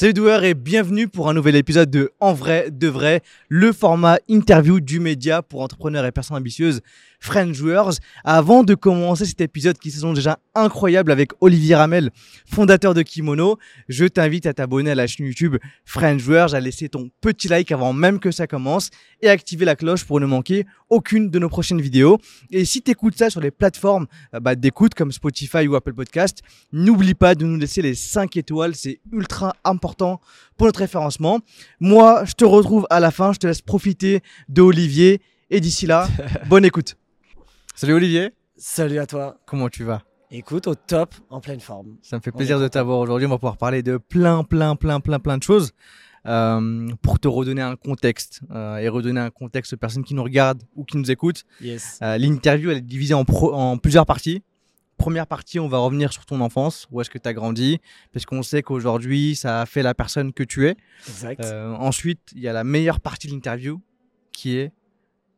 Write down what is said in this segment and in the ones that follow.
Salut doueurs et bienvenue pour un nouvel épisode de En vrai, de vrai, le format interview du média pour entrepreneurs et personnes ambitieuses, French Joueurs. Avant de commencer cet épisode qui sont déjà incroyable avec Olivier Ramel, fondateur de Kimono, je t'invite à t'abonner à la chaîne YouTube French Joueurs, à laisser ton petit like avant même que ça commence et activer la cloche pour ne manquer aucune de nos prochaines vidéos. Et si tu écoutes ça sur les plateformes euh, bah, d'écoute comme Spotify ou Apple Podcast, n'oublie pas de nous laisser les 5 étoiles, c'est ultra important pour notre référencement. Moi, je te retrouve à la fin, je te laisse profiter de Olivier et d'ici là, bonne écoute. Salut Olivier. Salut à toi. Comment tu vas? Écoute, au top, en pleine forme. Ça me fait plaisir de t'avoir aujourd'hui. On va pouvoir parler de plein, plein, plein, plein, plein de choses. Euh, pour te redonner un contexte euh, et redonner un contexte aux personnes qui nous regardent ou qui nous écoutent. Yes. Euh, L'interview, elle est divisée en, pro- en plusieurs parties. Première partie, on va revenir sur ton enfance, où est-ce que tu as grandi, parce qu'on sait qu'aujourd'hui, ça a fait la personne que tu es. Exact. Ensuite, il y a la meilleure partie de l'interview, qui est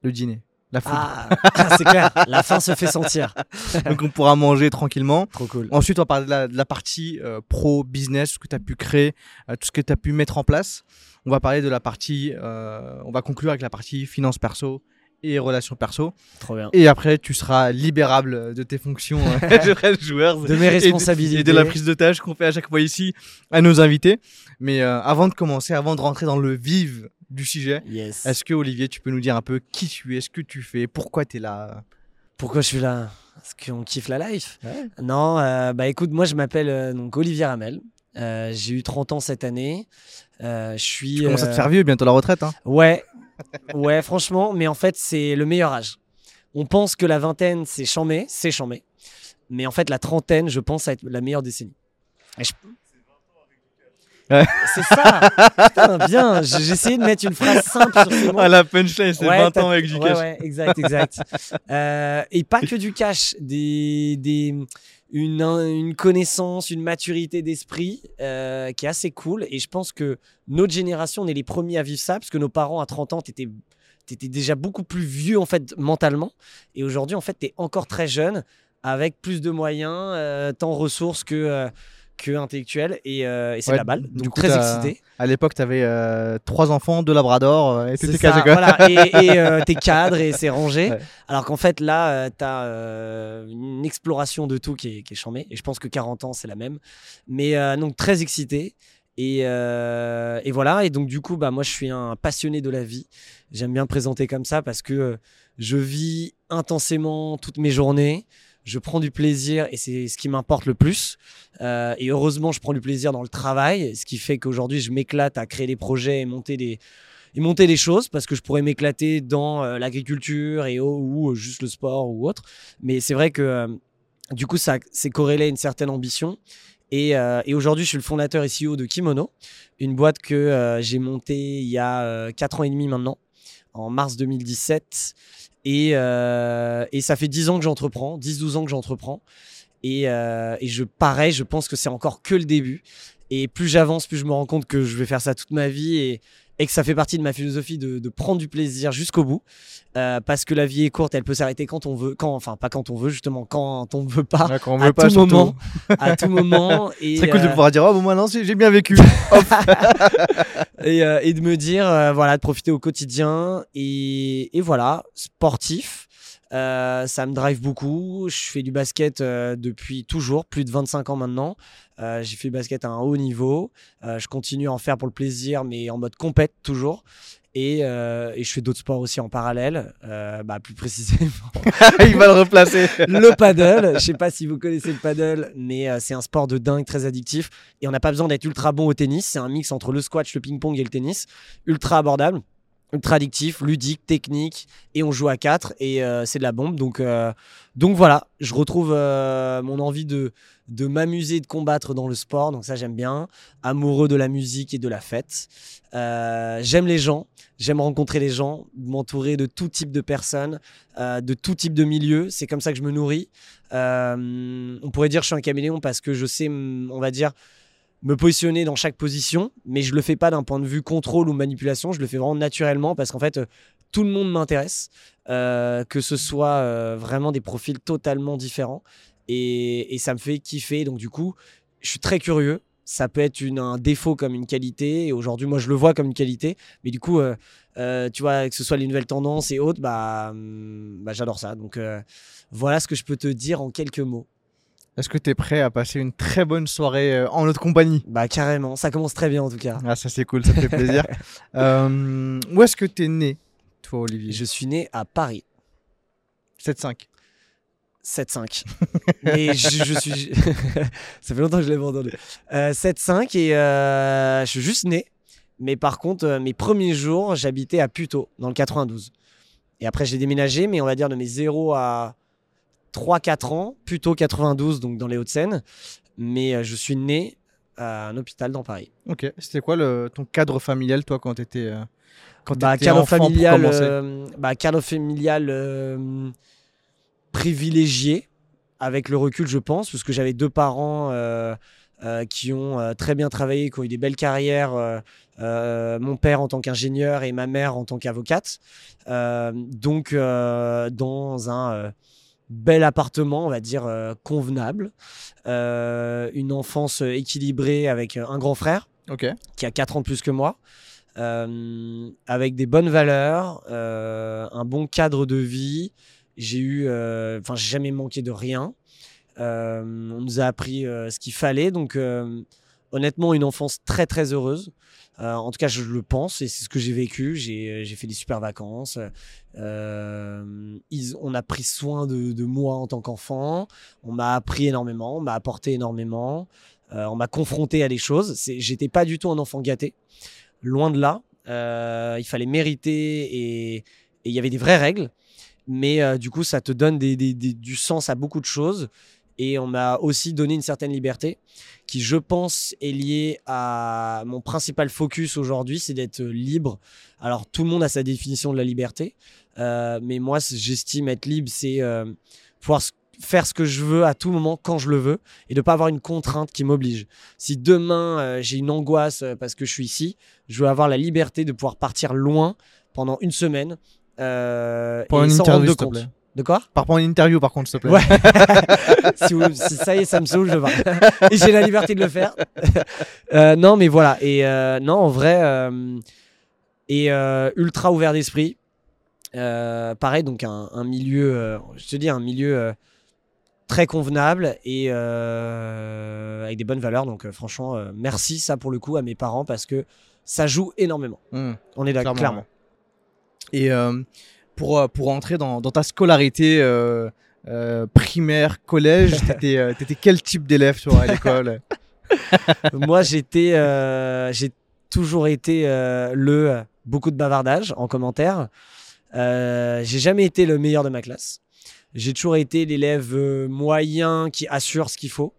le dîner, la ah, ah, c'est clair, la fin se fait sentir. Donc on pourra manger tranquillement. Trop cool. Ensuite, on va parler de la, de la partie euh, pro, business, ce que tu as pu créer, euh, tout ce que tu as pu mettre en place. On va parler de la partie, euh, on va conclure avec la partie finance perso et relations perso. Trop bien. Et après, tu seras libérable de tes fonctions euh, de joueur. De mes et responsabilités. Et de la prise de tâche qu'on fait à chaque fois ici à nos invités. Mais euh, avant de commencer, avant de rentrer dans le vif du sujet, Yes. est-ce que Olivier, tu peux nous dire un peu qui tu es, ce que tu fais, pourquoi tu es là? Pourquoi je suis là? Parce qu'on kiffe la life. Non, euh, bah écoute, moi je m'appelle euh, donc Olivier Ramel. Euh, J'ai eu 30 ans cette année. Je suis. Tu commences à te faire vieux, bientôt la retraite. Hein. Ouais, ouais, franchement, mais en fait, c'est le meilleur âge. On pense que la vingtaine, c'est chambé, c'est chambé. Mais en fait, la trentaine, je pense, à être la meilleure décennie. Et je-. C'est ça Putain, bien J'ai essayé de mettre une phrase simple sur ces mots. Ah, la punchline, c'est Ouais, 20 t'as- ans avec du cash. ouais, exact, exact. Euh, et pas que du cash, des, des, une, un- une connaissance, une maturité d'esprit euh, qui est assez cool. Et je pense que notre génération, on est les premiers à vivre ça, parce que nos parents à 30 ans, t'étais étais déjà beaucoup plus vieux en fait mentalement. Et aujourd'hui, en fait, t'es encore très jeune, avec plus de moyens, euh, tant ressources que, euh, que intellectuels. Et, euh, et c'est Ouais, de la balle. du Donc coup, très excité. À l'époque, tu avais trois enfants, deux labradors, euh, et casé quoi. voilà. Et, et, euh, t'es cadre et c'est rangé. Ouais. Alors qu'en fait, là, tu as une exploration de tout qui est, qui est chambée. Et je pense que 40 ans, c'est la même. Mais euh, donc, très excité. Et, euh, et voilà. Et donc, du coup, bah, moi, je suis un passionné de la vie. J'aime bien présenter comme ça parce que euh, je vis intensément toutes mes journées. Je prends du plaisir et c'est ce qui m'importe le plus. Euh, et heureusement, je prends du plaisir dans le travail, ce qui fait qu'aujourd'hui, je m'éclate à créer des projets et monter des, et monter des choses parce que je pourrais m'éclater dans euh, l'agriculture et ou, euh, juste le sport ou autre. Mais c'est vrai que du coup, ça c'est corrélé à une certaine ambition. Et, et aujourd'hui, je suis le fondateur et CEO de Kimono, une boîte que j'ai montée il y a 4 ans et demi maintenant, en mars 2017. Et, euh, et ça fait 10 ans que j'entreprends, 10-12 ans que j'entreprends. Et, euh, et je, pareil, je pense que c'est encore que le début. Et plus j'avance, plus je me rends compte que je vais faire ça toute ma vie et, et que ça fait partie de ma philosophie de, de prendre du plaisir jusqu'au bout. Euh, parce que la vie est courte, elle peut s'arrêter quand on veut, quand, enfin pas quand on veut, justement, quand on ne veut pas, Ouais, quand on à veut pas, tout surtout. moment. à tout moment. Et, C'est cool de euh, pouvoir dire, oh, bon, moi, non, j'ai bien vécu. et, euh, et de me dire, euh, voilà, de profiter au quotidien. Et, et voilà, sportif. euh, ça me drive beaucoup. Je fais du basket euh, depuis toujours, plus de 25 ans maintenant. Euh, j'ai fait du basket à un haut niveau. Euh, je continue à en faire pour le plaisir, mais en mode compète toujours. Et, euh, et je fais d'autres sports aussi en parallèle, euh, bah, plus précisément Il va le replacer. le paddle. Je sais pas si vous connaissez le paddle, mais euh, c'est un sport de dingue, très addictif. Et on n'a pas besoin d'être ultra bon au tennis. C'est un mix entre le squash, le ping-pong et le tennis. Ultra abordable, ultra ludique, technique. Et on joue à 4 et euh, c'est de la bombe. Donc, euh, donc voilà, je retrouve euh, mon envie de, de m'amuser, de combattre dans le sport. Donc ça, j'aime bien. Amoureux de la musique et de la fête. Euh, j'aime les gens. J'aime rencontrer les gens, m'entourer de tout type de personnes, euh, de tout type de milieu. C'est comme ça que je me nourris. Euh, on pourrait dire que je suis un caméléon parce que je sais, on va dire, me positionner dans chaque position, mais je le fais pas d'un point de vue contrôle ou manipulation. Je le fais vraiment naturellement parce qu'en fait, euh, tout le monde m'intéresse, euh, que ce soit euh, vraiment des profils totalement différents. Et, ça me fait kiffer. Donc, du coup, je suis très curieux. ça peut être un défaut comme une qualité. Et aujourd'hui, moi, je le vois comme une qualité. Mais du coup, tu vois, que ce soit les nouvelles tendances et autres, bah, hum, bah j'adore ça. Donc, voilà ce que je peux te dire en quelques mots. Est-ce que tu es prêt à passer une très bonne soirée euh, en notre compagnie? Bah, carrément. Ça commence très bien, en tout cas. Ah, ça c'est cool, ça fait plaisir. Euh, où est-ce que tu es né, toi, Olivier? Je suis né à Paris. 7-5. 7-5. Mais je, je suis. ça fait longtemps que je l'avais entendu. Euh, 7-5 et euh, je suis juste né. Mais par contre, mes premiers jours, j'habitais à Puteaux, dans le 92. Et après, j'ai déménagé, mais on va dire de mes 0 à 3-4 ans, Puteaux 92, donc dans les Hauts-de-Seine. Mais euh, je suis né à un hôpital dans Paris. Ok. C'était quoi le, ton cadre familial, toi, quand tu étais. quand Bah, t'étais cadre enfant pour familial, commencer euh, bah, cadre familial euh, privilégié, avec le recul, je pense, parce que j'avais deux parents euh, euh, qui ont euh, très bien travaillé, qui ont eu des belles carrières. euh, euh, mon père en tant qu'ingénieur et ma mère en tant qu'avocate. Euh, donc, euh, dans un euh, bel appartement, on va dire euh, convenable. Euh, une enfance équilibrée avec un grand frère qui a 4 ans de plus que moi, euh, avec des bonnes valeurs, euh, un bon cadre de vie. J'ai eu, euh, enfin, j'ai jamais manqué de rien. Euh, on nous a appris euh, ce qu'il fallait, donc euh, honnêtement, une enfance très très heureuse. Euh, en tout cas, je le pense et c'est ce que j'ai vécu. J'ai j'ai fait des super vacances. Euh, on a pris soin de, moi en tant qu'enfant. On m'a appris énormément, on m'a apporté énormément. Euh, on m'a confronté à des choses. J'étais pas du tout un enfant gâté. Loin de là. Euh, il fallait mériter et il y avait des vraies règles. Mais euh, du coup, ça te donne du sens à beaucoup de choses. Et on m'a aussi donné une certaine liberté qui, je pense, est liée à mon principal focus aujourd'hui, c'est d'être libre. Alors, tout le monde a sa définition de la liberté. Euh, mais moi, j'estime être libre, c'est euh, pouvoir faire ce que je veux à tout moment quand je le veux et de pas avoir une contrainte qui m'oblige. Si demain euh, j'ai une angoisse parce que je suis ici, je veux avoir la liberté de pouvoir partir loin pendant une semaine euh, Pour et une interview, rendre te compte. De quoi? Par à une interview, par contre, s'il te plaît. Ouais. si, vous- si ça y est, ça me saoule, je vais. et j'ai la liberté de le faire. Euh, non, mais voilà. Et euh, non, en vrai, euh, et ultra ouvert d'esprit. Pareil, donc un, un milieu, je te dis, un milieu très convenable et avec des bonnes valeurs. Donc, franchement, merci ça pour le coup à mes parents parce que ça joue énormément. Hmm. On est d'accord, Clairement, clairement. Et pour, euh, pour entrer dans, dans ta scolarité euh, euh, primaire, collège, t'étais t'étais quel type d'élève à l'école? Moi, j'étais, j'ai toujours été le beaucoup de bavardage en commentaire. J'ai jamais été le meilleur de ma classe. J'ai toujours été l'élève moyen qui assure ce qu'il faut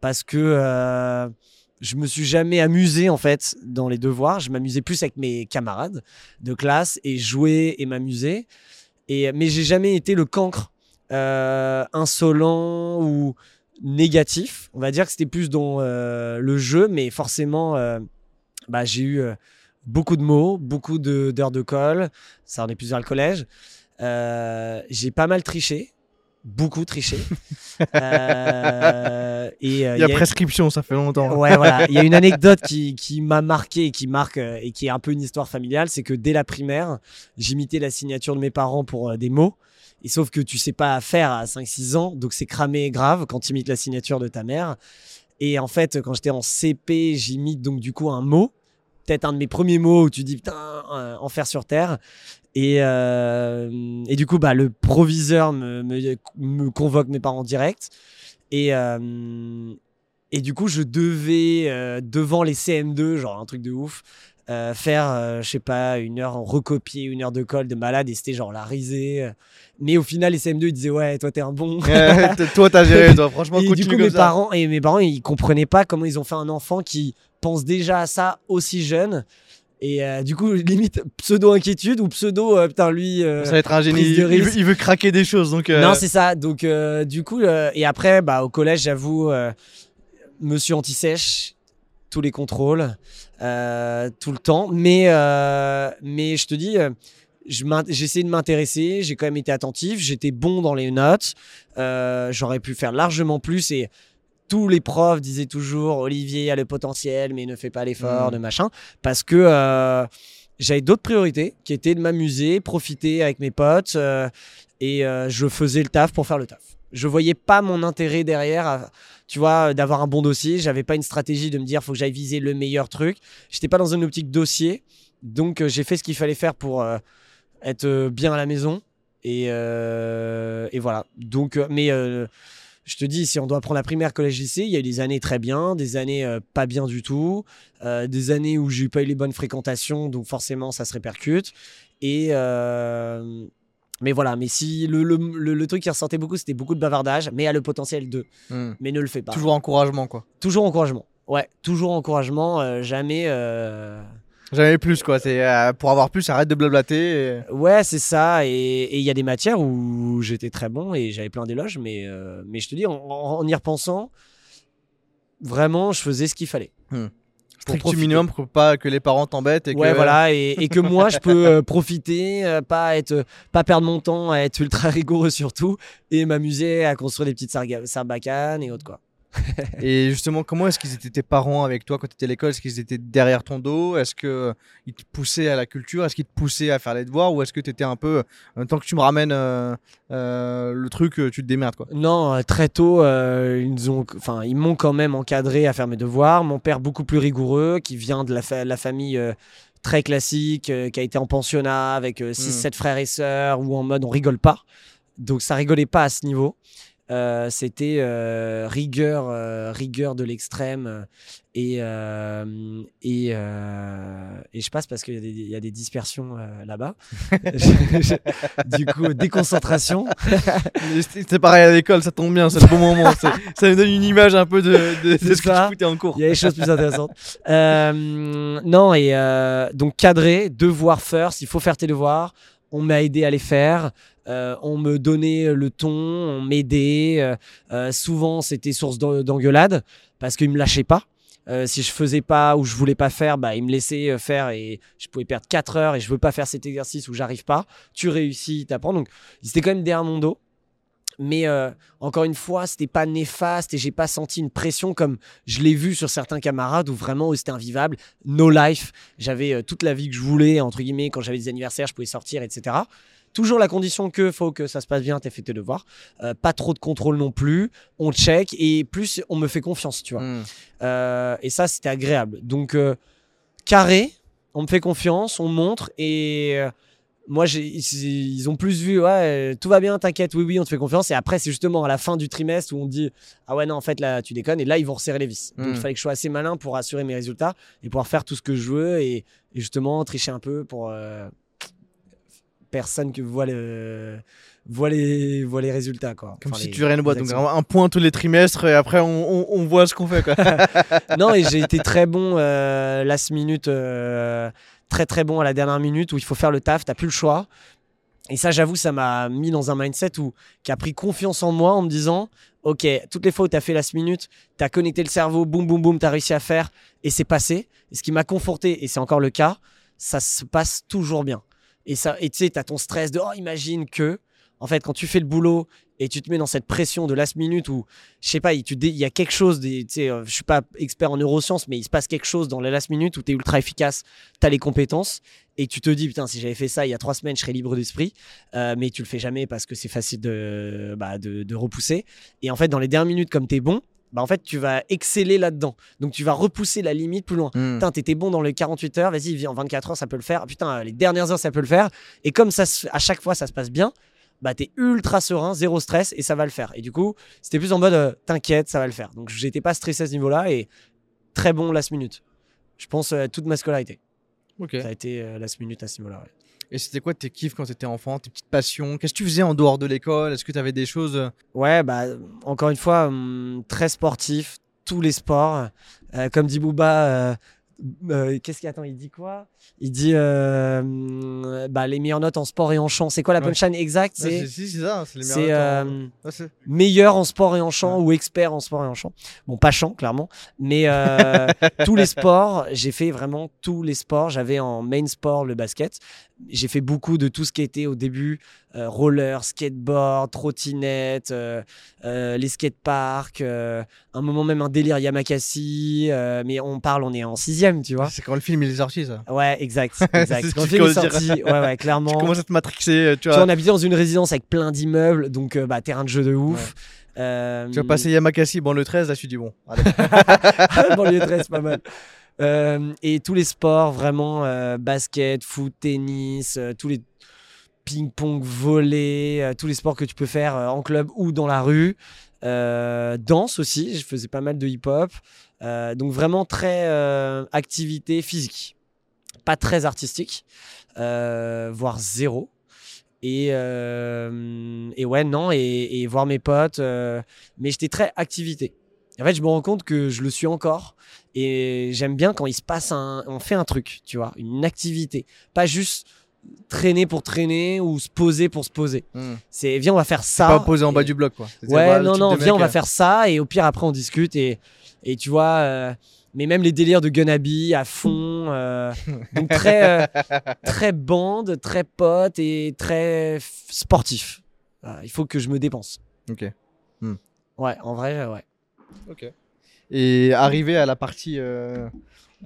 parce que je me suis jamais amusé en fait dans les devoirs. Je m'amusais plus avec mes camarades de classe et jouer et m'amuser. Et mais j'ai jamais été le cancre euh, insolent ou négatif. On va dire que c'était plus dans euh, le jeu, mais forcément, euh, bah, j'ai eu beaucoup de mots, beaucoup de- d'heures de colle. Ça en est plusieurs le collège. J'ai pas mal triché, beaucoup triché. Euh, et euh, Il y a prescription, ça fait longtemps. Ouais, voilà. Il y a une anecdote qui, qui m'a marqué et qui marque euh, et qui est un peu une histoire familiale. C'est que dès la primaire, j'imitais la signature de mes parents pour des mots. Et sauf que tu sais pas faire à 5-6 ans, donc c'est cramé grave quand tu imites la signature de ta mère. Et en fait, quand j'étais en CP, j'imite donc du coup un mot, peut-être un de mes premiers mots où tu dis putain, euh, enfer sur terre. Et, euh, et du coup, bah, le proviseur me, me, me convoque mes parents direct. Et, euh, et du coup, je devais, euh, devant les CM2, genre un truc de ouf, faire, je sais pas, une heure, recopier une heure de colle de malade et c'était genre la risée. Mais au final, les CM2, ils disaient, ouais, toi, t'es un bon. Toi, t'as géré, toi. Franchement, Et du coup, mes ça. parents, et mes parents, ils comprenaient pas comment ils ont fait un enfant qui pense déjà à ça aussi jeune. Et euh, du coup, limite, pseudo-inquiétude ou pseudo, euh, putain, lui. euh, Ça va être un génie. prise de Il veut, risque. il veut craquer des choses. Donc, euh, non, c'est ça. Donc, du coup, et après, bah, au collège, j'avoue, monsieur anti-sèche, tous les contrôles, tout le temps. Mais, mais je te dis, j'ai essayé de m'intéresser, j'ai quand même été attentif, j'étais bon dans les notes, j'aurais pu faire largement plus et tous les profs disaient toujours Olivier a le potentiel, mais ne fait pas l'effort, Mm. de machin. Parce que euh, j'avais d'autres priorités qui étaient de m'amuser, profiter avec mes potes. euh, et euh, je faisais le taf pour faire le taf. Je voyais pas mon intérêt derrière, à- tu vois, d'avoir un bon dossier. J'avais pas une stratégie de me dire faut que j'aille viser le meilleur truc. J'étais pas dans une optique dossier, donc euh, j'ai fait ce qu'il fallait faire pour être bien à la maison. Et, et voilà. Donc, mais je te dis, si on doit prendre la primaire, collège, lycée, il y a eu des années très bien, des années euh, pas bien du tout, euh, des années où j'ai pas eu les bonnes fréquentations, donc forcément ça se répercute. Et euh, mais voilà, mais si le, le, le- le truc qui ressortait beaucoup, c'était beaucoup de bavardage, mais a le potentiel de, Hmm. mais ne le fait pas. Toujours encouragement, quoi. Toujours encouragement. Ouais, toujours encouragement, jamais. Jamais plus, quoi. C'est euh, pour avoir plus, arrête de blablater. et- Ouais, c'est ça. Et il y a des matières où j'étais très bon et j'avais plein d'éloges, mais, euh, mais je te dis, en, y repensant, vraiment, je faisais ce qu'il fallait. Strict profiter. minimum pour pas que les parents t'embêtent et ouais, que. voilà, et, et que moi, je peux euh, profiter, euh, pas être, pas perdre mon temps à être ultra rigoureux surtout, et m'amuser à construire des petites sarbacanes et autres quoi. Et justement, comment est-ce qu'ils étaient tes parents avec toi quand tu étais à l'école? Est-ce qu'ils étaient derrière ton dos? Est-ce qu'ils te poussaient à la culture? Est-ce qu'ils te poussaient à faire les devoirs? Ou est-ce que tu étais un peu. euh, tant que tu me ramènes euh, euh, le truc, euh, tu te démerdes, quoi? Non, euh, très tôt, euh, ils ont, enfin, ils m'ont quand même encadré à faire mes devoirs. Mon père beaucoup plus rigoureux, qui vient de la, fa- la famille euh, très classique, euh, qui a été en pensionnat avec 6-7 frères et sœurs, ou en mode on rigole pas. Donc ça rigolait pas à ce niveau. Euh, C'était euh, rigueur, euh, rigueur de l'extrême. Et, euh, et, euh, et je passe parce qu'il y, a des- il y a des dispersions euh, là-bas. Du coup, déconcentration. C'est pareil à l'école, ça tombe bien, c'est le bon moment. Ça nous donne une image un peu de, de, ce que tu foutais en cours. Il y a des choses plus intéressantes. Euh, non, et euh, donc cadré, devoir first, il faut faire tes devoirs. On m'a aidé à les faire. Euh, on me donnait le ton, on m'aidait. Euh, euh, souvent, c'était source d'en- d'engueulade parce qu'ils me lâchaient pas. Si je faisais pas ou je voulais pas faire, bah, ils me laissaient faire et je pouvais perdre 4 heures et je veux pas faire cet exercice où j'arrive pas. Tu réussis, t'apprends. Donc, ils étaient quand même derrière mon dos. Mais encore une fois, c'était pas néfaste et j'ai pas senti une pression comme je l'ai vu sur certains camarades où vraiment c'était invivable. No life. J'avais toute la vie que je voulais, entre guillemets, quand j'avais des anniversaires, je pouvais sortir, etc. Toujours la condition que faut que ça se passe bien, t'as fait tes devoirs. Euh, pas trop de contrôle non plus. On check et plus on me fait confiance, tu vois. Hmm. Euh, et ça, c'était agréable. Donc, euh, carré, on me fait confiance, on montre. Et euh, moi, ils, ont plus vu, ouais, tout va bien, t'inquiète, oui, oui, on te fait confiance. Et après, c'est justement à la fin du trimestre où on dit, ah ouais, non, en fait, là, tu déconnes. Et là, ils vont resserrer les vis. Donc, Mm. il fallait que je sois assez malin pour assurer mes résultats et pouvoir faire tout ce que je veux et, et justement tricher un peu pour. euh, personne que voit le voit les voit les résultats quoi Comme Enfin, si les- tu les Donc un, point tous les trimestres et après on, on- on voit ce qu'on fait. Quoi. non, et j'ai été très bon euh, last minute, euh, très très bon à la dernière minute où il faut faire le taf, t'as plus le choix. Et ça, j'avoue, ça m'a mis dans un mindset où qui a pris confiance en moi en me disant, ok, toutes les fois où t'as fait last minute, t'as connecté le cerveau, boum boum boum, t'as réussi à faire et c'est passé. Et ce qui m'a conforté, et c'est encore le cas, ça se passe toujours bien. Et ça, et tu sais, t'as ton stress de, oh, imagine que, en fait, quand tu fais le boulot et tu te mets dans cette pression de last minute où, je sais pas, il, y a quelque chose, tu sais, euh, je suis pas expert en neurosciences, mais il se passe quelque chose dans la last minute où tu es ultra efficace, tu as les compétences et tu te dis, putain, si j'avais fait ça il y a trois semaines, je serais libre d'esprit, Euh, mais tu le fais jamais parce que c'est facile de, bah, de, de repousser. Et en fait, dans les dernières minutes, comme tu es bon, bah, en fait, tu vas exceller là-dedans. Donc, tu vas repousser la limite plus loin. Hmm. Putain, t'étais bon dans les 48 heures, vas-y, viens, en 24 heures, ça peut le faire. Putain, les dernières heures, ça peut le faire. Et comme ça, à chaque fois, ça se passe bien, bah, t'es ultra serein, zéro stress, et ça va le faire. Et du coup, c'était plus en mode, euh, t'inquiète, ça va le faire. Donc, j'étais pas stressé à ce niveau-là, et très bon last minute. Je pense euh, toute ma scolarité. Ok. Ça a été euh, last minute à ce niveau-là. ouais. Et c'était quoi tes kiffs quand t'étais enfant, tes petites passions? Qu'est-ce que tu faisais en dehors de l'école? Est-ce que tu avais des choses euh, Ouais, bah, encore une fois, hum, très sportif, tous les sports. Euh, comme dit Booba, euh, euh, qu'est-ce qu'il attend Il dit quoi? Il dit hum, bah, les meilleures notes en sport et en chant. C'est quoi la Ouais. punchline exacte? Ouais, C'est si, ça, c'est les c'est, meilleurs euh, temps. Ouais, c'est- meilleur en sport et en chant ou expert en sport et en chant. Bon, pas chant, clairement, mais tous les sports, j'ai fait vraiment tous les sports. J'avais en main sport le basket, j'ai fait beaucoup de tout ce qui était au début euh, roller, skateboard, trottinette, euh, euh, les skateparks, euh, un moment même un délire Yamakasi, euh, mais on parle, on est en sixième, tu vois. C'est quand le film il est sorti ça. Ouais, exact, C'est exact. Quand le film est sorti, ouais, ouais, clairement. Tu commences à te matrixer, tu Tu vois, vois. on habitait dans une résidence avec plein d'immeubles, donc bah, terrain de jeu de ouf. Euh, Tu vas passer Yamakasi, bon le 13, là tu dis bon. allez. banlieue 13, pas mal. Euh, et tous les sports, vraiment, euh, basket, foot, tennis, euh, tous les ping-pong, volley, tous les sports que tu peux faire en club ou dans la rue. Danse aussi, je faisais pas mal de hip-hop. Donc vraiment très euh, activité physique. Pas très artistique, voire zéro. Et, et ouais, non, et, et voir mes potes. mais j'étais très activité. En fait, je me rends compte que je le suis encore. Et j'aime bien quand il se passe un. On fait un truc, tu vois, une activité. Pas juste traîner pour traîner ou se poser pour se poser. Hmm. C'est viens, on va faire ça. Pas posé en bas et- du bloc quoi. Ouais, non, non, viens, mec, on va euh, faire ça. Et au pire, après, on discute. Et, et tu vois, euh, mais même les délires de Gunaby à fond. euh, donc très, euh, très bande, très pote et très sportif. Voilà, il faut que je me dépense. Ok. Ouais, en vrai, ouais. Ok. Et arrivé à la partie euh,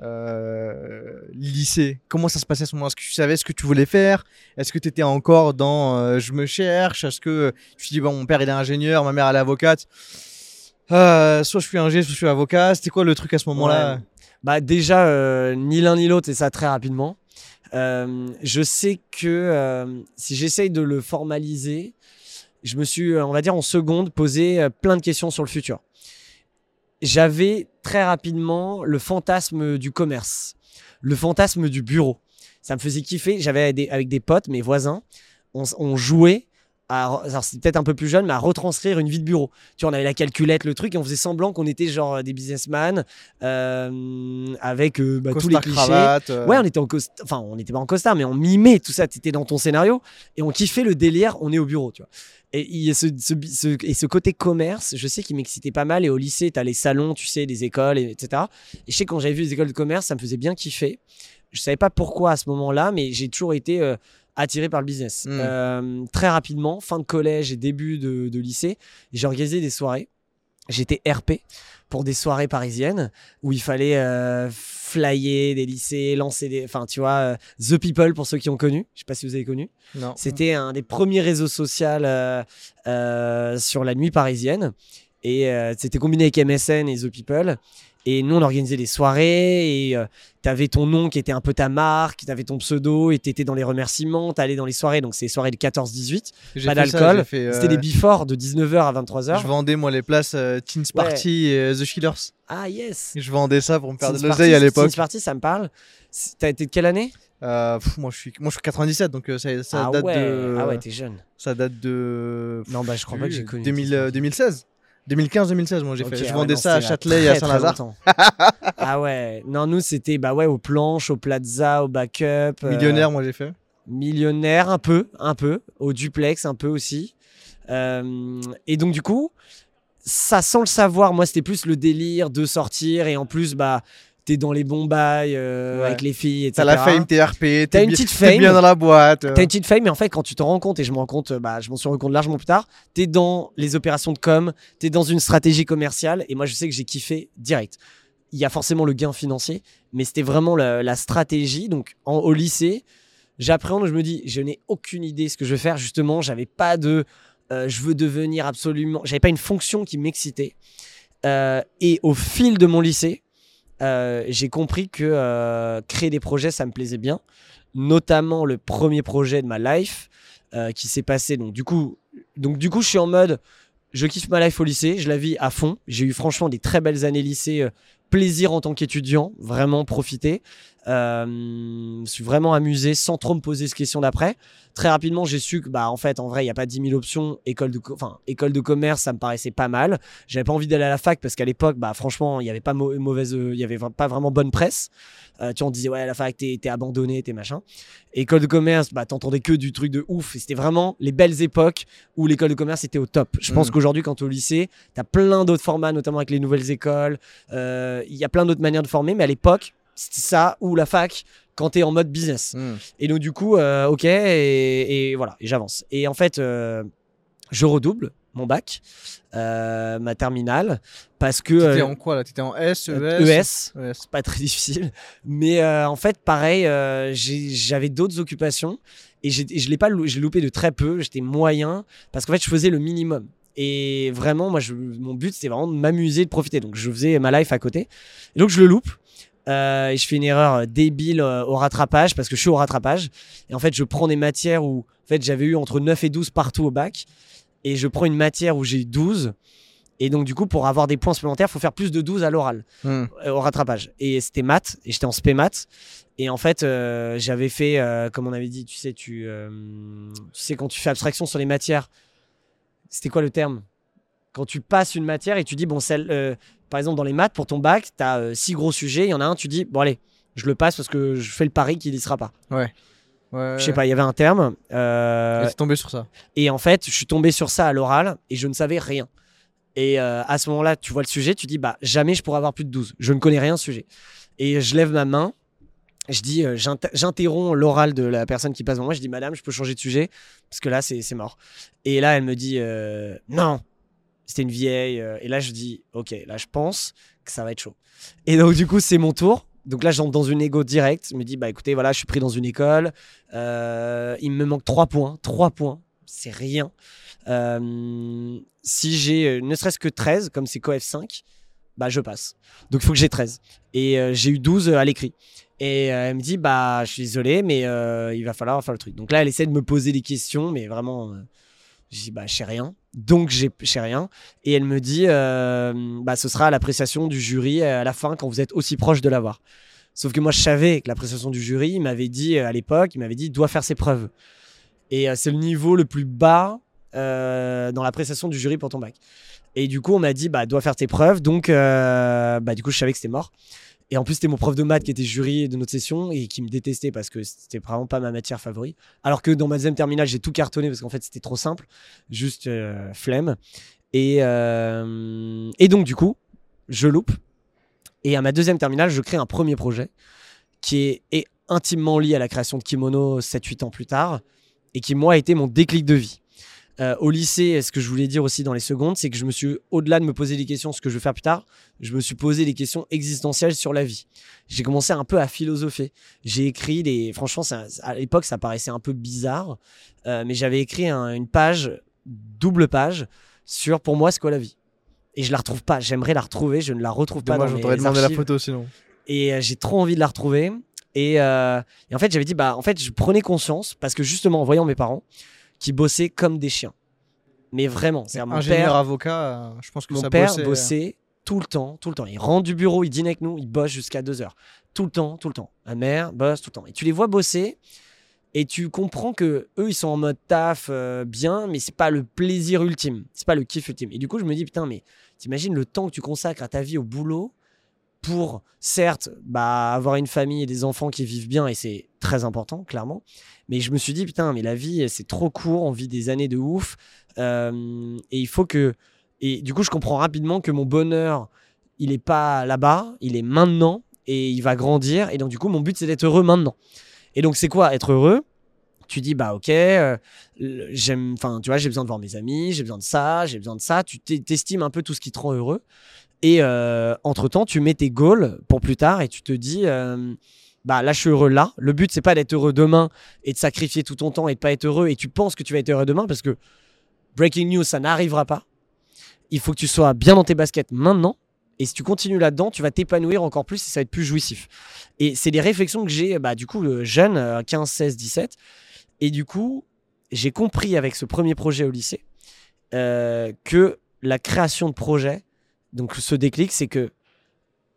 euh, lycée, comment ça se passait à ce moment Est-ce que tu savais ce que tu voulais faire? Est-ce que tu étais encore dans euh, je me cherche? Est-ce que tu te dis bon, mon père il est ingénieur, ma mère elle est avocate Soit je suis ingé, soit je suis avocat. C'était quoi le truc à ce moment-là? Bah déjà, ni l'un ni l'autre, et ça très rapidement. Je sais que si j'essaye de le formaliser, je me suis, on va dire en seconde, posé plein de questions sur le futur. J'avais très rapidement le fantasme du commerce, le fantasme du bureau. Ça me faisait kiffer. J'avais avec des potes, mes voisins, on, on jouait. À, alors c'était peut-être un peu plus jeune, mais à retranscrire une vie de bureau. Tu vois, on avait la calculette, le truc, et on faisait semblant qu'on était genre des businessmen euh, avec euh, bah, tous les clichés. cravate. euh, Ouais, on était en costard, enfin, on n'était pas en costard, mais on mimait tout ça. T'étais dans ton scénario et on kiffait le délire. On est au bureau, tu vois. Et il ce, ce- ce- et ce côté commerce, je sais qu'il m'excitait pas mal. Et au lycée, t'as les salons, tu sais, des écoles, et- etc. Et je sais quand j'avais vu les écoles de commerce, ça me faisait bien kiffer. Je savais pas pourquoi à ce moment-là, mais j'ai toujours été euh, attiré par le business. Mm. Euh, très rapidement, fin de collège et début de, de lycée, j'ai organisé des soirées. J'étais RP pour des soirées parisiennes où il fallait euh, flyer des lycées, lancer des. Enfin, tu vois, euh, The People pour ceux qui ont connu. Je sais pas si vous avez connu. Non. C'était un des premiers réseaux sociaux euh, sur la nuit parisienne. Et c'était combiné avec MSN et The People. Et nous, on organisait des soirées et tu avais ton nom qui était un peu ta marque, tu avais ton pseudo et tu étais dans les remerciements, tu allais dans les soirées. Donc, c'est les soirées de 14-18. J'ai Pas d'alcool. euh, C'était des before de 19h à 23h. Je vendais moi les places euh, Teens Party et euh, The Killers. Ah, yes! Je vendais ça pour me faire de l'oseille à l'époque. Teens Party, ça me parle. T'as été de quelle année? Euh, pff, moi je suis moi je suis 97 donc euh, ça, ça ah, date ouais. de ah ouais, t'es jeune. ça date de Non, bah je crois pas que j'ai connu. 2000, euh, 2016 2015 2016 moi j'ai fait je ah vendais non, ça à Châtelet et à Saint-Lazare ah ouais, non, nous c'était bah ouais, aux planches, au plaza, au backup. euh, millionnaire moi j'ai fait millionnaire, un peu, un peu. Au duplex, un peu aussi. Euh, et donc, du coup, ça sans le savoir, moi c'était plus le délire de sortir et en plus, bah, t'es dans les bons bails euh, Ouais. avec les filles, etc. t'as la fame t'es RP t'es une petite fame. bien dans la boîte euh. T'as une petite fame, mais en fait, quand tu te rends compte, et je me rends compte, euh, bah, je m'en suis rendu compte largement plus tard, t'es dans les opérations de com, t'es dans une stratégie commerciale, et moi, je sais que j'ai kiffé direct. Il y a forcément le gain financier, mais c'était vraiment la, la stratégie. Donc, en- au lycée, j'appréhende, je me dis, je n'ai aucune idée ce que je veux faire. Justement, j'avais pas de, euh, je veux devenir absolument, j'avais pas une fonction qui m'excitait. Et au fil de mon lycée, euh, j'ai compris que euh, créer des projets, ça me plaisait bien. Notamment le premier projet de ma life euh, qui s'est passé. Donc du coup, je suis en mode, je kiffe ma life au lycée, je la vis à fond. J'ai eu franchement des très belles années lycée. plaisir en tant qu'étudiant, vraiment profiter. Euh, je me suis vraiment amusé sans trop me poser ce question d'après. Très rapidement, j'ai su que, bah, en fait, en vrai, il n'y a pas 10 000 options. École de, enfin, école de commerce, ça me paraissait pas mal. J'avais pas envie d'aller à la fac parce qu'à l'époque, bah, franchement, il n'y avait pas mau- mauvaise, euh, il y avait pas vraiment bonne presse. Euh, tu vois, on disait, ouais, à la fac, t'es abandonné, t'es machin. École de commerce, bah, t'entendais que du truc de ouf. Et c'était vraiment les belles époques où l'école de commerce était au top. Je pense Mm. qu'aujourd'hui, quand t'es au lycée, t'as plein d'autres formats, notamment avec les nouvelles écoles. Euh, Il y a plein d'autres manières de former, mais à l'époque, ça ou la fac quand tu es en mode business. Hmm. Et donc, du coup, euh, ok, et, et voilà, et j'avance. Et en fait, euh, je redouble mon bac, euh, ma terminale, parce que. T'étais en quoi là? T'étais en S, ES ES, ES. c'est pas très difficile. Mais en fait, pareil, j'avais d'autres occupations et, je l'ai pas, j'ai loupé de très peu. J'étais moyen parce qu'en fait, je faisais le minimum. Et vraiment, moi, je, mon but, c'était vraiment de m'amuser, de profiter. Donc, je faisais ma life à côté. Et donc, je le loupe. Euh, et je fais une erreur débile euh, au rattrapage parce que je suis au rattrapage. Et en fait, je prends des matières où en fait, j'avais eu entre 9 et 12 partout au bac. Et je prends une matière où j'ai eu 12. Et donc, du coup, pour avoir des points supplémentaires, il faut faire plus de 12 à l'oral Hmm. euh, au rattrapage. Et c'était maths, et j'étais en spé maths. Et en fait, euh, j'avais fait, euh, comme on avait dit, tu sais, tu, euh, tu sais, quand tu fais abstraction sur les matières, c'était quoi le terme? Quand tu passes une matière et tu dis, bon, celle, euh, par exemple, dans les maths, pour ton bac, tu as six gros sujets, il y en a un, tu dis, bon, allez, je le passe parce que je fais le pari qu'il y sera pas. Ouais. Je sais pas, il y avait un terme. euh, Et tombé sur ça. et en fait, je suis tombé sur ça à l'oral et je ne savais rien. Et euh, à ce moment-là, tu vois le sujet, tu dis bah jamais je pourrais avoir plus de 12. Je ne connais rien au sujet. Et je lève ma main, je dis euh, j'inter- j'interromps l'oral de la personne qui passe devant moi, je dis madame, je peux changer de sujet parce que là c'est mort. Et là elle me dit euh, non. C'était une vieille euh, et là je dis OK, là je pense que ça va être chaud. Et donc du coup, c'est mon tour. Donc là, j'entre dans une égo directe. Je me dis, bah écoutez, voilà, je suis pris dans une école. Euh, il me manque 3 points. 3 points, c'est rien. Euh, si j'ai ne serait-ce que 13, comme c'est COF 5, bah je passe. Donc il faut que j'ai 13. Et j'ai eu 12 à l'écrit. Et elle me dit, bah je suis désolé, mais il va falloir faire le truc. Donc là, elle essaie de me poser des questions, mais vraiment, je dis, bah je sais rien. Donc j'ai rien. Et elle me dit, euh, bah ce sera l'appréciation du jury à la fin quand vous êtes aussi proche de l'avoir. Sauf que moi, je savais que l'appréciation du jury, m'avait dit euh, à l'époque, il m'avait dit, doit faire ses preuves. Et euh, c'est le niveau le plus bas dans l'appréciation du jury pour ton bac. Et du coup, on m'a dit, bah, dois faire tes preuves. Donc, bah, du coup, je savais que c'était mort. Et en plus, c'était mon prof de maths qui était jury de notre session et qui me détestait parce que c'était vraiment pas ma matière favorite. Alors que dans ma deuxième terminale, j'ai tout cartonné parce qu'en fait, c'était trop simple. Juste euh, flemme. Et, euh, et donc, du coup, je loupe. Et à ma deuxième terminale, je crée un premier projet qui est, est intimement lié à la création de Kimono 7-8 ans plus tard et qui, moi, a été mon déclic de vie. Euh, au lycée, ce que je voulais dire aussi dans les secondes, c'est que je me suis, au-delà de me poser des questions, ce que je veux faire plus tard, je me suis posé des questions existentielles sur la vie. J'ai commencé un peu à philosopher. J'ai écrit des. Franchement, ça- à l'époque, ça paraissait un peu bizarre, euh, mais j'avais écrit un- une page, double page, sur pour moi, c'est quoi la vie. Et je la retrouve pas. J'aimerais la retrouver. Je ne la retrouve pas mes t'aurait demandé la photo sinon. Et euh, j'ai trop envie de la retrouver. Et, et en fait, j'avais dit, bah, en fait, je prenais conscience parce que justement, en voyant mes parents qui bossaient comme des chiens. Mais vraiment, c'est mon père, avocat, euh, je pense que mon ça père bossait. euh. bossait tout le temps, tout le temps. Il rentre du bureau, il dîne avec nous, il bosse jusqu'à 2 heures. Tout le temps, tout le temps. Ma mère bosse tout le temps. Et tu les vois bosser et tu comprends que eux, ils sont en mode taf euh, bien, mais c'est pas le plaisir ultime. C'est pas le kiff ultime. Et du coup, je me dis, putain, mais t'imagines le temps que tu consacres à ta vie au boulot certes, bah, avoir une famille et des enfants qui vivent bien, et c'est très important, clairement. Mais je me suis dit, putain, mais la vie, c'est trop court, on vit des années de ouf. euh, et il faut que. Et du coup, je comprends rapidement que mon bonheur, il est pas là-bas, il est maintenant, et il va grandir. Et donc, du coup, mon but, c'est d'être heureux maintenant. Et donc, c'est quoi être heureux? Tu dis bah ok euh, j'aime enfin tu vois j'ai besoin de voir mes amis j'ai besoin de ça j'ai besoin de ça tu t'es- t'estimes un peu tout ce qui te rend heureux et entre temps tu mets tes goals pour plus tard et tu te dis euh, bah là je suis heureux là le but c'est pas d'être heureux demain et de sacrifier tout ton temps et de pas être heureux et tu penses que tu vas être heureux demain parce que breaking news ça n'arrivera pas il faut que tu sois bien dans tes baskets maintenant et si tu continues là-dedans, tu vas t'épanouir encore plus et ça va être plus jouissif. Et c'est des réflexions que j'ai, bah, du coup, euh, jeune, euh, 15, 16, 17. Et du coup, j'ai compris avec ce premier projet au lycée euh, que la création de projet, donc ce déclic, c'est que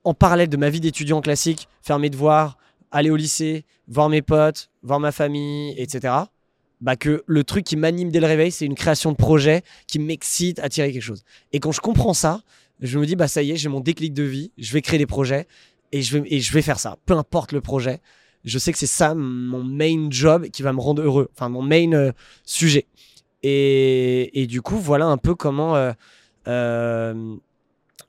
en parallèle de ma vie d'étudiant classique, faire mes devoirs, aller au lycée, voir mes potes, voir ma famille, etc. Bah que le truc qui m'anime dès le réveil, c'est une création de projet qui m'excite à tirer quelque chose. Et quand je comprends ça, je me dis bah ça y est, j'ai mon déclic de vie, je vais créer des projets et je vais et je vais faire ça, peu importe le projet. Je sais que c'est ça mon main job qui va me rendre heureux, enfin mon main euh, sujet. Et, et du coup, voilà un peu comment euh, euh,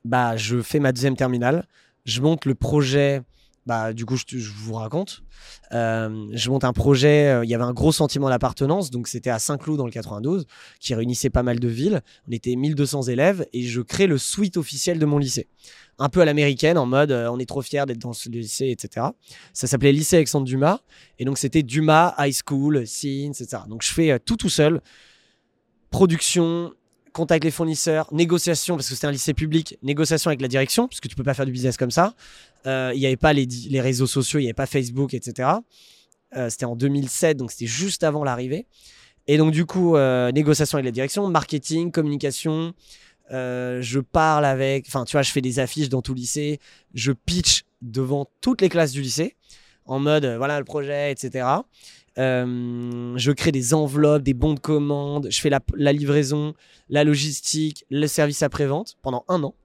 bah je fais ma deuxième terminale, je monte le projet bah, du coup, je, je vous raconte. Euh, je monte un projet. euh, Il y avait un gros sentiment d'appartenance. Donc, c'était à Saint-Cloud dans le 92, qui réunissait pas mal de villes. On était 1200 élèves et je crée le suite officiel de mon lycée. Un peu à l'américaine, en mode euh, on est trop fiers d'être dans ce lycée, etc. Ça s'appelait Lycée Alexandre Dumas. Et donc, c'était Dumas High School, Scenes, etc. Donc, je fais tout tout seul. Production, contact les fournisseurs, négociation, parce que c'était un lycée public, négociation avec la direction, parce que tu peux pas faire du business comme ça. Euh, Il n'y avait pas les, réseaux sociaux, il n'y avait pas Facebook, etc. Euh, c'était en 2007, donc c'était juste avant l'arrivée. Et donc, du coup, euh, négociation avec la direction, marketing, communication. je parle avec, enfin, tu vois, je fais des affiches dans tout lycée. Je pitch devant toutes les classes du lycée en mode, voilà le projet, etc. Euh, je crée des enveloppes, des bons de commande. Je fais la, livraison, la logistique, le service après-vente pendant un an.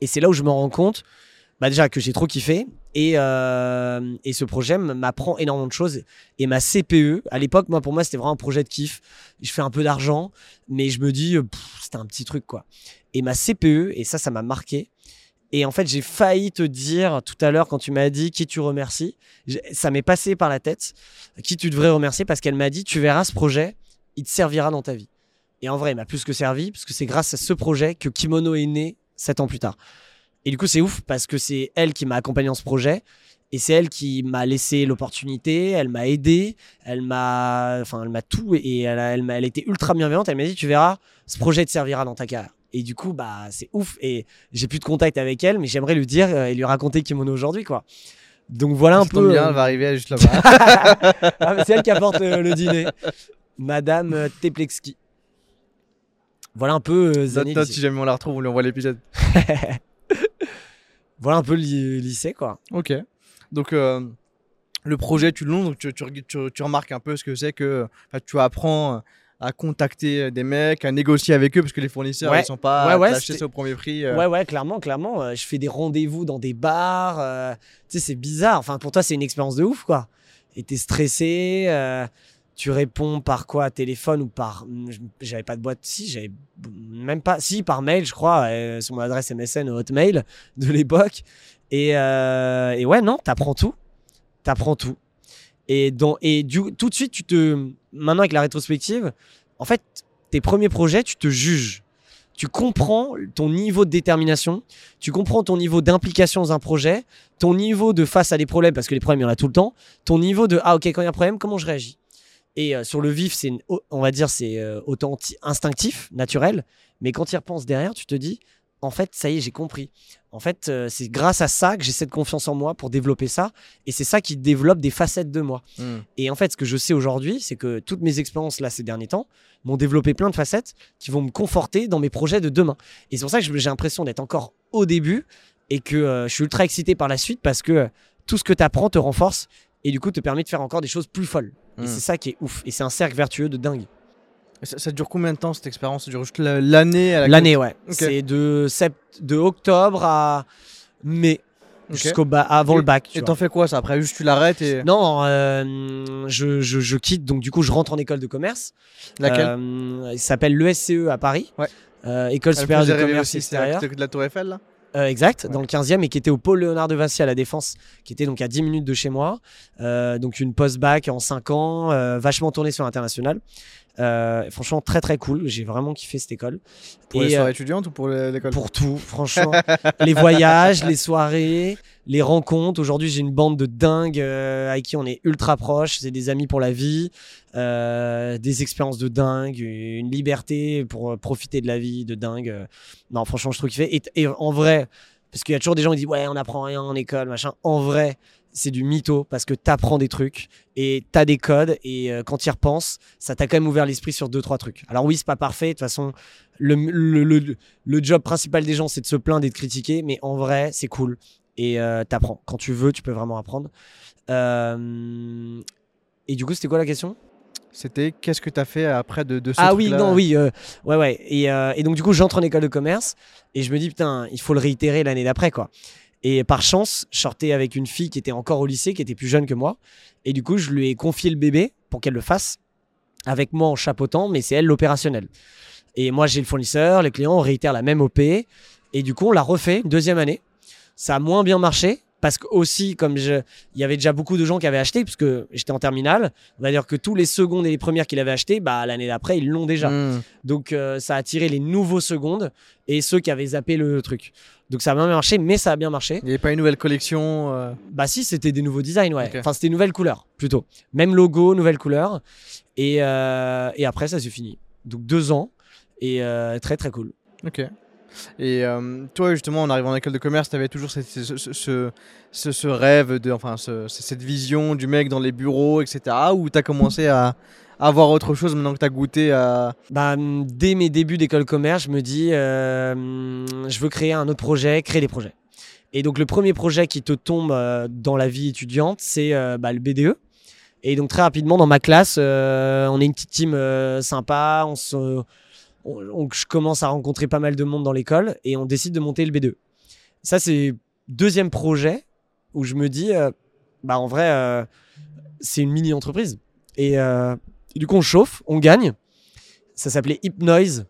Et c'est là où je me rends compte, bah déjà que j'ai trop kiffé. Et, euh, et ce projet m'apprend énormément de choses. Et ma CPE, à l'époque, moi, pour moi, c'était vraiment un projet de kiff. Je fais un peu d'argent, mais je me dis, euh, c'était un petit truc, quoi. Et ma CPE, et ça, ça m'a marqué. Et en fait, j'ai failli te dire tout à l'heure quand tu m'as dit qui tu remercies. Ça m'est passé par la tête qui tu devrais remercier? Parce qu'elle m'a dit tu verras ce projet, il te servira dans ta vie. Et en vrai, il m'a plus que servi parce que c'est grâce à ce projet que Kimono est né sept ans plus tard. Et du coup, c'est ouf parce que c'est elle qui m'a accompagné dans ce projet et c'est elle qui m'a laissé l'opportunité, elle m'a aidé, elle m'a, enfin, elle m'a tout et elle, a- elle, était ultra bienveillante. Elle m'a dit tu verras, ce projet te servira dans ta carrière. Et du coup, bah, c'est ouf. Et j'ai plus de contact avec elle, mais j'aimerais lui dire euh, et lui raconter Kimono aujourd'hui, quoi. Donc voilà un peu. bien, euh, elle va arriver juste là-bas. ah, c'est elle qui apporte le, le dîner. Madame euh, Teplexki. Voilà un peu euh, Note, si jamais on la retrouve, on lui envoie l'épisode. Voilà un peu le ly- lycée, quoi. Ok. Donc, euh, le projet, tu le lances, donc tu, tu, tu- tu remarques un peu ce que c'est que tu apprends à contacter des mecs, à négocier avec eux, parce que les fournisseurs, Ouais. ils sont pas Ouais, ouais, au premier prix. euh. Ouais, ouais, clairement, clairement. euh, je fais des rendez-vous dans des bars. euh, tu sais, c'est bizarre. Enfin, pour toi, c'est une expérience de ouf, quoi. Et t'es stressé. euh, tu réponds par quoi? Téléphone ou par. J'avais pas de boîte. Si, j'avais même pas. Si, par mail, je crois, euh, sur mon adresse MSN Hotmail de l'époque. Et, euh, et ouais, non, t'apprends tout. T'apprends tout. Et, et tout de suite, tu te. Maintenant, avec la rétrospective, en fait, tes premiers projets, tu te juges. Tu comprends ton niveau de détermination, tu comprends ton niveau d'implication dans un projet, ton niveau de face à des problèmes, parce que les problèmes, il y en a tout le temps, ton niveau de ah ok, quand il y a un problème, comment je réagis? Et euh, sur le vif, c'est on va dire, c'est euh, authenti- instinctif, naturel, mais quand tu y repenses derrière, tu te dis en fait, ça y est, j'ai compris. En fait, euh, c'est grâce à ça que j'ai cette confiance en moi pour développer ça, et c'est ça qui développe des facettes de moi. Hmm. Et en fait, ce que je sais aujourd'hui, c'est que toutes mes expériences là ces derniers temps m'ont développé plein de facettes qui vont me conforter dans mes projets de demain. Et c'est pour ça que j'ai l'impression d'être encore au début et que euh, je suis ultra excité par la suite parce que euh, tout ce que tu apprends te renforce et du coup te permet de faire encore des choses plus folles. Hmm. Et c'est ça qui est ouf. Et c'est un cercle vertueux de dingue. Ça, ça dure combien de temps cette expérience? Ça dure juste la- l'année à L'année, ouais. C'est de, sept- de octobre à mai jusqu'au ba- avant le bac. tu Et t'en fais quoi ça? Après, juste tu l'arrêtes et. Non, euh, je, je, je quitte, donc du coup je rentre en école de commerce. Laquelle? Euh, Il s'appelle l'ESCE à Paris. Ouais. Euh, école Elle supérieure de commerce aussi, extérieur. de la Tour Eiffel là? Euh, exact, Ouais. dans le 15e et qui était au pôle Léonard de Vinci à la Défense, qui était donc à 10 minutes de chez moi. Euh, donc une post-bac en 5 ans, euh, vachement tournée sur l'international. Euh, franchement, très très cool. J'ai vraiment kiffé cette école. Pour Et, les euh, soirées étudiantes ou pour l'école? pour tout, franchement. les voyages, les soirées, les rencontres. Aujourd'hui, j'ai une bande de dingues euh, avec qui on est ultra proches. C'est des amis pour la vie, euh, des expériences de dingue, une liberté pour euh, profiter de la vie de dingue. Euh, Non, franchement, je trouve qu'il fait. Et, et en vrai, parce qu'il y a toujours des gens qui disent ouais, on apprend rien en école, machin. En vrai, c'est du mytho parce que t'apprends des trucs et t'as des codes et euh, quand tu y repenses, ça t'a quand même ouvert l'esprit sur deux trois trucs. Alors oui, c'est pas parfait. De toute façon, le, le, le, le job principal des gens, c'est de se plaindre et de critiquer, mais en vrai, c'est cool. Et euh, t'apprends. Quand tu veux, tu peux vraiment apprendre. Euh, Et du coup, c'était quoi la question? C'était qu'est-ce que t'as fait après de, de ce Ah oui, non, oui. euh, ouais, ouais. Et, euh, et donc, du coup, j'entre en école de commerce et je me dis, putain, il faut le réitérer l'année d'après, quoi. Et par chance, je sortais avec une fille qui était encore au lycée, qui était plus jeune que moi. Et du coup, je lui ai confié le bébé pour qu'elle le fasse avec moi en chapeautant, mais c'est elle l'opérationnel. Et moi, j'ai le fournisseur, les clients, on réitère la même OP. Et du coup, on l'a refait une deuxième année. Ça a moins bien marché, parce que aussi, comme je, il y avait déjà beaucoup de gens qui avaient acheté, puisque j'étais en terminale, on va dire que tous les secondes et les premières qu'il avait acheté, bah, l'année d'après, ils l'ont déjà. Hmm. Donc euh, ça a attiré les nouveaux secondes et ceux qui avaient zappé le truc. Donc ça a bien marché, mais ça a bien marché. Il n'y avait pas une nouvelle collection. euh, Bah si, c'était des nouveaux designs, ouais. Enfin, c'était nouvelles couleurs, plutôt. Même logo, nouvelles couleurs. Et, euh, et après, ça s'est fini. Donc deux ans. Et très, très cool. Ok. Et euh, toi, justement, en arrivant en école de commerce, tu avais toujours ce, rêve, de, enfin, ce- cette vision du mec dans les bureaux, etc. Ou tu as commencé à, à voir autre chose maintenant que tu as goûté à. Bah, dès mes débuts d'école commerce, je me dis, euh, je veux créer un autre projet, créer des projets. Et donc, le premier projet qui te tombe euh, dans la vie étudiante, c'est bah, le BDE. Et donc, très rapidement, dans ma classe, on est une petite team sympa. On se, on- je commence à rencontrer pas mal de monde dans l'école et on décide de monter le BDE. Ça, c'est deuxième projet où je me dis, euh, bah, en vrai, euh, c'est une mini-entreprise. Et euh, du coup, on chauffe, on gagne. Ça s'appelait Hypnoise.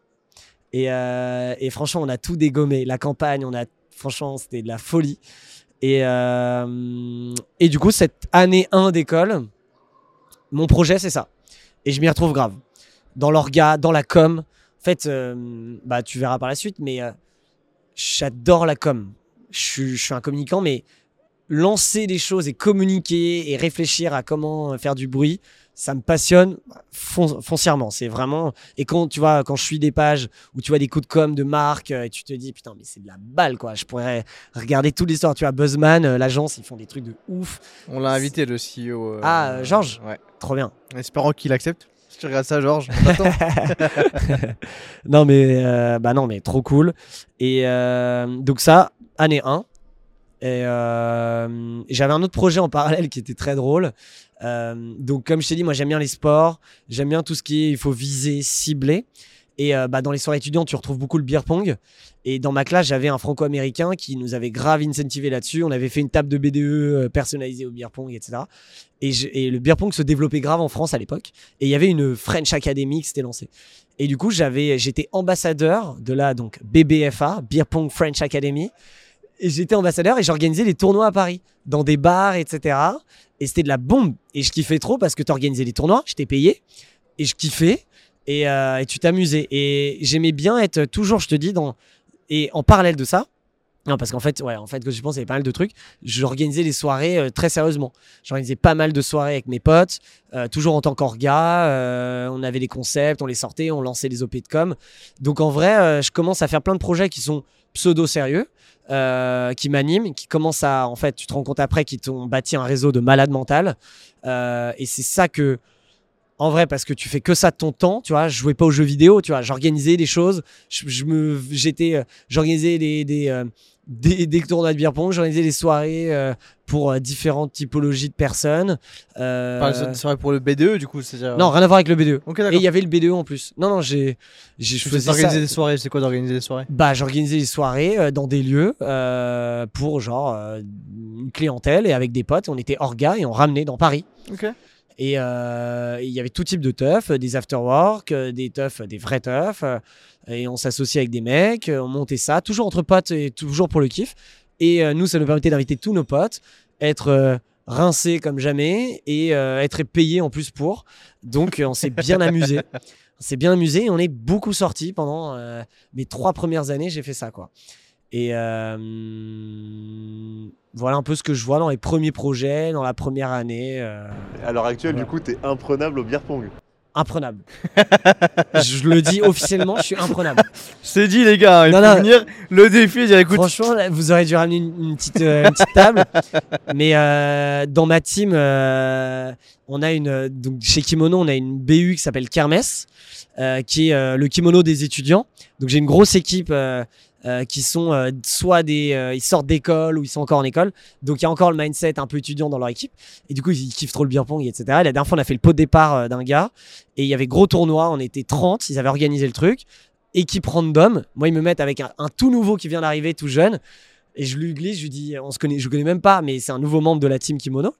Et, et franchement, on a tout dégommé. La campagne, on a franchement, c'était de la folie. Et, et du coup, cette année 1 d'école, mon projet, c'est ça. Et je m'y retrouve grave. Dans l'orga, dans la com. En fait, euh, bah, tu verras par la suite, mais euh, j'adore la com. Je suis, je suis un communicant, mais lancer des choses et communiquer et réfléchir à comment faire du bruit, ça me passionne fon- foncièrement. C'est vraiment. Et quand tu vois, quand je suis des pages où tu vois des coups de com de marque euh, et tu te dis putain, mais c'est de la balle quoi. Je pourrais regarder toute l'histoire. Tu vois, Buzzman, euh, l'agence, ils font des trucs de ouf. On l'a invité, le CEO. euh, Ah, euh, Georges? Ouais. Trop bien. En espérant qu'il accepte. Tu regardes ça, Georges, non mais euh, bah non mais trop cool. Et euh, donc ça année 1 et euh, j'avais un autre projet en parallèle qui était très drôle. Donc comme je t'ai dit moi j'aime bien les sports j'aime bien tout ce qui est il faut viser cibler et euh, bah, dans les soirées étudiantes tu retrouves beaucoup le beer pong et dans ma classe j'avais un franco-américain qui nous avait grave incentivé là-dessus on avait fait une table de BDE euh, personnalisée au beer pong etc et, le beer pong se développait grave en France à l'époque et il y avait une French Academy qui s'était lancée et du coup, j'avais, j'étais ambassadeur de la donc BBFA, Beer Pong French Academy. Et j'étais ambassadeur et j'organisais des tournois à Paris, dans des bars, etc. Et c'était de la bombe. Et je kiffais trop parce que tu organisais des tournois, je t'ai payé. Et je kiffais. Et, euh, et tu t'amusais. Et j'aimais bien être toujours, je te dis, dans. Et en parallèle de ça, non, parce qu'en fait, ouais, en fait, quand je pense, il y avait pas mal de trucs. J'organisais les soirées euh, très sérieusement. J'organisais pas mal de soirées avec mes potes, euh, toujours en tant qu'orga. on avait des concepts, on les sortait, on lançait les OP de com. Donc en vrai, je commence à faire plein de projets qui sont pseudo sérieux, qui m'animent, qui commencent à, en fait, tu te rends compte après, qui t'ont bâti un réseau de malades mentales. Et c'est ça que en vrai, parce que tu fais que ça de ton temps, tu vois, je jouais pas aux jeux vidéo, tu vois, j'organisais des choses, je, je me, j'étais, euh, j'organisais des, des, euh, des, des tournois de beer pong, j'organisais des soirées euh, pour différentes typologies de personnes. Euh, Enfin, ça serait pour le B2, du coup. c'est-à-dire- non, rien à voir avec le BDE. Ok, Et il y avait le BDE en plus. Non, non, j'ai, j'ai, je faisais ça. des soirées, c'est quoi d'organiser des soirées? Bah, j'organisais des soirées dans des lieux pour genre une clientèle et avec des potes. On était orga et on ramenait dans Paris. Ok. Et euh, il y avait tout type de teufs, euh, des afterwork, euh, des teufs, des vrais teufs. et on s'associait avec des mecs, on montait ça, toujours entre potes et toujours pour le kiff. Et nous, ça nous permettait d'inviter tous nos potes, être rincés comme jamais et euh, être payés en plus pour. Donc, euh, on s'est bien amusé. On s'est bien amusé et on est beaucoup sortis pendant euh, mes trois premières années. J'ai fait ça, quoi. Et euh, voilà un peu ce que je vois dans les premiers projets, dans la première année. euh, À l'heure actuelle, Voilà. du coup, t'es imprenable au beer pong. imprenable. je le dis officiellement, je suis imprenable. C'est dit, les gars. Il Non, faut non. venir. Le défi, dire écoute. Franchement, là, vous aurez dû ramener une, une petite, euh, une petite table. Mais euh, dans ma team, euh, on a une donc chez Kimono, on a une BU qui s'appelle Kermesse, euh, qui est euh, le kimono des étudiants. Donc j'ai une grosse équipe. Euh, qui sont euh, soit des euh, ils sortent d'école ou ils sont encore en école. Donc il y a encore le mindset un peu étudiant dans leur équipe. Et du coup ils kiffent trop le beer pong etc la dernière fois on a fait le pot de départ d'un gars. Et il y avait gros tournoi. On était 30 ils avaient organisé le truc. Équipe random. Moi ils me mettent avec un tout nouveau qui vient d'arriver tout jeune Et je lui glisse, je lui dis, on se connaît, je connais même pas, mais c'est un nouveau membre de la team Kimono.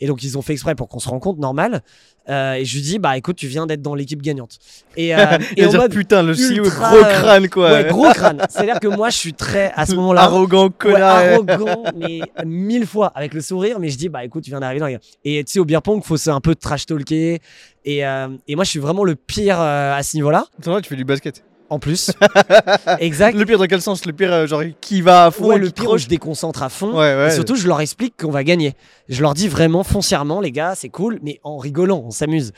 Et donc ils ont fait exprès pour qu'on se rencontre normal. Euh, et je lui dis, bah écoute, tu viens d'être dans l'équipe gagnante. Et, euh, Et et en dire, mode, putain, le CEO, ultra, gros euh, crâne quoi. ouais, gros crâne. C'est-à-dire que moi, je suis très, à ce moment-là, Arrogant, connard. ouais. arrogant, mais mille fois avec le sourire. Mais je dis, bah écoute, tu viens d'arriver dans les... Et tu sais, au beer pong, faut se un peu trash talker. Et, euh, et moi, je suis vraiment le pire euh, à ce niveau-là. Attends, tu fais du basket. En plus, exact. Le pire dans quel sens? Le pire, euh, genre, qui va à fond Ouais, le pire où je déconcentre à fond. Ouais, ouais. Et surtout, je leur explique qu'on va gagner. Je leur dis vraiment foncièrement, les gars, c'est cool, mais en rigolant, on s'amuse.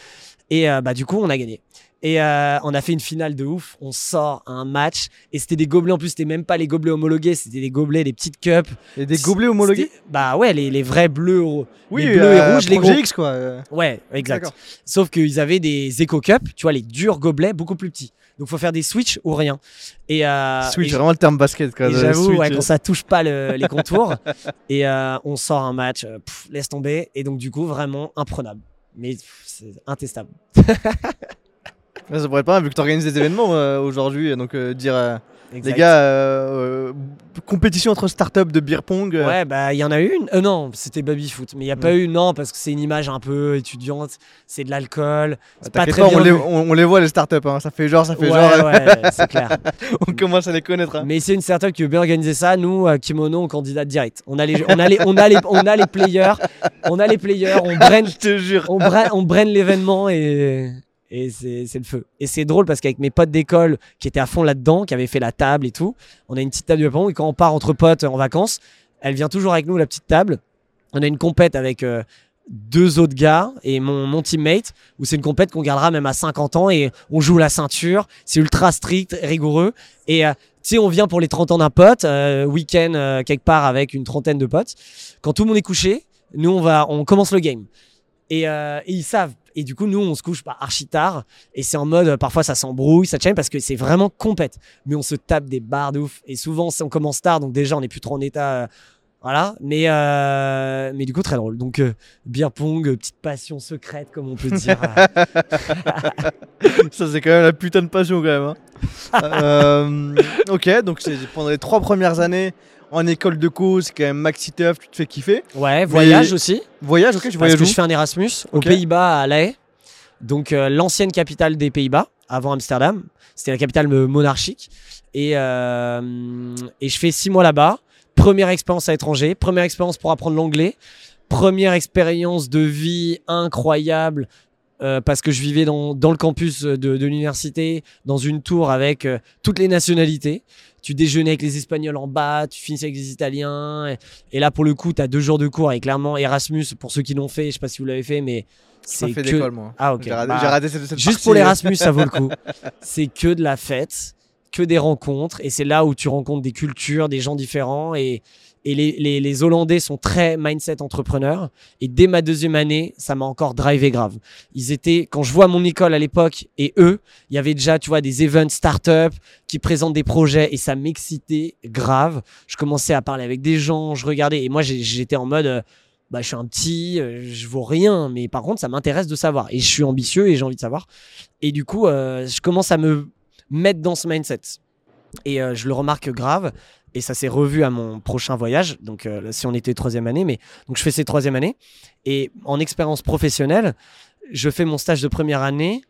Et euh, bah du coup, on a gagné. Et euh, on a fait une finale de ouf. On sort un match et c'était des gobelets en plus. C'était même pas les gobelets homologués, c'était des gobelets, des petites cups. Et des gobelets homologués? Bah ouais, les, les vrais bleus, Oui, les bleus euh, et rouges, les gros. Quoi. euh. Ouais, exact. Sauf qu'ils avaient des Eco Cup, tu vois, les durs gobelets beaucoup plus petits. Donc faut faire des switch ou rien. Et, euh, Switch, et- vraiment le terme basket, quoi. j'avoue, ouais, quand ça touche pas le- les contours, et euh, on sort un match, euh, pff, laisse tomber, et donc du coup vraiment imprenable, mais pff, c'est intestable. Ça pourrait être pas mal, vu que tu organises des événements aujourd'hui, donc dire euh, les Exact. gars, euh, euh, compétition entre startups de beer pong. euh, Ouais, bah il y en a eu une. Euh, non, c'était baby foot, mais il y a pas eu non parce que c'est une image un peu étudiante, c'est de l'alcool, c'est pas très pas, bien. on, les, vu. on, on les voit les startups, hein, ça fait genre, ça fait Ouais, genre, ouais, c'est clair. on commence à les connaître. hein. Mais c'est une startup qui veut bien organiser ça. Nous, à Kimono, on candidate direct. On a les, on a les, on a les, on a les players, on a les players, on brain, Je te jure. on on l'événement et, et c'est, le feu. Et c'est drôle parce qu'avec mes potes d'école qui étaient à fond là-dedans, qui avaient fait la table et tout, on a une petite table de pong et quand on part entre potes en vacances, elle vient toujours avec nous la petite table. On a une compète avec euh, deux autres gars et mon, mon teammate où c'est une compète qu'on gardera même à 50 ans et on joue la ceinture. C'est ultra strict, rigoureux et euh, tu sais, on vient pour les 30 ans d'un pote, euh, week-end euh, quelque part avec une trentaine de potes. Quand tout le monde est couché, nous on va, on commence le game. Euh, et ils savent. Et du coup, nous, on se couche pas archi tard. Et c'est en mode, euh, parfois, ça s'embrouille, ça chaîne parce que c'est vraiment compète. Mais on se tape des barres de ouf. Et souvent, on commence tard, donc déjà, on n'est plus trop en état. euh, voilà. Mais, euh, mais du coup, très drôle. Donc, euh, beer pong, petite passion secrète, comme on peut dire. Ça, c'est quand même la putain de passion, quand même. hein. Ok, donc pendant les trois premières années en école de c'est quand même maxi tough, tu te fais kiffer. ouais, voyage aussi. Voyage, ok, tu Parce voyages que je fais un Erasmus aux. Pays-Bas, à La Haye. Donc, euh, l'ancienne capitale des Pays-Bas, avant Amsterdam. C'était la capitale monarchique. Et, euh, et je fais six mois là-bas. Première expérience à l'étranger. Première expérience pour apprendre l'anglais. Première expérience de vie incroyable. euh, parce que je vivais dans, dans le campus de, de l'université, dans une tour avec euh, toutes les nationalités. Tu déjeunais avec les Espagnols en bas, tu finissais avec les Italiens. Et, et là, pour le coup, tu as deux jours de cours. Et clairement, Erasmus, pour ceux qui l'ont fait, je sais pas si vous l'avez fait, mais c'est que... d'école, moi. Ah, ok. J'ai raté, Bah, j'ai raté cette, cette Juste partie, pour l'Erasmus, ça vaut le coup. C'est que de la fête, que des rencontres. Et c'est là où tu rencontres des cultures, des gens différents. Et, et les, les, Hollandais sont très mindset entrepreneurs. Et dès ma deuxième année, ça m'a encore drivé grave. Ils étaient, quand je vois mon école à l'époque et eux, il y avait déjà, tu vois, des events start-up qui présentent des projets et ça m'excitait grave. Je commençais à parler avec des gens, je regardais. Et moi, j'étais en mode. euh, bah, je suis un petit, euh, je vaux rien, mais par contre, ça m'intéresse de savoir. Et je suis ambitieux et j'ai envie de savoir. Et du coup, euh, je commence à me mettre dans ce mindset. Et je le remarque grave. Et ça s'est revu à mon prochain voyage. Donc, euh, si on était troisième année, mais donc je fais ces troisième année. Et en expérience professionnelle, je fais mon stage de première année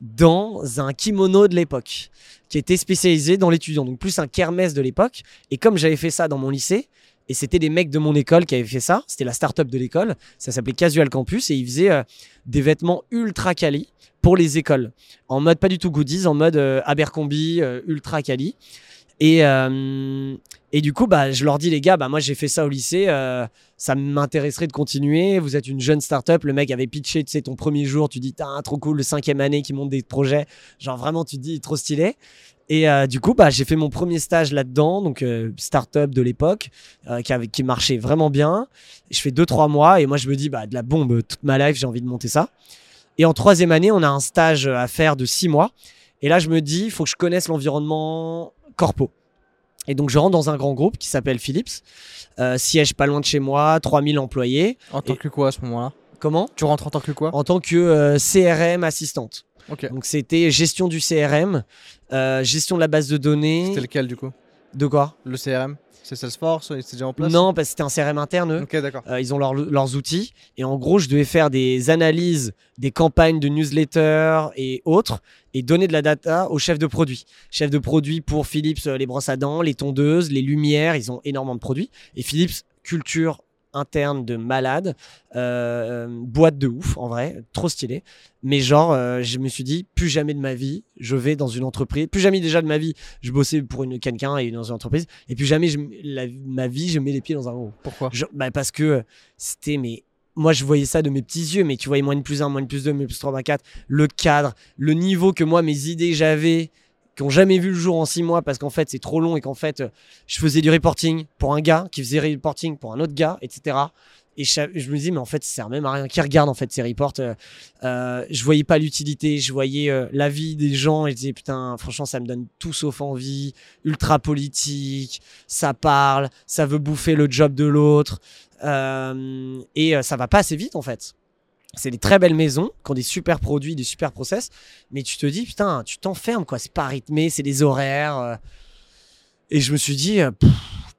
dans un kimono de l'époque qui était spécialisé dans l'étudiant. Donc, plus un kermesse de l'époque. Et comme j'avais fait ça dans mon lycée, et c'était des mecs de mon école qui avaient fait ça, c'était la start-up de l'école, ça s'appelait Casual Campus, et ils faisaient euh, des vêtements ultra quali pour les écoles. En mode pas du tout goodies, en mode euh, Abercrombie, euh, ultra quali. Et, euh, et du coup, bah, je leur dis, les gars, bah, moi j'ai fait ça au lycée, euh, ça m'intéresserait de continuer. Vous êtes une jeune start-up, le mec avait pitché, tu sais, ton premier jour, tu dis, t'as trop cool, le cinquième année qui monte des projets. Genre vraiment, tu te dis, trop stylé. Et euh, du coup, bah, j'ai fait mon premier stage là-dedans, donc euh, start-up de l'époque, qui, qui marchait vraiment bien. Je fais 2-3 mois et moi je me dis, bah, de la bombe toute ma life, j'ai envie de monter ça. Et en troisième année, on a un stage à faire de 6 mois. Et là, je me dis, il faut que je connaisse l'environnement corpo. Et donc, je rentre dans un grand groupe qui s'appelle Philips, euh, siège pas loin de chez moi, 3000 employés. En tant Et- que quoi à ce moment-là? Comment? Tu rentres en tant que quoi? En tant que euh, CRM assistante. Ok. Donc, c'était gestion du CRM, euh, gestion de la base de données. C'était lequel du coup? De quoi? Le CRM C'est Salesforce C'est déjà en place? Non, parce que c'était un CRM interne. eux. D'accord. Euh, ils ont leur- leurs outils. Et en gros, je devais faire des analyses des campagnes de newsletter et autres et donner de la data aux chefs de produits. Chefs de produits pour Philips, euh, les brosses à dents, les tondeuses, les lumières. Ils ont énormément de produits. Et Philips, culture interne de malade, euh, boîte de ouf en vrai, trop stylé. Mais genre, euh, je me suis dit, plus jamais de ma vie, je vais dans une entreprise. Plus jamais déjà de ma vie, je bossais pour une quelqu'un et dans une entreprise. Et plus jamais je, la- ma vie, je mets les pieds dans un gros. Pourquoi? Je- bah, parce que c'était mais moi je voyais ça de mes petits yeux mais tu voyais moins de plus 1 moins de plus 2 moins de plus 3 moins 4 le cadre le niveau que moi mes idées j'avais qui ont jamais vu le jour en 6 mois parce qu'en fait c'est trop long et qu'en fait euh, je faisais du reporting pour un gars qui faisait reporting pour un autre gars etc et je me dis mais en fait ça sert même à rien. Qui regarde en fait ces reports euh, euh, je voyais pas l'utilité je voyais euh, la vie des gens et je disais putain franchement ça me donne tout sauf envie ultra politique ça parle ça veut bouffer le job de l'autre euh, et euh, ça va pas assez vite en fait. C'est des très belles maisons qui ont des super produits, des super process, mais tu te dis putain, tu t'enfermes quoi, c'est pas rythmé, c'est des horaires. euh. et je me suis dit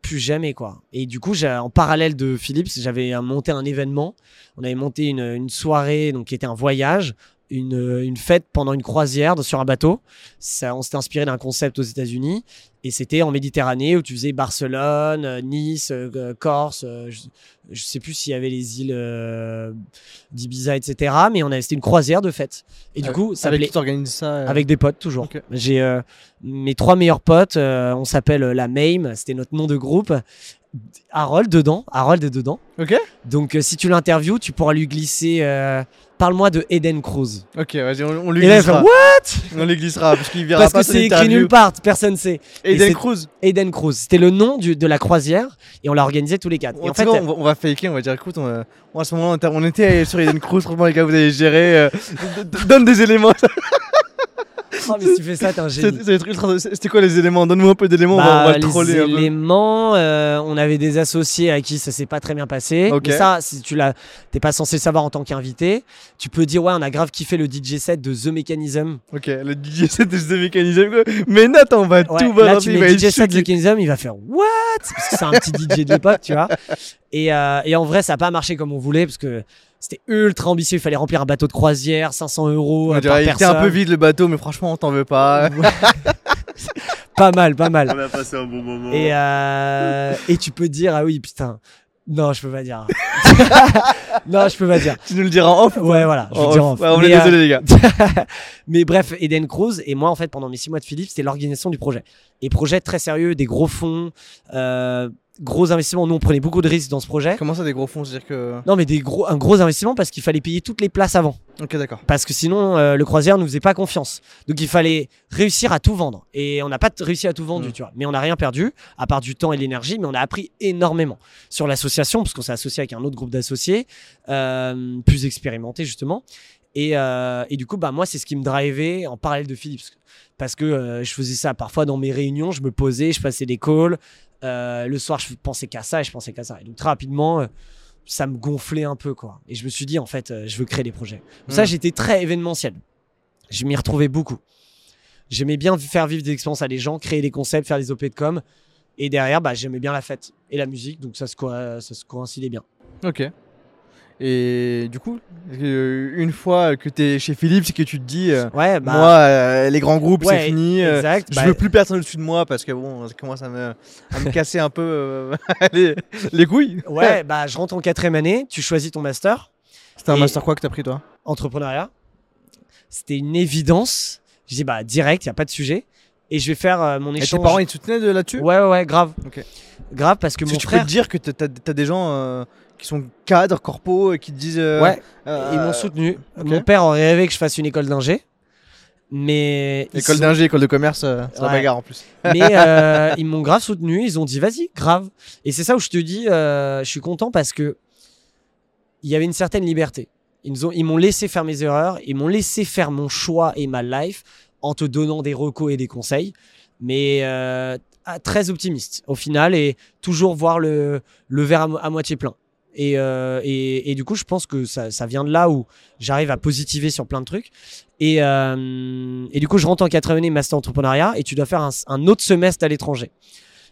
plus jamais quoi. Et du coup, en parallèle de Philips, j'avais monté un événement. On avait monté une, une soirée donc qui était un voyage. Une, euh, une fête pendant une croisière sur un bateau. Ça, on s'était inspiré d'un concept aux États-Unis et c'était en Méditerranée où tu faisais Barcelone, euh, Nice, euh, Corse. je, je sais plus s'il y avait les îles euh, d'Ibiza, etc. Mais on c'était une croisière de fête. Et du coup, ça Avec ça euh, avec des potes toujours. J'ai mes trois meilleurs potes. on s'appelle la MAME. C'était notre nom de groupe. Harold dedans. Harold est dedans. Ok Donc euh, si tu l'interviews, tu pourras lui glisser. euh, Parle-moi de Eden Cruz. Ok, vas-y, on, on lui Et là, glissera. What? On lui glissera parce qu'il verra Parce pas que c'est écrit nulle part. Personne sait. Eden Cruz. Eden Cruz. C'était le nom du- de la croisière et on l'a organisé tous les quatre. Et En fait, on, va, on va faker, on va dire écoute, on, euh, à ce moment-là, on était- sur Eden Cruz, franchement, les gars, vous allez gérer. euh, donne des éléments. oh, mais si tu fais ça, t'es un génie. C'était quoi les éléments? Donne-moi un peu d'éléments, on, va, on va Bah, le troller les éléments, euh, on avait des associés à qui ça s'est pas très bien passé. Ok. Mais ça, si tu l'as, t'es pas censé le savoir en tant qu'invité. Tu peux dire ouais, on a grave kiffé le DJ set de The Mechanism. Ok, le DJ set de mécanisme. quoi. Mais Nathan, on va Ouais, tout balancer, être DJ set The choqué. Mechanism, il va faire what? Parce que c'est un petit DJ de l'époque, tu vois. Et, euh, et en vrai, ça a pas marché comme on voulait parce que c'était ultra ambitieux. Il fallait remplir un bateau de croisière, 500 euros On euh, dirait, par il était un peu vide le bateau, mais franchement, on t'en veut pas. Pas mal, pas mal. On a passé un bon moment. Et, euh, et tu peux dire, ah oui, putain. Non, je peux pas dire. non, je peux pas dire. tu nous le diras en off. ou Ouais, voilà, je En en off. off. Ouais, on Mais, est euh, désolé, les gars. Mais bref, Eden Cruz et moi, en fait, pendant mes six mois de Philippe, c'était l'organisation du projet. Et projet très sérieux, des gros fonds, euh, gros investissements. Nous, on prenait beaucoup de risques dans ce projet. Comment ça, des gros fonds C'est-à-dire que. Non, mais des gros, un gros investissement parce qu'il fallait payer toutes les places avant. Ok, d'accord. Parce que sinon, euh, le croisière ne nous faisait pas confiance. Donc, il fallait réussir à tout vendre. Et on n'a pas réussi à tout vendre, Mm. tu vois. Mais on n'a rien perdu, à part du temps et de l'énergie. Mais on a appris énormément sur l'association, parce qu'on s'est associé avec un autre groupe d'associés, euh, plus expérimentés, justement. Et, euh, et du coup, bah, moi, c'est ce qui me drivait en parallèle de Philips. Parce que euh, je faisais ça parfois dans mes réunions, je me posais, je passais des calls. Euh, le soir, je pensais qu'à ça et je pensais qu'à ça. Et donc, très rapidement, euh, ça me gonflait un peu, quoi. Et je me suis dit, en fait, euh, je veux créer des projets. Ça, Mm. j'étais très événementiel. Je m'y retrouvais beaucoup. J'aimais bien faire vivre des expériences à des gens, créer des concepts, faire des OP de com. Et derrière, bah, j'aimais bien la fête et la musique, donc ça se, co- ça se coïncidait bien. Ok. Et du coup, euh, une fois que tu es chez Philips, c'est que tu te dis, euh, Ouais, bah, moi, euh, les grands groupes, ouais, c'est fini. euh, exact. je Bah, veux plus personne au-dessus de moi parce que bon, ça commence à me, à me casser un peu euh, les, les couilles. Ouais, bah, je rentre en quatrième année, tu choisis ton master, C'était un Et- master quoi que t'as pris toi? Entrepreneuriat. C'était une évidence. Je dis, bah, direct, il n'y a pas de sujet. Et je vais faire euh, mon Et échange. tes parents ils te soutenaient de là-dessus? Ouais, ouais, ouais, grave. Grave, parce que Parce mon que tu frère. peux te dire que t'as as, des gens euh, qui sont cadres, corpos, et qui te disent. euh, Ouais, euh, ils m'ont soutenu. Mon père aurait rêvé que je fasse une école d'ingé. Mais. École sont- d'ingé, école de commerce, euh, c'est la Ouais. bagarre en plus. Mais euh, ils m'ont grave soutenu. Ils ont dit vas-y, grave. Et c'est ça où je te dis, euh, je suis content parce que il y avait une certaine liberté. Ils nous ont, ils m'ont laissé faire mes erreurs. Ils m'ont laissé faire mon choix et ma life en te donnant des recos et des conseils. Mais euh, ah, très optimiste au final et toujours voir le, le verre à, mo- à moitié plein. Et, euh, et, et du coup, je pense que ça, ça vient de là où j'arrive à positiver sur plein de trucs. Et, euh, et du coup, je rentre en quatrième année master entrepreneuriat et tu dois faire un, un autre semestre à l'étranger.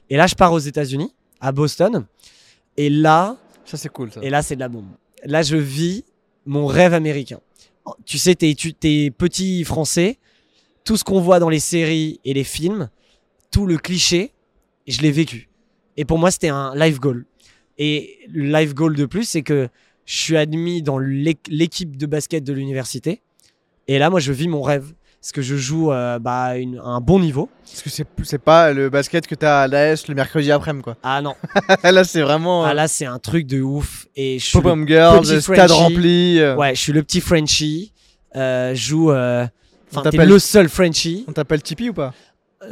Et là, je pars aux États-Unis, à Boston. Et là, Ça, c'est cool. Ça. et là, c'est de la bombe. Là, je vis mon rêve américain. Tu sais, t'es, tu, t'es petit français, tout ce qu'on voit dans les séries et les films, tout le cliché, je l'ai vécu. Et pour moi, c'était un life goal. Et le life goal de plus, c'est que je suis admis dans l'équ- l'équipe de basket de l'université. Et là, moi, je vis mon rêve. Parce que je joue euh, bah, une- un bon niveau. Parce que c'est pas le basket que t'as à l'AS le mercredi après-midi, quoi. Ah non, là, c'est vraiment. ah, euh, là, c'est un truc de ouf. Et je suis Girls, petit stade Frenchie. rempli. euh, Ouais, je suis le petit Frenchie. Euh, je joue. euh, Enfin, t'es le seul Frenchie. On t'appelle Tipeee ou pas?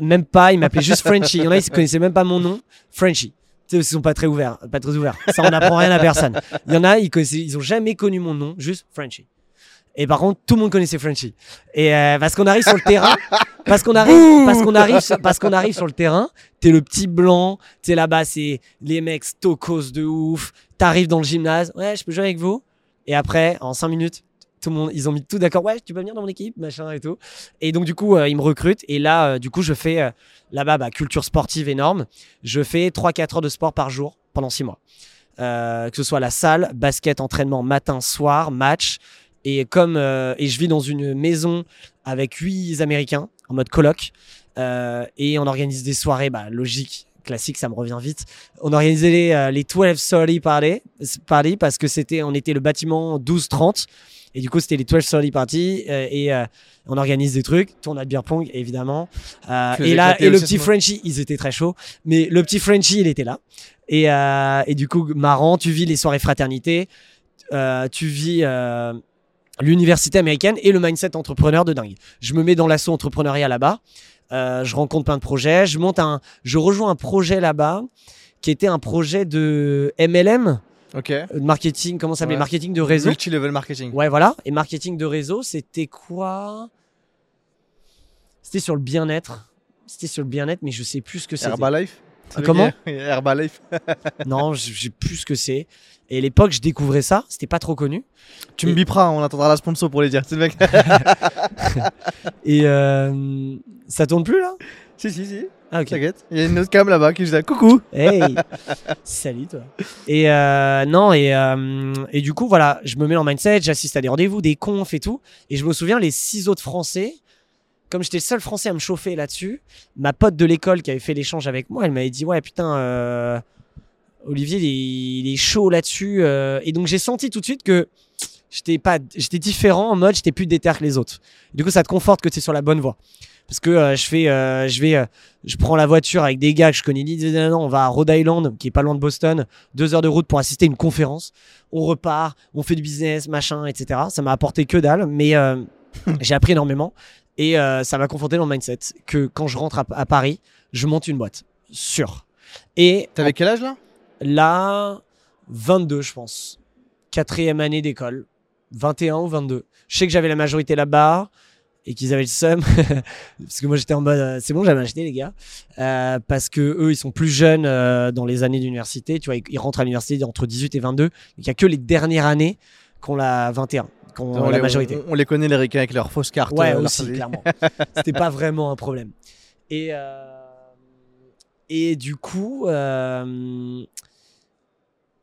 Même pas, il m'appelait juste Frenchie. Il y en a, ils connaissaient même pas mon nom. Frenchie. Ils sont pas très ouverts. Pas très ouverts. Ça, on n'apprend rien à personne. Il y en a, ils, ils ont jamais connu mon nom, juste Frenchie. Et par contre, tout le monde connaissait Frenchie. Et euh, parce qu'on arrive sur le terrain, parce qu'on arrive, parce qu'on arrive, sur- parce qu'on arrive sur le terrain, t'es le petit blanc, sais là-bas, c'est les mecs stokos de ouf. T'arrives dans le gymnase, ouais, je peux jouer avec vous? Et après, en 5 minutes, tout le monde, ils ont mis tout d'accord, ouais, tu peux venir dans mon équipe, machin et tout. Et donc du coup, euh, ils me recrutent. Et là, euh, du coup, je fais euh, là-bas, bah, culture sportive énorme. Je fais 3-4 heures de sport par jour pendant 6 mois. Que ce soit la salle, basket, entraînement, matin, soir, match. Et comme et je vis dans une maison avec huit Américains en mode coloc et on organise des soirées, bah, logique, classique, ça me revient vite. On organisait les, les 12 Sorry Party, party parce que c'était, on était le bâtiment 12-30 et du coup c'était les 12 Sorry Party euh, et euh, on organise des trucs, tournoi de beer pong évidemment. Euh, et là et le petit. Frenchie, ils étaient très chauds, mais le petit Frenchie il était là et, et du coup marrant, tu vis les soirées fraternité, tu vis l'université américaine et le mindset entrepreneur de dingue. Je me mets dans l'assaut entrepreneuriat là-bas. Euh, je rencontre plein de projets. Je monte un, je rejoins un projet là-bas qui était un projet de MLM, Ok. euh, de marketing, comment ça s'appelait, Ouais. marketing de réseau. Multi-level marketing. Ouais, voilà. Et marketing de réseau, c'était quoi? C'était sur le bien-être. C'était sur le bien-être, mais je sais plus ce que c'était. Herbalife? Ah, comment? Herbalife. Non, je sais plus ce que c'est. Et à l'époque, je découvrais ça. C'était pas trop connu. Tu me biperas, on attendra la sponsor pour les dire. C'est le mec. Et euh, ça tourne plus là? Si, si, si. Ah ok. T'inquiète. Il y a une autre cam là-bas qui dit coucou. Hey Salut toi Et euh, non, et, euh, et du coup, voilà, je me mets en mindset, j'assiste à des rendez-vous, des confs et tout. Et je me souviens, les six autres Français, comme j'étais le seul Français à me chauffer là-dessus, ma pote de l'école qui avait fait l'échange avec moi, elle m'avait dit Ouais, putain, euh, Olivier, il est, il est chaud là-dessus. Et donc, j'ai senti tout de suite que j'étais pas j'étais différent en mode j'étais plus déter que les autres. Du coup, ça te conforte que tu es sur la bonne voie. Parce que euh, je fais, euh, je vais, euh, je prends la voiture avec des gars que je connais ni on va à Rhode Island, qui est pas loin de Boston, deux heures de route pour assister à une conférence. On repart, on fait du business, machin, etc. Ça m'a apporté que dalle, mais j'ai appris énormément et ça m'a conforté dans le mindset que quand je rentre à, à Paris, je monte une boîte, sûr. Et T'avais quel âge là? Là, 22, je pense. Quatrième année d'école. 21 ou 22. Je sais que j'avais la majorité là-bas et qu'ils avaient le seum. parce que moi, j'étais en mode, euh, c'est bon, j'avais acheté, les gars. Euh, parce que eux, ils sont plus jeunes euh, dans les années d'université. Tu vois, ils, ils rentrent à l'université entre 18 et 22. Il n'y a que les dernières années qu'on l'a 21, qu'on on, la les, majorité. on- on les connaît les ricains avec leurs fausses cartes. Ouais, aussi, clairement. C'était pas vraiment un problème. Et, et du coup,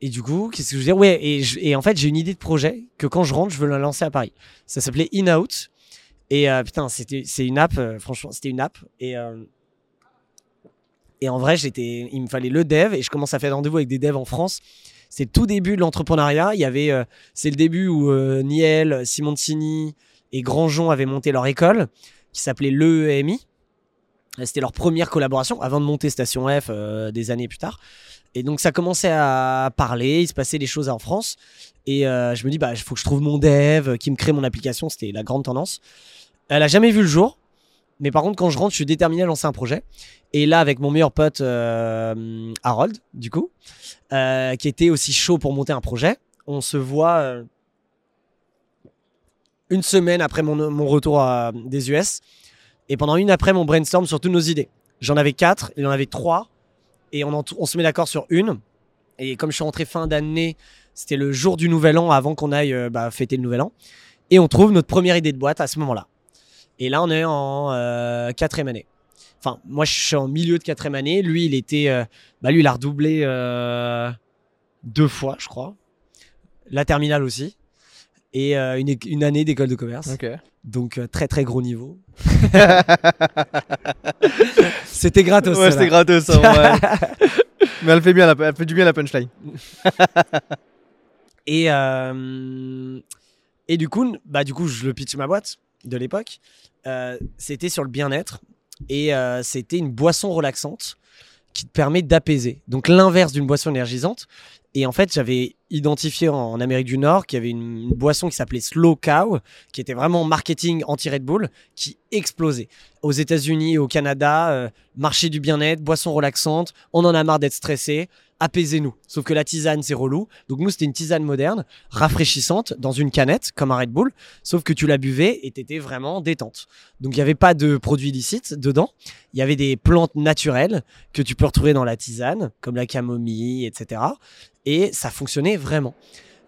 et du coup, qu'est-ce que je veux dire? Ouais, et, je- et en fait, j'ai une idée de projet que quand je rentre, je veux la lancer à Paris. Ça s'appelait In-Out. Et euh, putain, c'était, c'est une app, euh, franchement, c'était une app. Et, euh, et en vrai, j'étais, il me fallait le dev et je commence à faire des rendez-vous avec des devs en France. C'est le tout début de l'entrepreneuriat. Il y avait, c'est le début où euh, Niel, Simoncini et Grandjean avaient monté leur école qui s'appelait l'EEMI. C'était leur première collaboration avant de monter Station F des années plus tard. Et donc ça commençait à parler, il se passait des choses en France. Et je me dis, bah, il faut que je trouve mon dev qui me crée mon application. C'était la grande tendance. Elle a jamais vu le jour. Mais par contre, quand je rentre, je suis déterminé à lancer un projet. Et là, avec mon meilleur pote euh, Harold, du coup, euh, qui était aussi chaud pour monter un projet, on se voit euh, une semaine après mon, retour des US. Et pendant une après, mon brainstorm sur toutes nos idées. J'en avais quatre, il en avait trois. Et on, on se met d'accord sur une. Et comme je suis rentré fin d'année, c'était le jour du nouvel an avant qu'on aille bah, fêter le nouvel an. Et on trouve notre première idée de boîte à ce moment-là. Et là, on est en euh, quatrième année. Enfin, moi, je suis en milieu de quatrième année. Lui, il était. euh, bah, lui, il a redoublé euh, deux fois, je crois. La terminale aussi. Et une, une année d'école de commerce. Donc, très, très gros niveau. C'était gratos. Ouais, c'était gratos, ouais. Mais elle fait bien, elle fait du bien la punchline. Et, euh, et du coup, bah, du coup, je le pitch ma boîte de l'époque. Euh, c'était sur le bien-être et euh, c'était une boisson relaxante qui te permet d'apaiser. Donc l'inverse d'une boisson énergisante. Et en fait, j'avais identifié en, Amérique du Nord qu'il y avait une, une boisson qui s'appelait Slow Cow, qui était vraiment marketing anti-Red Bull, qui explosait. Aux États-Unis, au Canada, euh, marché du bien-être, boisson relaxante, on en a marre d'être stressé, apaisez-nous. Sauf que la tisane, c'est relou. Donc nous, c'était une tisane moderne, rafraîchissante, dans une canette, comme un Red Bull, sauf que tu la buvais et t'étais vraiment détente. Donc il n'y avait pas de produits illicites dedans. Il y avait des plantes naturelles que tu peux retrouver dans la tisane, comme la camomille, etc. Et ça fonctionnait vraiment.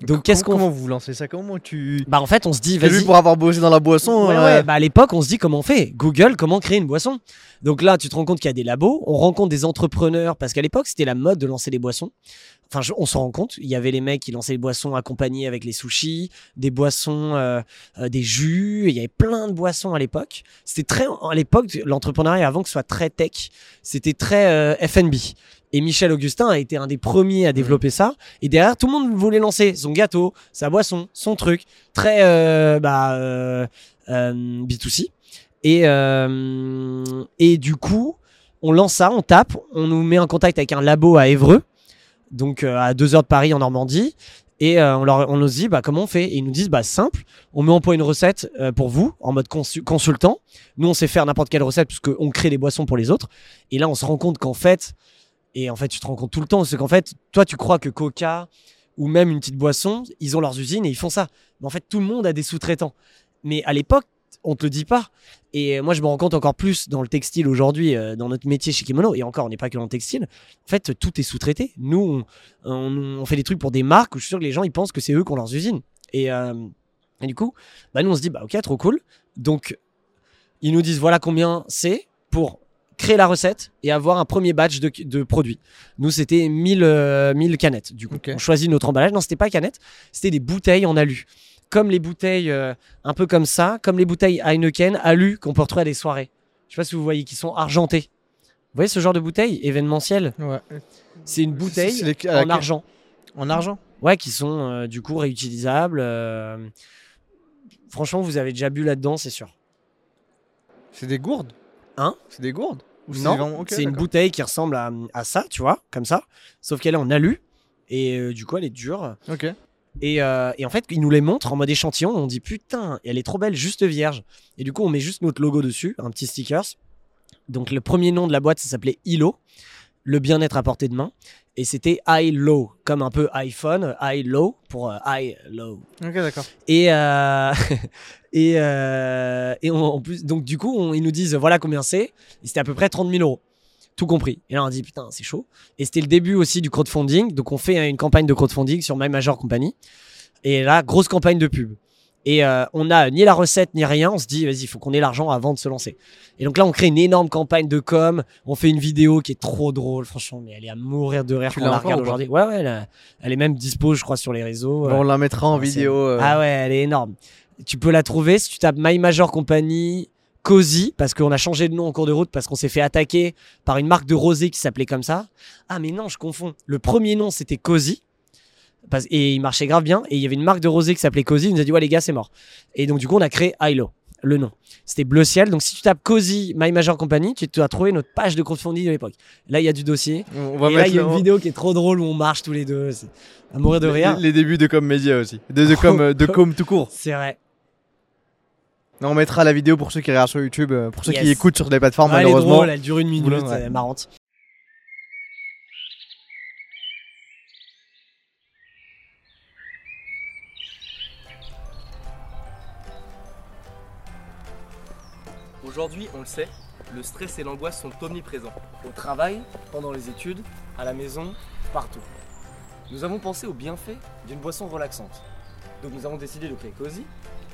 Donc qu'est-ce qu'on Comment vous lancez ça? Comment tu. Bah en fait, on se dit, vas-y. pour avoir bossé dans la boisson. Ouais, euh, ouais, bah à l'époque, on se dit comment on fait? Google, comment créer une boisson? Donc là, tu te rends compte qu'il y a des labos, on rencontre des entrepreneurs, parce qu'à l'époque, c'était la mode de lancer des boissons. Enfin, je- on s'en rend compte, il y avait les mecs qui lançaient des boissons accompagnées avec les sushis, des boissons, euh, euh, des jus, il y avait plein de boissons à l'époque. C'était très, à l'époque, l'entrepreneuriat, avant que ce soit très tech, c'était très euh, F&B. Et Michel Augustin a été un des premiers à développer ça. Et derrière, tout le monde voulait lancer son gâteau, sa boisson, son truc. Très euh, bah, euh, euh, B2C. Et, euh, et du coup, on lance ça, on tape, on nous met en contact avec un labo à Évreux, donc à deux heures de Paris en Normandie. Et euh, on, leur, on nous dit bah, comment on fait? Et ils nous disent bah, simple, on met en point une recette euh, pour vous en mode consu- consultant. Nous, on sait faire n'importe quelle recette puisqu'on crée des boissons pour les autres. Et là, on se rend compte qu'en fait, et en fait, tu te rends compte tout le temps, c'est qu'en fait, toi, tu crois que Coca ou même une petite boisson, ils ont leurs usines et ils font ça. Mais en fait, tout le monde a des sous-traitants. Mais à l'époque, on te le dit pas. Et moi, je me rends compte encore plus dans le textile aujourd'hui, euh, dans notre métier chez Kimono. Et encore, on n'est pas que dans le textile. En fait, tout est sous-traité. Nous, on, fait des trucs pour des marques où je suis sûr que les gens, ils pensent que c'est eux qui ont leurs usines. Et, euh, du coup, bah, nous, on se dit, bah, ok, trop cool. Donc, ils nous disent, voilà combien c'est pour créer la recette et avoir un premier batch de, de produits. Nous, c'était 1000, euh, 1000 canettes. Du coup, on choisit notre emballage. Non, c'était pas canettes, c'était des bouteilles en alu. Comme les bouteilles, euh, un peu comme ça, comme les bouteilles Heineken alu qu'on peut retrouver à des soirées. Je sais pas si vous voyez, qui sont argentées. Vous voyez ce genre de bouteille événementielle Ouais. C'est une bouteille les- en argent. En argent? Ouais, qui sont euh, du coup réutilisables. euh. Franchement, vous avez déjà bu là-dedans, c'est sûr. C'est des gourdes? Hein C'est des gourdes Ou Non, vraiment- ok, c'est une d'accord. bouteille qui ressemble à, à ça, tu vois, comme ça. Sauf qu'elle est en alu. Et euh, du coup, elle est dure. Ok. Et, euh, et en fait, ils nous les montrent en mode échantillon. On dit putain, elle est trop belle, juste vierge. Et du coup, on met juste notre logo dessus, un petit stickers. Donc, le premier nom de la boîte, ça s'appelait ILO, le bien-être à portée de main. Et c'était high low, comme un peu iPhone, high low pour euh, high low. Ok, d'accord. Et, euh, et, euh, et on- en plus, donc du coup, on- ils nous disent voilà combien c'est. Et c'était à peu près 30 000 euros. Tout compris. Et là, on dit putain, c'est chaud. Et c'était le début aussi du crowdfunding. Donc, on fait une campagne de crowdfunding sur My Major Company. Et là, grosse campagne de pub. Et euh, on n'a ni la recette ni rien. On se dit, vas-y, il faut qu'on ait l'argent avant de se lancer. Et donc là, on crée une énorme campagne de com. On fait une vidéo qui est trop drôle, franchement, mais elle est à mourir de rire quand on la regarde aujourd'hui. Ouais, ouais, elle, est même dispo, je crois, sur les réseaux. Bon, on la mettra en vidéo. euh, Ah ouais, elle est énorme. Tu peux la trouver si tu tapes My Major Company Cozy, parce qu'on a changé de nom en cours de route, parce qu'on s'est fait attaquer par une marque de rosé qui s'appelait comme ça. Ah mais non, je confonds. Le premier nom c'était Cozy. Et il marchait grave bien. Et il y avait une marque de rosé qui s'appelait Cozy. Il nous a dit, ouais les gars, c'est mort. Et donc du coup, on a créé Hilo, le nom. C'était Bleu Ciel. Donc si tu tapes Cozy My Major Company, tu vas trouver notre page de crowdfunding de l'époque. Là, il y a du dossier. On va et là, il y a une vidéo qui est trop drôle où on marche tous les deux. C'est à mourir de rire. les débuts de Com Media aussi. De, de Com, de Com tout court. C'est vrai. On mettra la vidéo pour ceux qui regardent sur YouTube, euh, pour ceux qui écoutent sur les plateformes, Ah, elle est malheureusement. drôle, elle dure une minute, Oula, ouais. elle est marrante. Aujourd'hui, on le sait, le stress et l'angoisse sont omniprésents. Au travail, pendant les études, à la maison, partout. Nous avons pensé aux bienfaits d'une boisson relaxante. Donc nous avons décidé de créer Cozy,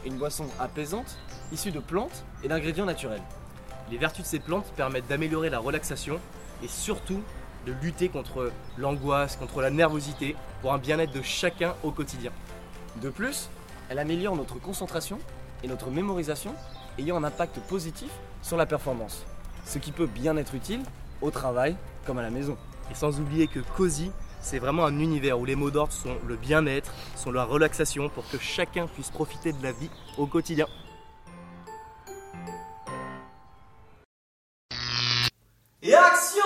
une boisson apaisante, issue de plantes et d'ingrédients naturels. Les vertus de ces plantes permettent d'améliorer la relaxation et surtout de lutter contre l'angoisse, contre la nervosité pour un bien-être de chacun au quotidien. De plus, elle améliore notre concentration et notre mémorisation, ayant un impact positif sur la performance. Ce qui peut bien être utile au travail comme à la maison. Et sans oublier que Cozy, c'est vraiment un univers où les mots d'ordre sont le bien-être, sont la relaxation pour que chacun puisse profiter de la vie au quotidien. Et action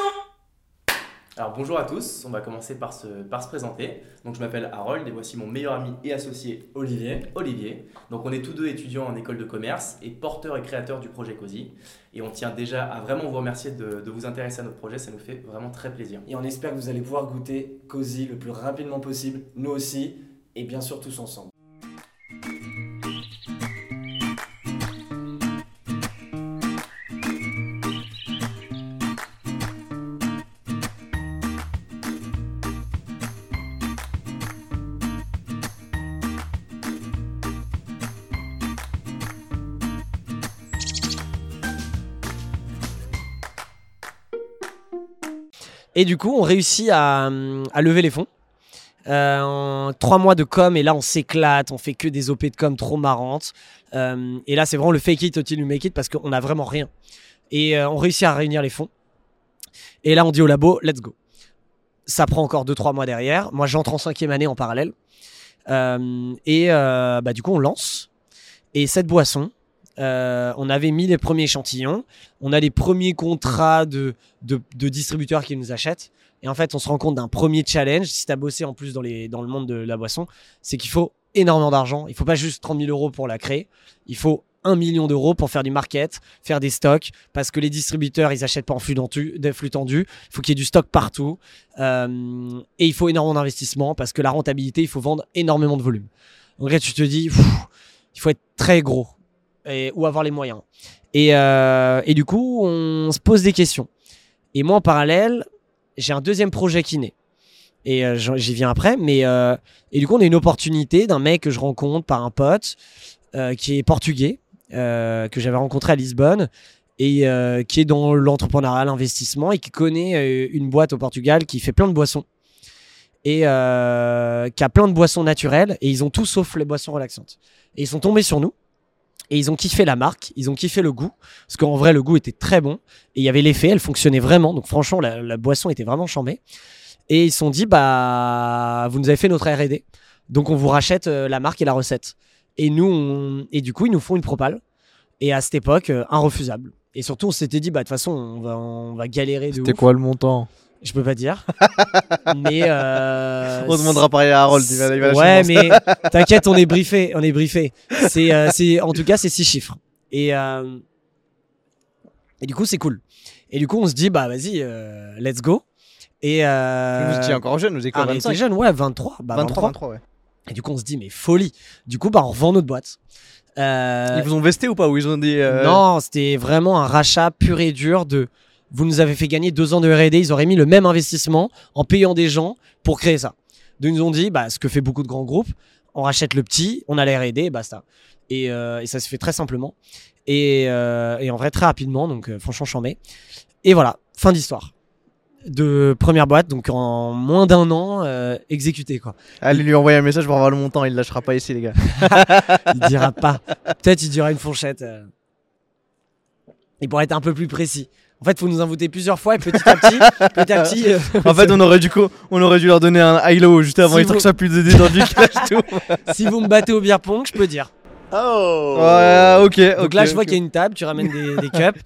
Alors bonjour à tous, on va commencer par se, par se présenter. Donc je m'appelle Harold et voici mon meilleur ami et associé Olivier, Olivier. Donc on est tous deux étudiants en école de commerce et porteurs et créateurs du projet Cozy. Et on tient déjà à vraiment vous remercier de, de vous intéresser à notre projet, ça nous fait vraiment très plaisir. et on espère que vous allez pouvoir goûter Cozy le plus rapidement possible, nous aussi, et bien sûr tous ensemble. Et du coup, on réussit à, lever les fonds. Euh, en trois mois de com, et là, on s'éclate, on fait que des OP de com trop marrantes. Euh, et là, c'est vraiment le fake it until you make it parce qu'on a vraiment rien. Et euh, on réussit à réunir les fonds. Et là, on dit au labo, let's go. Ça prend encore 2-3 mois derrière. Moi, j'entre en cinquième année en parallèle. Et bah, du coup, on lance. Et cette boisson, euh, on avait mis les premiers échantillons. On a les premiers contrats de, distributeurs qui nous achètent. Et en fait, on se rend compte d'un premier challenge. Si tu as bossé en plus dans, le monde de la boisson, c'est qu'il faut énormément d'argent. Il faut pas juste 30 000 euros pour la créer. Il faut 1 million d'euros pour faire du market, faire des stocks, parce que les distributeurs, ils achètent pas en flux tendu. Il faut qu'il y ait du stock partout. Euh, et il faut énormément d'investissement, parce que la rentabilité, il faut vendre énormément de volume. Donc là, tu te dis, il faut être très gros et, ou avoir les moyens. Et, euh, et du coup, on se pose des questions. Et moi, en parallèle, j'ai un deuxième projet qui naît. Et euh, j'y viens après. Mais, euh, et du coup, on a une opportunité d'un mec que je rencontre par un pote qui est portugais, que j'avais rencontré à Lisbonne, et qui est dans l'entrepreneuriat, l'investissement, et qui connaît une boîte au Portugal qui fait plein de boissons. Et qui a plein de boissons naturelles, et ils ont tout sauf les boissons relaxantes. Et ils sont tombés sur nous. Et ils ont kiffé la marque, ils ont kiffé le goût, parce qu'en vrai le goût était très bon, et il y avait l'effet, elle fonctionnait vraiment, donc franchement la, la boisson était vraiment chambée. Et ils se sont dit, bah, vous nous avez fait notre R&D, donc on vous rachète euh, la marque et la recette. Et nous, on- et du coup, ils nous font une propale. Et à cette époque, euh, irrefusable. Et surtout, on s'était dit, bah, de toute façon, on va, on va galérer C'était quoi le montant? Je peux pas dire. mais. euh, On demandera pareil à Harold. il va- il va lâcher Ouais, mais t'inquiète, on est briefé. On est briefé. C'est, euh, c'est, en tout cas, c'est six chiffres. Et, euh, et du coup, c'est cool. Et du coup, on se dit, bah, vas-y, euh, let's go. Et. Euh, Vous étiez encore jeune, vous étiez ah, quoi, on était 25 jeunes, ouais, 23. Bah, 23, 23, ouais. Et du coup, on se dit, mais folie. Du coup, bah, on revend notre boîte. Ils vous ont vesté ou pas Ou ils ont dit. Non, c'était vraiment un rachat pur et dur de. Vous nous avez fait gagner deux ans de R&D. Ils auraient mis le même investissement en payant des gens pour créer ça. Donc ils nous ont dit, bah, ce que fait beaucoup de grands groupes, on rachète le petit, on a la R&D, et basta. Et, euh, et ça se fait très simplement. Et, euh, et en vrai, très rapidement. Donc euh, franchement, j'en mets. Et voilà, fin d'histoire. De première boîte, donc en moins d'un an, euh, exécuté quoi. Allez lui envoyer un message pour avoir le montant, il lâchera pas ici, les gars. Il dira pas. Peut-être il dira une fourchette. euh. Il pourrait être un peu plus précis. En fait, faut nous inviter plusieurs fois et petit à petit, petit à petit. euh, En fait, on aurait dû, co- on aurait dû leur donner un high-low juste avant, Si histoire vous- que ça puisse aider dans du clash tout. si vous me battez au beer pong, je peux dire. Oh Ouais, ok. Donc là, je vois qu'il y a une table, tu ramènes des, des cups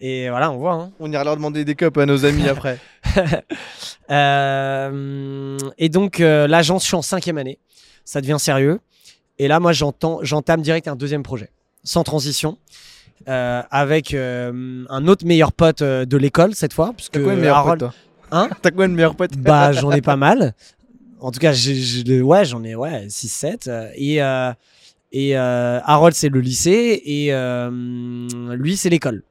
et voilà, on voit. hein. On ira leur demander des cups à nos amis après. Euh, et donc euh, l'agence, je suis en cinquième année, ça devient sérieux. Et là, moi, j'entends, j'entame direct un deuxième projet, sans transition. Euh, avec euh, un autre meilleur pote euh, de l'école cette fois, parce T'as que quoi de meilleur Harold, pote, toi Hein T'as quoi de meilleur pote Bah, j'en ai pas mal. En tout cas, j'ai, j'ai- ouais, j'en ai ouais, 6-7. euh, Et, euh, et euh, Harold, c'est le lycée. Et euh, lui, c'est l'école.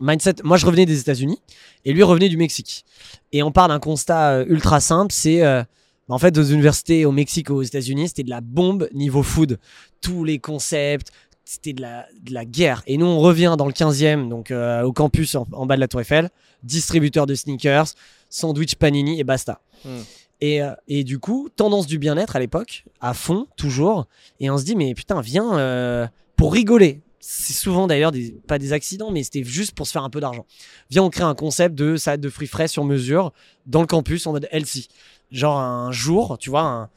Mindset. Moi, je revenais des États-Unis. Et lui revenait du Mexique. Et on part d'un constat euh, ultra simple c'est. euh, en fait, aux universités au Mexique, aux États-Unis, c'était de la bombe niveau food. Tous les concepts, c'était de la, de la guerre. Et nous, on revient dans le 15e, donc euh, au campus en, en bas de la Tour Eiffel, distributeur de sneakers, sandwich panini et basta. Hmm. Et, euh, et du coup, tendance du bien-être à l'époque, à fond, toujours. Et on se dit, mais putain, viens euh, pour rigoler. C'est souvent d'ailleurs des, pas des accidents, mais c'était juste pour se faire un peu d'argent. Viens, on crée un concept de salade de fruits frais sur mesure dans le campus en mode healthy. Genre un jour, tu vois, un-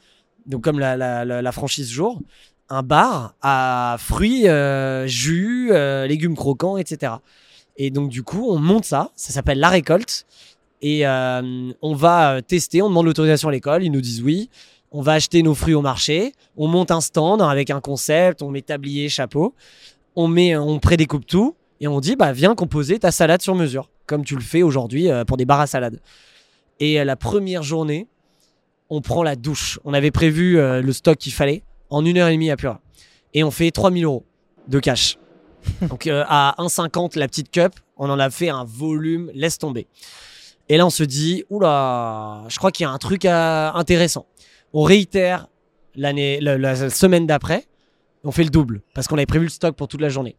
donc comme la, la, la, la franchise jour, un bar à fruits, euh, jus, euh, légumes croquants, etc. Et donc du coup, on monte ça, ça s'appelle la récolte. Et euh, on va tester, on demande l'autorisation à l'école, ils nous disent oui. On va acheter nos fruits au marché, on monte un stand avec un concept, on met tablier, chapeau, on met, on prédécoupe tout et on dit bah viens composer ta salade sur mesure, comme tu le fais aujourd'hui pour des bars à salade. Et la première journée, on prend la douche. On avait prévu le stock qu'il fallait en une heure et demie à Pura. Et on fait 3000 euros de cash. Donc euh, à 1,50 la petite cup, on en a fait un volume, laisse tomber. Et là, on se dit, oula, je crois qu'il y a un truc intéressant. On réitère l'année, la, la semaine d'après, on fait le double parce qu'on avait prévu le stock pour toute la journée.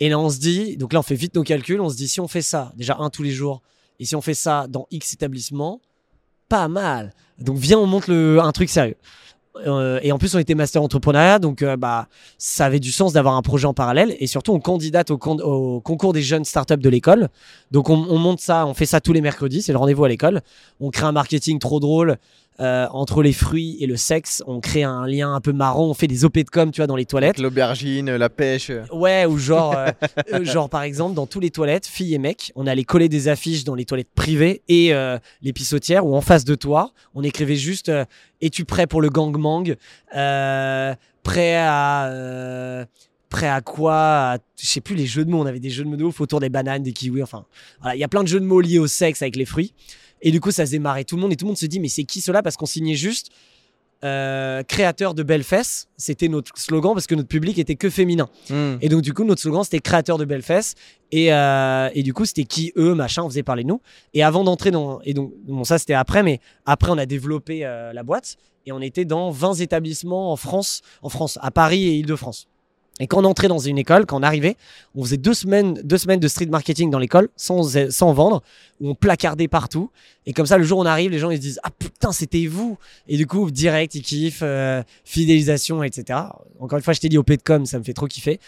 Et là, on se dit, donc là, on fait vite nos calculs. On se dit, si on fait ça, déjà un tous les jours, et si on fait ça dans X établissements, pas mal. Donc viens, on monte le, un truc sérieux. Euh, et en plus, on était master entrepreneuriat, donc euh, bah ça avait du sens d'avoir un projet en parallèle. Et surtout, on candidate au, con- au concours des jeunes startups de l'école. Donc on, on monte ça, on fait ça tous les mercredis, c'est le rendez-vous à l'école. On crée un marketing trop drôle euh, entre les fruits et le sexe. On crée un lien un peu marrant. On fait des OP de com, tu vois, dans les toilettes. L'aubergine, la pêche. Ouais, ou genre, euh, euh, genre par exemple, dans tous les toilettes, filles et mecs, on allait coller des affiches dans les toilettes privées et euh, les pissotières, ou en face de toi, on écrivait juste euh, Es-tu prêt pour le gangbang Euh, Prêt à. euh, Prêt à quoi À- Je sais plus les jeux de mots. On avait des jeux de mots de ouf autour des bananes, des kiwis. Enfin, voilà, il y a plein de jeux de mots liés au sexe avec les fruits. Et du coup, ça se démarrait tout le monde et tout le monde se dit mais c'est qui cela Parce qu'on signait juste euh, créateur de belles fesses. C'était notre slogan parce que notre public était que féminin. Hmm. Et donc, du coup, notre slogan, c'était créateur de belles fesses. Et, euh, et du coup, c'était qui, eux, machin, on faisait parler de nous. Et avant d'entrer dans. Et donc, bon, ça, c'était après, mais après, on a développé euh, la boîte. Et on était dans 20 établissements en France, en France, à Paris et Île-de-France. Et quand on entrait dans une école, quand on arrivait, on faisait deux semaines, deux semaines de street marketing dans l'école, sans, sans vendre, où on placardait partout. Et comme ça, le jour où on arrive, les gens ils se disent Ah putain, c'était vous Et du coup, direct, ils kiffent, euh, fidélisation, etc. Encore une fois, je t'ai dit au com, ça me fait trop kiffer.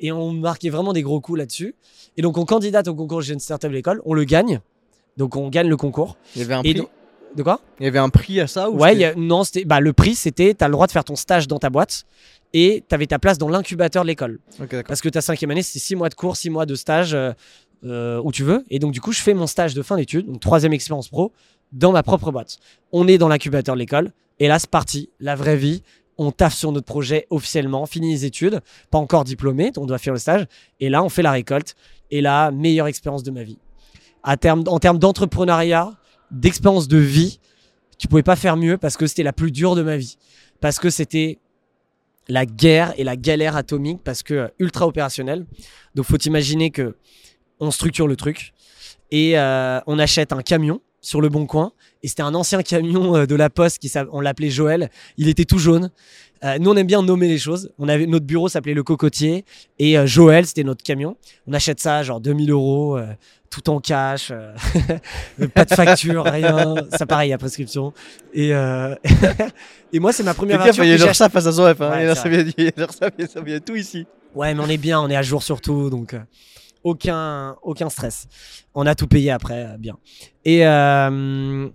Et on marquait vraiment des gros coups là-dessus. Et donc, on candidate au concours Jeune Startup de l'école, on le gagne. Donc, on gagne le concours. Il y avait un Et prix. donc- de quoi? Il y avait un prix à ça ou Ouais, a- non, c'était bah, le prix, c'était tu as le droit de faire ton stage dans ta boîte et tu avais ta place dans l'incubateur de l'école. Parce que ta cinquième année, c'est six mois de cours, six mois de stage euh, euh, où tu veux. Et donc, du coup, je fais mon stage de fin d'études, donc troisième expérience pro, dans ma propre boîte. On est dans l'incubateur de l'école. Et là, c'est parti, la vraie vie. On taffe sur notre projet officiellement, fini les études, pas encore diplômé, on doit faire le stage. Et là, on fait la récolte. Et là, meilleure expérience de ma vie. À terme, en termes d'entrepreneuriat, d'expérience de vie, tu pouvais pas faire mieux parce que c'était la plus dure de ma vie. Parce que c'était la guerre et la galère atomique parce que euh, ultra opérationnel. Donc faut imaginer que on structure le truc et euh, on achète un camion sur le bon coin et c'était un ancien camion euh, de la poste qui on l'appelait Joël. Il était tout jaune. Euh, nous on aime bien nommer les choses. On avait notre bureau s'appelait le Cocotier et euh, Joël c'était notre camion. On achète ça genre 2000 euros. euh, tout en cash, euh, pas de facture, rien. Ça pareil à prescription. Et, euh, et moi, c'est ma première voiture. il y a genre ça face à son ref. Hein. Ouais, il y a c'est ça, il y a- genre ça, il y a tout ici. Ouais, mais on est bien, on est à jour sur tout, donc euh, aucun, aucun stress. On a tout payé après, euh, bien. Et, euh,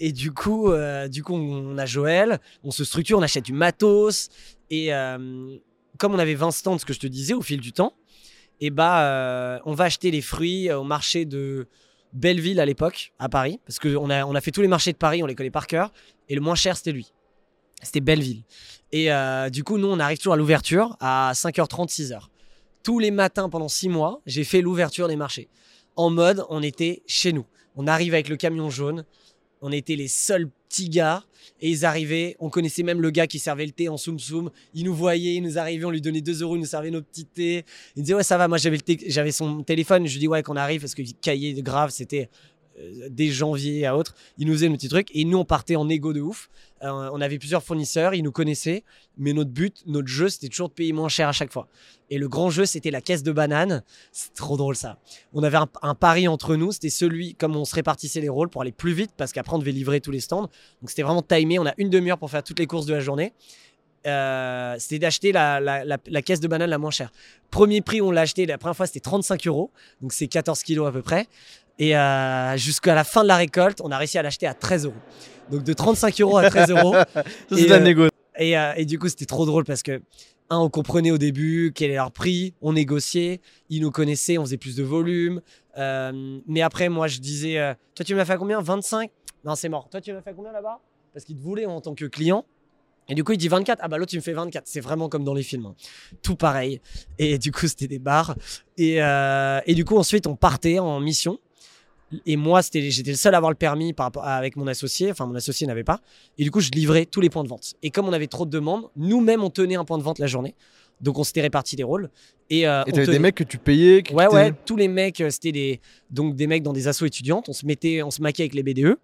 et du coup, euh, du coup, on a Joël, on se structure, on achète du matos. Et euh, comme on avait 20 stands, ce que je te disais, au fil du temps, et bah, euh, on va acheter les fruits au marché de Belleville à l'époque, à Paris, parce qu'on a, on a fait tous les marchés de Paris, on les connaît par cœur, et le moins cher, c'était lui. C'était Belleville. Et du coup, nous, on arrive toujours à l'ouverture à 5h30, 6h. Tous les matins pendant 6 mois, j'ai fait l'ouverture des marchés. En mode, on était chez nous. On arrive avec le camion jaune. On était les seuls petits gars. Et ils arrivaient. On connaissait même le gars qui servait le thé en soum soum. Il nous voyait, il nous arrivait, on lui donnait 2 euros, il nous servait nos petits thés. Il disait, ouais, ça va. Moi, j'avais, le j'avais son téléphone. Je lui dis, ouais, qu'on arrive parce que cahier grave, c'était euh, dès janvier à autre, ils nous faisaient nos petits trucs et nous on partait en égo de ouf. Euh, on avait plusieurs fournisseurs, ils nous connaissaient, mais notre but, notre jeu, c'était toujours de payer moins cher à chaque fois. Et le grand jeu, c'était la caisse de bananes. C'est trop drôle ça. On avait un, pari entre nous, c'était celui, comme on se répartissait les rôles pour aller plus vite, parce qu'après on devait livrer tous les stands. Donc c'était vraiment timé. On a une demi-heure pour faire toutes les courses de la journée. Euh, c'était d'acheter la, caisse de banane la moins chère. Premier prix, on l'a acheté la première fois, c'était 35 euros, donc c'est 14 kilos à peu près. Et euh, jusqu'à la fin de la récolte, on a réussi à l'acheter à 13 euros. Donc de 35 euros à 13 euros. Et, la euh, négo. Et, euh, et du coup, c'était trop drôle parce que, un, on comprenait au début quel est leur prix, on négociait, ils nous connaissaient, on faisait plus de volume. Euh, mais après, moi, je disais, euh, toi, tu me l'as fait à combien? 25 Non, c'est mort. Toi, tu me l'as fait à combien là-bas? Parce qu'il te voulait en tant que client. Et du coup, il dit 24. Ah bah l'autre, tu me fais 24. C'est vraiment comme dans les films. hein. Tout pareil. Et du coup, c'était des bars. Et, et du coup, ensuite, on partait en mission. Et moi, c'était, j'étais le seul à avoir le permis par avec mon associé. Enfin, mon associé n'avait pas. Et du coup, je livrais tous les points de vente. Et comme on avait trop de demandes, nous-mêmes, on tenait un point de vente la journée. Donc, on s'était réparti les rôles. Et, euh, t'avais des mecs que tu payais. qui Ouais, ouais, tous les mecs, euh, c'était des, donc des mecs dans des assos étudiantes. On se mettait, on se maquait avec les BDE.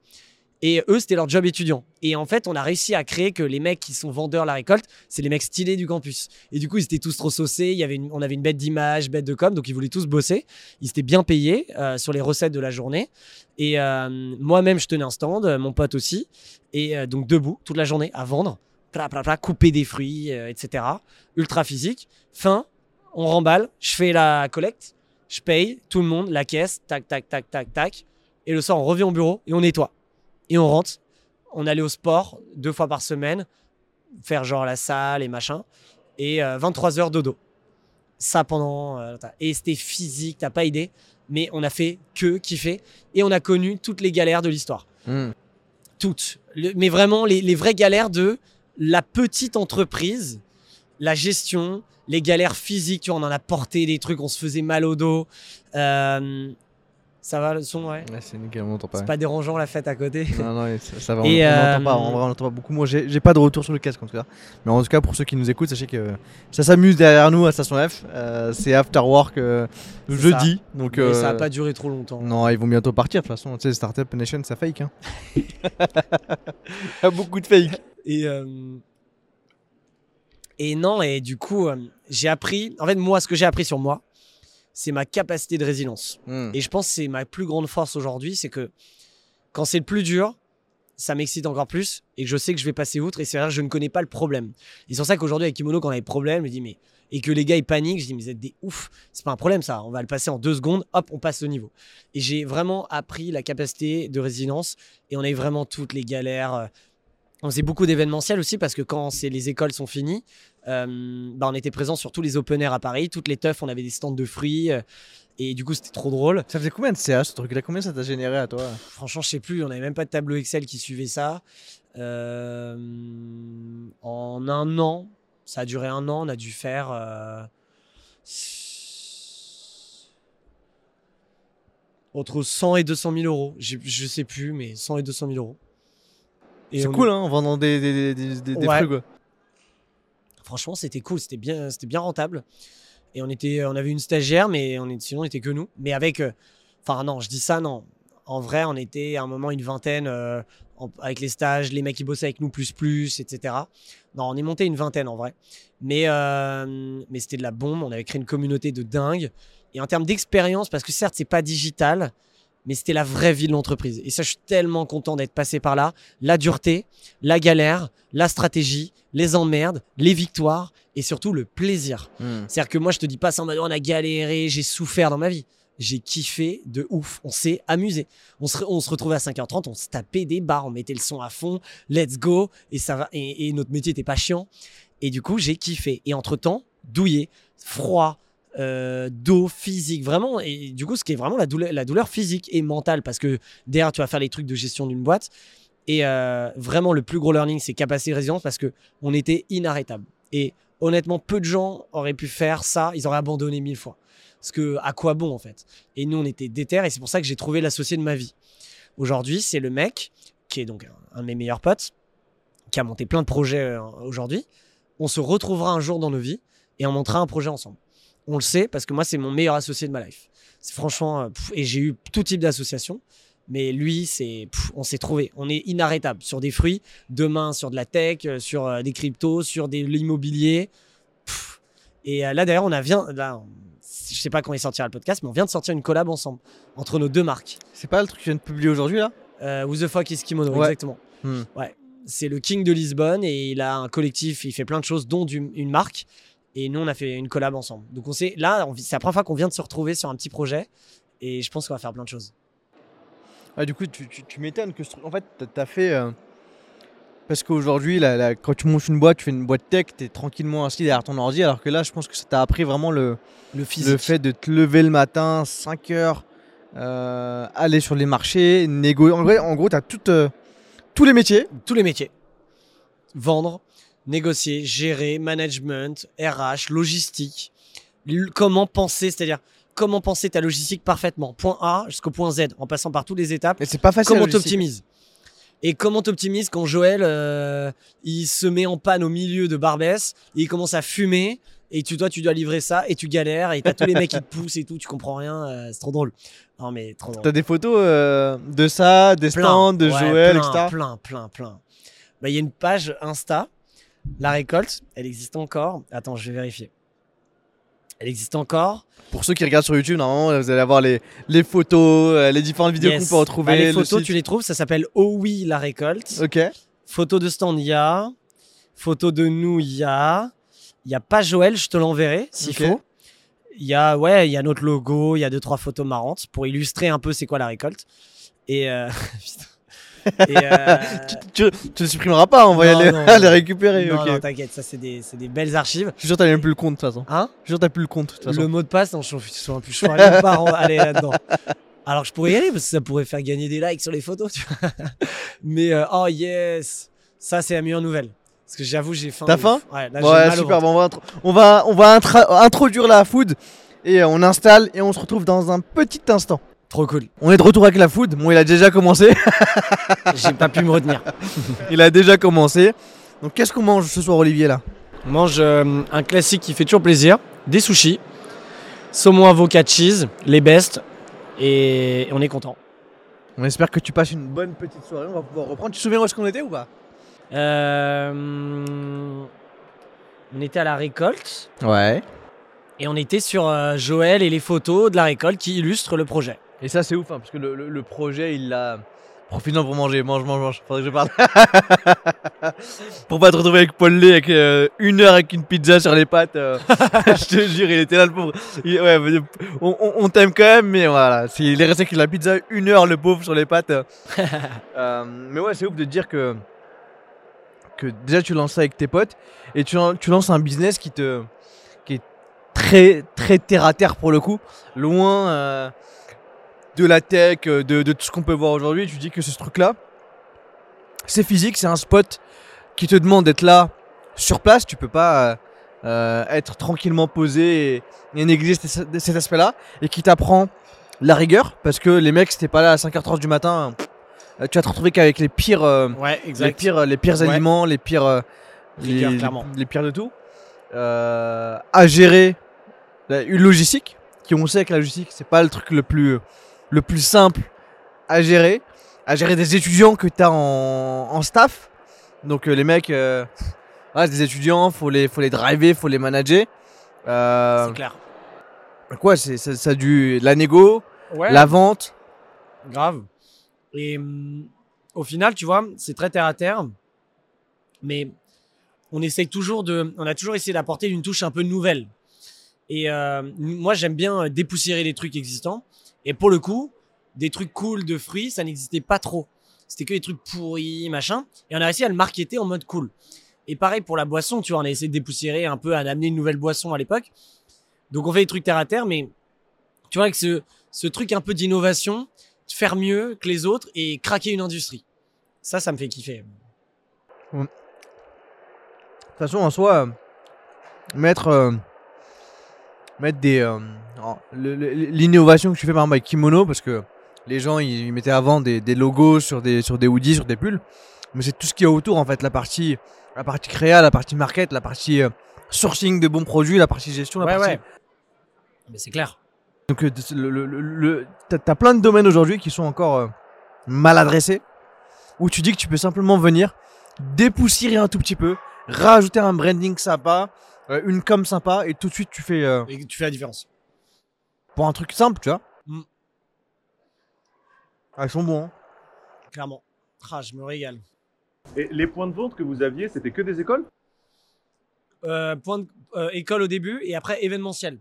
Et eux, c'était leur job étudiant. Et en fait, on a réussi à créer que les mecs qui sont vendeurs la récolte, c'est les mecs stylés du campus. Et du coup, ils étaient tous trop saucés. On avait une bête d'image, bête de com, donc ils voulaient tous bosser. Ils étaient bien payés euh, sur les recettes de la journée. Et euh, moi-même, je tenais un stand, euh, mon pote aussi. Et donc, debout toute la journée à vendre, pla, pla, pla, couper des fruits, etc. Ultra physique. Fin, on remballe, je fais la collecte, je paye, tout le monde, la caisse, tac, tac, tac, tac, tac. Et le soir, on revient au bureau et on nettoie. Et on rentre. On allait au sport deux fois par semaine, faire genre la salle et machin. Et 23 heures dodo. Ça pendant. euh, et c'était physique, t'as pas idée. Mais on a fait que kiffer. Et on a connu toutes les galères de l'histoire Hmm. toutes. Le- mais vraiment, les, les vraies galères de la petite entreprise, la gestion, les galères physiques, tu vois, on en a porté des trucs, on se faisait mal au dos. Euh, ça va le son, ouais. Ouais, c'est nickel, on n'entend pas. C'est pas dérangeant la fête à côté. Non, non, ça, ça va, on Et, on euh, n'entend pas, en vrai, on n'entend pas beaucoup. Moi, j'ai pas de retour sur le casque en tout cas. Mais en tout cas, pour ceux qui nous écoutent, sachez que ça s'amuse derrière nous à Station F. Euh, c'est After Work euh, jeudi. Donc, Mais euh, ça a pas duré trop longtemps. Non, ils vont bientôt partir de toute façon. Tu sais, Startup Nation, ça fake. Hein. A beaucoup de fake. Et, euh, et non, et du coup, euh, j'ai appris. En fait, moi, ce que j'ai appris sur moi, c'est ma capacité de résilience. Hmm. Et je pense que c'est ma plus grande force aujourd'hui, c'est que quand c'est le plus dur, ça m'excite encore plus et que je sais que je vais passer outre et c'est vrai que je ne connais pas le problème. Et c'est pour ça qu'aujourd'hui avec Kimono, quand on a des problèmes, je dis mais et que les gars ils paniquent, je dis mais vous êtes des ouf, c'est pas un problème ça, on va le passer en deux secondes, hop, on passe le niveau. Et j'ai vraiment appris la capacité de résilience et on a eu vraiment toutes les galères. On faisait beaucoup d'événementiels aussi parce que quand c'est les écoles sont finies, euh, bah on était présent sur tous les open air à Paris, toutes les teufs, on avait des stands de fruits euh, et du coup c'était trop drôle. Ça faisait combien de CA ce truc-là? Combien ça t'a généré à toi? Franchement, je sais plus, on n'avait même pas de tableau Excel qui suivait ça. Euh, en un an, ça a duré un an, on a dû faire. entre 100 et 200 000 euros. Je sais plus, mais 100 et 200 000 euros. C'est on- cool, hein, en vendant des, des, des, des, des Ouais. fruits, quoi. Franchement, c'était cool, c'était bien, c'était bien rentable. Et on était, on avait une stagiaire, mais on est, sinon on était que nous. Mais avec, euh, enfin non, je dis ça non. En vrai, on était à un moment une vingtaine euh, avec les stages, les mecs qui bossaient avec nous plus plus, etc. Non, on est monté une vingtaine en vrai. Mais euh, mais c'était de la bombe. On avait créé une communauté de dingue. Et en termes d'expérience, parce que certes c'est pas digital, mais c'était la vraie vie de l'entreprise. Et ça, je suis tellement content d'être passé par là. La dureté, la galère, la stratégie, les emmerdes, les victoires et surtout le plaisir. Hmm. C'est-à-dire que moi, je te dis pas ça en mode on a galéré, j'ai souffert dans ma vie. J'ai kiffé de ouf. On s'est amusé. On se, on se retrouvait à 5h30, on se tapait des barres, on mettait le son à fond, let's go. Et, ça va, et, et notre métier était pas chiant. Et du coup, j'ai kiffé. Et entre-temps, douillé, froid, euh, dos, physique, vraiment. Et du coup, ce qui est vraiment la douleur, physique et mentale, parce que derrière, tu vas faire les trucs de gestion d'une boîte. Et euh, vraiment, le plus gros learning, c'est capacité résilience, parce que on était inarrêtable. Et honnêtement, peu de gens auraient pu faire ça. Ils auraient abandonné mille fois. Parce que à quoi bon en fait? Et nous, on était déter, et c'est pour ça que j'ai trouvé l'associé de ma vie. Aujourd'hui, c'est le mec qui est donc un, un de mes meilleurs potes, qui a monté plein de projets euh, aujourd'hui. On se retrouvera un jour dans nos vies et on montera un projet ensemble. On le sait parce que moi, c'est mon meilleur associé de ma life. C'est franchement, euh, pff, et j'ai eu tout type d'associations. Mais lui, c'est, on s'est trouvé. On est inarrêtable sur des fruits. Demain, sur de la tech, euh, sur euh, des cryptos, sur des, l'immobilier. Et là, d'ailleurs, on a vient, là, on- je sais pas quand il sortira le podcast, mais on vient de sortir une collab ensemble entre nos deux marques. C'est pas le truc que tu viens de publier aujourd'hui là? Euh, Who the fuck is Kimono, Ouais. exactement. Hmm. Ouais. C'est le King de Lisbonne et il a un collectif, il fait plein de choses, dont du- une marque. Et nous, on a fait une collab ensemble. Donc, on sait, là, c'est la première fois qu'on vient de se retrouver sur un petit projet. Et je pense qu'on va faire plein de choses. Ah, du coup, tu, tu, tu m'étonnes que ce truc. En fait, t'as- t'as fait. euh, Parce qu'aujourd'hui, là, là, quand tu montes une boîte, tu fais une boîte tech, t'es tranquillement assis derrière ton ordi, alors que là, je pense que ça t'a appris vraiment le, Le physique. le fait de te lever le matin, 5 heures, euh, aller sur les marchés, négocier. En, vrai, en gros, t'as tout, euh, tous les métiers. tous les métiers. Vendre, négocier, gérer, management, RH, logistique. Comment penser, c'est-à-dire comment penser ta logistique parfaitement, point A jusqu'au point Z, en passant par toutes les étapes. Mais c'est pas facile. Comment t'optimises? Et comment t'optimises quand Joël, euh, il se met en panne au milieu de Barbès, et il commence à fumer, et tu, toi, tu dois livrer ça, et tu galères, et t'as tous les mecs qui te poussent et tout, tu comprends rien, euh, c'est trop drôle. Non mais trop drôle. T'as des photos euh, de ça, des stands, de Ouais, Joël, plein, etc. Plein, plein, plein. Bah, Il y a une page Insta, La Récolte, elle existe encore. Attends, je vais vérifier. Elle existe encore. Pour ceux qui regardent sur YouTube, normalement, vous allez avoir les, les photos, euh, les différentes vidéos Yes. qu'on peut retrouver. Bah, les le photos, tu les trouves, ça s'appelle Oh oui, La Récolte. Ok. Photo de stand, il y a. Photo de nous, il y a. Il n'y a pas Joël, je te l'enverrai s'il Ok. faut. Il y a, ouais, il y a notre logo, il y a deux, trois photos marrantes pour illustrer un peu c'est quoi la récolte. Et, euh. Et, euh, Tu, tu, tu supprimeras pas, on va y Non, aller non, récupérer. non, non, t'inquiète, ça c'est des, des belles archives. Je suis sûr que t'as même plus le compte de toute façon. Hein Je suis sûr que t'as plus le compte de toute façon. Le mot de passe, non, je suis un plus pourrais même pas aller là-dedans. Alors je pourrais y aller parce que ça pourrait faire gagner des likes sur les photos, tu vois. Mais euh, oh yes, ça c'est la meilleure nouvelle. Parce que j'avoue, j'ai faim. T'as faim. Ouais, là, Ouais, super. bon, on va, on va, on va introduire la food et euh, on installe et on se retrouve dans un petit instant. Trop cool. On est de retour avec la food. Bon, il a déjà commencé. J'ai pas pu me retenir. il a déjà commencé. Donc, qu'est-ce qu'on mange ce soir, Olivier là? On mange euh, un classique qui fait toujours plaisir, des sushis, saumon avocat cheese, les best, et on est content. On espère que tu passes une bonne petite soirée. On va pouvoir reprendre. Tu te souviens où est-ce qu'on était ou pas? Euh, on était à la récolte Ouais. et on était sur euh, Joël et les photos de la récolte qui illustrent le projet. Et ça, c'est ouf, hein, parce que le, le- le projet, il l'a. Profite-en pour manger, mange, mange, mange. Faudrait que je parle. pour pas te retrouver avec Paul Lé avec euh, une heure avec une pizza sur les pattes. euh, je te jure, il était là le pauvre. Il- ouais, on on- on t'aime quand même, mais voilà. c'est- Il est resté avec la pizza une heure, le pauvre, sur les pattes. euh. Mais ouais, c'est ouf de dire que. Que déjà, tu lances ça avec tes potes et tu, tu lances un business qui te. qui est très, très terre à terre pour le coup. Loin. De la tech, euh, de, de tout ce qu'on peut voir aujourd'hui, tu dis que ce truc-là, c'est physique, c'est un spot qui te demande d'être là sur place. Tu peux pas euh, euh, être tranquillement posé et, et négliger cet, cet aspect-là et qui t'apprend la rigueur parce que les mecs, si t'es pas là à 5h30 du matin, tu vas te retrouver qu'avec les pires, euh, Ouais, les pires, les pires Ouais. aliments, les pires, euh, les, pires de tout, à gérer la- une logistique. Qui on sait que la logistique c'est pas le truc le plus le plus simple à gérer, à gérer des étudiants que tu as en, en staff. Donc euh, les mecs, euh, voilà, des étudiants, faut les faut les driver, faut les manager. Euh, C'est clair. quoi, c'est ça, ça a du la négo, Ouais, la vente. grave. Et hum, au final, tu vois, c'est très terre à terre, mais on essaye toujours de, on a toujours essayé d'apporter une touche un peu nouvelle. Et euh, moi, j'aime bien dépoussiérer les trucs existants. Et pour le coup, des trucs cool de fruits, ça n'existait pas trop. C'était que des trucs pourris, machin. Et on a réussi à le marketer en mode cool. Et pareil pour la boisson, tu vois, on a essayé de dépoussiérer un peu, à amener une nouvelle boisson à l'époque. Donc on fait des trucs terre à terre, mais tu vois, avec ce, truc un peu d'innovation, faire mieux que les autres et craquer une industrie. Ça, ça me fait kiffer. De toute façon, en soi, mettre, euh, mettre des. euh, L'innovation que tu fais par exemple avec Kimono, parce que les gens ils, ils mettaient avant des, des logos sur des, sur des hoodies, sur des pulls, mais c'est tout ce qu'il y a autour en fait, la partie, la partie créa, la partie market, la partie euh, sourcing de bons produits, la partie gestion, la Ouais, partie. ouais. Mais c'est clair. Donc euh, le, le- le- le- t'as- plein de domaines aujourd'hui qui sont encore euh, mal adressé, où tu dis que tu peux simplement venir dépoussiérer un tout petit peu, rajouter un branding sympa, euh, une com sympa, et tout de suite tu fais euh, Et tu fais la différence. Pour un truc simple, tu vois. Mm. Ah, ils sont bons. hein. Clairement. Ah, je me régale. Et les points de vente que vous aviez, c'était que des écoles? Euh, point de- euh, école au début et après événementiel.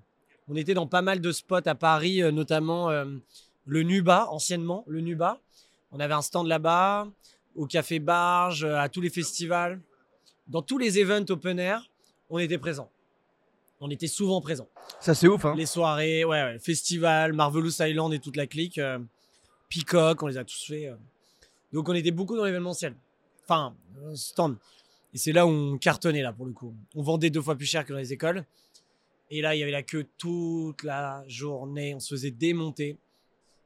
On était dans pas mal de spots à Paris, euh, notamment euh, le Nuba, anciennement le Nuba. On avait un stand là-bas, au Café Barge, à tous les festivals. Dans tous les events open air, on était présent. On était souvent présent. Ça c'est ouf. Hein. Les soirées, ouais, ouais, festival, Marvelous Island et toute la clique. euh, Peacock, on les a tous fait. euh. Donc on était beaucoup dans l'événementiel. Enfin, euh, stand. Et c'est là où on cartonnait, là, pour le coup. On vendait deux fois plus cher que dans les écoles. Et là, il y avait la queue toute la journée. On se faisait démonter.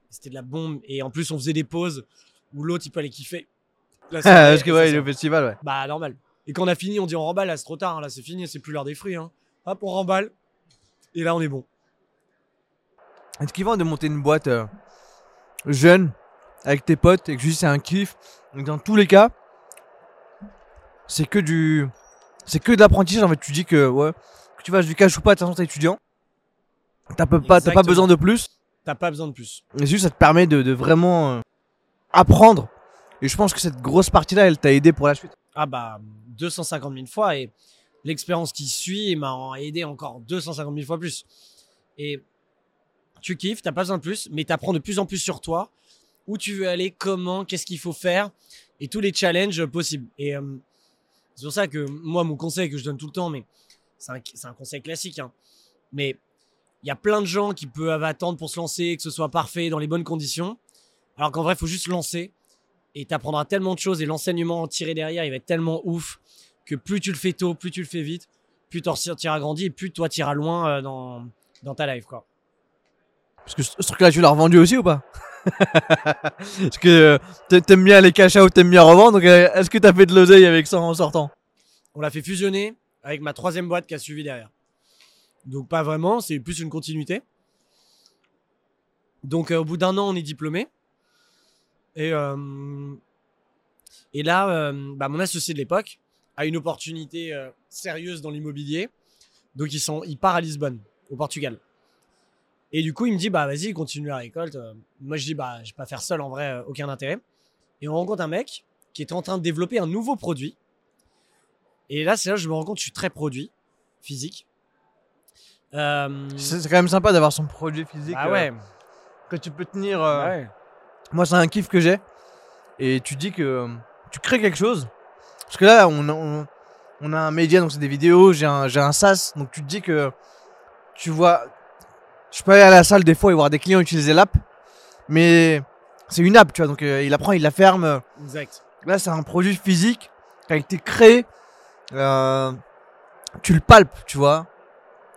C'était de la bombe. Et en plus, on faisait des pauses où l'autre, il peut aller kiffer. Là, Parce que ouais, ça, le festival, ouais. Bah, normal. Et quand on a fini, on dit on remballe. Là, c'est trop tard. hein. Là, c'est fini. C'est plus l'heure des fruits. hein. Hop, on remballe. Et là, on est bon. Est-ce qu'ils vont de monter une boîte euh, jeune avec tes potes et que juste c'est un kiff? Donc dans tous les cas, c'est que du, c'est que de l'apprentissage. En fait, tu dis que ouais, que tu fasses du cash ou pas, de toute façon t'es étudiant. T'as pas, t'as pas besoin de plus. T'as pas besoin de plus. Et juste ça te permet de, de vraiment euh, apprendre. Et je pense que cette grosse partie-là, elle t'a aidé pour la suite. Ah bah 250 000 fois et l'expérience qui suit m'a aidé encore 250 000 fois plus. Et tu kiffes, t'as pas besoin de plus, mais t'apprends de plus en plus sur toi, où tu veux aller, comment, qu'est-ce qu'il faut faire et tous les challenges possibles. Et euh, c'est pour ça que moi, mon conseil que je donne tout le temps, mais c'est un, un conseil classique, hein, mais il y a plein de gens qui peuvent attendre pour se lancer, que ce soit parfait, dans les bonnes conditions, alors qu'en vrai, il faut juste lancer et t'apprendras tellement de choses et l'enseignement tiré derrière, il va être tellement ouf que plus tu le fais tôt, plus tu le fais vite, plus t'en sortiras grandi et plus toi t'iras loin euh, dans, dans ta life quoi. Parce que ce, truc-là, tu l'as revendu aussi ou pas? Parce que euh, t'a- t'aimes bien les cash out, t'aimes bien revendre. Donc euh, est-ce que t'as fait de l'oseille avec ça en sortant? On l'a fait fusionner avec ma troisième boîte qui a suivi derrière. Donc pas vraiment, c'est plus une continuité. Donc euh, au bout d'un an, on est diplômé. Et, euh, et là, euh, bah, mon associé de l'époque a une opportunité euh, sérieuse dans l'immobilier. Donc ils sont, il part à Lisbonne, au Portugal. Et du coup, il me dit, bah vas-y, continue la récolte. Euh, Moi, je dis, bah je vais pas faire seul, en vrai, euh, aucun intérêt. Et on rencontre un mec qui est en train de développer un nouveau produit. Et là, c'est là que je me rends compte je suis très produit, physique. Euh, C'est quand même sympa d'avoir son produit physique ah euh, ouais. que tu peux tenir. euh, Ah ouais. Moi, c'est un kiff que j'ai. Et tu dis que tu crées quelque chose. Parce que là, on, a- on, on a un média, donc c'est des vidéos. J'ai un, un SaaS. Donc tu te dis que tu vois. Je peux aller à la salle des fois et voir des clients utiliser l'app. Mais c'est une app, tu vois. Donc euh, il apprend, il la ferme. Exact. Là, c'est un produit physique qui a été créé. Euh, tu le palpes, tu vois.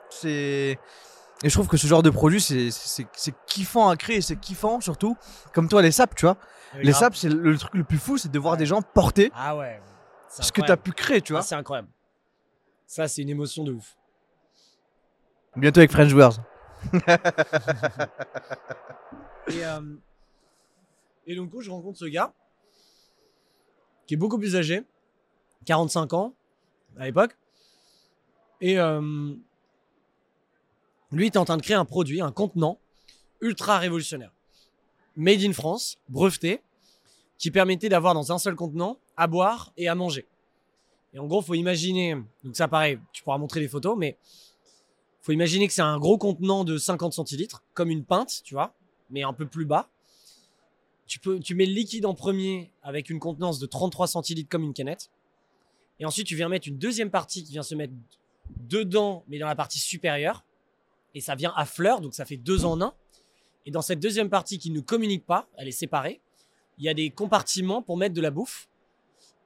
C'est. Et je trouve que ce genre de produit, c'est- kiffant à créer, c'est kiffant surtout. Comme toi, les saps, tu vois. Les saps, c'est le, le truc le plus fou, c'est de voir Ouais. des gens porter Ah ouais. C'est ce que tu as pu créer, tu Ah, vois. c'est incroyable. Ça, c'est une émotion de ouf. Bientôt avec French Joueurs. Et, euh, et donc, je rencontre ce gars qui est beaucoup plus âgé, 45 ans à l'époque. Et euh, lui, il est en train de créer un produit, un contenant ultra révolutionnaire. Made in France, breveté, qui permettait d'avoir dans un seul contenant à boire et à manger. Et en gros, faut imaginer, donc ça pareil, tu pourras montrer les photos, mais faut imaginer que c'est un gros contenant de 50 centilitres, comme une pinte, tu vois, mais un peu plus bas. Tu, peux, tu mets le liquide en premier avec une contenance de 33 centilitres comme une canette. Et ensuite, tu viens mettre une deuxième partie qui vient se mettre dedans, mais dans la partie supérieure. Et ça vient à fleur, donc ça fait deux en un. Et dans cette deuxième partie qui ne communique pas, elle est séparée, il y a des compartiments pour mettre de la bouffe.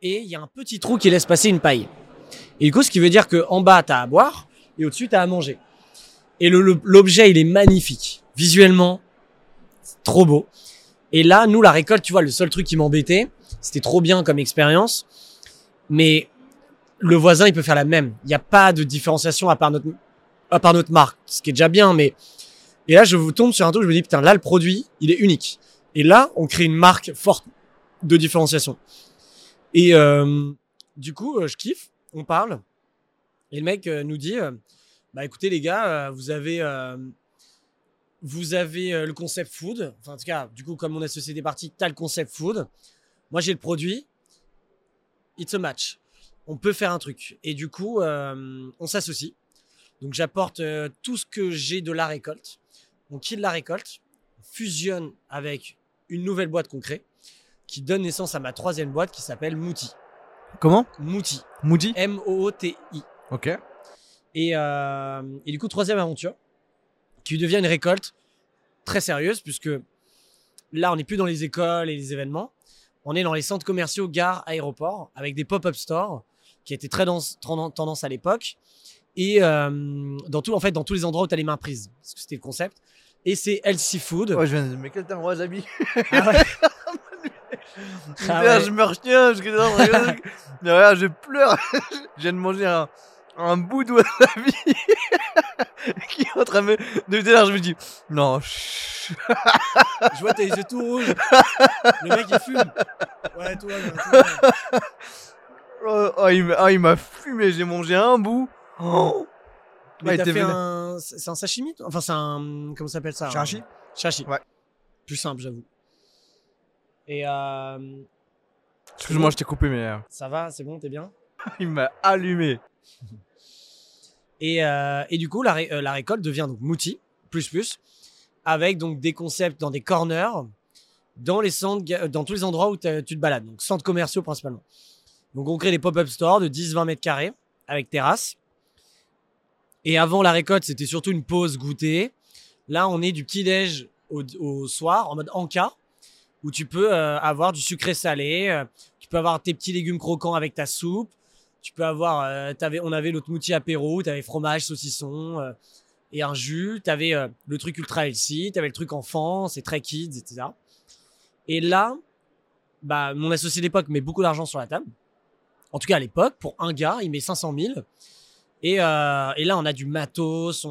Et il y a un petit trou qui laisse passer une paille. Et du coup, ce qui veut dire qu'en bas, tu as à boire et au-dessus, tu as à manger. Et l'objet, il est magnifique. Visuellement, c'est trop beau. Et là, nous, la récolte, tu vois, le seul truc qui m'embêtait, c'était trop bien comme expérience. Mais le voisin, il peut faire la même. Il n'y a pas de différenciation à part notre, marque, ce qui est déjà bien. Mais et là, je tombe sur un truc, je me dis putain, là, le produit, il est unique. Et là, on crée une marque forte de différenciation. Et euh, du coup, euh, je kiffe, on parle. Et le mec euh, nous dit, bah écoutez les gars, vous avez, vous avez le concept food. Enfin, en tout cas, du coup, comme mon associé des parties, t'as le concept food. Moi, j'ai le produit. It's a match. On peut faire un truc. Et du coup, on s'associe. Donc, j'apporte tout ce que j'ai de la récolte. On quitte la récolte, on fusionne avec une nouvelle boîte qu'on crée, qui donne naissance à ma troisième boîte qui s'appelle Mouti. Comment? Mouti. Moody M-O-O-T-I. Ok. Et, euh, et du coup, troisième aventure, qui devient une récolte très sérieuse, puisque là, on n'est plus dans les écoles et les événements. On est dans les centres commerciaux, gares, aéroports, avec des pop-up stores, qui étaient très dans- tendance à l'époque. Et euh, dans, tout, en fait, dans tous les endroits où tu as les mains prises, parce que c'était le concept. Et c'est healthy food. Ouais, je viens de... Mais quel temps wasabi Ah ouais. Ah ouais. Je me retiens, je regarde, je pleure. je viens de manger un, un bout de wasabi qui est en train de me. Depuis tout à l'heure, je me dis non. chut. Je vois, t'as les yeux tout rouges. Le mec, il fume. Ouais, toi, là, va bien. Oh, oh, il m'a oh, il m'a fumé, j'ai mangé un bout. Oh. Ouais, un. C'est un sashimi toi? Enfin, c'est un. Comment s'appelle ça? Chirashi un- Chirashi. Ouais. Plus simple, j'avoue. Et euh, Excuse-moi, je t'ai coupé, mais euh, ça va, c'est bon, t'es bien? Il m'a allumé. et, euh, et du coup, la, ré- la récolte devient donc Mouti, plus plus, avec donc des concepts dans des corners, dans, les centres, dans tous les endroits où tu te balades, donc centres commerciaux principalement. Donc on crée des pop-up stores de 10-20 mètres carrés avec terrasse. Et avant la récolte, c'était surtout une pause goûter. Là, on est du petit-déj au, au soir en mode encas, où tu peux euh, avoir du sucré salé, euh, tu peux avoir tes petits légumes croquants avec ta soupe, tu peux avoir, euh, on avait mouti apéro, tu avais fromage, saucisson et un jus, tu avais le truc ultra healthy, tu avais le truc enfant, c'est très kids, etc. Et là, bah, mon associé d'époque met beaucoup d'argent sur la table. En tout cas, à l'époque, pour un gars, il met 500 000. Et, et là, on a du matos,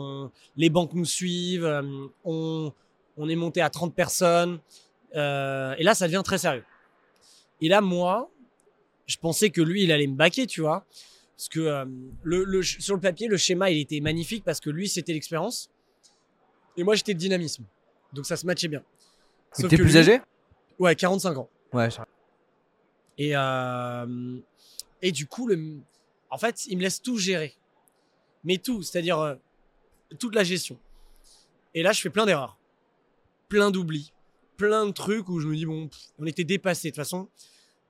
les banques nous suivent, on, on est monté à 30 personnes. Euh, et là, ça devient très sérieux. Et là, moi, je pensais que lui, il allait me baquer, tu vois. Parce que euh, le, le- sur le papier, le schéma, il était magnifique parce que lui, c'était l'expérience. Et moi, j'étais le dynamisme. Donc ça se matchait bien. T'es que plus lui- âgé? Ouais, 45 ans. Ouais, ça- Et, euh, et du coup, le, en fait, il me laisse tout gérer. Mais tout, c'est-à-dire euh, toute la gestion. Et là, je fais plein d'erreurs. Plein d'oublis. Plein de trucs où je me dis, bon, on était dépassés. De toute façon,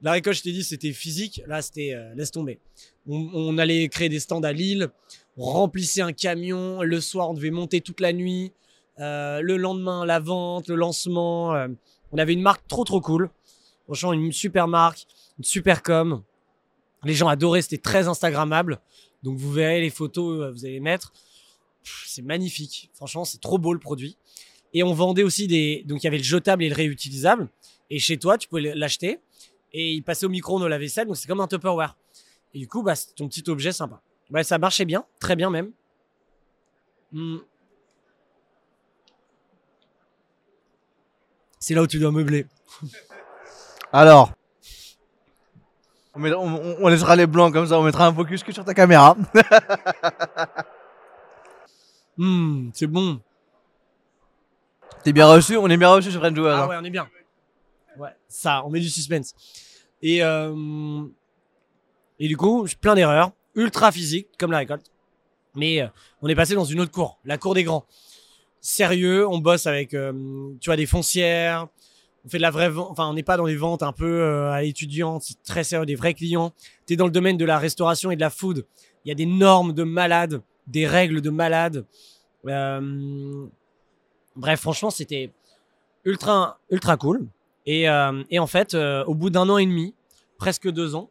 la récolte, je t'ai dit, c'était physique. Là, c'était euh, laisse tomber. On, allait créer des stands à Lille. On remplissait un camion. Le soir, on devait monter toute la nuit. Euh, le lendemain, la vente, le lancement. euh, on avait une marque trop, trop cool. Franchement, une super marque, une super com. Les gens adoraient, c'était très Instagrammable. Donc vous verrez les photos, vous allez les mettre. C'est magnifique. Franchement, c'est trop beau le produit. Et on vendait aussi des. Donc il y avait le jetable et le réutilisable. Et chez toi, tu pouvais l'acheter. Et il passait au micro-ondes au lave-vaisselle. Donc c'est comme un Tupperware. Et du coup, bah, c'est ton petit objet sympa. Ouais, ça marchait bien. Très bien même. Hmm. C'est là où tu dois meubler. Alors. On, met- on- on- on laissera les blancs comme ça, on mettra un focus que sur ta caméra. Hmm, c'est bon. T'es bien reçu, on est bien reçu sur Friend Joueur. Ah ouais, on est bien. Ouais, ça, on met du suspense. Et, euh, et du coup, plein d'erreurs, ultra physiques, comme la récolte. Mais euh, on est passé dans une autre cour, la cour des grands. Sérieux, on bosse avec, euh, tu vois, des foncières. On fait de la vraie vente. Enfin, on n'est pas dans les ventes un peu euh, à l'étudiante. C'est très sérieux, des vrais clients. Tu es dans le domaine de la restauration et de la food. Il y a des normes de malades, des règles de malades. Euh, bref, franchement, c'était ultra, ultra cool. Et, euh, et en fait, euh, au bout d'un an et demi, presque deux ans,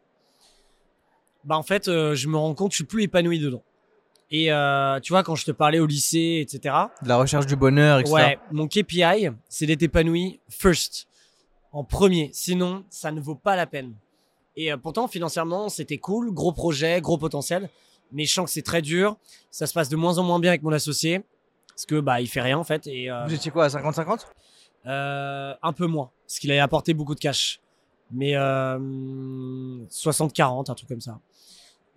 bah en fait, euh, je me rends compte que je suis plus épanoui dedans. Et tu vois, quand je te parlais au lycée, etc. De la recherche du bonheur, etc. Ouais, mon KPI, c'est d'être épanoui first, en premier. Sinon, ça ne vaut pas la peine. Et pourtant, financièrement, c'était cool, gros projet, gros potentiel. Mais je sens que c'est très dur. Ça se passe de moins en moins bien avec mon associé. Parce que bah il fait rien en fait. Et euh, Vous étiez quoi à 50-50 euh, un peu moins. Parce qu'il avait apporté beaucoup de cash. Mais euh, 60-40, un truc comme ça.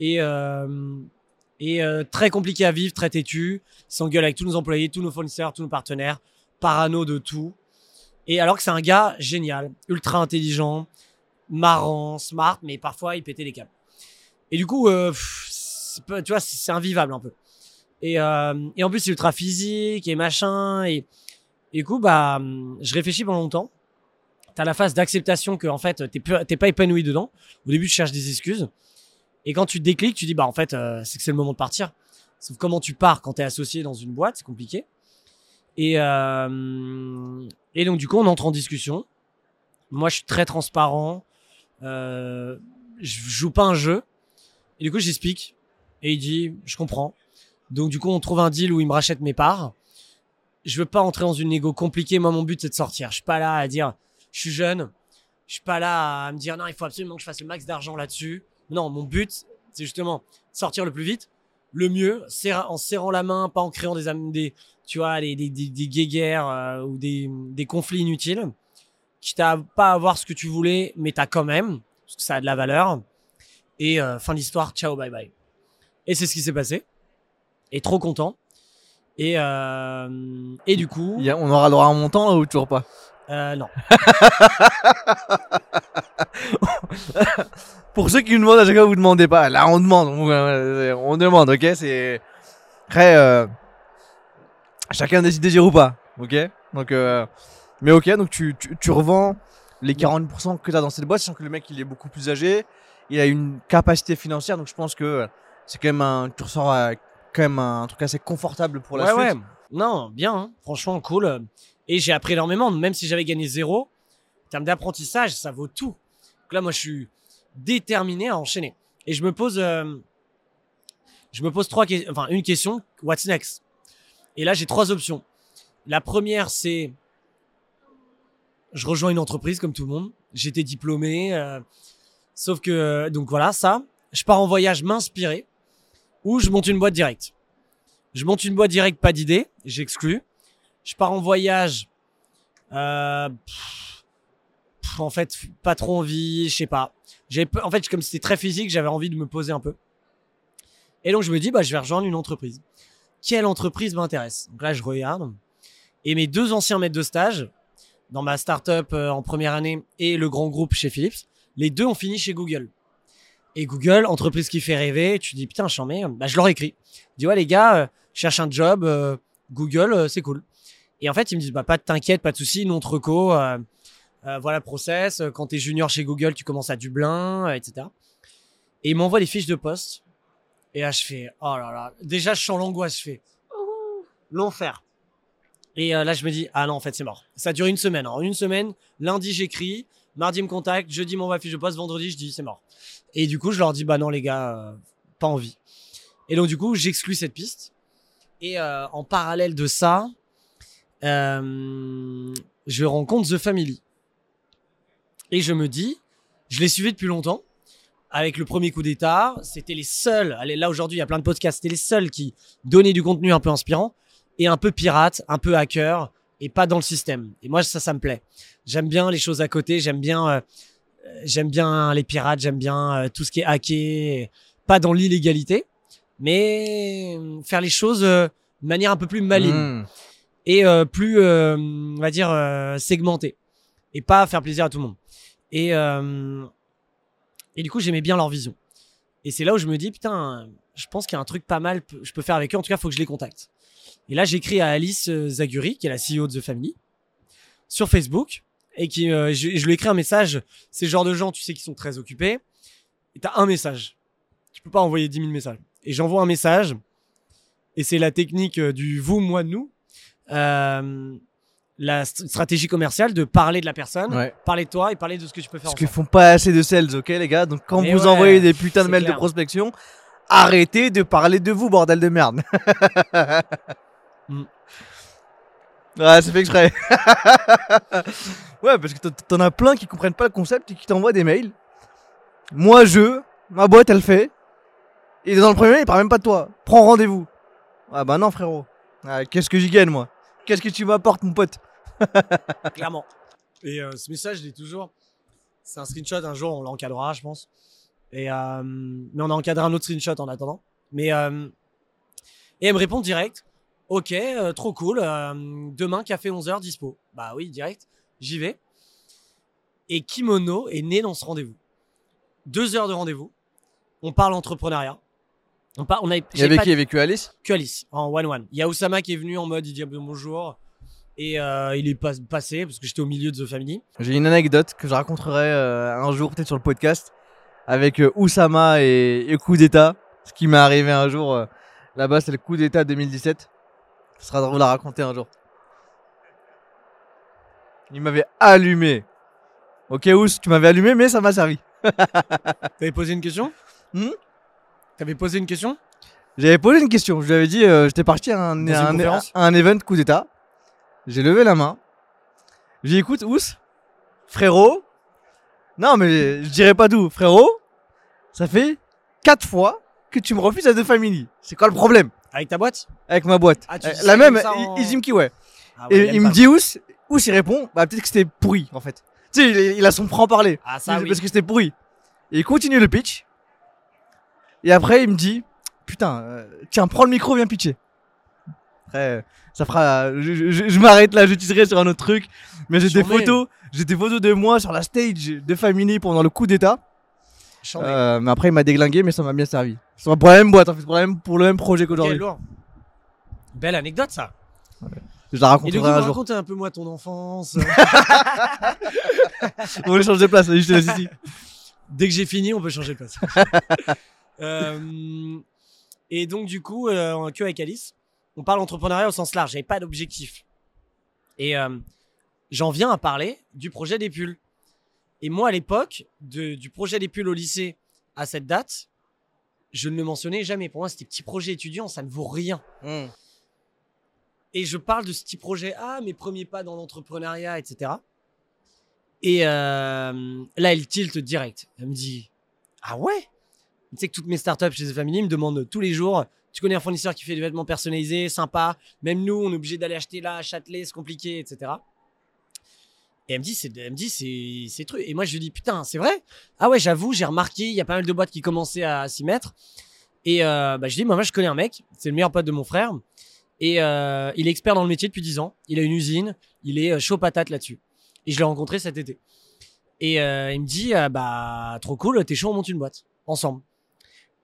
Et, euh, et euh, très compliqué à vivre, très têtu. Il s'engueule avec tous nos employés, tous nos fournisseurs, tous nos partenaires. Parano de tout. Et alors que c'est un gars génial, ultra intelligent, marrant, smart, mais parfois il pétait les câbles. Et du coup, euh, pff, tu vois, c'est invivable un peu. Et, euh, et en plus, c'est ultra physique et machin. Et, du coup, bah, je réfléchis pendant longtemps. T'as la phase d'acceptation que, en fait, t'es pas épanoui dedans. Au début, tu cherches des excuses. Et quand tu te décliques, tu dis, bah, en fait, euh, c'est que c'est le moment de partir. Sauf comment tu pars quand t'es associé dans une boîte, c'est compliqué. Et, euh, et donc, du coup, on entre en discussion. Moi, je suis très transparent. Euh, je joue pas un jeu. Et du coup, j'explique. Et il dit, je comprends. Donc, du coup, on trouve un deal où il me rachète mes parts. Je veux pas entrer dans une négo compliquée. Moi, mon but, c'est de sortir. Je suis pas là à dire, je suis jeune. Je suis pas là à me dire, non, il faut absolument que je fasse le max d'argent là-dessus. Non, mon but, c'est justement sortir le plus vite, le mieux, en serrant la main, pas en créant des, tu vois, des, des, guéguerres euh, ou des, conflits inutiles. Quitte à pas avoir ce que tu voulais, mais t'as quand même, parce que ça a de la valeur. Et euh, fin d'histoire, ciao, bye bye. Et c'est ce qui s'est passé. Et trop content. Et, euh, et du coup, Il y a- on aura droit à un montant là ou toujours pas? Euh, non. Pour ceux qui nous demandent à chaque fois, vous demandez pas. Là, on demande. On, on demande, ok? C'est. Après, euh, chacun décide de dire ou pas, ok? Donc, euh, mais ok, donc tu, tu, tu revends les 40% que tu as dans cette boîte, sachant que le mec il est beaucoup plus âgé, il a une capacité financière, donc je pense que c'est quand même un. Tu ressors euh, quand même un truc assez confortable pour la ouais, suite. ouais. Non, bien. hein. Franchement, cool. Et j'ai appris énormément. Même si j'avais gagné zéro, en termes d'apprentissage, ça vaut tout. Donc là, moi, je suis déterminé à enchaîner. Et je me pose, euh, je me pose trois, enfin, une question. What's next? Et là, j'ai trois options. La première, c'est, je rejoins une entreprise comme tout le monde. J'étais diplômé, euh, sauf que, euh, donc voilà, ça. Je pars en voyage m'inspirer ou je monte une boîte directe. Je monte une boîte directe, pas d'idée, j'exclus. Je pars en voyage. Euh, en fait, pas trop envie, je sais pas. En fait, comme c'était très physique, j'avais envie de me poser un peu. Et donc je me dis, bah, je vais rejoindre une entreprise. Quelle entreprise m'intéresse? Donc là, je regarde. Et mes deux anciens maîtres de stage, dans ma startup euh, en première année et le grand groupe chez Philips, les deux ont fini chez Google. Et Google, entreprise qui fait rêver, tu dis putain, j'en mets. Bah, je leur écris. Je dis ouais les gars, euh, cherche un job, euh, Google, euh, c'est cool. Et en fait, ils me disent bah pas de t'inquiète, pas de souci, nous on voilà le process. Quand t'es junior chez Google, tu commences à Dublin, etc. Et ils m'envoient les fiches de poste. Et là, je fais oh là là. Déjà, je sens l'angoisse. Je fais oh, l'enfer. Et là, je me dis ah non, en fait, c'est mort. Ça dure une semaine. En une semaine, lundi j'écris, mardi me contacte, jeudi la fiche de poste, vendredi je dis c'est mort. Et du coup, je leur dis bah non les gars, euh, pas envie. Et donc du coup, j'exclus cette piste. Et euh, en parallèle de ça, euh, je rencontre The Family. Et je me dis, je les suivais depuis longtemps. Avec le premier coup d'état, c'était les seuls. Allez, là aujourd'hui, il y a plein de podcasts. C'était les seuls qui donnaient du contenu un peu inspirant et un peu pirate, un peu hacker et pas dans le système. Et moi, ça, ça me plaît. J'aime bien les choses à côté. J'aime bien, j'aime bien les pirates. J'aime bien euh, tout ce qui est hacké, pas dans l'illégalité, mais euh, faire les choses euh, de manière un peu plus maligne Mmh. et plus, on va dire, euh, segmenté. Et pas faire plaisir à tout le monde. Et, et du coup, j'aimais bien leur vision. Et c'est là où je me dis, putain, je pense qu'il y a un truc pas mal, je peux faire avec eux. En tout cas, il faut que je les contacte. Et là, j'écris à Alice Zaguri, qui est la CEO de The Family, sur Facebook. Et qui, euh, je, je lui écris un message. C'est le genre de gens, tu sais, qui sont très occupés. Et t'as un message. Tu peux pas envoyer 10 000 messages. Et j'envoie un message. Et c'est la technique euh, du vous, moi, nous. Euh, la st- stratégie commerciale de parler de la personne, Ouais. parler de toi et parler de ce que tu peux faire Parce qu'ils font pas assez de sales, ok les gars? Donc quand Mais vous ouais, envoyez des putains de mails de prospection, arrêtez de parler de vous, bordel de merde. Mm. Ouais, c'est fait exprès. ouais, parce que t'en- as plein qui comprennent pas le concept et qui t'envoient des mails. Moi, je, ma boîte, elle fait. Et dans le premier il parle même pas de toi. Prends rendez-vous. Ah bah non, frérot. Ah, Qu'est-ce que j'y gagne, moi? Qu'est-ce que tu m'apportes, mon pote? Clairement. Et euh, ce message, je toujours. C'est un screenshot, un jour on l'encadrera, je pense. Et, euh, mais on a encadré un autre screenshot en attendant. Mais, euh, et elle me répond direct Ok, trop cool. demain, café 11h, dispo. Bah oui, direct. J'y vais. Et Kimono est né dans ce rendez-vous. Deux heures de rendez-vous. On parle entrepreneuriat. On, par- on a, Il y avait qui? Avec Alice? Que Alice en one-one. Il y a Osama qui est venu en mode il dit bonjour. Et euh, il est pas, passé parce que j'étais au milieu de The Family. J'ai une anecdote que je raconterai euh, un jour peut-être sur le podcast avec euh, Oussama et, et coup d'état. Ce qui m'est arrivé un jour euh, là-bas, c'est le coup d'état 2017. Ce sera drôle à raconter un jour. Il m'avait allumé. Ok Ous, tu m'avais allumé mais ça m'a servi. T'avais posé une question? Hmm? T'avais posé une question? J'avais posé une question. Je lui avais dit, euh, j'étais parti à un, à un- à un event coup d'état. J'ai levé la main. J'ai dit, écoute, Ous, frérot. Non, mais je dirais pas d'où. Frérot, ça fait quatre fois que tu me refuses à deux familles. C'est quoi le problème? Avec ta boîte? Avec ma boîte Ah, tu Euh, La même, en- Izim Kiwe. Ah ouais, Et il me dit, Ous, Ous, il répond, bah peut-être que c'était pourri en fait. Tu sais, il, il a son franc-parler. Ah, ça oui. Parce que c'était pourri. Et il continue le pitch. Et après, il me dit Putain, euh, tiens, prends le micro, viens pitcher. Après, euh, ça fera. Je, je- je- je m'arrête là, je teaserai sur un autre truc. Mais j'ai des photos. J'ai des photos de moi sur la stage de Family pendant le coup d'état. Euh, mais après, il m'a déglingué, mais ça m'a bien servi. C'est pour la même boîte, en fait, pour, la même, pour le même projet qu'aujourd'hui. lourd. Belle anecdote ça. Je la Et raconterai un jour. raconte un peu moi ton enfance. On va changer de place, je te laisse ici. Dès que j'ai fini, on peut changer de place. Euh, et donc, du coup, euh, en queue avec Alice, on parle entrepreneuriat au sens large. J'avais pas d'objectif. Et euh, j'en viens à parler du projet des pulls. Et moi, à l'époque, du projet des pulls au lycée à cette date, je ne le mentionnais jamais. Pour moi, c'était petit projet étudiant, ça ne vaut rien. Et je parle de ce petit projet, ah, mes premiers pas dans l'entrepreneuriat, etc. Et euh, là, elle tilt direct. Elle me dit, ah ouais? Tu sais que toutes mes startups chez The Family me demandent tous les jours, tu connais un fournisseur qui fait des vêtements personnalisés, sympa. Même nous, on est obligé d'aller acheter là, Châtelet, c'est compliqué, etc. Et elle me dit, c'est, elle me dit, c'est, c'est truc. Et moi, je lui dis, putain, c'est vrai? Ah ouais, j'avoue, j'ai remarqué, il y a pas mal de boîtes qui commençaient à s'y mettre. Et euh, bah, je dis, moi, moi, je connais un mec, c'est le meilleur pote de mon frère. Et euh, il est expert dans le métier depuis 10 ans. Il a une usine, il est euh, chaud patate là-dessus. Et je l'ai rencontré cet été. Et euh, il me dit, euh, bah, trop cool, t'es chaud, on monte une boîte, ensemble.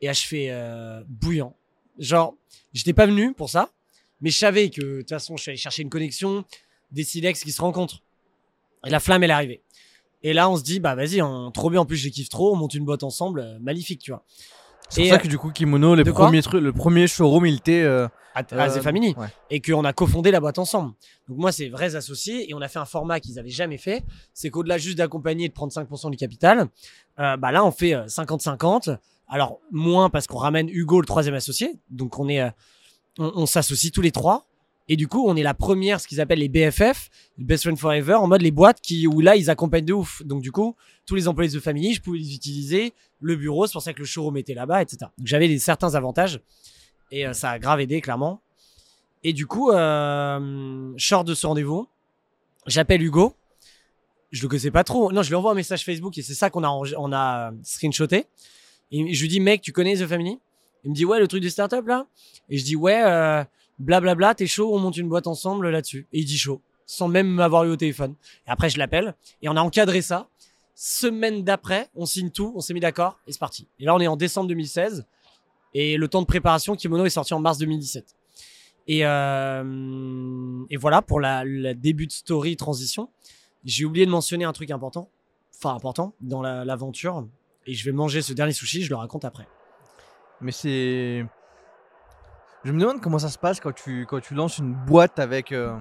Et là, je fais euh, bouillant. Genre, j'étais pas venu pour ça, mais je savais que, de toute façon, je suis allé chercher une connexion, des silex qui se rencontrent. Et la flamme, elle est arrivée. Et là, on se dit, bah, vas-y, trop bien, en plus, je kiffe trop, on monte une boîte ensemble, euh, magnifique, tu vois. C'est pour ça euh, que du coup, Kimono, les premiers trucs, le premier showroom, il était. euh, À, à euh, The Family. ouais. et qu'on a cofondé la boîte ensemble. Donc moi, c'est vrais associés et on a fait un format qu'ils avaient jamais fait. C'est qu'au-delà juste d'accompagner et de prendre 5% du capital, euh, bah là, on fait euh, 50-50. Alors moins parce qu'on ramène Hugo, le troisième associé. Donc on est, euh, on, on s'associe tous les trois. Et du coup, on est la première, ce qu'ils appellent les BFF, Best Friend Forever, en mode les boîtes qui, où là, ils accompagnent de ouf. Donc du coup, tous les employés de famille, je pouvais les utiliser, le bureau, c'est pour ça que le showroom était là-bas, etc. Donc j'avais certains avantages. Et euh, ça a grave aidé, clairement. Et du coup, euh, de ce rendez-vous. J'appelle Hugo. Je le connaissais pas trop. Non, je lui envoie un message Facebook et c'est ça qu'on a, on a screenshoté. Je lui dis, mec, tu connais The Family? Il me dit, ouais, le truc des startups là? Et je dis, ouais, euh, blablabla, t'es chaud, on monte une boîte ensemble là-dessus. Et il dit chaud, sans même m'avoir eu au téléphone. Et après, je l'appelle et on a encadré ça. Semaine d'après, on signe tout, on s'est mis d'accord et c'est parti. Et là, on est en décembre 2016 et le temps de préparation, Kimono est sorti en mars 2017. Et, euh, et voilà pour la, début de story transition. J'ai oublié de mentionner un truc important, enfin important dans la- l'aventure. et je vais manger ce dernier sushi, je le raconte après. Mais c'est. Je me demande comment ça se passe quand tu, quand tu lances une boîte avec, euh,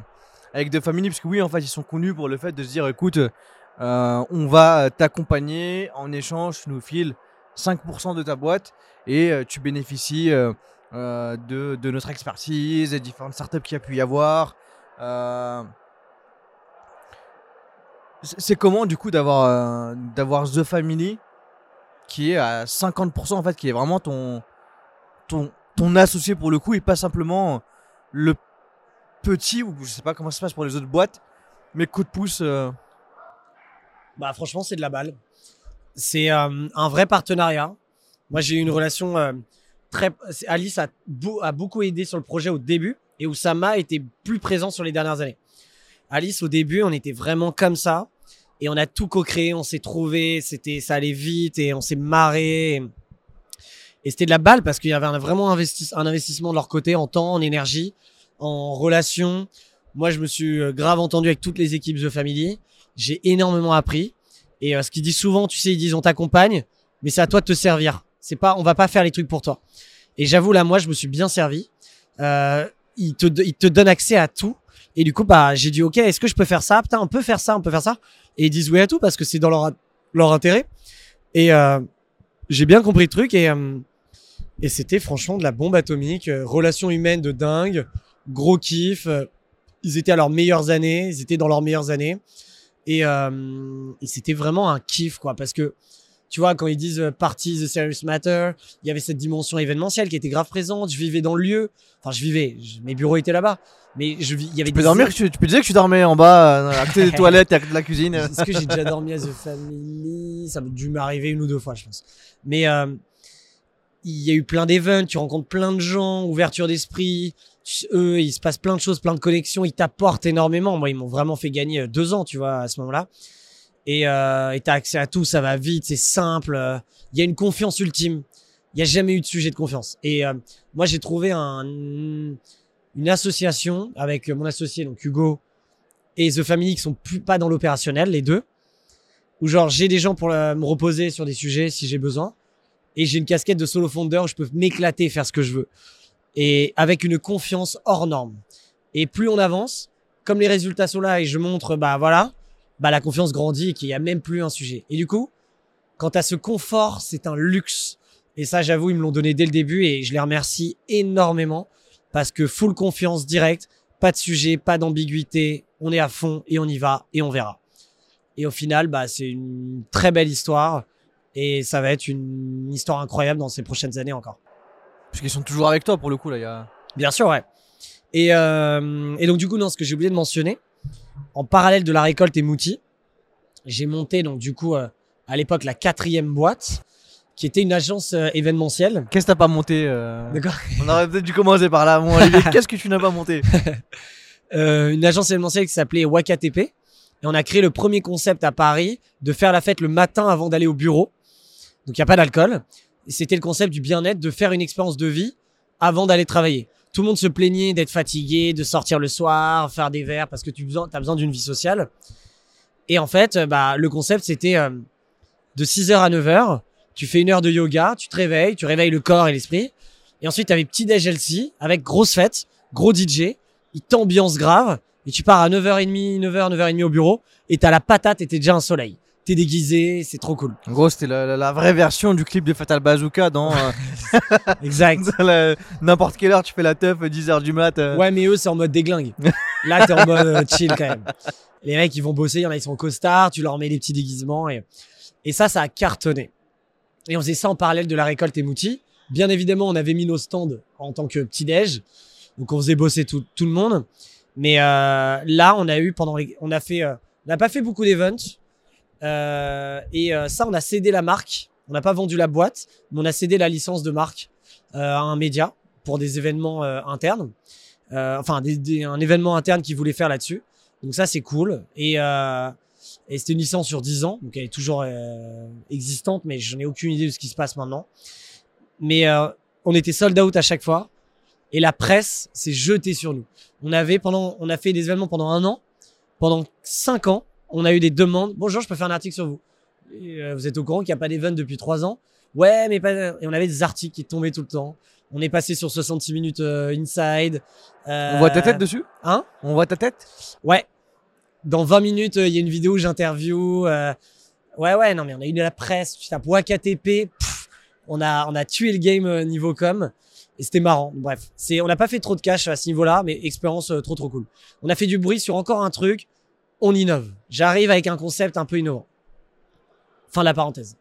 avec. Parce que oui, en fait, ils sont connus pour le fait de se dire écoute, euh, on va t'accompagner. En échange, tu nous files 5% de ta boîte et euh, tu bénéficies euh, euh, de, de notre expertise, des différentes startups qu'il y a pu y avoir. Euh, c'est comment du coup d'avoir euh, d'avoir The Family qui est à 50% en fait, qui est vraiment ton, ton, ton associé pour le coup et pas simplement le petit ou je sais pas comment ça se passe pour les autres boîtes, mais coup de pouce euh, Bah franchement, c'est de la balle. C'est euh, un vrai partenariat. Moi, j'ai eu une relation euh, très. Alice a, beau- a beaucoup aidé sur le projet au début et Oussama était plus présent sur les dernières années. Alice, au début, on était vraiment comme ça et on a tout co-créé, on s'est trouvé, c'était, ça allait vite et on s'est marré. Et c'était de la balle parce qu'il y avait un, vraiment investi- un investissement de leur côté en temps, en énergie, en relation. Moi, je me suis euh, grave entendu avec toutes les équipes The Family. J'ai énormément appris. Et euh, ce qu'ils disent souvent, tu sais, ils disent on t'accompagne, mais c'est à toi de te servir. C'est pas, on va pas faire les trucs pour toi. Et j'avoue là, moi, je me suis bien servi. Euh, ils te, ils te donnent accès à tout. Et du coup, bah, j'ai dit ok, est-ce que je peux faire ça? Putain, on peut faire ça, on peut faire ça. Et ils disent oui à tout parce que c'est dans leur leur intérêt. Et euh, j'ai bien compris le truc et euh, et c'était franchement de la bombe atomique, euh, relation humaine de dingue, gros kiff. euh, ils étaient à leurs meilleures années, ils étaient dans leurs meilleures années. Et, euh, et c'était vraiment un kiff, quoi. Parce que, tu vois, quand ils disent Party the Serious Matter, il y avait cette dimension événementielle qui était grave présente. Je vivais dans le lieu. Enfin, je vivais. je- mes bureaux étaient là-bas. Mais je, il y avait Tu peux des dormir, tu, tu peux dire que tu dormais en bas, à côté des toilettes et à côté de la cuisine. est-ce que j'ai déjà dormi à The Family Ça a dû m'arriver une ou deux fois, je pense. Mais euh, il y a eu plein d'événements, tu rencontres plein de gens, ouverture d'esprit. Eux, il se passe plein de choses, plein de connexions. Ils t'apportent énormément. Moi, ils m'ont vraiment fait gagner euh, deux ans, tu vois, à ce moment-là. Et euh, t'as accès à tout, ça va vite, c'est simple. euh, Il y a une confiance ultime. Il y a jamais eu de sujet de confiance. Et euh, moi, j'ai trouvé un, une association avec mon associé, donc Hugo, et The Family qui sont plus pas dans l'opérationnel, les deux. Où genre j'ai des gens pour euh, me reposer sur des sujets si j'ai besoin. Et j'ai une casquette de solo founder où je peux m'éclater, faire ce que je veux. Et avec une confiance hors norme. Et plus on avance, comme les résultats sont là et je montre, bah voilà, bah la confiance grandit et qu'il y a même plus un sujet. Et du coup, quant à ce confort, c'est un luxe. Et ça, j'avoue, ils me l'ont donné dès le début et je les remercie énormément parce que full confiance direct, pas de sujet, pas d'ambiguïté, on est à fond et on y va et on verra. Et au final, bah, c'est une très belle histoire et ça va être une histoire incroyable dans ces prochaines années encore. Parce qu'ils sont toujours avec toi pour le coup là. Y a... Bien sûr, ouais. Et, euh, et donc du coup, non, ce que j'ai oublié de mentionner, en parallèle de la récolte et Mouti, j'ai monté donc du coup euh, à l'époque la quatrième boîte, qui était une agence euh, événementielle. Qu'est-ce que t'as pas monté euh, D'accord. On aurait peut-être dû commencer par là. Olivier, qu'est-ce que tu n'as pas monté Euh, une agence événementielle qui s'appelait WakaTP. Et on a créé le premier concept à Paris de faire la fête le matin avant d'aller au bureau. Donc il n'y a pas d'alcool. C'était le concept du bien-être, de faire une expérience de vie avant d'aller travailler. Tout le monde se plaignait d'être fatigué, de sortir le soir, faire des verres parce que tu as besoin d'une vie sociale. Et en fait, euh, bah, le concept, c'était euh, de 6h à 9h, tu fais une heure de yoga, tu te réveilles, tu réveilles le corps et l'esprit. Et ensuite, tu avais petit déj LC avec grosse fête, gros DJ, il t'ambiance grave, et tu pars à 9h30, 9h, 9h30 au bureau, et t'as la patate et t'es déjà un soleil. T'es déguisé, c'est trop cool. En gros, c'était la, la- la vraie version du clip de Fatal Bazooka dans, euh, Exact. n'importe quelle heure tu fais la teuf, 10h du mat. euh. Ouais, mais eux, c'est en mode déglingue. Là, t'es en mode euh, chill quand même. Les mecs, ils vont bosser, il y en a, ils sont en costard, tu leur mets des petits déguisements, et, et ça, ça a cartonné. Et on faisait ça en parallèle de la récolte émoutie. Bien évidemment, on avait mis nos stands en tant que petit-déj. Donc, on faisait bosser tout, tout le monde. Mais euh, là, on a eu pendant les, on a fait, euh, on n'a pas fait beaucoup d'events. Euh, et euh, ça, on a cédé la marque. On n'a pas vendu la boîte, mais on a cédé la licence de marque euh, à un média pour des événements internes. Enfin, un événement interne qu'ils voulaient faire là-dessus. Donc ça, c'est cool. Et, c'était une licence sur 10 ans, donc elle est toujours existante, mais je n'ai aucune idée de ce qui se passe maintenant. Mais on était sold out à chaque fois, et la presse s'est jetée sur nous. On avait pendant, on a fait des événements pendant un an, pendant cinq ans, on a eu des demandes. Bonjour, je peux faire un article sur vous. Et, euh, vous êtes au courant qu'il n'y a pas d'event depuis trois ans Ouais, mais pas. Et on avait des articles qui tombaient tout le temps. On est passé sur 66 minutes euh, inside. On voit ta tête dessus? Hein? On voit ta tête? Ouais. Dans 20 minutes, euh, il y a une vidéo où j'interview. euh, Ouais, ouais, non, mais on a eu de la presse. Tu tapes WakaTP. pff, on a, on a tué le game euh, niveau com. Et c'était marrant. Bref, c'est, on n'a pas fait trop de cash à ce niveau-là, mais expérience euh, trop trop cool. On a fait du bruit sur encore un truc. On innove. J'arrive avec un concept un peu innovant. Fin de la parenthèse.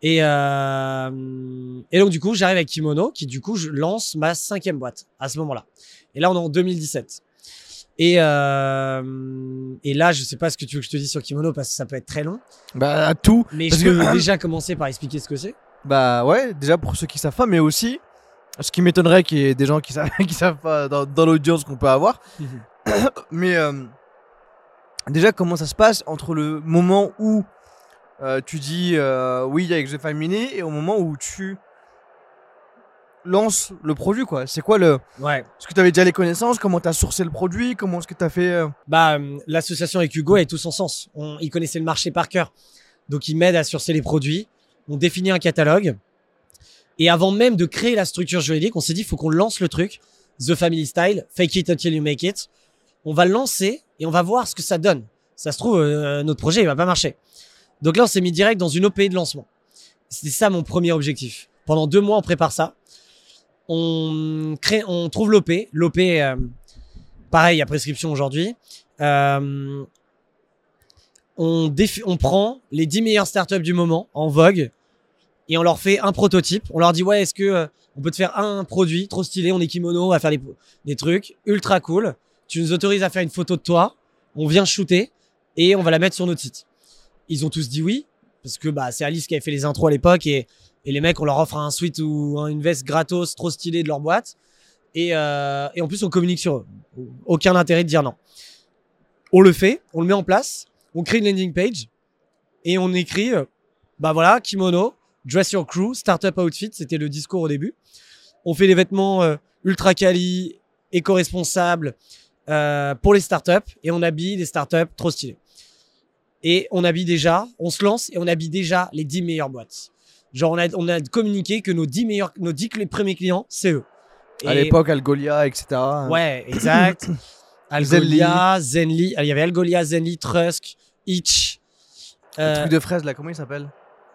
Et, euh, et donc du coup, j'arrive avec Kimono, qui du coup, je lance ma cinquième boîte à ce moment-là. Et là, on est en 2017. Et, euh, et là, je sais pas ce que tu veux que je te dise sur Kimono parce que ça peut être très long. Bah, tout. Mais Parce je peux que- déjà commencer par expliquer ce que c'est. Bah ouais, déjà pour ceux qui savent pas, mais aussi, ce qui m'étonnerait qu'il y ait des gens qui savent, qui savent pas dans, dans l'audience qu'on peut avoir. mais euh, déjà, comment ça se passe entre le moment où euh, tu dis euh, oui avec The Family et au moment où tu lances le produit quoi? C'est quoi le. Ouais. Est-ce que tu avais déjà les connaissances? Comment tu as sourcé le produit? Comment est-ce que tu as fait euh, Bah, euh, l'association avec Hugo est tout son sens. On, il connaissait le marché par cœur. Donc, il m'aide à sourcer les produits. On définit un catalogue. Et avant même de créer la structure juridique, on s'est dit, il faut qu'on lance le truc. The Family Style, fake it until you make it. On va le lancer et on va voir ce que ça donne. Ça se trouve, euh, notre projet, il va pas marcher. Donc là, on s'est mis direct dans une OP de lancement. C'était ça mon premier objectif. Pendant deux mois, on prépare ça. On crée, on trouve l'OP. L'OP, euh, pareil, à prescription aujourd'hui. Euh, on, on prend les 10 meilleures startups du moment en vogue et on leur fait un prototype. On leur dit ouais, est-ce que euh, on peut te faire un produit trop stylé On est kimono, on va faire des, des trucs ultra cool. Tu nous autorises à faire une photo de toi. On vient shooter et on va la mettre sur notre site. Ils ont tous dit oui parce que bah c'est Alice qui avait fait les intros à l'époque et, et les mecs on leur offre un suite ou un- une veste gratos trop stylée de leur boîte et, euh, et en plus on communique sur eux. Aucun intérêt de dire non. On le fait, on le met en place, on crée une landing page et on écrit euh, bah voilà kimono, dress your crew, startup outfit, c'était le discours au début. On fait des vêtements euh, ultra quali, éco-responsables euh, pour les startups et on habille les startups trop stylées. Et on habille déjà, on se lance et on habille déjà les 10 meilleures boîtes. Genre on a, on a communiqué que nos 10 meilleurs, nos 10 clés- premiers clients, c'est eux. à l'époque Algolia, etc. Ouais, exact. Algolia, Zenly. Il y avait Algolia, Zenly, Trusk, Itch. Le Euh, truc de fraise là, comment il s'appelle?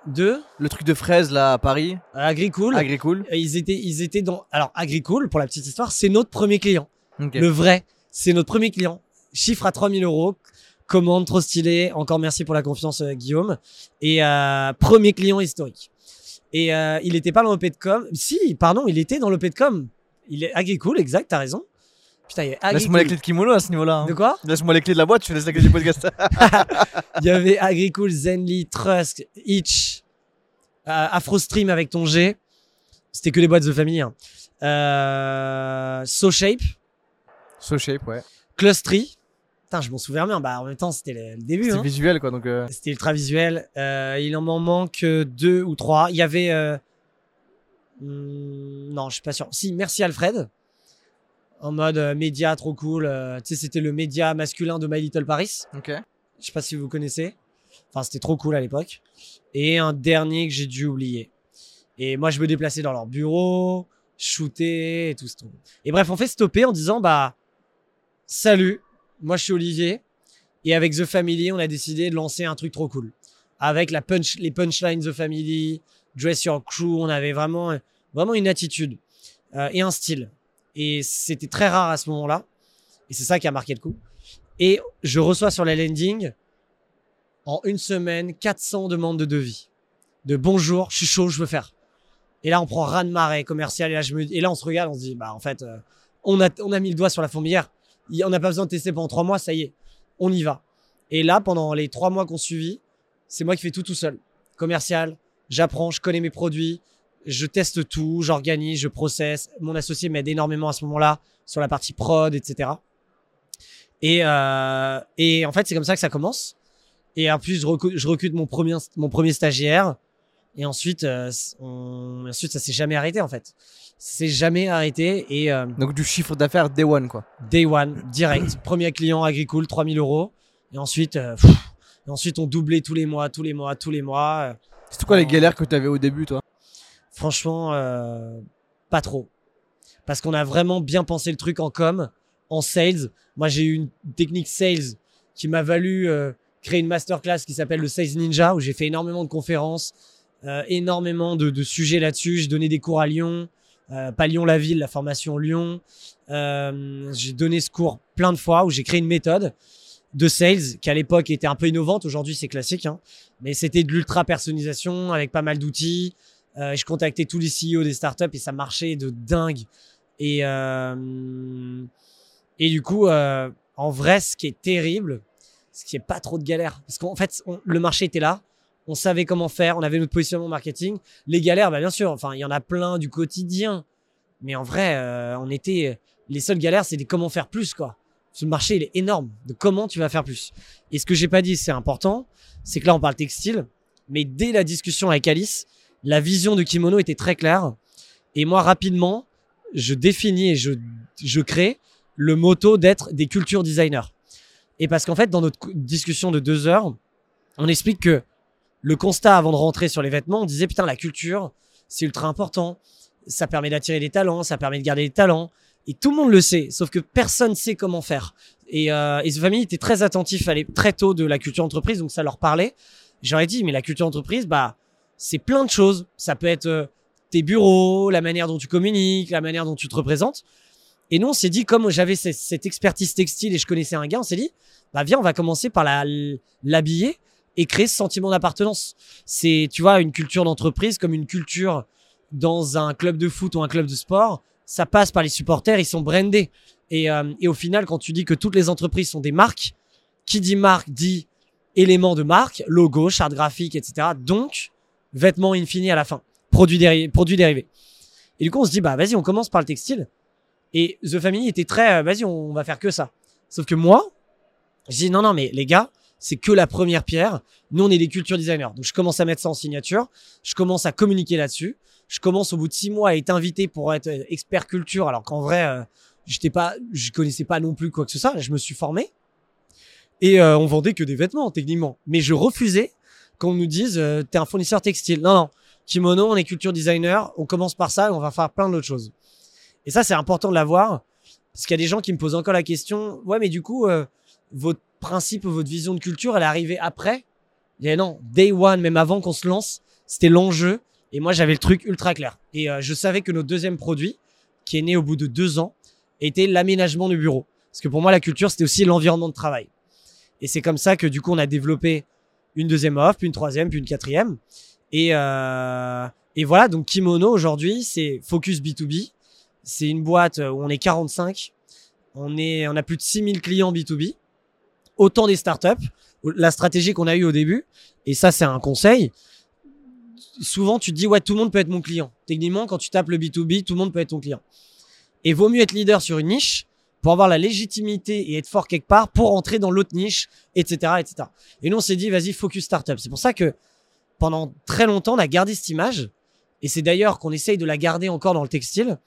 Deux, Le truc de fraise là à Paris, Agricool. Agricool. Ils étaient, ils étaient dans. Alors, Agricool, pour la petite histoire, c'est notre premier client. Le vrai, c'est notre premier client. Chiffre à 3000 euros. Commande trop stylé. Encore merci pour la confiance, euh, Guillaume. Et euh, premier client historique. Et euh, il était pas dans l'OP de com. Si, pardon, il était dans l'OP de com. Il est Agricool, exact, t'as raison. Putain, il y avait Laisse-moi les clés de kimono à ce niveau-là. hein. De quoi? Laisse-moi les clés de la boîte, je te laisse la clé du podcast. Il y avait Agricool, Zenly, Trusk, Itch, euh, AfroStream avec ton G. C'était que les boîtes de famille. Hein. Euh, SoShape, so shape, ouais. Clustry. Putain, je m'en souviens bien. Bah, en même temps, c'était le, le début. C'est Hein. visuel quoi, donc. euh, C'était ultra visuel. Euh, il en manque deux ou trois. Il y avait. euh, hmm, non, je suis pas sûr. Si, merci Alfred. En mode euh, média trop cool. euh, tu sais, c'était le média masculin de My Little Paris. Ok. Je sais pas si vous connaissez. Enfin, c'était trop cool à l'époque. Et un dernier que j'ai dû oublier. Et moi, je me déplaçais dans leur bureau, shooter et tout ce truc. Et bref, on fait stopper en disant bah salut, moi je suis Olivier. Et avec The Family, on a décidé de lancer un truc trop cool. Avec les punchlines The Family, Dress Your Crew, on avait vraiment, vraiment une attitude euh, et un style. Et c'était très rare à ce moment-là. Et c'est ça qui a marqué le coup. Et je reçois sur la landing, en une semaine, 400 demandes de devis. De bonjour, je suis chaud, je veux faire. Et là, on prend raz de marée commercial. Et là, on se regarde, on se dit, bah, en fait, euh, on, a, on a mis le doigt sur la fourmilière. On n'a pas besoin de tester pendant trois mois, ça y est, on y va. Et là, pendant les trois mois qu'on suivit, c'est moi qui fais tout tout seul. Commercial, j'apprends, je connais mes produits, je teste tout, j'organise, je processe. Mon associé m'aide énormément à ce moment-là sur la partie prod, etc. Et, euh, et en fait, c'est comme ça que ça commence. Et en plus, je recrute mon premier, mon premier stagiaire. Et ensuite, euh, on- ensuite, ça s'est jamais arrêté en fait. C'est jamais arrêté. Et euh, Donc du chiffre d'affaires day one quoi. day one, direct, premier client agricole, 3000 euros. Et ensuite, euh, pff, et ensuite, on doublait tous les mois, tous les mois, tous les mois. Euh, C'était quoi les galères que tu avais au début toi? Franchement, euh, pas trop. Parce qu'on a vraiment bien pensé le truc en com, en sales. Moi, j'ai eu une technique sales qui m'a valu créer une masterclass qui s'appelle le Sales Ninja, où j'ai fait énormément de conférences, énormément de, de sujets là-dessus. J'ai donné des cours à Lyon, euh, pas Lyon la ville, la formation Lyon. Euh, j'ai donné ce cours plein de fois où j'ai créé une méthode de sales qui à l'époque était un peu innovante. Aujourd'hui, c'est classique, hein. mais c'était de l'ultra personnalisation avec pas mal d'outils. Euh, je contactais tous les CEO des startups et ça marchait de dingue. Et, Et du coup, en vrai, ce qui est terrible, ce qui est pas trop de galère. Parce qu'en fait, le marché était là. On savait comment faire. On avait notre positionnement marketing. Les galères, bah, bien sûr. Enfin, il y en a plein du quotidien. Mais en vrai, euh, on était. Les seules galères, c'est des comment faire plus, quoi. Ce marché, il est énorme. De comment tu vas faire plus. Et ce que j'ai pas dit, c'est important. C'est que là, on parle textile. Mais dès la discussion avec Alice, la vision de Kimono était très claire. Et moi, rapidement, je définis et je, je crée le motto d'être des culture designers. Et parce qu'en fait, dans notre discussion de deux heures, on explique que le constat avant de rentrer sur les vêtements, on disait putain, la culture, c'est ultra important. Ça permet d'attirer des talents, ça permet de garder des talents. Et tout le monde le sait, sauf que personne sait comment faire. Et, euh, et The Family était très attentif à les, très tôt de la culture entreprise, donc ça leur parlait. J'aurais dit, mais la culture entreprise, bah, c'est plein de choses. Ça peut être euh, tes bureaux, la manière dont tu communiques, la manière dont tu te représentes. Et nous, on s'est dit, comme j'avais ce- cette expertise textile et je connaissais un gars, on s'est dit, bah viens, on va commencer par l'habiller et créer ce sentiment d'appartenance. C'est, tu vois, une culture d'entreprise comme une culture dans un club de foot ou un club de sport. Ça passe par les supporters, ils sont brandés. Et, euh, et au final, quand tu dis que toutes les entreprises sont des marques, qui dit marque dit éléments de marque, logo, charte graphique, etc. Donc, vêtements infini à la fin, produits, produits dérivés. Et du coup, on se dit, bah vas-y, on commence par le textile. Et The Family était très, euh, vas-y, on va faire que ça. Sauf que moi, je dis, non, non, mais les gars, c'est que la première pierre. Nous, on est des culture designers. Donc, je commence à mettre ça en signature. Je commence à communiquer là-dessus. Je commence au bout de six mois à être invité pour être euh, expert culture, alors qu'en vrai, euh, j'étais pas, je connaissais pas non plus quoi que ce soit. Je me suis formé. Et euh, on vendait que des vêtements, techniquement. Mais je refusais qu'on nous dise, t'es un fournisseur textile. Non, non. Kimono, on est culture designer. On commence par ça et on va faire plein d'autres choses. Et ça, c'est important de l'avoir. Parce qu'il y a des gens qui me posent encore la question, ouais, mais du coup, votre principe ou votre vision de culture, elle est arrivée après? Dis, non, day one, même avant qu'on se lance, c'était l'enjeu. Et moi, j'avais le truc ultra clair. Et euh, je savais que notre deuxième produit, qui est né au bout de deux ans, était l'aménagement du bureau. Parce que pour moi, la culture, c'était aussi l'environnement de travail. Et c'est comme ça que du coup, on a développé une deuxième offre, puis une troisième, puis une quatrième. Et, euh, et voilà, donc Kimono aujourd'hui, c'est Focus B2B. C'est une boîte où on est 45. On, est, on a plus de 6000 clients B2B. Autant des startups. La stratégie qu'on a eue au début, et ça, c'est un conseil. Souvent, tu te dis, ouais, tout le monde peut être mon client. Techniquement, quand tu tapes le B2B, tout le monde peut être ton client. Et vaut mieux être leader sur une niche pour avoir la légitimité et être fort quelque part pour entrer dans l'autre niche, etc., etc. Et nous, on s'est dit, vas-y, focus startup. C'est pour ça que pendant très longtemps, on a gardé cette image. Et c'est d'ailleurs qu'on essaye de la garder encore dans le textile.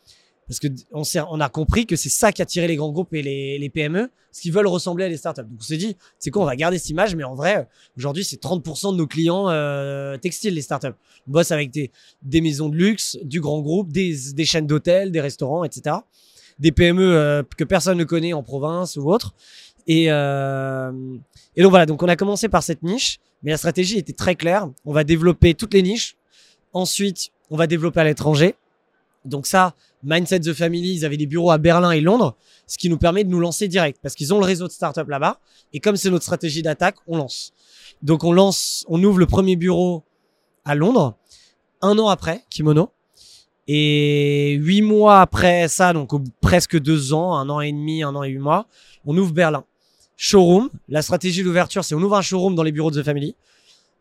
Parce que on, a compris que c'est ça qui attirait les grands groupes et les, les PME, parce qu'ils veulent ressembler à des startups. Donc on s'est dit, c'est quoi, on va garder cette image, mais en vrai, aujourd'hui, c'est 30% de nos clients euh, textiles, les startups. On bosse avec des, des maisons de luxe, du grand groupe, des, des chaînes d'hôtels, des restaurants, etc. Des PME euh, que personne ne connaît en province ou autre. Et, euh, et donc voilà, donc on a commencé par cette niche, mais la stratégie était très claire. On va développer toutes les niches. Ensuite, on va développer à l'étranger. Donc ça, Mindset the Family, ils avaient des bureaux à Berlin et Londres, ce qui nous permet de nous lancer direct parce qu'ils ont le réseau de startups là-bas. Et comme c'est notre stratégie d'attaque, on lance. Donc on lance, on ouvre le premier bureau à Londres, un an après Kimono. Et huit mois après ça, donc presque deux ans, un an et demi, un an et huit mois, on ouvre Berlin. Showroom. La stratégie d'ouverture, c'est on ouvre un showroom dans les bureaux de The Family.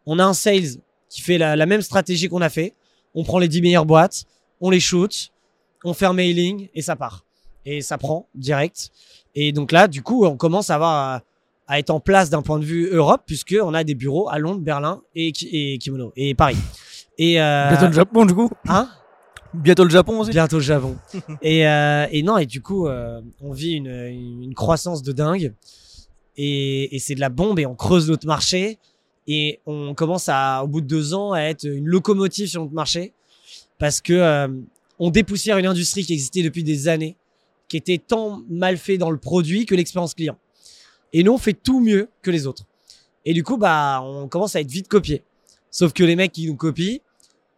On a un sales qui fait la, la même stratégie qu'on a fait. On prend les 10 meilleures boîtes, on les shoot, on fait un mailing et ça part. Et ça prend direct. Et donc là, du coup, on commence à avoir à, à être en place d'un point de vue Europe, puisque on a des bureaux à Londres, Berlin et, Ki- et Kimono et Paris. Et euh, Bientôt le Japon, du coup. hein? Bientôt le Japon aussi. bientôt le Japon. et, euh, et non, et du coup, euh, on vit une, une croissance de dingue. Et, et c'est de la bombe et on creuse notre marché. Et on commence à, au bout de deux ans, à être une locomotive sur notre marché. Parce que euh, on dépoussière une industrie qui existait depuis des années, qui était tant mal fait dans le produit que l'expérience client. Et nous, on fait tout mieux que les autres. Et du coup, bah, on commence à être vite copié. Sauf que les mecs qui nous copient,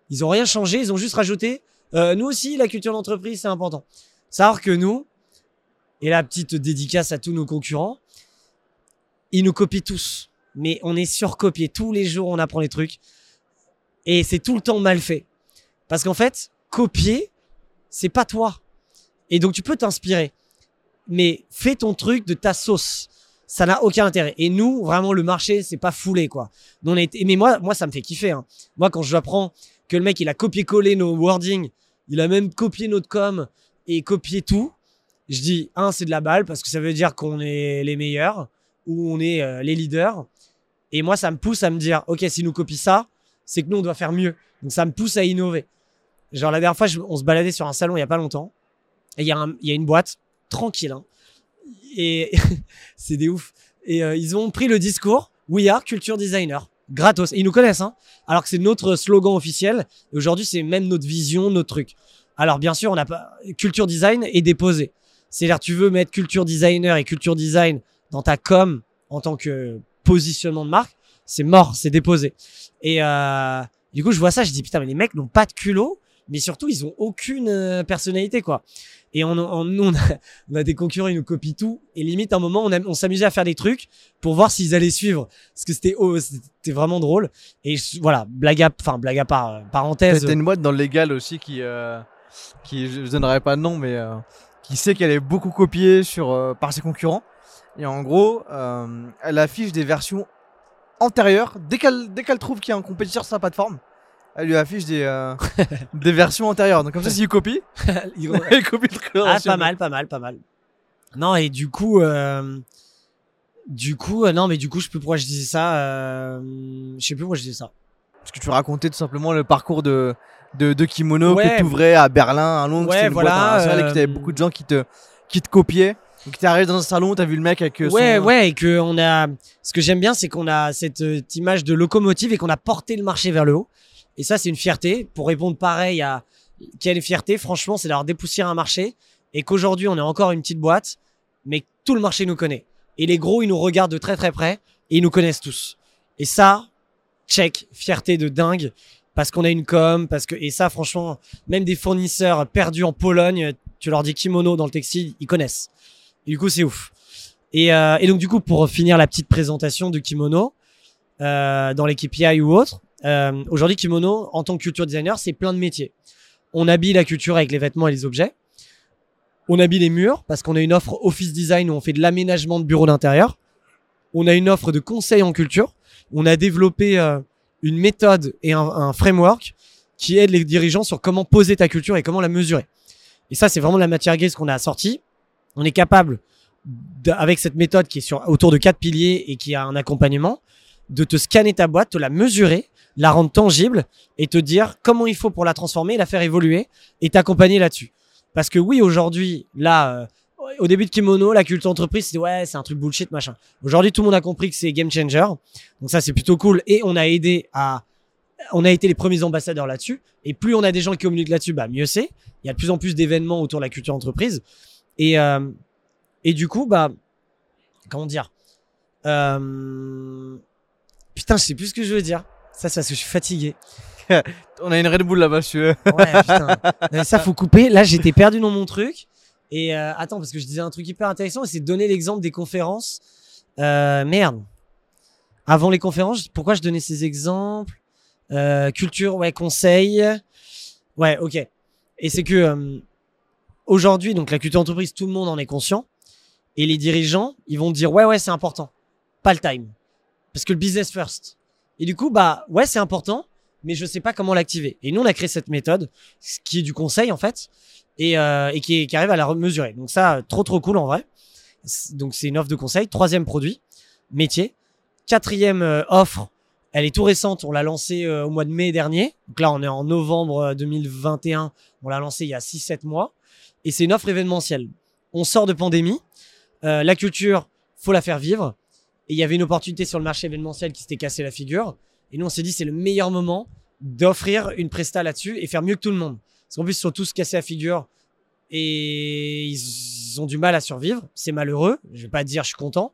ils ont rien changé, ils ont juste rajouté euh, nous aussi, la culture d'entreprise, c'est important. Savoir que nous, et la petite dédicace à tous nos concurrents, ils nous copient tous. Mais on est surcopié. Tous les jours, on apprend les trucs. Et c'est tout le temps mal fait. Parce qu'en fait, copier, c'est pas toi. Et donc, tu peux t'inspirer. mais fais ton truc de ta sauce. Ça n'a aucun intérêt. Et nous, vraiment, le marché, c'est pas foulé, quoi. On été- Mais moi, moi, ça me fait kiffer. hein. Moi, quand j'apprends que le mec, il a copié-collé nos wordings, il a même copié notre com et copié tout, je dis, un, c'est de la balle parce que ça veut dire qu'on est les meilleurs ou on est euh, les leaders. Et moi, ça me pousse à me dire, OK, s'il nous copie ça, c'est que nous, on doit faire mieux. Donc, ça me pousse à innover. Genre, la dernière fois, on se baladait sur un salon il y a pas longtemps. Et il y, a y a une boîte, tranquille. hein. Et c'est des ouf. Et euh, ils ont pris le discours We are culture designer. Gratos. Et ils nous connaissent, hein. Alors que c'est notre slogan officiel. Aujourd'hui, c'est même notre vision, notre truc. Alors, bien sûr, on n'a pas. Culture design est déposé. C'est-à-dire, tu veux mettre culture designer et culture design dans ta com en tant que positionnement de marque, c'est mort, c'est déposé. Et euh, du coup, je vois ça, je dis putain, mais les mecs n'ont pas de culot, mais surtout, ils ont aucune euh, personnalité, quoi. Et on, nous, on a, des concurrents, ils nous copient tout. Et limite, à un moment, on, s'amusait à faire des trucs pour voir s'ils allaient suivre. Parce que c'était oh, c'était vraiment drôle. Et voilà, blague à, enfin, blague à part, euh, parenthèse. T'as une boîte dans le légal aussi qui, euh, qui je donnerai pas de nom, mais euh, qui sait qu'elle est beaucoup copiée par ses concurrents. Et en gros, elle affiche des versions antérieures. Dès qu'elle dès qu'elle trouve qu'il y a un compétiteur sur sa plateforme, elle lui affiche des, euh, des versions antérieures. Donc comme ça, s'il copie, il copie le. Ah, pas mal, pas mal, pas mal. Non, et du coup, euh, du coup, euh, non, mais du coup, je sais plus pourquoi je disais ça. euh, je sais plus pourquoi je disais ça. Parce que tu racontais tout simplement le parcours de, de, de Kimono Ouais. que tu ouvrais à Berlin, à Londres, Ouais, c'était une voilà, boîte internationale et que t'avais euh, beaucoup de gens qui te, qui te copiaient. Donc t'es arrivé dans un salon, t'as vu le mec avec euh, Ouais, son... ouais, et que on a. Ce que j'aime bien, c'est qu'on a cette euh, image de locomotive et qu'on a porté le marché vers le haut. Et ça, c'est une fierté. Pour répondre pareil à quelle fierté, franchement, c'est d'avoir dépoussiéré un marché et qu'aujourd'hui, on est encore une petite boîte, mais tout le marché nous connaît. Et les gros, ils nous regardent de très très près et ils nous connaissent tous. Et ça, check, fierté de dingue. Parce qu'on a une com, parce que et ça franchement, même des fournisseurs perdus en Pologne, tu leur dis kimono dans le textile, ils connaissent. Et du coup, c'est ouf. Et, euh, et donc du coup, pour finir la petite présentation de kimono euh, dans l'équipe AI ou autre, euh, aujourd'hui kimono en tant que culture designer, c'est plein de métiers. On habille la culture avec les vêtements et les objets. On habille les murs parce qu'on a une offre office design où on fait de l'aménagement de bureaux d'intérieur. On a une offre de conseil en culture. On a développé euh, une méthode et un, framework qui aide les dirigeants sur comment poser ta culture et comment la mesurer. Et ça, c'est vraiment la matière grise qu'on a sortie. On est capable, avec cette méthode qui est sur, autour de quatre piliers et qui a un accompagnement, de te scanner ta boîte, te la mesurer, la rendre tangible et te dire comment il faut pour la transformer, la faire évoluer et t'accompagner là-dessus. Parce que oui, aujourd'hui, là, euh, au début de Kimono, la culture entreprise, c'était ouais, c'est un truc bullshit, machin. Aujourd'hui, tout le monde a compris que c'est game changer. Donc ça, c'est plutôt cool. Et on a aidé à, on a été les premiers ambassadeurs là-dessus. Et plus on a des gens qui communiquent là-dessus, bah mieux c'est. Il y a de plus en plus d'événements autour de la culture entreprise. Et, euh, et du coup, bah, comment dire euh, Putain, je sais plus ce que je veux dire. Ça, c'est parce que je suis fatigué. On a une Red Bull là-bas, si tu veux. Ouais, putain. Non, mais ça, faut couper. Là, j'étais perdu dans mon truc. Et euh, attends, parce que je disais un truc hyper intéressant, c'est de donner l'exemple des conférences. Euh, merde. Avant les conférences, pourquoi je donnais ces exemples? Euh, Culture, ouais, conseil. Ouais, ok. Et c'est que euh, aujourd'hui, donc la culture entreprise, tout le monde en est conscient. Et les dirigeants, ils vont dire ouais, ouais, c'est important. Pas le time. Parce que le business first. Et du coup, bah ouais, c'est important, mais je sais pas comment l'activer. Et nous, on a créé cette méthode, ce qui est du conseil en fait, et, euh, et qui, qui arrive à la mesurer. Donc ça, trop trop cool en vrai. Donc c'est une offre de conseil. Troisième produit, métier. Quatrième euh, offre, elle est tout récente. On l'a lancée euh, au mois de mai dernier. Donc là, on est en novembre euh, 2021. On l'a lancée il y a 6-7 mois. Et c'est une offre événementielle. On sort de pandémie. Euh, la culture, faut la faire vivre. Et il y avait une opportunité sur le marché événementiel qui s'était cassé la figure. Et nous, on s'est dit, c'est le meilleur moment d'offrir une presta là-dessus et faire mieux que tout le monde. Parce qu'en plus, ils sont tous cassés la figure et ils ont du mal à survivre. C'est malheureux. Je vais pas dire je suis content.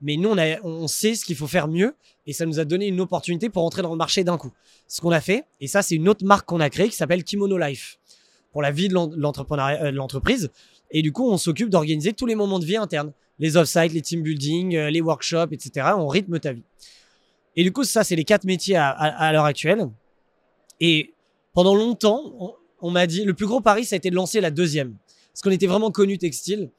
Mais nous, on, on sait ce qu'il faut faire mieux et ça nous a donné une opportunité pour entrer dans le marché d'un coup. Ce qu'on a fait, et ça, c'est une autre marque qu'on a créée qui s'appelle Kimono Life pour la vie de euh, de l'entreprise. Et du coup, on s'occupe d'organiser tous les moments de vie internes, les off-site, les team building, euh, les workshops, etc. On rythme ta vie. Et du coup, ça, c'est les quatre métiers à, l'heure actuelle. Et pendant longtemps, on, on m'a dit, le plus gros pari, ça a été de lancer la deuxième. Parce qu'on était vraiment connu textile.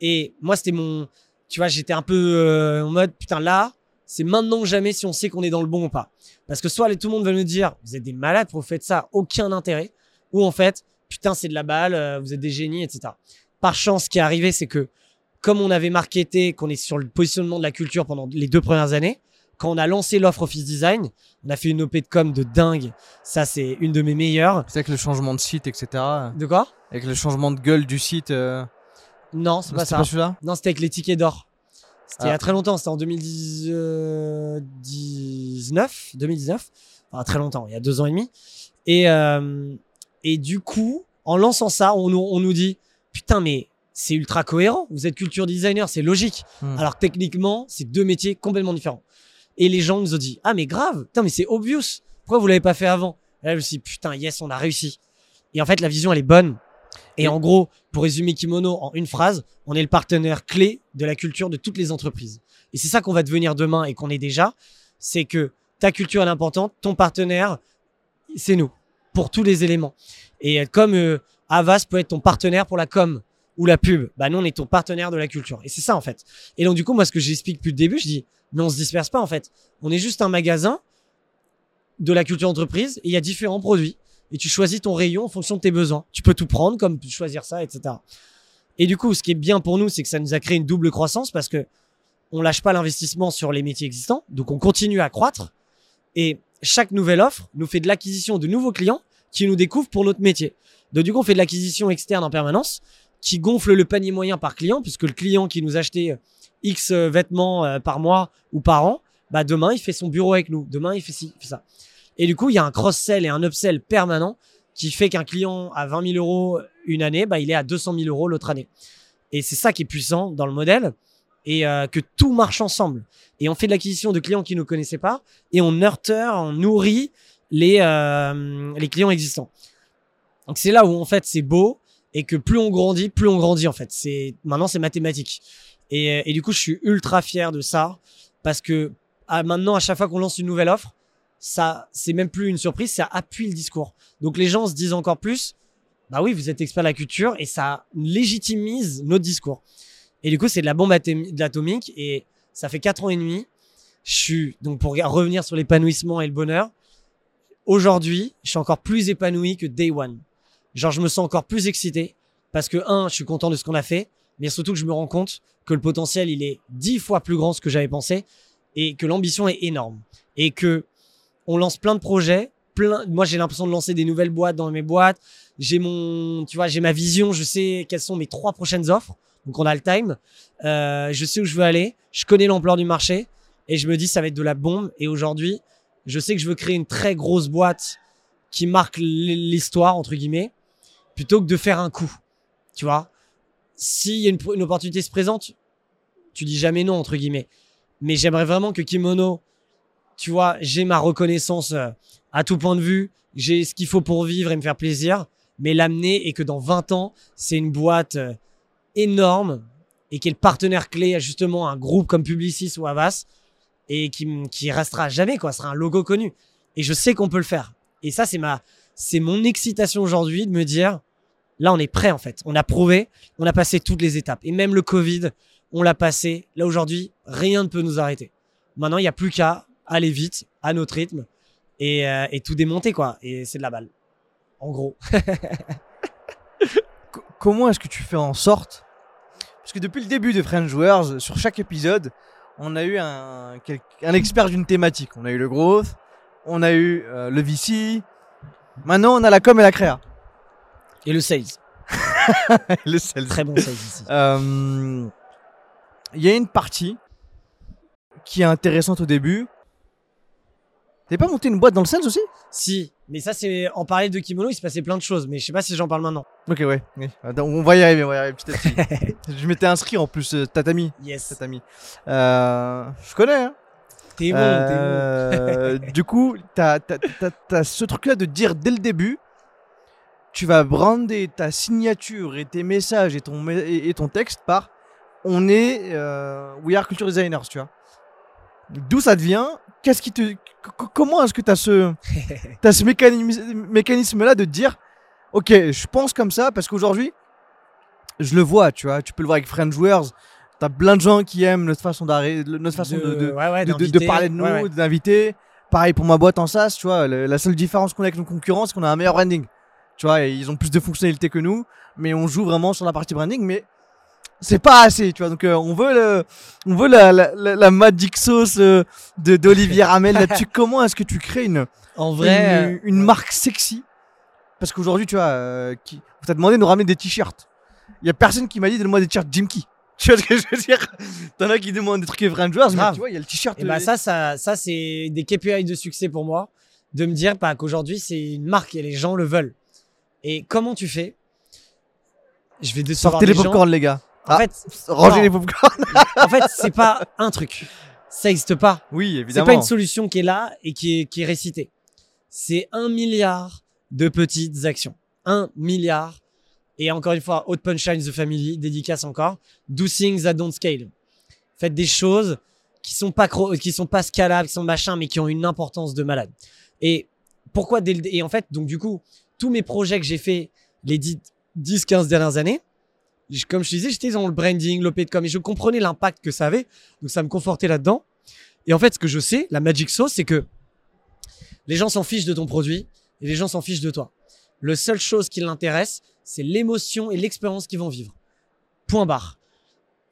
Et moi, c'était mon. Tu vois, j'étais un peu euh, en mode putain, là, c'est maintenant ou jamais si on sait qu'on est dans le bon ou pas. Parce que soit tout le monde va nous dire vous êtes des malades, vous faites ça, aucun intérêt. Ou en fait, putain, c'est de la balle, euh, vous êtes des génies, etc. Par chance, ce qui est arrivé, c'est que comme on avait marketé qu'on est sur le positionnement de la culture pendant les deux premières années, quand on a lancé l'offre Office Design, on a fait une OP de com de dingue. Ça, c'est une de mes meilleures. C'est avec le changement de site, etc. De quoi? Avec le changement de gueule du site. euh, Non, c'est pas ça. celui-là? Non, c'était avec les tickets d'or. C'était il y Ah. a très longtemps, c'était en 2019, 2019, enfin très longtemps, il y a deux ans et demi. Et, euh, et du coup, en lançant ça, on nous, on nous dit putain, mais c'est ultra cohérent. Vous êtes culture designer, c'est logique. Hmm. Alors techniquement, c'est deux métiers complètement différents. Et les gens nous ont dit ah mais grave, putain mais c'est obvious. Pourquoi vous l'avez pas fait avant? Et Là je me suis dit putain yes on a réussi. Et en fait la vision elle est bonne. Et Et- en gros, pour résumer Kimono en une phrase, on est le partenaire clé de la culture de toutes les entreprises. Et c'est ça qu'on va devenir demain et qu'on est déjà, c'est que ta culture est importante, ton partenaire, c'est nous, pour tous les éléments. Et euh, comme euh, Avas peut être ton partenaire pour la com ou la pub, bah nous on est ton partenaire de la culture. Et c'est ça en fait. Et donc du coup, moi ce que j'explique depuis le début, je dis, mais on se disperse pas en fait. On est juste un magasin de la culture entreprise et il y a différents produits. Et tu choisis ton rayon en fonction de tes besoins. Tu peux tout prendre comme choisir ça, etc. Et du coup, ce qui est bien pour nous, c'est que ça nous a créé une double croissance parce que on lâche pas l'investissement sur les métiers existants. Donc on continue à croître. Et chaque nouvelle offre nous fait de l'acquisition de nouveaux clients qui nous découvrent pour notre métier. Donc du coup, on fait de l'acquisition externe en permanence qui gonfle le panier moyen par client puisque le client qui nous achetait euh, X euh, vêtements euh, par mois ou par an, bah demain il fait son bureau avec nous. Demain il fait ça. Et du coup, il y a un cross-sell et un upsell permanent qui fait qu'un client à 20 000 euros une année, bah, il est à 200 000 euros l'autre année. Et c'est ça qui est puissant dans le modèle et que tout marche ensemble. Et on fait de l'acquisition de clients qui ne connaissaient pas et on nurture, on nourrit les, euh, les clients existants. Donc c'est là où en fait c'est beau et que plus on grandit, plus on grandit en fait. C'est maintenant c'est mathématique. Et, et du coup je suis ultra fier de ça parce que à maintenant à chaque fois qu'on lance une nouvelle offre, ça c'est même plus une surprise, ça appuie le discours. Donc les gens se disent encore plus, bah oui vous êtes expert de la culture et ça légitimise notre discours. Et du coup c'est de la bombe atom- de l'atomique et ça fait quatre ans et demi. Je suis donc pour revenir sur l'épanouissement et le bonheur. Aujourd'hui, je suis encore plus épanoui que day one. Genre, je me sens encore plus excité parce que un, je suis content de ce qu'on a fait, mais surtout que je me rends compte que le potentiel il est dix fois plus grand que ce que j'avais pensé et que l'ambition est énorme et que on lance plein de projets. Plein, moi j'ai l'impression de lancer des nouvelles boîtes dans mes boîtes. J'ai mon, tu vois, j'ai ma vision. Je sais quelles sont mes trois prochaines offres. Donc on a le time. Euh, je sais où je veux aller. Je connais l'ampleur du marché et je me dis ça va être de la bombe. Et aujourd'hui, je sais que je veux créer une très grosse boîte qui marque l'histoire entre guillemets, plutôt que de faire un coup. Tu vois, s'il y a une, une opportunité se présente, tu dis jamais non entre guillemets. Mais j'aimerais vraiment que Kimono, tu vois, j'ai ma reconnaissance euh, à tout point de vue, j'ai ce qu'il faut pour vivre et me faire plaisir, mais l'amener et que dans 20 ans, c'est une boîte euh, énorme et qui est le partenaire clé à justement un groupe comme Publicis ou Avas et qui, qui restera jamais quoi, Ce sera un logo connu. Et je sais qu'on peut le faire. Et ça, c'est ma, c'est mon excitation aujourd'hui de me dire, là, on est prêt en fait. On a prouvé, on a passé toutes les étapes. Et même le Covid, on l'a passé. Là aujourd'hui, rien ne peut nous arrêter. Maintenant, il n'y a plus qu'à aller vite, à notre rythme, et, euh, et tout démonter quoi. Et c'est de la balle. En gros. Co- comment est-ce que tu fais en sorte? Parce que depuis le début de French Joueurs, sur chaque épisode, on a eu un, expert d'une thématique. On a eu le growth, on a eu euh, le VC, maintenant on a la com et la créa. Et le sales. le sales. Très bon sales ici. Euh, Il y a une partie qui est intéressante au début. T'avais pas monté une boîte dans le sales aussi? Si, mais ça c'est en parler de kimono, il se passait plein de choses, mais je sais pas si j'en parle maintenant. Ok, ouais. Attends, on va y arriver, on va y arriver petit à petit. Je m'étais inscrit en plus, euh, Tatami. Yes. Tatami. Euh, je connais, hein. T'es bon, t'es bon. Euh, du coup, t'as as, ce truc-là de dire dès le début, tu vas brander ta signature et tes messages et ton, et, et ton texte par on est We Are Culture Designers, tu vois. D'où ça devient Qu'est-ce qui te. c- c- Comment est-ce que tu as ce, mécanisme-là de dire ok, je pense comme ça parce qu'aujourd'hui, je le vois, tu vois. Tu peux le voir avec Friend Joueurs. T'as plein de gens qui aiment notre façon d'arrêter, notre façon de, de, ouais, ouais, de- de- de d'inviter. parler de nous, Ouais, d'inviter. Pareil pour ma boîte en SaaS, tu vois. le- la seule différence qu'on a avec nos concurrents, c'est qu'on a un meilleur branding. Tu vois, ils ont plus de fonctionnalités que nous, mais on joue vraiment sur la partie branding, mais c'est pas assez, tu vois. Donc euh, on veut le, on veut la, la, la, magic sauce euh, de d'Olivier Ramel là-dessus. Comment est-ce que tu crées une, En vrai, une, euh, une marque sexy? Parce qu'aujourd'hui, tu vois, euh, qui, on t'a demandé de nous ramener des t-shirts. Il y a personne qui m'a dit donne-moi des t-shirts Jim Key. Tu vois ce que je veux dire? T'en as qui demandent des trucs Joueurs, mais tu vois, il y a le t-shirt. Et bah euh, ça, ça, ça c'est des KPI de succès pour moi, de me dire bah, qu'aujourd'hui c'est une marque et les gens le veulent. Et comment tu fais? Je vais décevoir Sortez les gens. popcorn, les gars. En Ah, fait, Rangez non. les popcorn. en fait, c'est pas un truc. Ça existe pas. Oui, C'est évidemment. pas une solution qui est là et qui est, qui est récitée. C'est un milliard de petites actions. Un milliard. Et encore une fois, Haute Punchline The Family, dédicace encore. Do things that don't scale. Faites des choses qui sont pas cro- qui sont pas scalables, qui sont machin, mais qui ont une importance de malade. Et pourquoi dès le- et en fait, donc du coup, tous mes projets que j'ai fait les 10, 15 dernières années, comme je te disais, j'étais dans le branding, l'OP com, et je comprenais l'impact que ça avait. Donc ça me confortait là-dedans. Et en fait, ce que je sais, la magic sauce, c'est que les gens s'en fichent de ton produit et les gens s'en fichent de toi. Le seule chose qui l'intéresse, c'est l'émotion et l'expérience qu'ils vont vivre. Point barre.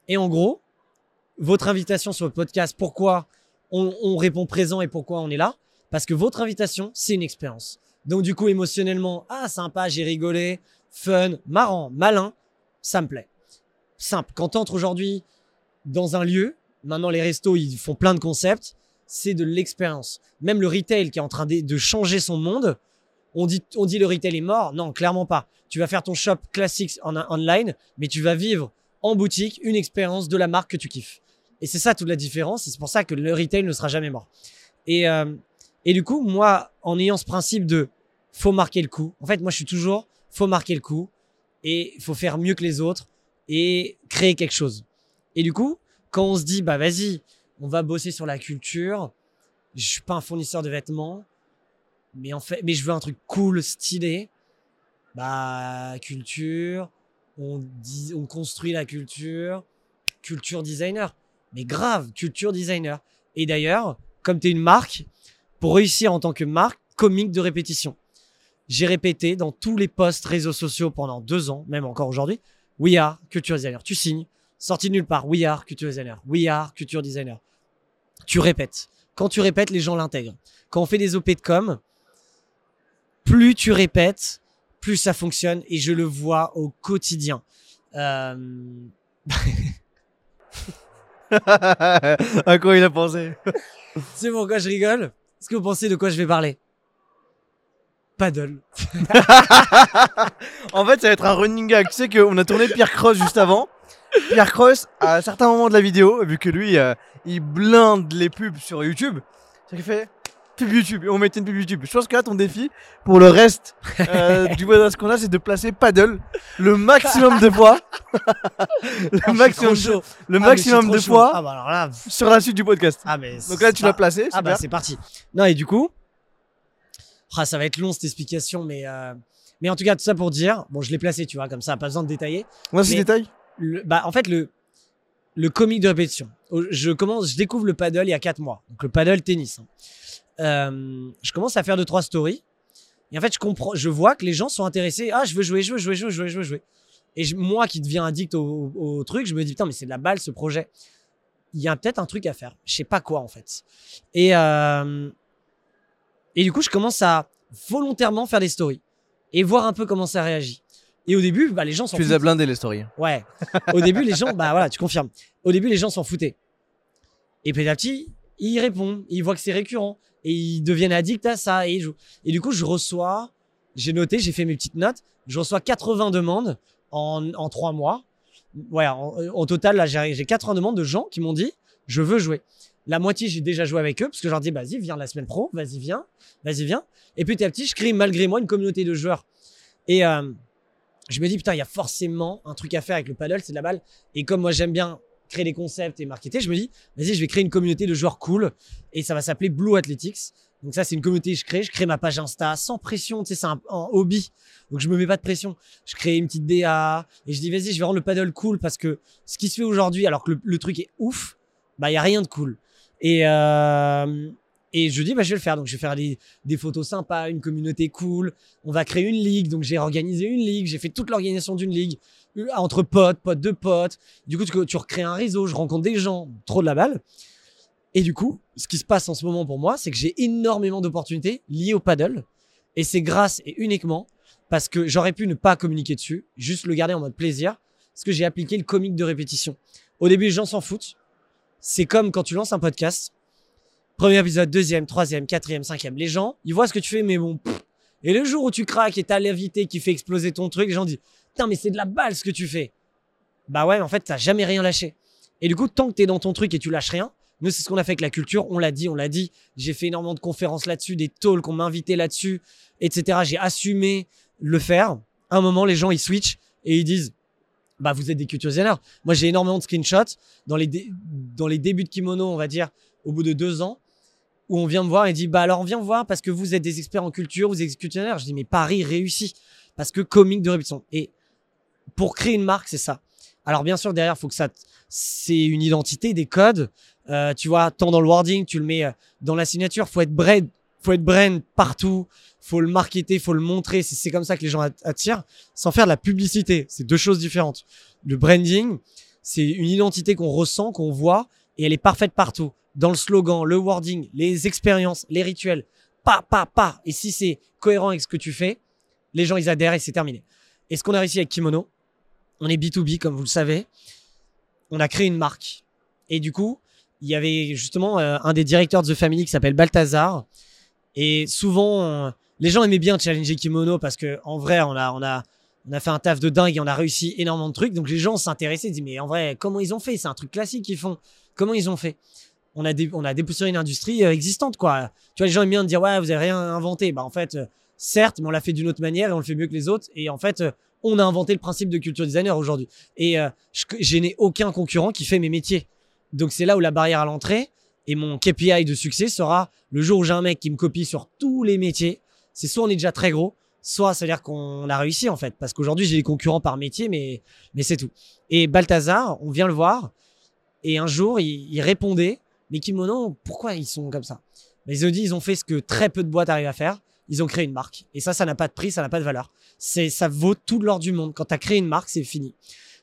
Et en gros, votre invitation sur le podcast, pourquoi on répond présent et pourquoi on est là? Parce que votre invitation, c'est une expérience. Donc du coup, émotionnellement, ah sympa, j'ai rigolé, fun, marrant, malin, ça me plaît. Simple. Quand tu entres aujourd'hui dans un lieu, maintenant les restos, ils font plein de concepts, c'est de l'expérience. Même le retail qui est en train de, changer son monde, on dit, on dit le retail est mort. Non, clairement pas. Tu vas faire ton shop classique en online, mais tu vas vivre en boutique une expérience de la marque que tu kiffes. Et c'est ça toute la différence. Et c'est pour ça que le retail ne sera jamais mort. Et, euh, et du coup, moi, en ayant ce principe de faut marquer le coup, en fait, moi, je suis toujours faut marquer le coup et il faut faire mieux que les autres et créer quelque chose. Et du coup, quand on se dit, bah vas-y, on va bosser sur la culture, je suis pas un fournisseur de vêtements, mais en fait, mais je veux un truc cool, stylé. Bah, culture, on, on construit la culture, culture designer. Mais grave, culture designer. Et d'ailleurs, comme tu es une marque, pour réussir en tant que marque, comique de répétition. J'ai répété dans tous les posts réseaux sociaux pendant deux ans, même encore aujourd'hui, We are culture designer. Tu signes, sorti de nulle part, We are culture designer. We are culture designer. Tu répètes. Quand tu répètes, les gens l'intègrent. Quand on fait des OP de com, plus tu répètes, plus ça fonctionne et je le vois au quotidien. Euh, à quoi il a pensé? C'est pourquoi je rigole Est-ce que vous pensez de quoi je vais parler? Paddle. En fait, ça va être un running gag. Tu sais qu'on a tourné Pierre Cross juste avant. Pierre Cross, à certains moments de la vidéo, vu que lui, euh, il blinde les pubs sur YouTube, ça qu'il fait pub YouTube et on mettait une pub YouTube. Je pense que là, ton défi pour le reste euh, du podcast qu'on a, c'est de placer paddle le maximum de fois. le maximum, de, le Ah, maximum de chaud. fois Ah bah alors là. sur la suite du podcast. Ah mais Donc là, tu c'est l'as placé. Ah bah c'est parti. Non et du coup, ah, ça va être long cette explication, mais euh, mais en tout cas tout ça pour dire, bon je l'ai placé, tu vois, comme ça, pas besoin de détailler. Moi, ce mais- détail. Le- bah en fait le le comique de répétition. Je commence, je découvre le paddle il y a quatre mois. Donc le paddle tennis. hein. Euh, je commence à faire deux trois stories. Et en fait je comprends, je vois que les gens sont intéressés. Ah je veux jouer, je veux jouer, je veux jouer, je veux jouer. Et je- moi qui deviens addict au, au truc, je me dis putain mais c'est de la balle ce projet. Il y a peut-être un truc à faire. Je sais pas quoi en fait. Et euh, et du coup je commence à volontairement faire des stories et voir un peu comment ça réagit. Et au début, bah, les gens s'en Tu les as blindés les stories. Ouais. Au début, les gens, bah voilà, tu confirmes. Au début, les gens s'en foutaient. Et petit à petit, ils répondent, ils voient que c'est récurrent et ils deviennent addicts à ça et ils jouent. Et du coup, je reçois, j'ai noté, j'ai fait mes petites notes, je reçois 80 demandes en, en 3 mois. Ouais, en, au total, là, j'ai 80 demandes de gens qui m'ont dit, je veux jouer. La moitié, j'ai déjà joué avec eux parce que je leur dis, vas-y, viens la semaine pro, vas-y, viens, vas-y, viens. Et petit à petit, je crée malgré moi une communauté de joueurs. Et euh, je me dis, putain, il y a forcément un truc à faire avec le paddle, c'est de la balle. Et comme moi, j'aime bien créer des concepts et marketer, je me dis, vas-y, je vais créer une communauté de joueurs cool et ça va s'appeler Blue Athletics. Donc ça, c'est une communauté que je crée. Je crée ma page Insta sans pression. Tu sais, c'est un, hobby. Donc je me mets pas de pression. Je crée une petite DA et je dis vas-y, je vais rendre le paddle cool parce que ce qui se fait aujourd'hui, alors que le, le truc est ouf, bah il y a rien de cool. Et euh, et je dis bah je vais le faire. Donc je vais faire des, photos sympas, une communauté cool. On va créer une ligue. Donc j'ai organisé une ligue. J'ai fait toute l'organisation d'une ligue euh, entre potes, potes de potes. Du coup tu, tu recrées un réseau. Je rencontre des gens. Trop de la balle. Et du coup, ce qui se passe en ce moment pour moi, c'est que j'ai énormément d'opportunités liées au paddle. Et c'est grâce et uniquement parce que j'aurais pu ne pas communiquer dessus, juste le garder en mode plaisir, parce que j'ai appliqué le comique de répétition. Au début, les gens s'en foutent. C'est comme quand tu lances un podcast. Premier épisode, deuxième, troisième, quatrième, cinquième. Les gens, ils voient ce que tu fais, mais bon. Et le jour où tu craques et t'as l'invité qui fait exploser ton truc, les gens disent Putain, mais c'est de la balle ce que tu fais. Bah ouais, mais en fait, t'as jamais rien lâché. Et du coup, tant que t'es dans ton truc et tu lâches rien, nous, c'est ce qu'on a fait avec la culture. On l'a dit, on l'a dit. J'ai fait énormément de conférences là-dessus, des talks, qu'on m'a invité là-dessus, etc. J'ai assumé le faire. À un moment, les gens, ils switchent et ils disent bah vous êtes des culture designers. Moi j'ai énormément de screenshots dans les dans les débuts de kimono, on va dire au bout de deux ans, où on vient me voir et dit bah alors on vient me voir parce que vous êtes des experts en culture, vous êtes des culture. Je dis mais Paris réussit parce que comique de répétition. Et pour créer une marque, c'est ça. Alors bien sûr derrière, faut que ça, c'est une identité, des codes. Euh, tu vois, tant dans le wording, tu le mets euh, dans la signature. Faut être brand, faut être brand partout. Faut le marketer, faut le montrer. C'est comme ça que les gens at- attirent, sans faire de la publicité. C'est deux choses différentes. Le branding, c'est une identité qu'on ressent, qu'on voit, et elle est parfaite partout. Dans le slogan, le wording, les expériences, les rituels. Pas, pas, pas. Et si c'est cohérent avec ce que tu fais, les gens ils adhèrent et c'est terminé. Et ce qu'on a réussi avec Kimono, on est B2B comme vous le savez. On a créé une marque. Et du coup, il y avait justement euh, un des directeurs de The Family qui s'appelle Balthazar. Et souvent, euh, les gens aimaient bien challenger Kimono parce que en vrai, on a, on a, on a fait un taf de dingue et on a réussi énormément de trucs. Donc les gens s'intéressaient, disaient mais en vrai, comment ils ont fait? C'est un truc classique qu'ils font. Comment ils ont fait? On a dé- on a dépoussiéré une industrie euh, existante quoi. Tu vois, les gens aiment bien dire ouais, vous avez rien inventé. Bah en fait, euh, certes, mais on l'a fait d'une autre manière et on le fait mieux que les autres. Et en fait, on a inventé le principe de culture designer aujourd'hui. Et euh, je n'ai aucun concurrent qui fait mes métiers. Donc c'est là où la barrière à l'entrée et mon KPI de succès sera le jour où j'ai un mec qui me copie sur tous les métiers. C'est soit on est déjà très gros, soit ça veut dire qu'on a réussi en fait. Parce qu'aujourd'hui j'ai des concurrents par métier, mais, mais c'est tout. Et Balthazar, on vient le voir et un jour il, répondait Mais Kimono, pourquoi ils sont comme ça? Mais ils ont dit ils ont fait ce que très peu de boîtes arrivent à faire. Ils ont créé une marque. Et ça, ça n'a pas de prix, ça n'a pas de valeur. C'est, ça vaut tout l'or du monde. Quand tu as créé une marque, c'est fini.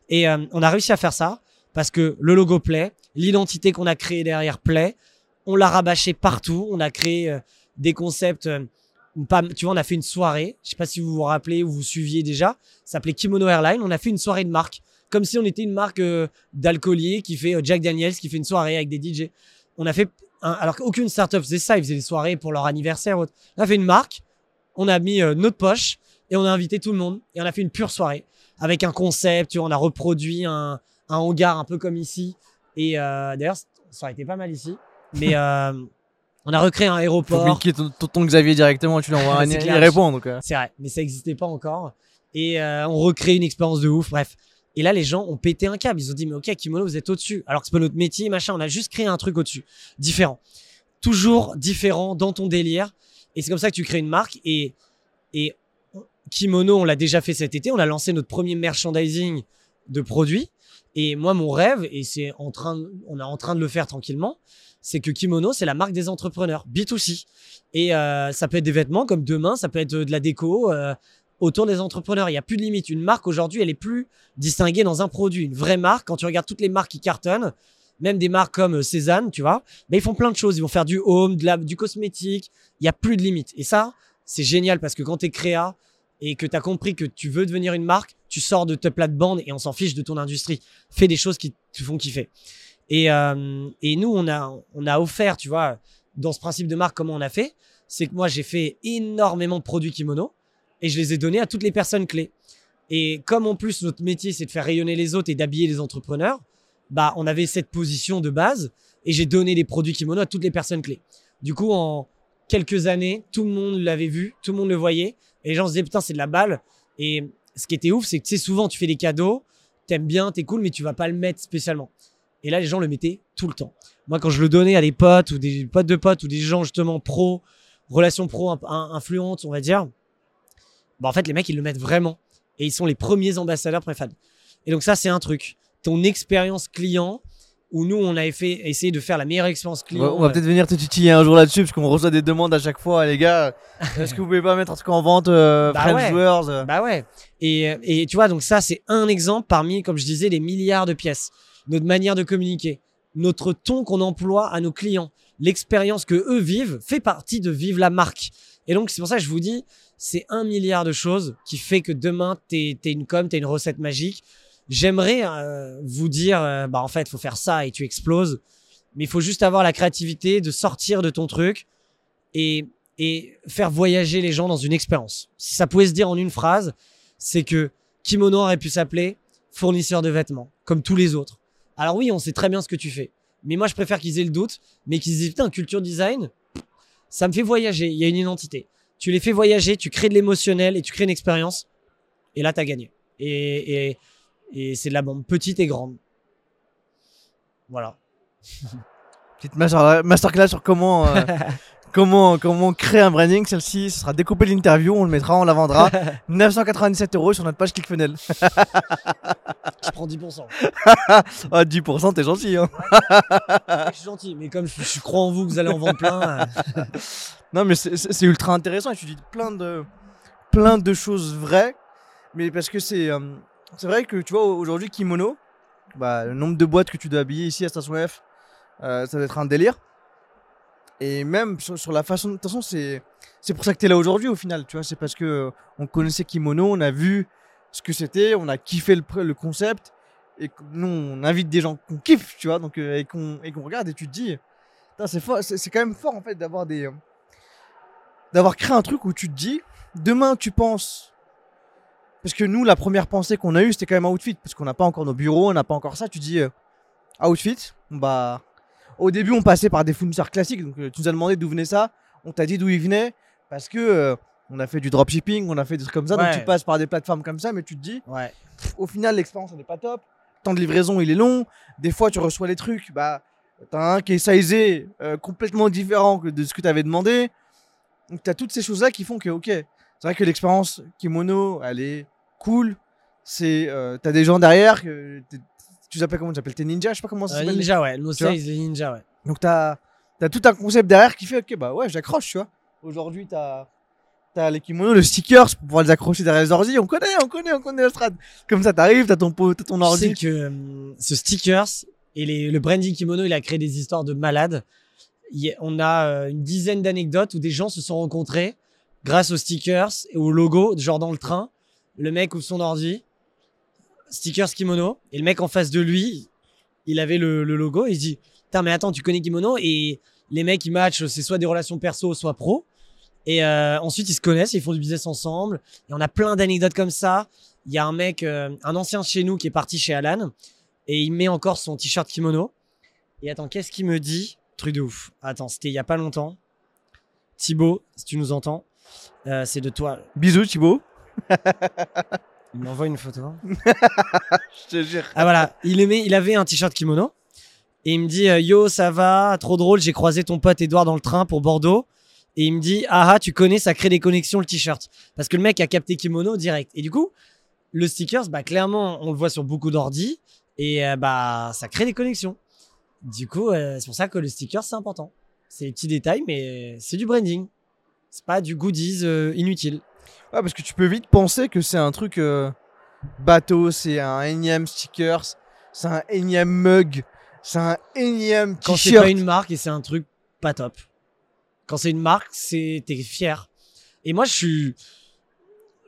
Et euh, on a réussi à faire ça parce que le logo plaît, l'identité qu'on a créée derrière plaît. On l'a rabâché partout. On a créé euh, des concepts. euh, tu vois, on a fait une soirée. Je sais pas si vous vous rappelez ou vous suiviez déjà. Ça s'appelait Kimono Airline. On a fait une soirée de marque. Comme si on était une marque euh, d'alcoolier qui fait Jack Daniels, qui fait une soirée avec des DJ. On a fait, alors qu'aucune startup faisait ça. Ils faisaient des soirées pour leur anniversaire. ou autre. On a fait une marque. On a mis notre poche et on a invité tout le monde. Et on a fait une pure soirée avec un concept. Tu vois, on a reproduit un, un hangar un peu comme ici. Et euh, d'ailleurs, ça aurait été pas mal ici. Mais euh, on a recréé un Faut aéroport. cliquer ton, ton- Xavier directement, tu l'envoies un C'est il répond. Donc, euh. C'est vrai, mais ça n'existait pas encore. Et euh, on recrée une expérience de ouf, bref. Et là, les gens ont pété un câble. Ils ont dit, mais ok, Kimono, vous êtes au-dessus. Alors que c'est pas notre métier, machin. On a juste créé un truc au-dessus. Différent. Toujours différent dans ton délire. Et c'est comme ça que tu crées une marque. Et, et Kimono, on l'a déjà fait cet été. On a lancé notre premier merchandising de produits. Et moi, mon rêve, et c'est en train, on est en train de le faire tranquillement, c'est que Kimono, c'est la marque des entrepreneurs, B2C. Et euh, ça peut être des vêtements comme demain, ça peut être de la déco euh, autour des entrepreneurs. Il n'y a plus de limite. Une marque aujourd'hui, elle est plus distinguée dans un produit. Une vraie marque, quand tu regardes toutes les marques qui cartonnent, même des marques comme euh, Cézanne, tu vois, ben, ils font plein de choses. Ils vont faire du home, de la, du cosmétique. Il n'y a plus de limite. Et ça, c'est génial parce que quand tu es créa et que tu as compris que tu veux devenir une marque, tu sors de ta plate-bande et on s'en fiche de ton industrie. Fais des choses qui te font kiffer. Et, euh, et nous, on a, on a offert, tu vois, dans ce principe de marque, comment on a fait C'est que moi, j'ai fait énormément de produits kimono et je les ai donnés à toutes les personnes clés. Et comme en plus, notre métier, c'est de faire rayonner les autres et d'habiller les entrepreneurs, bah, on avait cette position de base et j'ai donné les produits kimono à toutes les personnes clés. Du coup, en quelques années, tout le monde l'avait vu, tout le monde le voyait et les gens se disaient, putain, c'est de la balle. Et ce qui était ouf, c'est que tu sais, souvent, tu fais des cadeaux, t'aimes bien, t'es cool, mais tu vas pas le mettre spécialement. Et là, les gens le mettaient tout le temps. Moi, quand je le donnais à des potes ou des potes de potes ou des gens justement pro un- un- influente, on va dire. Bah, en fait, les mecs, ils le mettent vraiment. Et ils sont les premiers ambassadeurs fans. Et donc, ça, c'est un truc. Ton expérience client, où nous, on avait fait, essayé de faire la meilleure expérience client. on va euh, peut-être venir te titiller un jour là-dessus parce qu'on reçoit des demandes à chaque fois, les gars. Est-ce que vous pouvez pas mettre un truc en vente, euh, Bah French ouais. Joueurs euh Bah ouais. Et, euh, et tu vois, donc ça, c'est un exemple parmi, comme je disais, les milliards de pièces. Notre manière de communiquer, notre ton qu'on emploie à nos clients, l'expérience que eux vivent fait partie de vivre la marque. Et donc, c'est pour ça que je vous dis, c'est un milliard de choses qui fait que demain, t'es es une com, t'es une recette magique. J'aimerais euh, vous dire, euh, bah en fait, faut faire ça et tu exploses. Mais il faut juste avoir la créativité de sortir de ton truc et, et faire voyager les gens dans une expérience. Si ça pouvait se dire en une phrase, c'est que Kimono aurait pu s'appeler fournisseur de vêtements, comme tous les autres. Alors oui, on sait très bien ce que tu fais. Mais moi, je préfère qu'ils aient le doute, mais qu'ils aient putain, culture design, ça me fait voyager. Il y a une identité. Tu les fais voyager, tu crées de l'émotionnel et tu crées une expérience. Et là, tu as gagné. Et, et, et c'est de la bombe, petite et grande. Voilà. Petite master- masterclass sur comment, euh, comment, comment créer un branding. Celle-ci, ce sera découpé de l'interview, on le mettra, on la vendra. 997 euros sur notre page ClickFunnels. Je prends 10%. Ah, 10%, t'es gentil. Hein. je suis gentil, mais comme je, je crois en vous que vous allez en vendre plein. euh, Non, mais c'est ultra intéressant et tu dis plein de, plein de choses vraies. Mais parce que c'est euh, c'est vrai que tu vois, aujourd'hui, Kimono, bah, le nombre de boîtes que tu dois habiller ici à Station F, euh, ça doit être un délire. Et même sur, la façon. De toute façon, c'est c'est pour ça que tu es là aujourd'hui au final. Tu vois, c'est parce que euh, on connaissait Kimono, on a vu ce que c'était, on a kiffé le, le concept. Et nous, on invite des gens qu'on kiffe, tu vois, donc, euh, et qu'on et qu'on regarde et tu te dis, c'est c'est quand même fort en fait d'avoir des. d'avoir créé un truc où tu te dis, demain tu penses. Parce que nous, la première pensée qu'on a eue, c'était quand même Outfit. Parce qu'on n'a pas encore nos bureaux, on n'a pas encore ça. Tu dis, euh, Outfit, bah. Au début, on passait par des fournisseurs classiques. Donc, euh, tu nous as demandé d'où venait ça. On t'a dit d'où il venait. Parce que. euh, on a fait du dropshipping, on a fait des trucs comme ça. Donc, tu passes par des plateformes comme ça, mais tu te dis, Ouais. au final, l'expérience, elle n'est pas top. Le temps de livraison, il est long. Des fois, tu reçois les trucs, bah, t'as un qui est sizé euh, complètement différent de ce que tu avais demandé. Donc, tu as toutes ces choses-là qui font que, ok, c'est vrai que l'expérience kimono, elle est cool. C'est, euh, t'as des gens derrière que tu t'appelles comment tu T'es ninja Je sais pas comment ça Euh, s'appelle. ninja, ouais. No Tu vois les ninja, ouais. Donc, t'as as tout un concept derrière qui fait, ok, bah ouais, j'accroche, tu vois. Aujourd'hui, t'as as les kimonos, le stickers pour pouvoir les accrocher derrière les ordi. On connaît, on connaît, on connaît la strat. Comme ça, t'arrives, t'as ton, pot- t'as ton Tu ordi. sais que hum, ce stickers et les- le branding kimono, il a créé des histoires de malades. Il on a euh, une dizaine d'anecdotes où des gens se sont rencontrés grâce aux stickers et au logo, genre dans le train. Le mec ouvre son ordi, stickers kimono, et le mec en face de lui, il avait le, logo, et il se dit Putain, mais attends, tu connais kimono? Et les mecs, ils matchent, c'est soit des relations perso, soit pro. Et euh, ensuite, ils se connaissent, ils font du business ensemble. Et on a plein d'anecdotes comme ça. Il y a un mec, euh, un ancien chez nous qui est parti chez Alan et il met encore son t-shirt kimono. Et attends, qu'est-ce qu'il me dit? Truc de ouf. Attends, c'était il y a pas longtemps. Thibaut, si tu nous entends, euh, c'est de toi. Bisous, Thibaut. Il m'envoie une photo. Je te jure. Ah voilà, il aimait, il avait un t-shirt kimono et il me dit euh, yo ça va, trop drôle, j'ai croisé ton pote Edouard dans le train pour Bordeaux et il me dit ah ah tu connais, ça crée des connexions le t-shirt parce que le mec a capté kimono direct et du coup le stickers bah clairement on le voit sur beaucoup d'ordi et euh, bah ça crée des connexions. Du coup euh, c'est pour ça que le sticker c'est important. C'est des petits détails mais c'est du branding. C'est pas du goodies inutile. Ouais, parce que tu peux vite penser que c'est un truc euh, bateau, c'est un énième stickers, c'est un énième mug, c'est un énième Quand c'est t-shirt. pas une marque et c'est un truc pas top. Quand c'est une marque, c'est t'es fier. Et moi, je suis,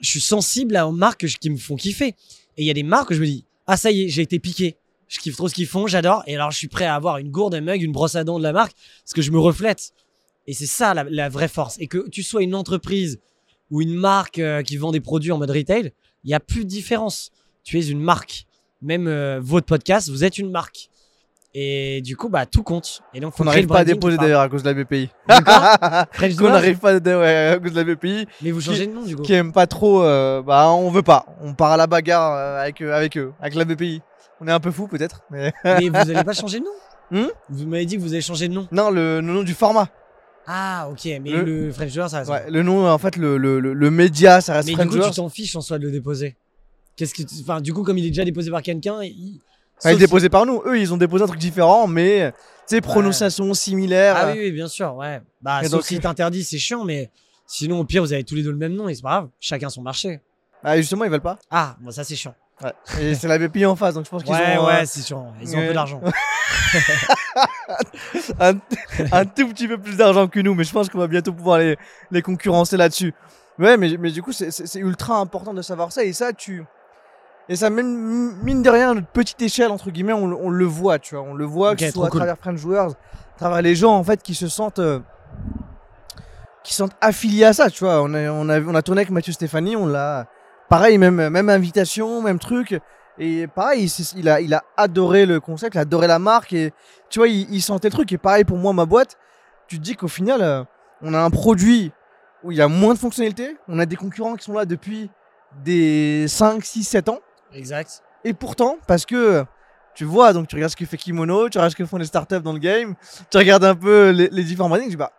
je suis sensible aux marques que qui me font kiffer. Et il y a des marques où je me dis, ah ça y est, j'ai été piqué. Je kiffe trop ce qu'ils font, j'adore. Et alors, je suis prêt à avoir une gourde, un mug, une brosse à dents de la marque parce que je me reflète. Et c'est ça la, la vraie force. Et que tu sois une entreprise ou une marque euh, qui vend des produits en mode retail, il y a plus de différence. Tu es une marque. Même euh, votre podcast, vous êtes une marque. Et du coup, bah tout compte. Et donc, créer n'arrive pas à déposer d'ailleurs à cause de la BPI. Qu'on n'arrive pas à- ouais, à cause de la BPI, Mais vous changez de nom du coup. qui aime pas trop, euh, bah on veut pas. On part à la bagarre euh, avec, avec eux, avec la BPI. On est un peu fou peut-être, mais Mais vous allez pas changer de nom? Hmm? Vous m'avez dit que vous allez changer de nom. non, le, le nom du format. Ah, ok, mais Le- le, French Joueur, ça reste. Ouais, le nom, en fait, le, le, le, média, ça reste mais du French coup, tu t'en fiches en soi de le déposer. Qu'est-ce que tu- Enfin, du coup, comme il est déjà déposé par quelqu'un, il. Enfin, il est sauf- déposé par nous. Eux, ils ont déposé un truc différent, mais tu sais, prononciation similaire. Ah oui, oui, bien sûr, ouais. Bah, Et sauf donc- si t'interdis, c'est chiant, mais sinon, au pire, vous avez tous les deux le même nom et c'est pas grave. Chacun son marché. Ah, justement, ils veulent pas. Ah, bon, ça, c'est chiant. Ouais. Et c'est la BPI en face, donc je pense qu'ils Ouais, ont ouais, euh, c'est chiant. Ils ont un ouais. peu d'argent. un, un tout petit peu plus d'argent que nous, mais je pense qu'on va bientôt pouvoir les, les concurrencer là-dessus. Ouais, mais, mais du coup, c'est- ultra important de savoir ça, et ça, tu. Et ça, même, mine de rien, à notre petite échelle, entre guillemets, on, le- on le voit, tu vois. On le voit, Ok, que ce soit à cool. travers French Joueurs, à travers les gens, en fait, qui se sentent. euh, qui se sentent affiliés à ça, tu vois. On a, on a, on a tourné avec Mathieu Stéphanie, on l'a. Pareil, même, même invitation, même truc. Et pareil, il, a, il a adoré le concept, il a adoré la marque, et tu vois, il, il sentait le truc. Et pareil pour moi, ma boîte, tu te dis qu'au final, euh, on a un produit où il y a moins de fonctionnalités, on a des concurrents qui sont là depuis des 5, 6, 7 ans. Exact. Et pourtant, parce que tu vois, donc tu regardes ce que fait Kimono, tu regardes ce que font les startups dans le game, tu regardes un peu les, les différents brandings, tu dis bah,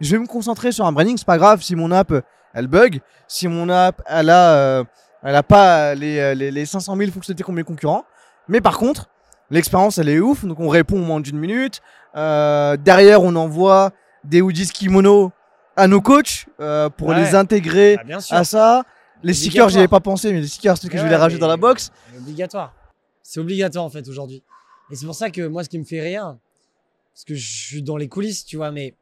je vais me concentrer sur un branding, c'est pas grave si mon app elle bug, si mon app elle a, euh, elle a pas les, les, les 500 000 fonctionnalités qu'ont mes concurrents, mais par contre, l'expérience elle est ouf, donc on répond au moins d'une minute, Euh, derrière on envoie des hoodies Kimono à nos coachs euh, pour Ouais. les intégrer Ah, à ça. Les stickers, j'y avais pas pensé, mais les stickers, c'est que je vais les rajouter dans la box. C'est obligatoire. C'est obligatoire en fait aujourd'hui. Et c'est pour ça que moi, ce qui me fait rire, parce que je suis dans les coulisses, tu vois, mais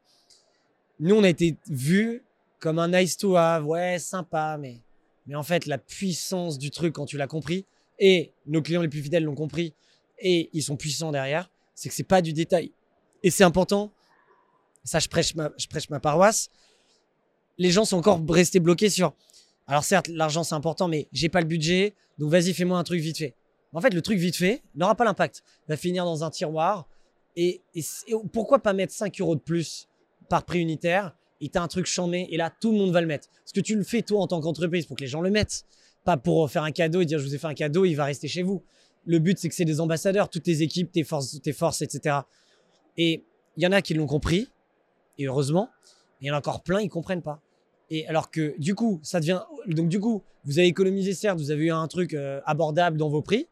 nous, on a été vus comme un nice to have, ouais, sympa, mais, mais en fait, la puissance du truc, quand tu l'as compris, et nos clients les plus fidèles l'ont compris, et ils sont puissants derrière, c'est que c'est pas du détail. Et c'est important. Ça, je prêche ma, paroisse. Les gens sont encore restés bloqués sur. Alors certes, l'argent c'est important, mais j'ai pas le budget, donc vas-y, fais-moi un truc vite fait. En fait, le truc vite fait n'aura pas l'impact. Va finir dans un tiroir. Et, et pourquoi pas mettre 5 euros de plus par prix unitaire et t'as un truc chambé et là, tout le monde va le mettre. Parce que tu le fais toi en tant qu'entreprise pour que les gens le mettent. Pas pour faire un cadeau et dire je vous ai fait un cadeau, il va rester chez vous. Le but, c'est que c'est des ambassadeurs, toutes tes équipes, tes forces, tes forces, etc. Et il y en a qui l'ont compris, et heureusement. Il y en a encore plein, ils comprennent pas. Et alors que du coup, ça devient. Donc du coup, vous avez économisé, certes, vous avez eu un truc euh, abordable dans vos prix.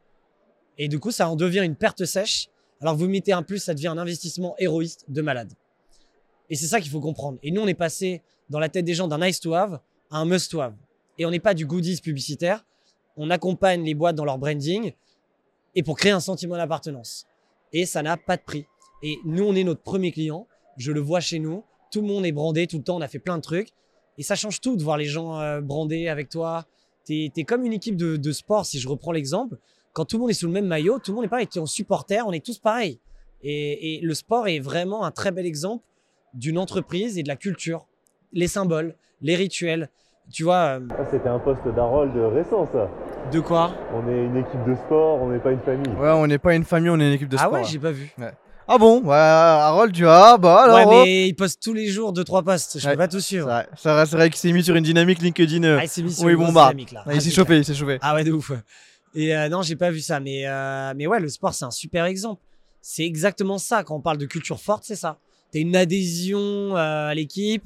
Et du coup, ça en devient une perte sèche. Alors vous mettez un plus, ça devient un investissement héroïste de malade. Et c'est ça qu'il faut comprendre. Et nous, on est passé dans la tête des gens d'un nice to have à un must to have. Et on n'est pas du goodies publicitaire. On accompagne les boîtes dans leur branding et pour créer un sentiment d'appartenance. Et ça n'a pas de prix. Et nous, on est notre premier client. Je le vois chez nous. Tout le monde est brandé tout le temps. On a fait plein de trucs. Et ça change tout de voir les gens euh, brandés avec toi. T'es es comme une équipe de, sport, si je reprends l'exemple. Quand tout le monde est sous le même maillot, tout le monde est pareil. Tu es en supporter, on est tous pareils. Et le sport est vraiment un très bel exemple d'une entreprise et de la culture. Les symboles, les rituels. Tu vois, euh, Ah, C'était un poste d'Harold récent, ça. de quoi? On est une équipe de sport, on n'est pas une famille. Ouais, on n'est pas une famille, on est une équipe de Ah sport. ouais, là. j'ai pas vu. Ah bon? Ouais, Harold, tu as bah alors. ouais, oh. mais il poste tous les jours deux trois posts. Je Ouais. peux pas tout suivre. vrai, c'est vrai, c'est vrai qu'il s'est mis sur une dynamique LinkedIn. euh, Ah, il s'est mis sur une bah. dynamique, là. il Ah, s'est c'est chauffé, clair. il s'est chauffé. Ah ouais, de ouf. Et euh, non, j'ai pas vu ça. Mais, euh, mais ouais, le sport, c'est un super exemple. C'est exactement ça. Quand on parle de culture forte, c'est ça. T'as une adhésion euh, à l'équipe.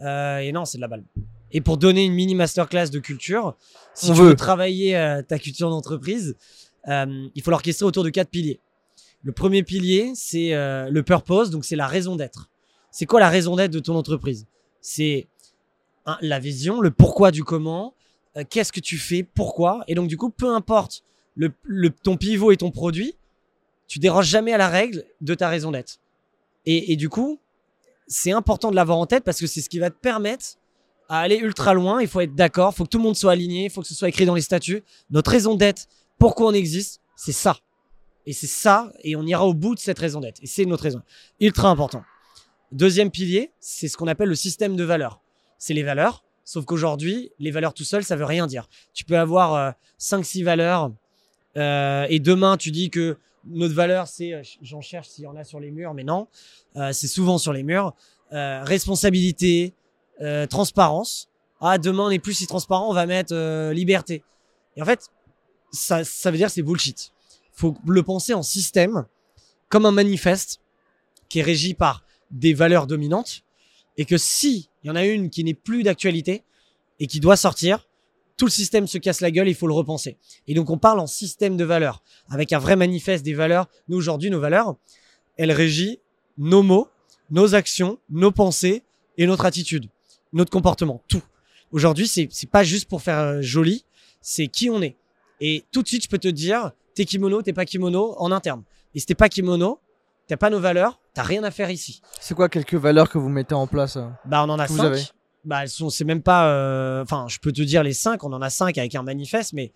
euh, et non, c'est de la balle. Et pour donner une mini masterclass de culture, si On tu veut. veux travailler euh, ta culture d'entreprise, il faut l'orchestrer autour de quatre piliers. Le premier pilier, c'est le purpose, donc c'est la raison d'être. C'est quoi la raison d'être de ton entreprise? C'est la vision, le pourquoi du comment, euh, qu'est-ce que tu fais, pourquoi. Et donc, du coup, peu importe le, le- ton pivot et ton produit, tu déroges jamais à la règle de ta raison d'être. Et, du coup, c'est important de l'avoir en tête parce que c'est ce qui va te permettre à aller ultra loin. Il faut être d'accord, il faut que tout le monde soit aligné, il faut que ce soit écrit dans les statuts. Notre raison d'être, pourquoi on existe, c'est ça. Et c'est ça, et on ira au bout de cette raison d'être. Et c'est notre raison. Ultra important. Deuxième pilier, c'est ce qu'on appelle le système de valeurs. C'est les valeurs, sauf qu'aujourd'hui, les valeurs tout seul, ça veut rien dire. Tu peux avoir 5-6 valeurs, euh, et demain, tu dis que notre valeur, c'est, euh, j'en cherche s'il y en a sur les murs, mais non, euh, c'est souvent sur les murs. Euh, responsabilité, euh, transparence. Ah, demain, on n'est plus si transparent, on va mettre euh, liberté. Et en fait, ça, ça veut dire c'est bullshit. Faut le penser en système, comme un manifeste qui est régi par des valeurs dominantes et que si il y en a une qui n'est plus d'actualité et qui doit sortir, tout le système se casse la gueule, il faut le repenser. Et donc on parle en système de valeurs, avec un vrai manifeste des valeurs. Nous aujourd'hui, nos valeurs, elles régissent nos mots, nos actions, nos pensées et notre attitude, notre comportement, tout. Aujourd'hui, c'est c'est pas juste pour faire euh, joli, c'est qui on est. Et tout de suite, je peux te dire, t'es kimono, t'es pas kimono en interne. Et si t'es pas kimono, t'as pas nos valeurs, t'as rien à faire ici. C'est quoi quelques valeurs que vous mettez en place euh Bah, on en a Que vous cinq. avez Bah, elles sont, c'est même pas. euh, Enfin, je peux te dire les cinq. On en a cinq avec un manifeste, mais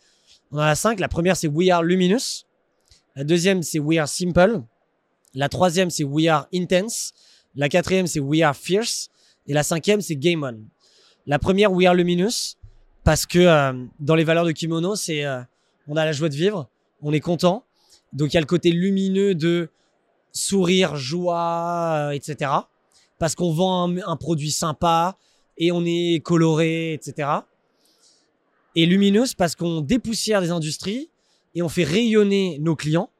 on en a cinq. La première, c'est We are luminous. La deuxième, c'est We are simple. La troisième, c'est We are intense. La quatrième, c'est We are fierce. Et la cinquième, c'est Game on. La première, We are luminous, parce que euh, dans les valeurs de kimono, c'est euh, on a la joie de vivre, on est content. Donc il y a le côté lumineux de sourire, joie, etc. Parce qu'on vend un, un produit sympa et on est coloré, etc. Et lumineuse parce qu'on dépoussière des industries et on fait rayonner nos clients,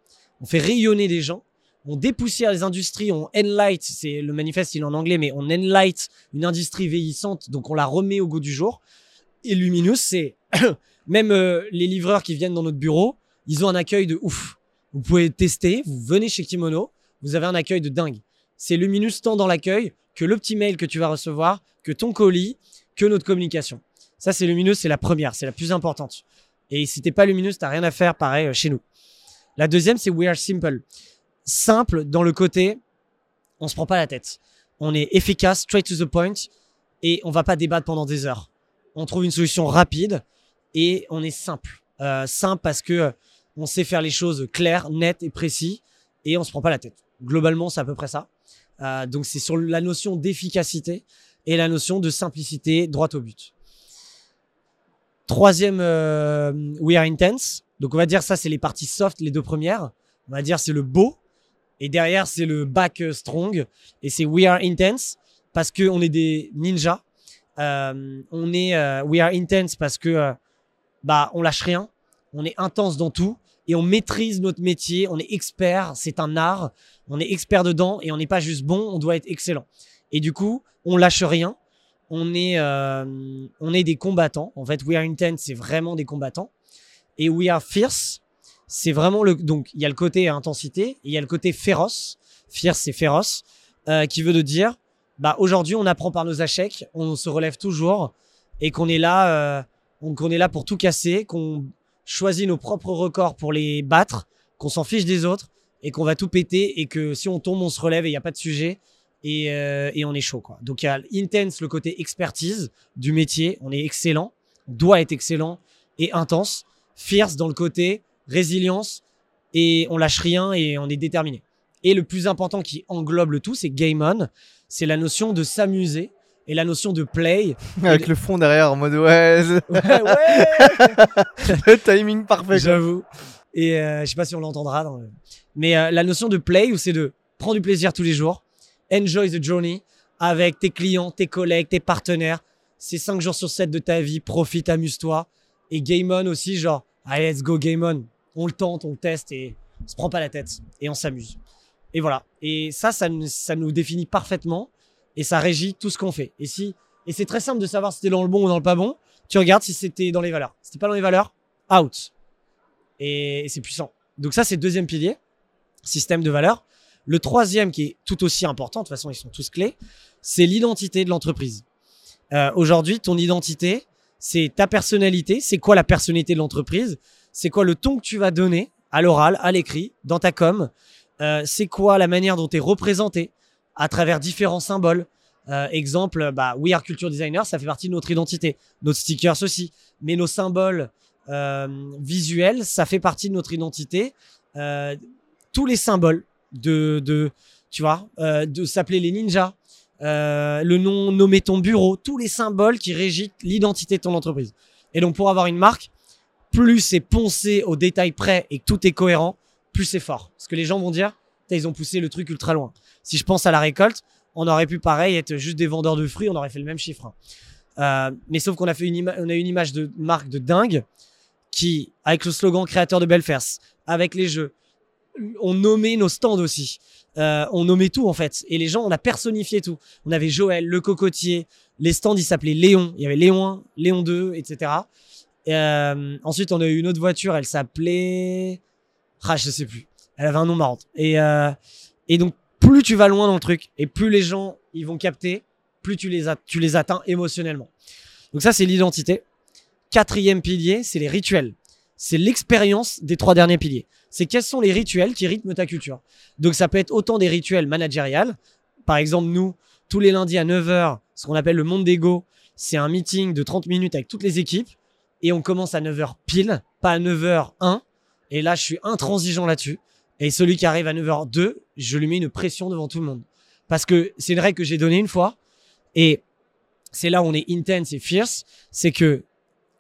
on fait rayonner des gens, on dépoussière les industries, on enlight, c'est le manifeste il est en anglais, mais on enlight une industrie vieillissante, donc on la remet au goût du jour. Et lumineuse, c'est même euh, les livreurs qui viennent dans notre bureau, ils ont un accueil de ouf. Vous pouvez tester, vous venez chez Kimono, vous avez un accueil de dingue. C'est lumineux tant dans l'accueil que le petit mail que tu vas recevoir, que ton colis, que notre communication. Ça, c'est lumineux, c'est la première, c'est la plus importante. Et si t'es pas lumineuse, t'as rien à faire pareil euh, chez nous. La deuxième, c'est we are simple. Simple dans le côté, on se prend pas la tête. On est efficace, straight to the point, et on va pas débattre pendant des heures. On trouve une solution rapide et on est simple. Euh, simple parce que euh, on sait faire les choses claires, nettes et précis, et on se prend pas la tête. Globalement, c'est à peu près ça. Euh, donc c'est sur la notion d'efficacité et la notion de simplicité, droit au but. Troisième, euh, we are intense. Donc on va dire ça, c'est les parties soft, les deux premières. On va dire c'est le beau. Et derrière, c'est le back euh, strong. Et c'est we are intense parce que on est des ninjas. On est we are intense parce que bah on lâche rien. On est intense dans tout et on maîtrise notre métier. On est expert. C'est un art. On est expert dedans et on n'est pas juste bon. On doit être excellent. Et du coup, on lâche rien. On est, euh, on est des combattants. En fait, we are intense, c'est vraiment des combattants. Et we are fierce, c'est vraiment le. Donc, il y a le côté intensité et il y a le côté féroce. Fierce, c'est féroce, euh, qui veut de dire, bah aujourd'hui, on apprend par nos échecs, on se relève toujours et qu'on est là, euh, on- qu'on est là pour tout casser, qu'on choisit nos propres records pour les battre, qu'on s'en fiche des autres et qu'on va tout péter et que si on tombe, on se relève et il n'y a pas de sujet et, euh, et on est chaud quoi. Donc il y a intense le côté expertise du métier, on est excellent, on doit être excellent et intense, fierce dans le côté résilience et on lâche rien et on est déterminé. Et le plus important qui englobe le tout, c'est game on, c'est la notion de s'amuser et la notion de play. Avec le fond derrière en mode ouais, Ouais, ouais le timing parfait. J'avoue. Et euh, je sais pas si on l'entendra. Dans le... Mais euh, la notion de play, où c'est de prendre du plaisir tous les jours, enjoy the journey avec tes clients, tes collègues, tes partenaires. C'est 5 jours sur 7 de ta vie, profite, amuse-toi. Et game on aussi, genre, allez, let's go game on. On le tente, on le teste et on se prend pas la tête et on s'amuse. Et voilà. Et ça, ça nous définit parfaitement et ça régit tout ce qu'on fait. Et si, et c'est très simple de savoir si t'es dans le bon ou dans le pas bon. Tu regardes si c'était dans les valeurs. Si t'es pas dans les valeurs, out. Et, et c'est puissant. Donc ça, c'est le deuxième pilier, système de valeurs. Le troisième, qui est tout aussi important, de toute façon, ils sont tous clés, c'est l'identité de l'entreprise. Euh, Aujourd'hui, ton identité, c'est ta personnalité. C'est quoi la personnalité de l'entreprise? C'est quoi le ton que tu vas donner à l'oral, à l'écrit, dans ta com? Euh, C'est quoi la manière dont tu es représenté? À travers différents symboles Euh, Exemple, bah, We Are Culture Designer, ça fait partie de notre identité. Notre stickers aussi. Mais nos symboles euh, visuels, ça fait partie de notre identité. Euh, tous les symboles de, de tu vois, de s'appeler les ninjas, le nom nommé ton bureau, tous les symboles qui régissent l'identité de ton entreprise. Et donc pour avoir une marque, plus c'est poncé au détail près et que tout est cohérent, plus c'est fort. Parce que les gens vont dire, ils ont poussé le truc ultra loin. Si je pense à la récolte, on aurait pu pareil être juste des vendeurs de fruits, on aurait fait le même chiffre. hein. Euh, mais sauf qu'on a fait une, on a une image de marque de dingue qui, avec le slogan créateur de belles fesses, avec les jeux, on nommait nos stands aussi. euh, on nommait tout en fait. Et les gens, on a personnifié tout. On avait Joël, le cocotier, les stands, ils s'appelaient Léon. Il y avait Léon 1, Léon 2, etc. Euh, ensuite, on a eu une autre voiture, elle s'appelait. Ah, je sais plus. Elle avait un nom marrant. Et, euh, et donc, plus tu vas loin dans le truc, et plus les gens ils vont capter, plus tu les, tu les atteins émotionnellement. Donc, ça, c'est l'identité. Quatrième pilier, c'est les rituels. C'est l'expérience des trois derniers piliers. C'est quels sont les rituels qui rythment ta culture. Donc, ça peut être autant des rituels managériels. Par exemple, nous, tous les lundis à 9h, ce qu'on appelle le monde d'ego, c'est un meeting de 30 minutes avec toutes les équipes et on commence à 9h pile, pas à 9h1. Et là, je suis intransigeant là-dessus. Et celui qui arrive à 9h02, je lui mets une pression devant tout le monde. Parce que c'est une règle que j'ai donnée une fois. Et c'est là où on est intense et fierce. C'est que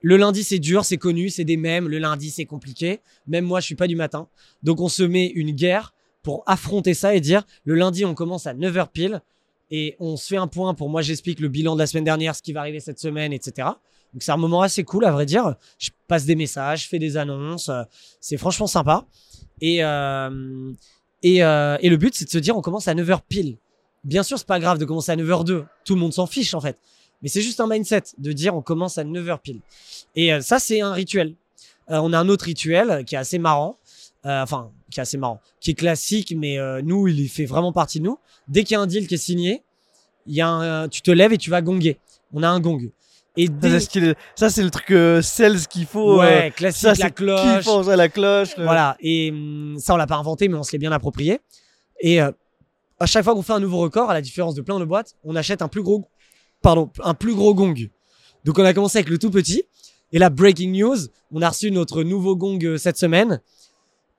le lundi, c'est dur, c'est connu, c'est des mèmes. Le lundi, c'est compliqué. Même moi, je suis pas du matin. Donc, on se met une guerre pour affronter ça et dire le lundi, on commence à 9h pile. Et on se fait un point pour moi, j'explique le bilan de la semaine dernière, ce qui va arriver cette semaine, etc. Donc c'est un moment assez cool, à vrai dire. Je passe des messages, je fais des annonces. euh, C'est franchement sympa. Et, euh, euh, et le but, c'est de se dire, on commence à 9h pile. Bien sûr, c'est pas grave de commencer à 9h02. Tout le monde s'en fiche, en fait. Mais c'est juste un mindset de dire, on commence à 9h pile. Et euh, ça, c'est un rituel. On a un autre rituel qui est assez marrant. Enfin, qui est assez marrant. Qui est classique, mais nous, il fait vraiment partie de nous. Dès qu'il y a un deal qui est signé, il y a un, tu te lèves et tu vas gonger. On a un gong. Et Ça, c'est ce qu'il est- ça, c'est le truc euh, sales qu'il faut. euh, ouais, classique, ça, la cloche. kiffant, ça, la cloche. le- Voilà. Et hum, ça, on l'a pas inventé, mais on se l'est bien approprié. Et euh, à chaque fois qu'on fait un nouveau record, à la différence de plein de boîtes, on achète un plus gros, pardon, un plus gros gong. Donc on a commencé avec le tout petit. Et là, breaking news, on a reçu notre nouveau gong euh, cette semaine,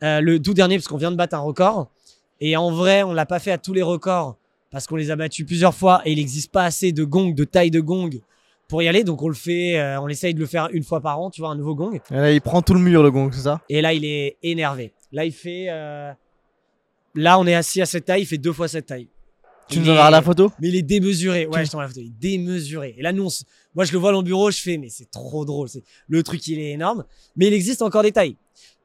Euh, le tout dernier parce qu'on vient de battre un record. Et en vrai, on l'a pas fait à tous les records parce qu'on les a battus plusieurs fois et il n'existe pas assez de gongs, de taille de gong pour y aller. Donc on le fait, euh, on essaye de le faire une fois par an, tu vois, un nouveau gong. Et là, il prend tout le mur, le gong, c'est ça? Et là, il est énervé. Là, il fait. euh, Là, on est assis à cette taille, il fait deux fois cette taille. Tu Il nous enverras est- la photo? Mais il est démesuré. Ouais, Tu- je t'envoie la photo. Il est démesuré. Et là, nous, on se- moi, je le vois dans le bureau, je fais, mais c'est trop drôle. C'est... Le truc, il est énorme. Mais il existe encore des tailles.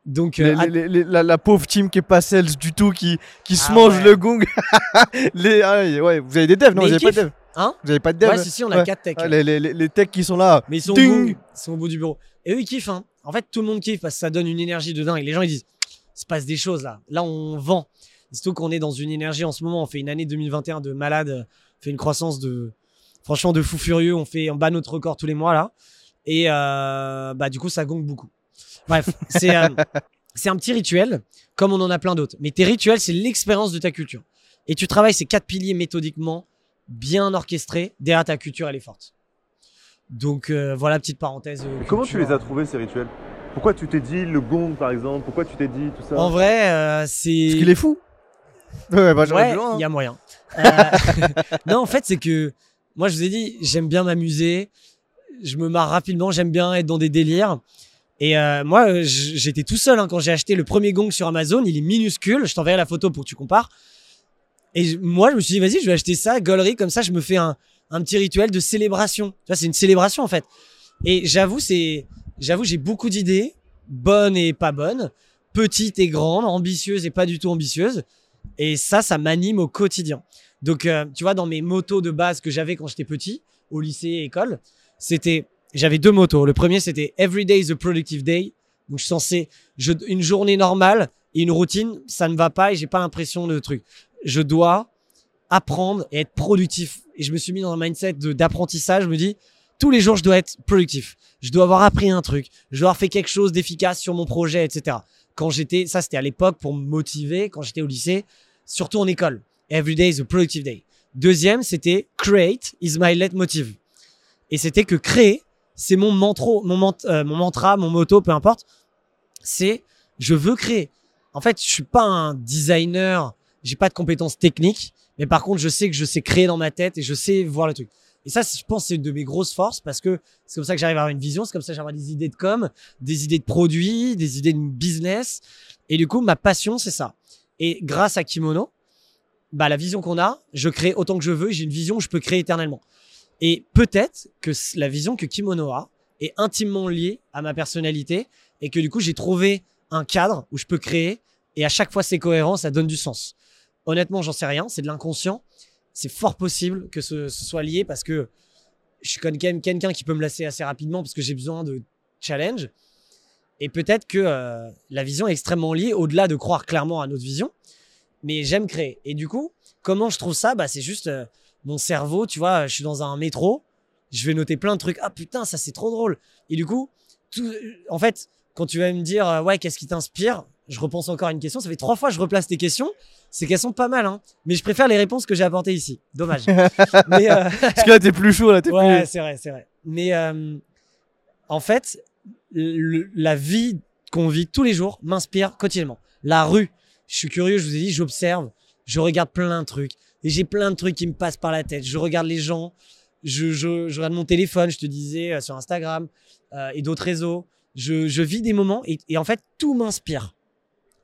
Donc, euh, Les- à- les- les- la, la pauvre team qui est pas sales du tout, qui, qui se Ah mange ouais. le gong. les, ah, ouais, vous avez des devs, non? Mais Vous avez pas de devs? Hein Vous avez pas de devs ouais, si, si, on a Ouais. quatre techs. Ah, les, les, les- techs qui sont là. Mais ils sont, au bout, ils sont au bout du bureau. Et eux, ils kiffent. Hein. En fait, tout le monde kiffe parce que ça donne une énergie de dingue. Les gens, ils disent, il se passe des choses là. Là, on vend. Surtout qu'on est dans une énergie en ce moment. On fait une année 2021 de malade. On fait une croissance de, franchement, de fou furieux. On fait, on bat notre record tous les mois là. Et euh, bah, du coup, ça gongue beaucoup. Bref, c'est euh, c'est un petit rituel, comme on en a plein d'autres. Mais tes rituels, c'est l'expérience de ta culture. Et tu travailles ces quatre piliers méthodiquement, bien orchestrés. Derrière ta culture, elle est forte. Donc euh, voilà, petite parenthèse. euh, Comment tu les as trouvés ces rituels? Pourquoi tu t'es dit le gong par exemple? Pourquoi tu t'es dit tout ça? En vrai, euh, c'est. Parce qu'il est fou. Ouais, bah, Ouais, hein. il y a moyen. Euh, non, en fait, c'est que moi, je vous ai dit, j'aime bien m'amuser. Je me marre rapidement. J'aime bien être dans des délires. Et euh, moi, j'étais tout seul hein, quand j'ai acheté le premier gong sur Amazon. Il est minuscule. Je t'enverrai la photo pour que tu compares. Et moi, je me suis dit, vas-y, je vais acheter ça, gaulerie, comme ça, je me fais un, un petit rituel de célébration. Tu vois, c'est une célébration en fait. Et j'avoue, c'est, j'avoue, j'ai beaucoup d'idées, bonnes et pas bonnes, petites et grandes, ambitieuses et pas du tout ambitieuses. Et ça, ça m'anime au quotidien. Donc, euh, tu vois, dans mes motos de base que j'avais quand j'étais petit, au lycée et école, c'était, j'avais deux motos. Le premier, c'était Every day is a productive day. Donc, je suis censé, une journée normale et une routine, ça ne va pas et j'ai pas l'impression de truc. Je dois apprendre et être productif. Et je me suis mis dans un mindset d'apprentissage. Je me dis, tous les jours, je dois être productif. Je dois avoir appris un truc. Je dois avoir fait quelque chose d'efficace sur mon projet, etc. Quand j'étais, ça c'était à l'époque pour me motiver, quand j'étais au lycée, surtout en école. Every day is a productive day. Deuxième, c'était create is my leitmotiv. Et c'était que créer, c'est mon mantra, mon, mant- euh, mon mantra, mon motto, peu importe. C'est je veux créer. En fait, je suis pas un designer, j'ai pas de compétences techniques, mais par contre, je sais que je sais créer dans ma tête et je sais voir le truc. Et ça, je pense, c'est une de mes grosses forces parce que c'est comme ça que j'arrive à avoir une vision, c'est comme ça que j'arrive à avoir des idées de com, des idées de produits, des idées de business. Et du coup, ma passion, c'est ça. Et grâce à Kimono, bah, la vision qu'on a, je crée autant que je veux, j'ai une vision je peux créer éternellement. Et peut-être que la vision que Kimono a est intimement liée à ma personnalité et que du coup, j'ai trouvé un cadre où je peux créer et à chaque fois, c'est cohérent, ça donne du sens. Honnêtement, j'en sais rien. C'est de l'inconscient. C'est fort possible que ce, soit lié parce que je suis quand même quelqu'un qui peut me lasser assez rapidement parce que j'ai besoin de challenge. Et peut-être que euh, la vision est extrêmement liée au-delà de croire clairement à notre vision. Mais j'aime créer. Et du coup, comment je trouve ça? Bah, C'est juste euh, mon cerveau, tu vois, je suis dans un métro, je vais noter plein de trucs. Ah putain, ça c'est trop drôle. Et du coup, en fait, quand tu vas me dire, euh, ouais, qu'est-ce qui t'inspire? Je repense encore à une question. Ça fait trois fois que je replace tes questions. Ces questions pas mal, hein. Mais je préfère les réponses que j'ai apportées ici. Dommage. Mais, euh, Parce que là, t'es plus chaud, là, t'es ouais, plus. c'est vrai, c'est vrai. Mais euh, en fait, le- la vie qu'on vit tous les jours m'inspire quotidiennement. La rue, je suis curieux, je vous ai dit, j'observe, je regarde plein de trucs. Et j'ai plein de trucs qui me passent par la tête. Je regarde les gens, je, je, je regarde mon téléphone, je te disais, euh, sur Instagram euh, et d'autres réseaux. Je, je vis des moments et, et en fait, tout m'inspire,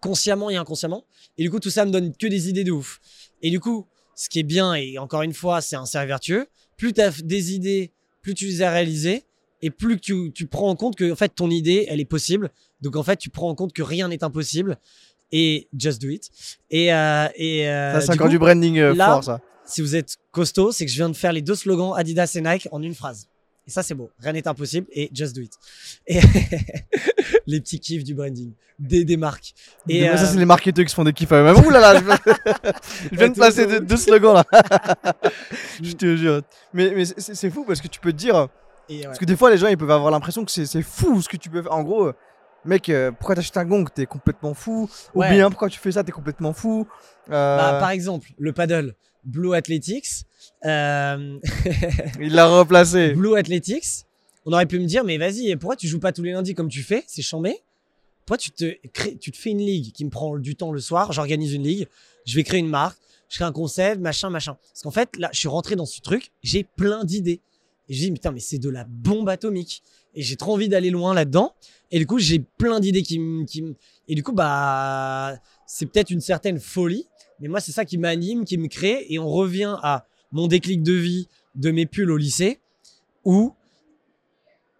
consciemment et inconsciemment. Et du coup, tout ça me donne que des idées de ouf. Et du coup, ce qui est bien, et encore une fois, c'est un cercle vertueux, plus tu as des idées, plus tu les as réalisées, et plus que tu, tu prends en compte que en fait, ton idée, elle est possible. Donc en fait, tu prends en compte que rien n'est impossible. Et just do it. Et, euh, et euh, Ça, c'est encore du branding euh, là- fort, ça. si vous êtes costaud, c'est que je viens de faire les deux slogans Adidas et Nike en une phrase. Et ça, c'est beau. Rien n'est impossible et just do it. Et les petits kiffs du branding, des, des marques. Et Ça, euh, c'est les marketeurs qui se font des kiffs à eux-mêmes. Ouh là là, je viens, je viens de le deux, deux slogans là. je te jure. Mais, mais c'est fou parce que tu peux te dire. et ouais. Parce que des fois, les gens ils peuvent avoir l'impression que c'est fou ce que tu peux faire. En gros, mec, euh, pourquoi t'achètes un gong? T'es complètement fou. Ou Ouais. bien pourquoi tu fais ça? T'es complètement fou. Euh, Bah, par exemple, le paddle, Blue Athletics. Euh, Il l'a replacé. Blue Athletics, on aurait pu me dire, mais vas-y, pourquoi tu joues pas tous les lundis comme tu fais? C'est chambé. Pourquoi tu te, crées, tu te fais une ligue qui me prend du temps le soir? J'organise une ligue, je vais créer une marque, je crée un concept, machin, machin. Parce qu'en fait, là, je suis rentré dans ce truc, j'ai plein d'idées. Et je dis, putain, mais c'est de la bombe atomique. Et j'ai trop envie d'aller loin là-dedans. Et du coup, j'ai plein d'idées qui me. qui me- Et du coup, bah, c'est peut-être une certaine folie. Mais moi, c'est ça qui m'anime, qui me crée. Et on revient à mon déclic de vie de mes pulls au lycée, où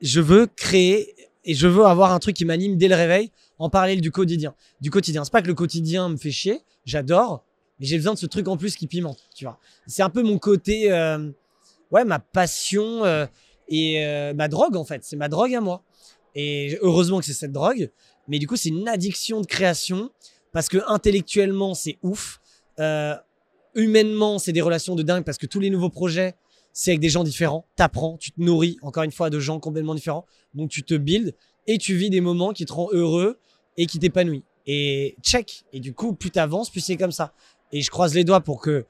je veux créer et je veux avoir un truc qui m'anime dès le réveil, en parallèle du quotidien. Du quotidien. C'est pas que le quotidien me fait chier, j'adore, mais j'ai besoin de ce truc en plus qui pimente, tu vois. C'est un peu mon côté, euh, ouais, ma passion euh, et euh, ma drogue en fait. C'est ma drogue à moi. Et heureusement que c'est cette drogue, mais du coup, c'est une addiction de création parce que intellectuellement, c'est ouf. Humainement, c'est des relations de dingue parce que tous les nouveaux projets, c'est avec des gens différents. T'apprends, tu te nourris, encore une fois, de gens complètement différents. Donc, tu te builds et tu vis des moments qui te rendent heureux et qui t'épanouissent. Et check. Et du coup, plus t'avances, plus c'est comme ça. Et je croise les doigts pour que,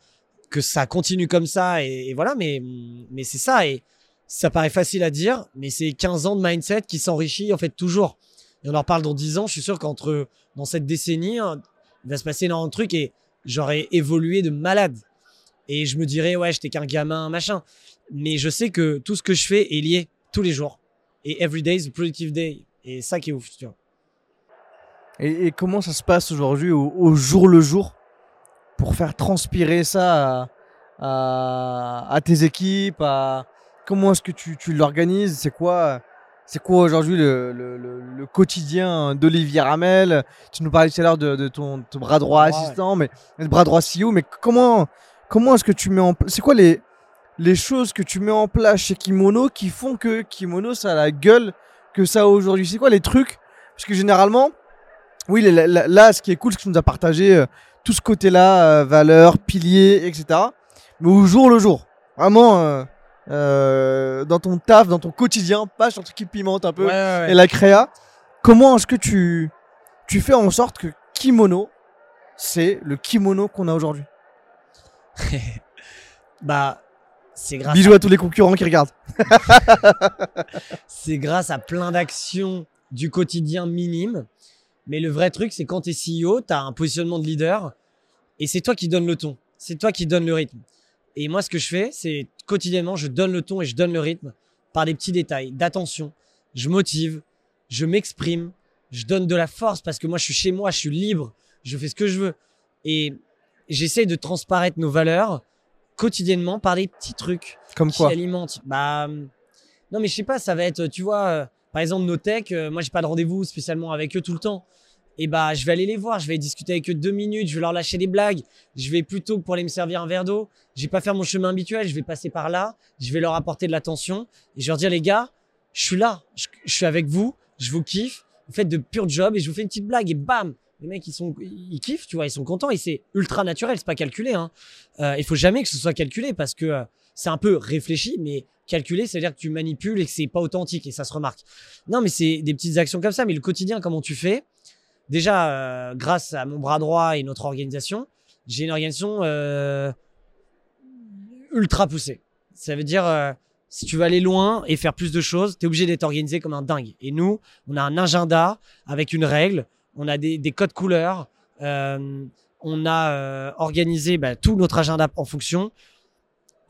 que ça continue comme ça. Et, et voilà, mais, mais c'est ça. Et ça paraît facile à dire, mais c'est 15 ans de mindset qui s'enrichit en fait toujours. Et on en reparle dans 10 ans. Je suis sûr qu'entre dans cette décennie, hein, il va se passer énormément de trucs et j'aurais évolué de malade. Et je me dirais, ouais, j'étais qu'un gamin, machin. Mais je sais que tout ce que je fais est lié tous les jours. Et every day is a productive day. Et ça qui est ouf, tu vois. Et, comment ça se passe aujourd'hui au, jour le jour pour faire transpirer ça à, à- à tes équipes à, Comment est-ce que tu, tu l'organises? C'est quoi, c'est quoi aujourd'hui le, le- le- le quotidien d'Olivier Ramel? Tu nous parlais tout à l'heure de, de ton, ton bras droit ouais. assistant, mais le bras droit CEO. Mais comment, comment est-ce que tu mets en place C'est quoi les, les choses que tu mets en place chez Kimono qui font que Kimono ça a la gueule que ça a aujourd'hui? C'est quoi les trucs? Parce que généralement, oui, là, là- là, ce qui est cool, c'est que tu nous as partagé euh, tout ce côté-là, euh, valeurs, piliers, etc. Mais au jour le jour, vraiment euh, euh, dans ton taf, dans ton quotidien, pas sur le truc qui pimente un peu Ouais, ouais, ouais. et la créa. Comment est-ce que tu, tu fais en sorte que Kimono, c'est le kimono qu'on a aujourd'hui? Bah, c'est grâce, Bisous à tous les concurrents qui regardent. c'est grâce à plein d'actions du quotidien minime. Mais le vrai truc, c'est quand tu es CEO, tu as un positionnement de leader et c'est toi qui donne le ton. C'est toi qui donne le rythme. Et moi, ce que je fais, c'est quotidiennement, je donne le ton et je donne le rythme par des petits détails d'attention. Je motive, je m'exprime, je donne de la force parce que moi, je suis chez moi, je suis libre, je fais ce que je veux. Et j'essaie de transparaître nos valeurs quotidiennement par des petits trucs Comme qui quoi alimente Bah, hum, non, mais je sais pas, ça va être, tu vois, euh, par exemple, nos techs, euh, moi, j'ai pas de rendez-vous spécialement avec eux tout le temps. Et bah je vais aller les voir, je vais discuter avec eux deux minutes, je vais leur lâcher des blagues, je vais plutôt pour aller me servir un verre d'eau, je vais pas faire mon chemin habituel, je vais passer par là, je vais leur apporter de l'attention et je leur dire les gars, je suis là, je, je suis avec vous, je vous kiffe, vous faites de purs jobs et je vous fais une petite blague. Et bam, les mecs ils sont ils kiffent, tu vois, ils sont contents et c'est ultra naturel, c'est pas calculé hein. Euh, il faut jamais que ce soit calculé parce que euh, c'est un peu réfléchi mais calculé, c'est-à-dire que tu manipules et que c'est pas authentique et ça se remarque. Non, mais c'est des petites actions comme ça, mais le quotidien comment tu fais? Déjà euh, grâce à mon bras droit et notre organisation, j'ai une organisation euh, ultra poussée. Ça veut dire euh, si tu veux aller loin et faire plus de choses, tu es obligé d'être organisé comme un dingue. Et nous, on a un agenda avec une règle, on a des, des codes couleurs, on a organisé bah, tout notre agenda en fonction.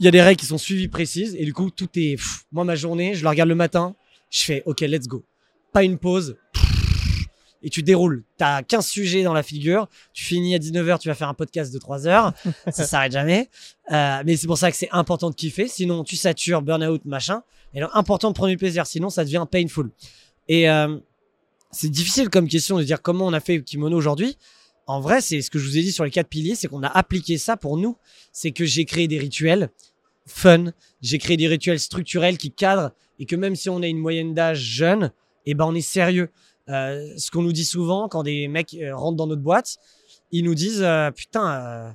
Il y a des règles qui sont suivies précises et du coup, tout est. pff, moi, ma journée, je la regarde le matin, je fais OK, let's go. Pas une pause. Et tu déroules. Tu as 15 sujets dans la figure. Tu finis à 19h, tu vas faire un podcast de 3 heures. ça s'arrête jamais. Euh, mais c'est pour ça que c'est important de kiffer. Sinon, tu satures, burn-out, machin. Et donc, important de prendre du plaisir. Sinon, ça devient painful. Et euh, c'est difficile comme question de dire comment on a fait Kimono aujourd'hui. En vrai, c'est ce que je vous ai dit sur les quatre piliers, c'est qu'on a appliqué ça pour nous. C'est que j'ai créé des rituels fun, j'ai créé des rituels structurels qui cadrent et que même si on a une moyenne d'âge jeune, eh ben on est sérieux. Euh, ce qu'on nous dit souvent quand des mecs euh, rentrent dans notre boîte, ils nous disent euh, putain,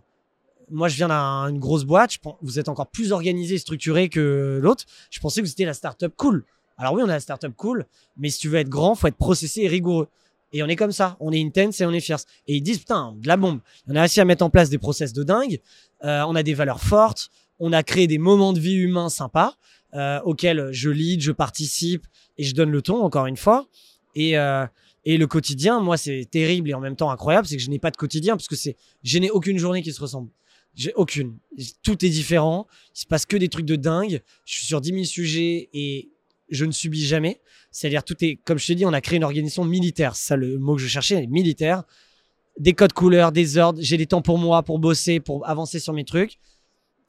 moi je viens d'une grosse boîte, vous êtes encore plus organisé et structuré que l'autre. Je pensais que vous étiez la startup cool. Alors oui, on est la startup cool, mais si tu veux être grand, faut être processé et rigoureux. Et on est comme ça, on est intense et on est fierce. Et ils disent putain, de la bombe. On a réussi à mettre en place des process de dingue. On a des valeurs fortes. On a créé des moments de vie humains sympas auxquels je lead, je participe et je donne le ton encore une fois. Et, euh, et le quotidien, moi, c'est terrible et en même temps incroyable, c'est que je n'ai pas de quotidien parce que c'est, je n'ai aucune journée qui se ressemble. J'ai aucune. Tout est différent. Il se passe que des trucs de dingue. Je suis sur 10 000 sujets et je ne subis jamais. C'est-à-dire, tout est, comme je t'ai dit, on a créé une organisation militaire. C'est ça le mot que je cherchais, militaire. Des codes couleurs, des ordres. J'ai des temps pour moi, pour bosser, pour avancer sur mes trucs.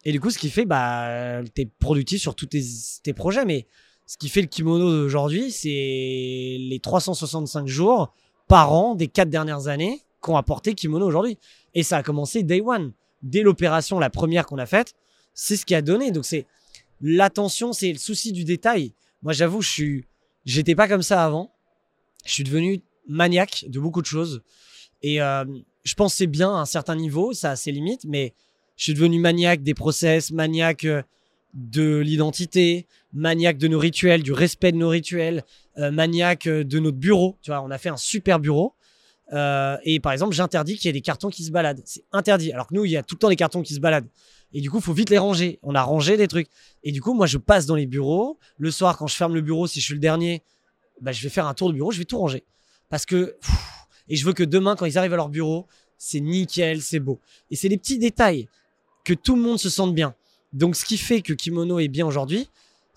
Et du coup, ce qui fait, bah, t'es productif sur tous tes, tes projets. Mais ce qui fait le kimono d'aujourd'hui, c'est les 365 jours par an des quatre dernières années qu'ont apporté kimono aujourd'hui. Et ça a commencé day one. Dès l'opération, la première qu'on a faite, c'est ce qui a donné. Donc c'est l'attention, c'est le souci du détail. Moi, j'avoue, je suis, j'étais pas comme ça avant. Je suis devenu maniaque de beaucoup de choses. Et euh, je pense c'est bien à un certain niveau, ça a ses limites, mais je suis devenu maniaque des process, maniaque euh, de l'identité, maniaque de nos rituels, du respect de nos rituels, euh, maniaque euh, de notre bureau. Tu vois, on a fait un super bureau. Euh, et par exemple, j'interdis qu'il y ait des cartons qui se baladent. C'est interdit. Alors que nous, il y a tout le temps des cartons qui se baladent. Et du coup, faut vite les ranger. On a rangé des trucs. Et du coup, moi, je passe dans les bureaux. Le soir, quand je ferme le bureau, si je suis le dernier, bah, je vais faire un tour de bureau, je vais tout ranger. Parce que, et je veux que demain, quand ils arrivent à leur bureau, c'est nickel, c'est beau. Et c'est des petits détails que tout le monde se sente bien. Donc, ce qui fait que Kimono est bien aujourd'hui,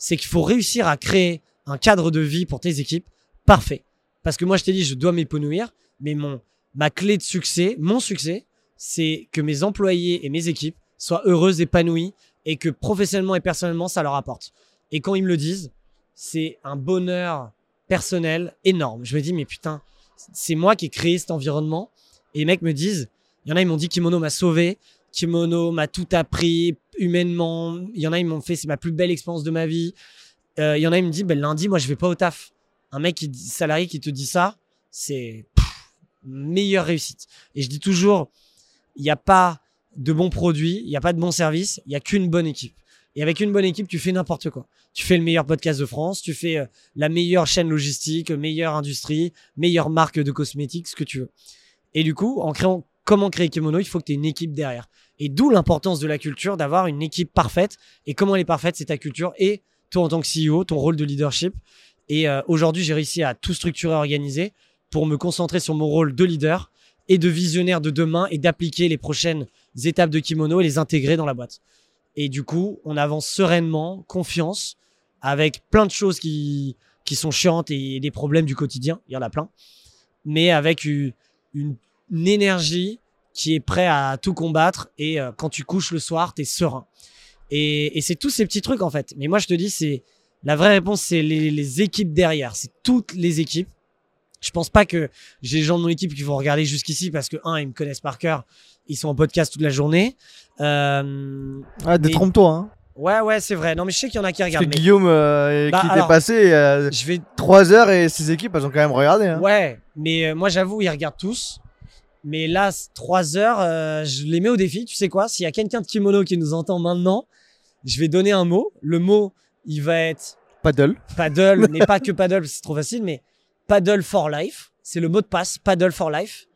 c'est qu'il faut réussir à créer un cadre de vie pour tes équipes parfait. Parce que moi, je t'ai dit, je dois m'épanouir, mais mon, ma clé de succès, mon succès, c'est que mes employés et mes équipes soient heureuses, épanouies et que professionnellement et personnellement, ça leur apporte. Et quand ils me le disent, c'est un bonheur personnel énorme. Je me dis, mais putain, c'est moi qui ai créé cet environnement. Et les mecs me disent, il y en a, ils m'ont dit, Kimono m'a sauvé, Kimono m'a tout appris humainement. Il y en a, ils m'ont fait, c'est ma plus belle expérience de ma vie. Euh, il y en a, ils me disent, ben, lundi, moi, je vais pas au taf. Un mec qui salarié qui te dit ça, c'est meilleure réussite. Et je dis toujours, il n'y a pas de bons produits, il n'y a pas de bons services, il n'y a qu'une bonne équipe. Et avec une bonne équipe, tu fais n'importe quoi. Tu fais le meilleur podcast de France, tu fais euh, la meilleure chaîne logistique, meilleure industrie, meilleure marque de cosmétiques, ce que tu veux. Et du coup, en créant comment créer Kimono, il faut que tu aies une équipe derrière. Et d'où l'importance de la culture, d'avoir une équipe parfaite. Et comment elle est parfaite, c'est ta culture et toi en tant que CEO, ton rôle de leadership. Et euh, aujourd'hui, j'ai réussi à tout structurer, organiser pour me concentrer sur mon rôle de leader et de visionnaire de demain et d'appliquer les prochaines étapes de Kimono et les intégrer dans la boîte. Et du coup, on avance sereinement, confiance, avec plein de choses qui, sont chiantes et des problèmes du quotidien. Il y en a plein. Mais avec une énergie qui est prêt à tout combattre. Et euh, quand tu couches le soir, tu es serein. Et, et c'est tous ces petits trucs, en fait. Mais moi, je te dis, c'est la vraie réponse, c'est les, les équipes derrière. C'est toutes les équipes Je pense pas que j'ai des gens de mon équipe qui vont regarder jusqu'ici parce que, un, ils me connaissent par cœur, ils sont en podcast toute la journée. Euh, Ah, détrompe-toi. Hein. ouais, ouais, c'est vrai. Non, mais je sais qu'il y en a qui regardent. mais Guillaume, euh, Bah, qui était alors- passé euh, Je vais 3 heures et ses équipes, elles ont quand même regardé. Hein. Ouais, mais moi j'avoue, ils regardent tous. Mais là, trois heures, euh, je les mets au défi. Tu sais quoi? S'il y a quelqu'un de kimono qui nous entend maintenant, je vais donner un mot. Le mot, il va être Paddle. paddle, mais pas que paddle, c'est trop facile, mais paddle for life. C'est le mot de passe, paddle for life.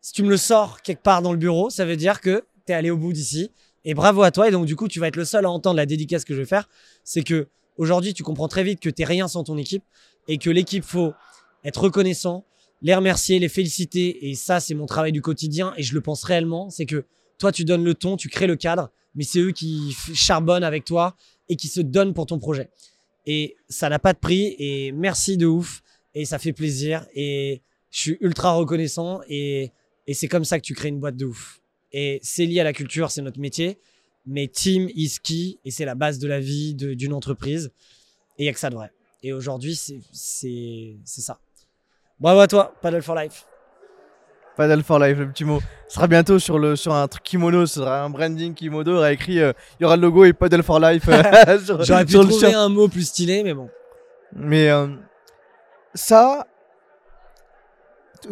Si tu me le sors quelque part dans le bureau, ça veut dire que tu es allé au bout d'ici. Et bravo à toi. Et donc, du coup, tu vas être le seul à entendre la dédicace que je vais faire. C'est que aujourd'hui, tu comprends très vite que tu rien sans ton équipe et que l'équipe, faut être reconnaissant, les remercier, les féliciter. Et ça, c'est mon travail du quotidien et je le pense réellement. C'est que toi, tu donnes le ton, tu crées le cadre, mais c'est eux qui charbonnent avec toi et qui se donnent pour ton projet. Et ça n'a pas de prix. Et merci de ouf. Et ça fait plaisir. Et je suis ultra reconnaissant. Et, et c'est comme ça que tu crées une boîte de ouf. Et c'est lié à la culture, c'est notre métier. Mais team is key. Et c'est la base de la vie d'une entreprise. Et il n'y a que ça de vrai. Et aujourd'hui, c'est ça. Bravo à toi, Paddle for Life. Paddle for life, le petit mot. Ce sera bientôt sur, le, sur un truc kimono, ce sera un branding kimono. Il aura écrit, euh, il y aura le logo et Paddle for life. euh, J'aurais pu sur trouver un mot plus stylé, mais bon. Mais euh, ça,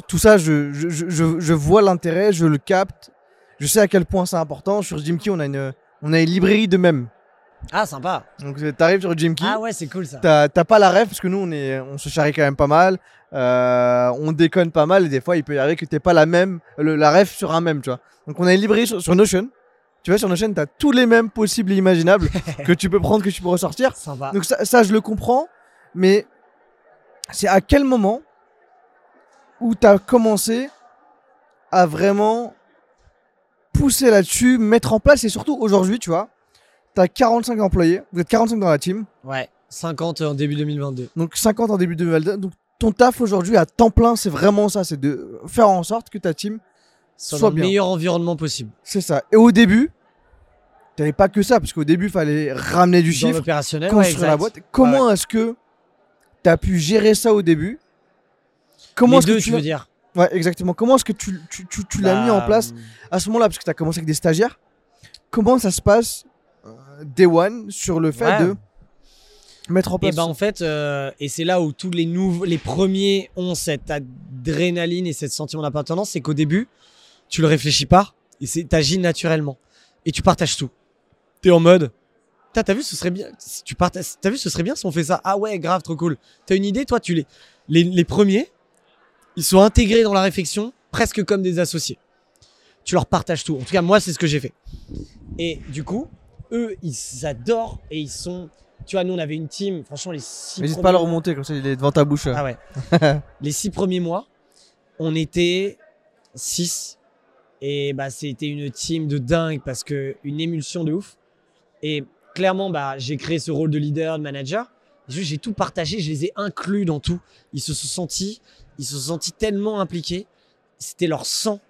tout ça, je, je, je- vois l'intérêt, je le capte. Je sais à quel point c'est important. Sur Jimkey, on a une, on a une librairie de même. Ah, sympa. Donc t'arrives sur Jimkey, Ah ouais, c'est cool ça. t'as t'as pas la rêve parce que nous on est, on se charrie quand même pas mal. Euh, on déconne pas mal et des fois il peut y arriver que t'aies pas la même, le- la rêve sur un même, tu vois. Donc on a une librairie sur, sur Notion. Tu vois sur Notion t'as tous les mêmes possibles et imaginables que tu peux prendre que tu peux ressortir. Sympa. Donc ça, ça, je le comprends, mais c'est à quel moment où tu as commencé à vraiment pousser là-dessus, mettre en place, et surtout aujourd'hui, tu vois, tu as 45 employés, vous êtes 45 dans la team, Ouais, 50 en début 2022. donc 50 en début de 2022, donc ton taf aujourd'hui à temps plein, c'est vraiment ça, c'est de faire en sorte que ta team soit le bien. meilleur environnement possible. C'est ça. Et au début, t'avais pas que ça, parce qu'au début, il fallait ramener du Dans chiffre, l'opérationnel, ouais, construire la boîte. Comment est-ce que tu as pu gérer ça au début Comment Les est-ce deux, que tu veux dire Ouais, exactement. Comment est-ce que tu, tu, tu, tu l'as mis en Bah, place à ce moment-là Parce que tu as commencé avec des stagiaires. Comment ça se passe euh, day one sur le fait Ouais. de mettre en Et place ben en fait, euh, et c'est là où tous les nouveaux, les premiers ont cette adrénaline et ce sentiment d'appartenance, c'est qu'au début, tu le réfléchis pas et c'est t'agis naturellement et tu partages tout. T'es en mode, t'as vu, ce serait bien. Si tu partages, t'as vu, ce serait bien si on fait ça. Ah ouais, grave, trop cool. T'as une idée, toi, tu les, les, les premiers, ils sont intégrés dans la réflexion presque comme des associés. Tu leur partages tout. En tout cas, moi, c'est ce que j'ai fait. Et du coup, eux, ils adorent et ils sont. Tu vois, nous, on avait une team. Franchement, les six. N'hésite pas à le remonter, comme ça il est devant ta bouche. Ah ouais. les six premiers mois, on était six. Et bah, c'était une team de dingue parce que une émulsion de ouf. Et clairement, bah, j'ai créé ce rôle de leader, de manager. J'ai tout partagé, je les ai inclus dans tout. Ils se sont sentis, ils se sont sentis tellement impliqués. C'était leur sang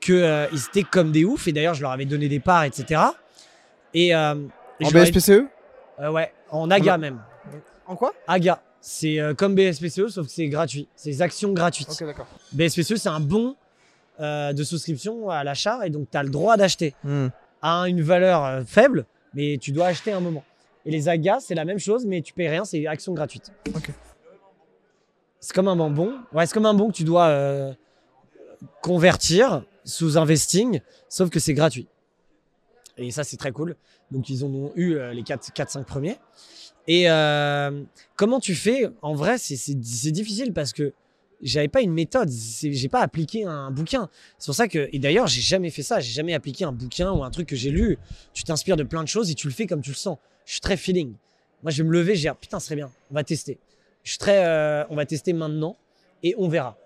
que euh, ils étaient comme des oufs. Et d'ailleurs, je leur avais donné des parts, etc. Et, euh, et En BSPCE Euh, ouais, en AGA même. En quoi? AGA, c'est euh, comme BSPCE, sauf que c'est gratuit. C'est des actions gratuites. Ok, d'accord. BSPCE, c'est un bon euh, de souscription à l'achat et donc tu as le droit d'acheter Hmm. à une valeur euh, faible, mais tu dois acheter un moment. Et les AGA, c'est la même chose, mais tu payes rien, c'est action gratuite. Ok. C'est comme un bon. Ouais, c'est comme un bon que tu dois euh, convertir sous investing, sauf que c'est gratuit. Et ça, c'est très cool. Donc, ils en ont eu euh, les 4-5 premiers. Et euh, comment tu fais? En vrai, c'est- difficile parce que j'avais pas une méthode. J'ai pas appliqué un bouquin. C'est pour ça que, et d'ailleurs, j'ai jamais fait ça. J'ai jamais appliqué un bouquin ou un truc que j'ai lu. Tu t'inspires de plein de choses et tu le fais comme tu le sens. Je suis très feeling. Moi, je vais me lever, je vais dire putain, ce serait bien. On va tester. Je suis très, euh, on va tester maintenant et on verra.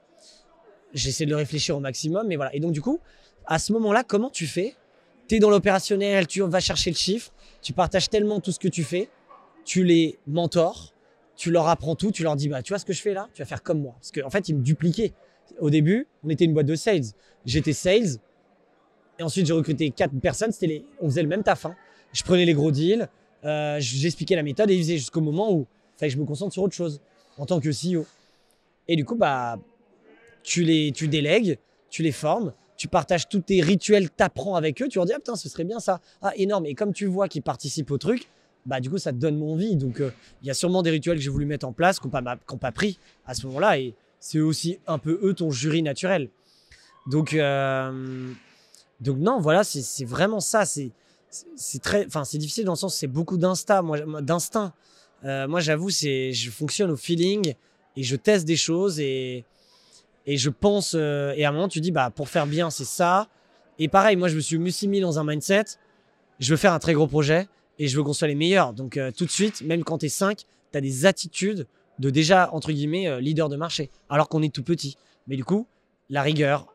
J'essaie de le réfléchir au maximum, mais voilà. Et donc, du coup, à ce moment-là, comment tu fais Tu es dans l'opérationnel, tu vas chercher le chiffre, tu partages tellement tout ce que tu fais, tu les mentors, tu leur apprends tout, tu leur dis bah tu vois ce que je fais là, tu vas faire comme moi. Parce qu'en fait, ils me dupliquaient. Au début, on était une boîte de sales. J'étais sales. Et ensuite, j'ai recruté quatre personnes. Les... On faisait le même taf. hein. Je prenais les gros deals, euh, j'expliquais la méthode et ils faisaient jusqu'au moment où fallait que je me concentre sur autre chose en tant que CEO. Et du coup, bah, tu les, tu délègues, tu les formes, tu partages tous tes rituels, t'apprends avec eux, tu leur dis, ah putain, ce serait bien ça. Ah, énorme. Et comme tu vois qu'ils participent au truc, bah, du coup, ça te donne mon envie. Donc, euh, il y a sûrement des rituels que j'ai voulu mettre en place, qui n'ont pas, pas pris à ce moment-là. Et c'est aussi un peu eux, ton jury naturel. Donc, euh, donc non, voilà, c'est vraiment ça. C'est c'est très, enfin, c'est difficile dans le sens, c'est beaucoup d'insta, moi, d'instinct. Euh, moi, j'avoue, c'est, je fonctionne au feeling et je teste des choses et et je pense. euh, et à un moment, tu dis, bah, pour faire bien, c'est ça. Et pareil, moi, je me suis aussi mis dans un mindset. Je veux faire un très gros projet et je veux qu'on soit les meilleurs. Donc, euh, tout de suite, même quand tu es 5, tu as des attitudes de déjà, entre guillemets, euh, leader de marché, alors qu'on est tout petit. Mais du coup, la rigueur,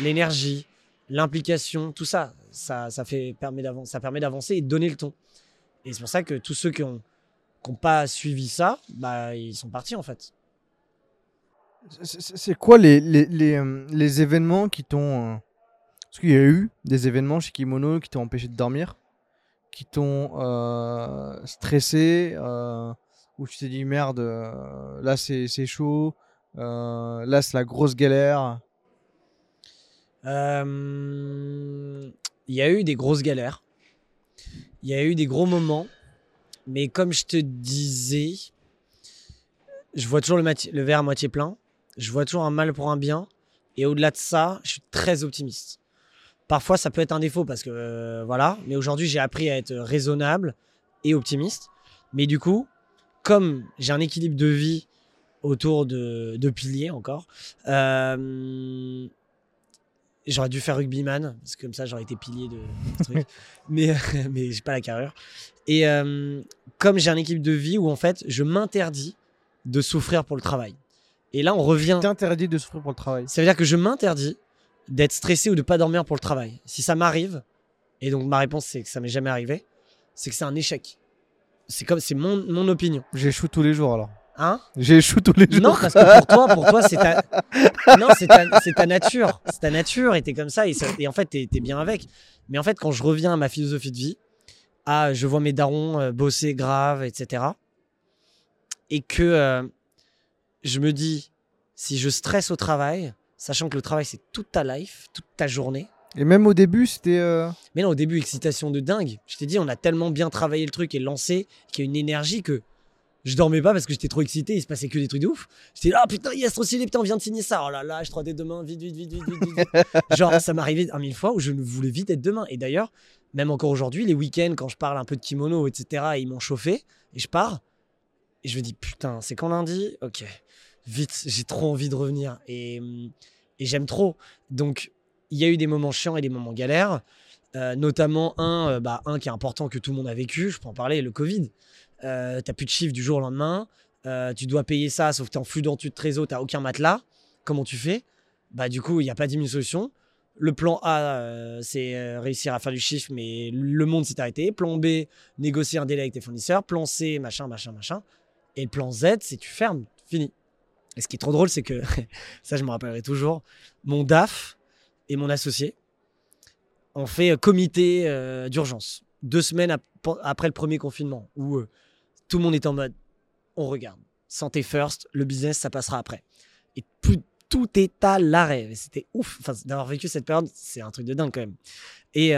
l'énergie, l'implication, tout ça, ça, ça, fait, permet d'avancer et de donner le ton. Et c'est pour ça que tous ceux qui n'ont pas suivi ça, bah, ils sont partis en fait. C'est- quoi les, les, les, euh, les événements qui t'ont. euh, Parce qu'il y a eu des événements chez Kimono qui t'ont empêché de dormir, qui t'ont euh, stressé, où tu t'es dit merde, là c'est chaud, là c'est la grosse galère. Il y a eu des grosses galères. Il y a eu des gros moments. Mais comme je te disais, je vois toujours le, le verre à moitié plein. Je vois toujours un mal pour un bien. Et au-delà de ça, je suis très optimiste. Parfois, ça peut être un défaut parce que euh, voilà. Mais aujourd'hui, j'ai appris à être raisonnable et optimiste. Mais du coup, comme j'ai un équilibre de vie autour de, de piliers encore, euh, J'aurais dû faire rugbyman, parce que comme ça, j'aurais été pilier de, de trucs. mais mais j'ai pas la carrure. Et euh, comme j'ai un équipe de vie où, en fait, je m'interdis de souffrir pour le travail. Et là, on revient. T'interdis de souffrir pour le travail. Ça veut dire que je m'interdis d'être stressé ou de pas dormir pour le travail. Si ça m'arrive, et donc ma réponse, c'est que ça m'est jamais arrivé, c'est que c'est un échec. C'est comme, c'est mon, mon opinion. J'échoue tous les jours alors. Hein? J'échoue tous les jours. non, parce que pour toi, pour toi, c'est ta, non, c'est ta, c'est ta nature, c'est ta nature, et t'es comme ça, et, ça- et en fait, t'es, t'es bien avec. Mais en fait, quand je reviens à ma philosophie de vie, à je vois mes darons euh, bosser grave, etc., et que euh, je me dis, si je stresse au travail, sachant que le travail c'est toute ta life, toute ta journée. Et même au début, c'était. euh, Mais non, au début, excitation de dingue. Je t'ai dit, on a tellement bien travaillé le truc et lancé qu'il y a une énergie que je dormais pas parce que j'étais trop excité. Il se passait que des trucs de ouf. J'étais là, ah, putain, yes, trop stylé, putain, on vient de signer ça. Oh là là, H3D demain, vite, vite, vite, vite, vite, vite. vite. Genre, ça m'arrivait un mille fois où je voulais vite être demain. Et d'ailleurs, même encore aujourd'hui, les week-ends, quand je parle un peu de kimono, etc., ils m'ont chauffé et je pars. Et je me dis, putain, c'est quand lundi? Ok, vite, j'ai trop envie de revenir. Et, j'aime trop. Donc, il y a eu des moments chiants et des moments galères. Euh, notamment un, euh, bah, un qui est important que tout le monde a vécu, je peux en parler, le Covid. Euh, t'as plus de chiffres du jour au lendemain, tu dois payer ça, sauf que t'es en flux dentu de trésor, t'as aucun matelas. Comment tu fais? Bah du coup, il n'y a pas 10 000 solutions. Le plan A, c'est réussir à faire du chiffre, mais le monde s'est arrêté. Plan B, négocier un délai avec tes fournisseurs. Plan C, machin, machin, machin. Et le plan Z, c'est tu fermes, fini. Et ce qui est trop drôle, c'est que, ça je me rappellerai toujours, mon DAF et mon associé ont fait euh, comité euh, d'urgence. Deux semaines ap- après le premier confinement, où euh, tout le monde est en mode on regarde. Santé first, le business, ça passera après. Et tout est à l'arrêt. C'était ouf. D'avoir vécu cette période, c'est un truc de dingue quand même. Et,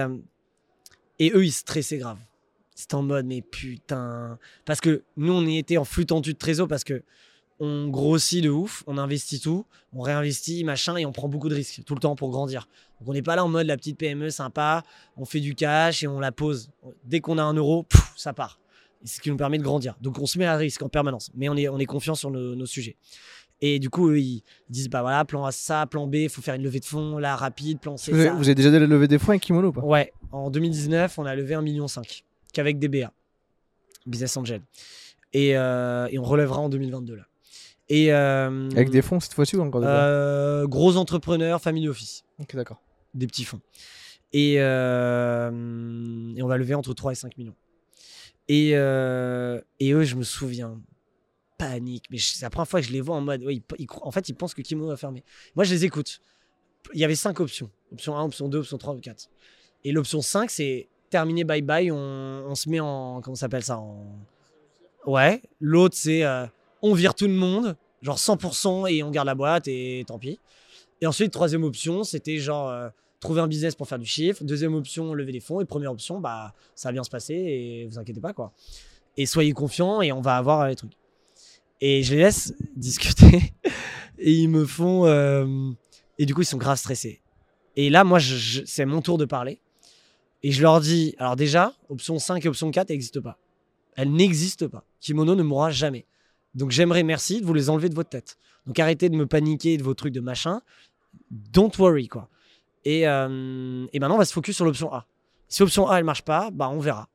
et eux, ils stressaient grave. C'était en mode, mais putain. Parce que nous, on y était en flux tendu de trésor parce que on grossit de ouf, on investit tout, on réinvestit, machin, et on prend beaucoup de risques tout le temps pour grandir. Donc on n'est pas là en mode la petite PME sympa, on fait du cash et on la pose. Dès qu'on a un euro, ça part. C'est ce qui nous permet de grandir. Donc on se met à risque en permanence, mais on est, on est confiant sur nos, nos sujets. Et du coup, eux, ils disent bah voilà, plan A, ça, plan B, il faut faire une levée de fonds, là, rapide, plan C, Vous avez, ça. vous avez déjà levé des fonds avec Kimono ou pas? Ouais, en 2019, on a levé 1,5 million qu'avec DBA, Business Angel. Et, euh, et on relèvera en 2022 là. Et euh, Avec des fonds cette fois-ci ou encore des euh, gros entrepreneurs, family office, Ok, d'accord. des petits fonds. Et, euh, et on va lever entre 3 et 5 millions. Et, euh, et eux, je me souviens, panique. Mais c'est la première fois que je les vois en mode. ouais, ils- ils en fait, ils pensent que Kimono va fermer. Moi, je les écoute. Il y avait cinq options option 1, option 2, option 3, option 4. Et l'option 5, c'est terminé, bye bye, on, on se met en. Comment s'appelle ça en... Ouais. L'autre, c'est euh, on vire tout le monde Genre 100% et on garde la boîte et tant pis. Et ensuite, troisième option, c'était genre euh, trouver un business pour faire du chiffre. Deuxième option, lever des fonds. Et première option, bah, ça va bien se passer et vous inquiétez pas, quoi. Et soyez confiants et on va avoir euh, les trucs. Et je les laisse discuter et ils me font. et du coup, ils sont grave stressés. Et là, moi, c'est mon tour de parler. Et je leur dis alors, déjà, option 5 et option 4 n'existent pas. Elles n'existent pas. Kimono ne mourra jamais. Donc, j'aimerais, merci, de vous les enlever de votre tête. Donc, arrêtez de me paniquer de vos trucs de machin. Don't worry, quoi. Et, euh, et maintenant, on va se focus sur l'option A. Si option A, elle marche pas, bah, on verra.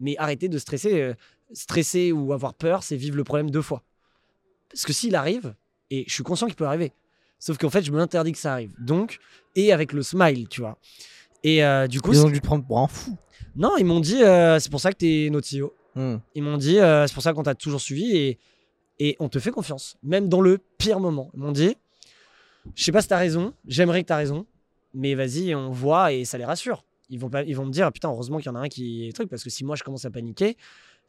Mais arrêtez de stresser. euh, stresser ou avoir peur, c'est vivre le problème deux fois. Parce que s'il arrive, et je suis conscient qu'il peut arriver, sauf qu'en fait, je me l'interdis que ça arrive. Donc, et avec le smile, tu vois. Et euh, du coup, Ils ont dû te prendre pour un fou. non, ils m'ont dit, euh, c'est pour ça que t'es notre CEO. Hmm. Ils m'ont dit, euh, c'est pour ça qu'on t'a toujours suivi et, et on te fait confiance, même dans le pire moment. Ils m'ont dit, je sais pas si t'as raison, j'aimerais que t'as raison, mais vas-y, on voit et ça les rassure. Ils vont, pas, ils vont me dire, putain, heureusement qu'il y en a un qui est truc, parce que si moi je commence à paniquer,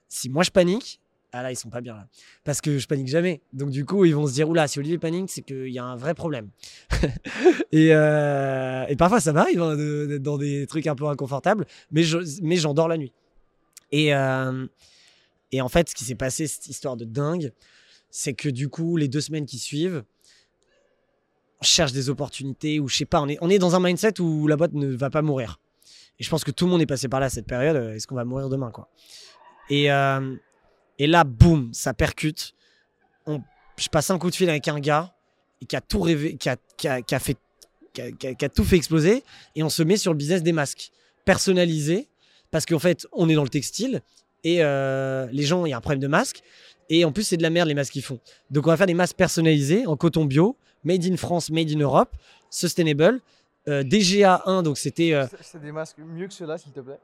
si moi je panique, ah là, ils sont pas bien là. Parce que je panique jamais. Donc du coup, ils vont se dire, oula, si Olivier panique, c'est qu'il y a un vrai problème. et, euh, et parfois, ça m'arrive hein, d'être dans des trucs un peu inconfortables, mais je- mais j'endors la nuit. Et, euh, et en fait, ce qui s'est passé, cette histoire de dingue, c'est que du coup, les deux semaines qui suivent, on cherche des opportunités ou je sais pas, on est, dans un mindset où la boîte ne va pas mourir. Et je pense que tout le monde est passé par là cette période. euh, Est-ce qu'on va mourir demain, quoi? Et, et là, boum, ça percute. Je passe un coup de fil avec un gars qui a tout fait, qui a- tout fait exploser. Et on se met sur le business des masques personnalisés parce qu'en fait, on est dans le textile et euh, les gens, il y a un problème de masques. Et en plus, c'est de la merde les masques qu'ils font. Donc, on va faire des masques personnalisés en coton bio, made in France, made in Europe, sustainable. Euh, DGA 1, donc c'était. euh, C'est des masques mieux que ceux-là, s'il te plaît.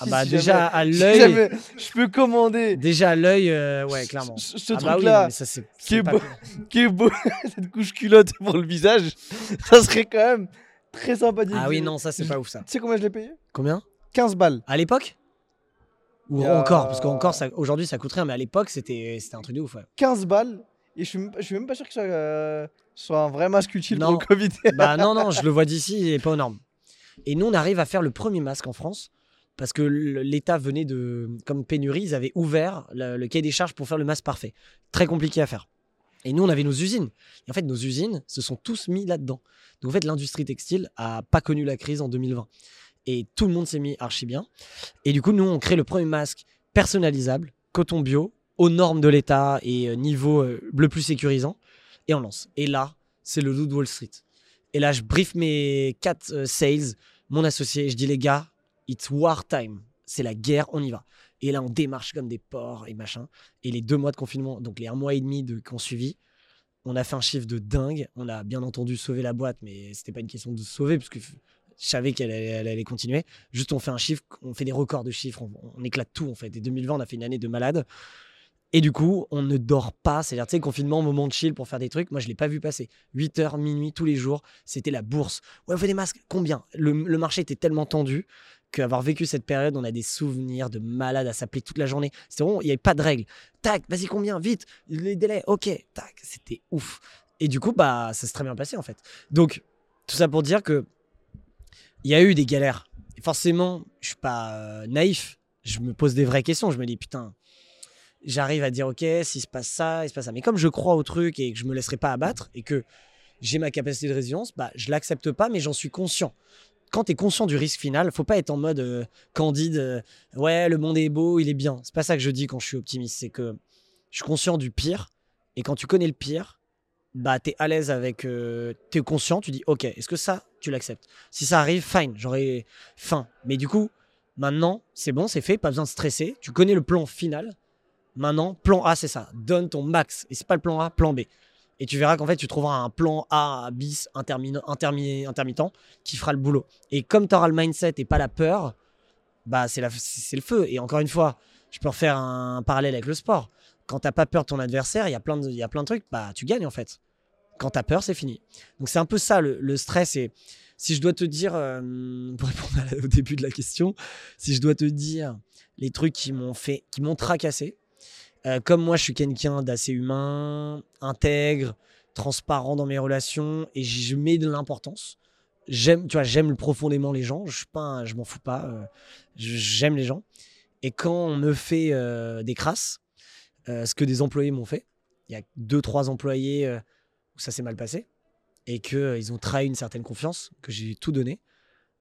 Ah bah, Si déjà à jamais- l'œil. je peux commander Déjà à l'œil, euh, ouais, clairement. ce, ce Ah bah oui, truc-là ça, c'est- qui est beau. qui est beau, cette couche culotte pour le visage, ça serait quand même très sympathique. Ah oui, non, ça, c'est pas ouf, ça. Tu sais combien je l'ai payé? Combien? 15 balles. À l'époque? Ou encore Parce qu'encore, ça- aujourd'hui, ça coûte rien, mais à l'époque, c'était un truc de ouf. ouais. 15 balles. Et je suis, même pas- je suis même pas sûr que ce soit, euh, soit un vrai masque utile Non. pour le Covid. bah non, non, je le vois d'ici, il est pas aux normes. Et nous, on arrive à faire le premier masque en France parce que l'État venait de, comme pénurie, ils avaient ouvert le, le cahier des charges pour faire le masque parfait. Très compliqué à faire. Et nous, on avait nos usines. Et en fait, nos usines se sont tous mis là-dedans. Donc en fait, l'industrie textile a pas connu la crise en 2020. Et tout le monde s'est mis archi bien. Et du coup, nous, on crée le premier masque personnalisable, coton bio, aux normes de l'État et euh, niveau euh, le plus sécurisant. Et on lance. Et là, c'est le loup de Wall Street. Et là, je brief mes quatre euh, sales, mon associé, je dis les gars, it's war time. C'est la guerre, on y va. Et là, on démarche comme des porcs et machin. Et les deux mois de confinement, donc les un mois et demi de qu'on suivi, on a fait un chiffre de dingue. On a bien entendu sauvé la boîte, mais c'était pas une question de sauver, parce que je savais qu'elle allait, continuer. Juste, on fait un chiffre, on fait des records de chiffres, on, éclate tout en fait. Et 2020, on a fait une année de malade. Et du coup, on ne dort pas. C'est-à-dire, tu sais, confinement, moment de chill pour faire des trucs. Moi, je l'ai pas vu passer. 8 heures, minuit, tous les jours. C'était la bourse. Ouais, on fait des masques. Combien? Le marché était tellement tendu qu'avoir vécu cette période, on a des souvenirs de malades à s'appeler toute la journée. C'était vraiment, il n'y avait pas de règles. Tac, vas-y, combien? Vite. Les délais, ok. Tac, c'était ouf. Et du coup, bah, ça s'est très bien passé, en fait. Donc, tout ça pour dire que il y a eu des galères. Forcément, je suis pas euh, naïf. Je me pose des vraies questions. Je me dis, putain, j'arrive à dire ok s'il se passe ça il se passe ça mais comme je crois au truc et que je me laisserai pas abattre et que j'ai ma capacité de résilience bah je l'accepte pas mais j'en suis conscient quand tu es conscient du risque final faut pas être en mode euh, candide euh, ouais le monde est beau il est bien c'est pas ça que je dis quand je suis optimiste c'est que je suis conscient du pire et quand tu connais le pire bah t'es à l'aise avec euh, t'es conscient tu dis ok est-ce que ça tu l'acceptes? Si ça arrive fine j'aurai faim mais du coup maintenant c'est bon c'est fait pas besoin de stresser tu connais le plan final Maintenant, plan A, c'est ça. Donne ton max. Et c'est pas le plan A, plan B. Et tu verras qu'en fait, tu trouveras un plan A bis intermi- intermi- intermittent qui fera le boulot. Et comme tu auras le mindset et pas la peur, bah c'est le feu. Et encore une fois, je peux refaire un parallèle avec le sport. Quand t'as pas peur de ton adversaire, il y a plein de, trucs, bah tu gagnes en fait. Quand t'as peur, c'est fini. Donc c'est un peu ça le, le stress. Et si je dois te dire, euh, pour répondre au début de la question, si je dois te dire les trucs qui m'ont fait, qui m'ont tracassé, Euh, comme moi, je suis quelqu'un d'assez humain, intègre, transparent dans mes relations et je mets de l'importance. J'aime, tu vois, j'aime profondément les gens. Je suis pas, un- je m'en fous pas. euh, j'aime les gens. Et quand on me fait euh, des crasses, ce que des employés m'ont fait, il y a deux, trois employés où ça s'est mal passé et que ils ont trahi une certaine confiance, que j'ai tout donné.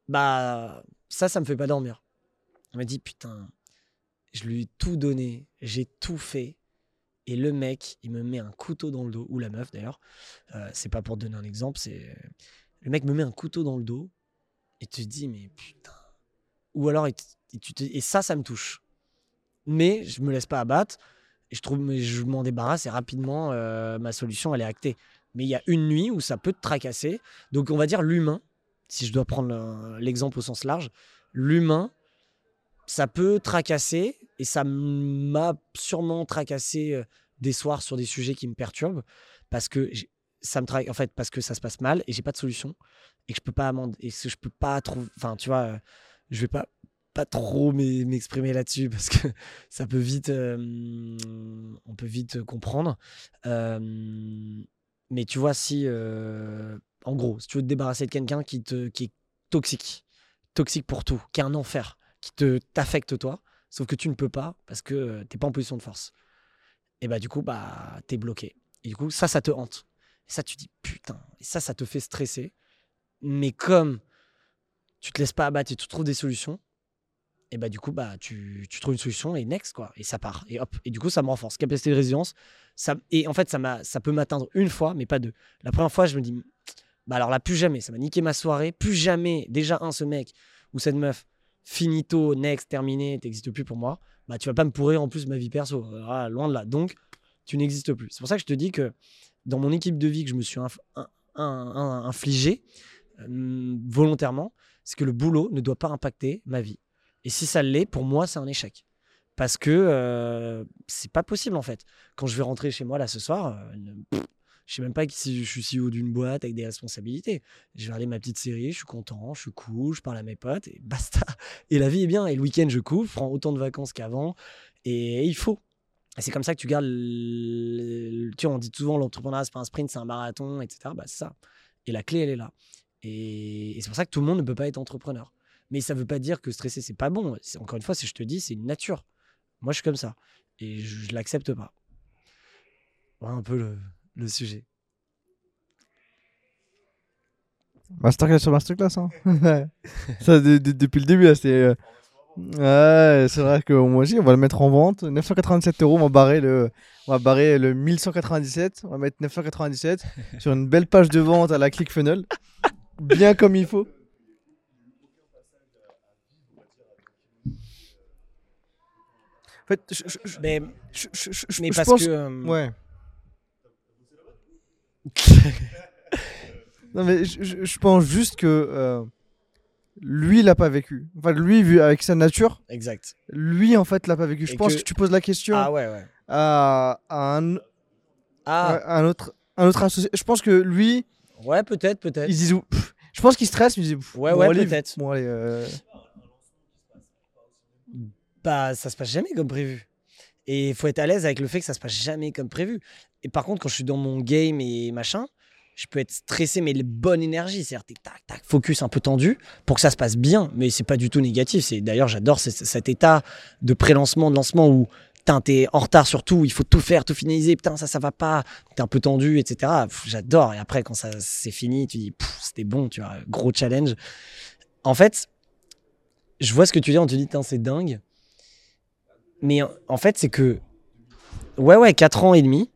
Bah, ça, ça me fait pas dormir. On m'a dit putain, je lui ai tout donné, j'ai tout fait. Et le mec, il me met un couteau dans le dos, ou la meuf d'ailleurs. Euh, c'est pas pour te donner un exemple, c'est. Le mec me met un couteau dans le dos et tu te dis, mais putain. Ou alors, et, ça, ça me touche. Mais je me laisse pas abattre et je trouve, je m'en débarrasse et rapidement, euh, ma solution, elle est actée. Mais il y a une nuit où ça peut te tracasser. Donc, on va dire l'humain, si je dois prendre le- l'exemple au sens large, l'humain, ça peut tracasser et ça m'a sûrement tracassé des soirs sur des sujets qui me perturbent parce que ça me en fait parce que ça se passe mal et j'ai pas de solution et que je peux pas amender et que je peux pas trouver enfin tu vois je vais pas pas trop m'e- m'exprimer là-dessus parce que ça peut vite on peut vite comprendre mais tu vois si en gros si tu veux te débarrasser de quelqu'un qui te qui est toxique toxique pour tout qui est un enfer qui te t'affecte toi sauf que tu ne peux pas parce que euh, t'es pas en position de force. Et bah du coup bah t'es bloqué. Et du coup ça ça te hante. Et ça tu dis putain et ça ça te fait stresser. Mais comme tu te laisses pas abattre et tu trouves des solutions et bah du coup bah tu, tu trouves une solution et next quoi. Et ça part. Et hop. Et du coup ça me renforce. Capacité de résilience ça et en fait ça ça peut m'atteindre une fois mais pas deux. La première fois je me dis bah alors là plus jamais. Ça m'a niqué ma soirée. Plus jamais déjà un ce mec ou cette meuf finito next terminé t'existes plus pour moi bah tu vas pas me pourrir en plus ma vie perso Ah, loin de là donc tu n'existes plus c'est pour ça que je te dis que dans mon équipe de vie que je me suis inf- infligé euh, volontairement c'est que le boulot ne doit pas impacter ma vie et si ça l'est, pour moi, c'est un échec. Parce que euh, c'est pas possible en fait. Quand je vais rentrer chez moi là ce soir, euh, je sais même pas si je suis CEO d'une boîte avec des responsabilités. Je vais regarder ma petite série, je suis content, je suis cool, je parle à mes potes et basta. Et la vie est bien. Et le week-end, je couvre, je prends autant de vacances qu'avant. Et il faut. Et c'est comme ça que tu gardes. Tu vois, on dit souvent l'entrepreneuriat, c'est pas un sprint, c'est un marathon, etc. Bah, c'est ça. Et la clé, elle est là. Et, c'est pour ça que tout le monde ne peut pas être entrepreneur. Mais ça veut pas dire que stresser, c'est pas bon. Encore une fois, si je te dis, c'est une nature. Moi, je suis comme ça. Et je, je l'accepte pas. Voilà un peu le, le sujet. Masterclass sur Masterclass. Hein. Ça, de- de- depuis le début, là, c'est. euh, Ouais, c'est vrai que moi aussi, on va le mettre en vente. 997 euros, on va barrer le, on va barrer le 1197. On va mettre 997 sur une belle page de vente à la ClickFunnels. Bien comme il faut. En fait, je, je- je- Mais, je- je- je- je- mais je parce pense que. euh, Ouais. non, mais je, pense juste que euh, lui, il l'a pas vécu. Enfin, lui, vu avec sa nature, Exact. lui, en fait, l'a pas vécu. Je Et pense que- que... tu poses la question Ah ouais, ouais. à, à un, Ah, à un autre, un autre associé. Je pense que lui, ouais, peut-être, peut-être. il se dit. pff, Je pense qu'il stresse, mais il se dit. pff, Ouais, bon, ouais, peut-être. Bon, allez, euh, Bah, ça se passe jamais comme prévu. Et il faut être à l'aise avec le fait que ça se passe jamais comme prévu. Et par contre, quand je suis dans mon game et machin, je peux être stressé, mais les bonnes énergies. C'est-à-dire, tac, tac, focus un peu tendu pour que ça se passe bien. Mais c'est pas du tout négatif. C'est D'ailleurs, j'adore ce- cet état de pré-lancement, de lancement où t'es en retard sur tout, il faut tout faire, tout finaliser. Putain, ça, ça va pas. T'es un peu tendu, etc. J'adore. Et après, quand ça c'est fini, tu dis, c'était bon, tu vois, gros challenge. En fait, je vois ce que tu dis, on te dit, c'est dingue. Mais en- fait, c'est que. Ouais, ouais, 4 ans et demi.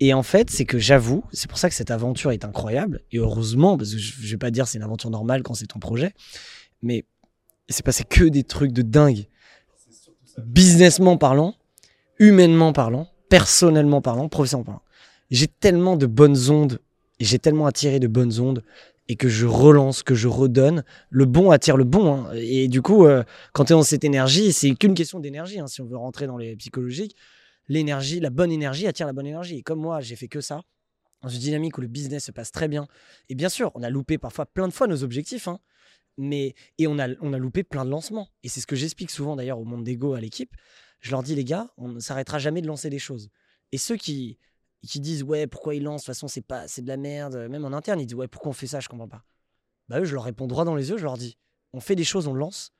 Et en fait, c'est que j'avoue, c'est pour ça que cette aventure est incroyable. Et heureusement, parce que je, je vais pas dire c'est une aventure normale quand c'est ton projet. Mais il s'est passé que des trucs de dingue. Businessment parlant, humainement parlant, personnellement parlant, professionnellement parlant. J'ai tellement de bonnes ondes. Et j'ai tellement attiré de bonnes ondes. Et que je relance, que je redonne. Le bon attire le bon. hein. Et du coup. euh, quand tu es dans cette énergie, c'est qu'une question d'énergie, hein, si on veut rentrer dans les psychologiques. L'énergie, la bonne énergie attire la bonne énergie. Et comme moi, j'ai fait que ça, dans une dynamique où le business se passe très bien. Et bien sûr, on a loupé parfois plein de fois nos objectifs, hein, mais, et on a, on a loupé plein de lancements. Et c'est ce que j'explique souvent d'ailleurs au monde d'ego à l'équipe. je leur dis, les gars, on ne s'arrêtera jamais de lancer des choses. Et ceux qui, qui disent, ouais, pourquoi ils lancent? De toute façon, c'est pas, c'est de la merde. Même en interne, ils disent, ouais, pourquoi on fait ça? Je comprends pas. Bah, eux, je leur réponds droit dans les yeux, je leur dis, on fait des choses, on lance.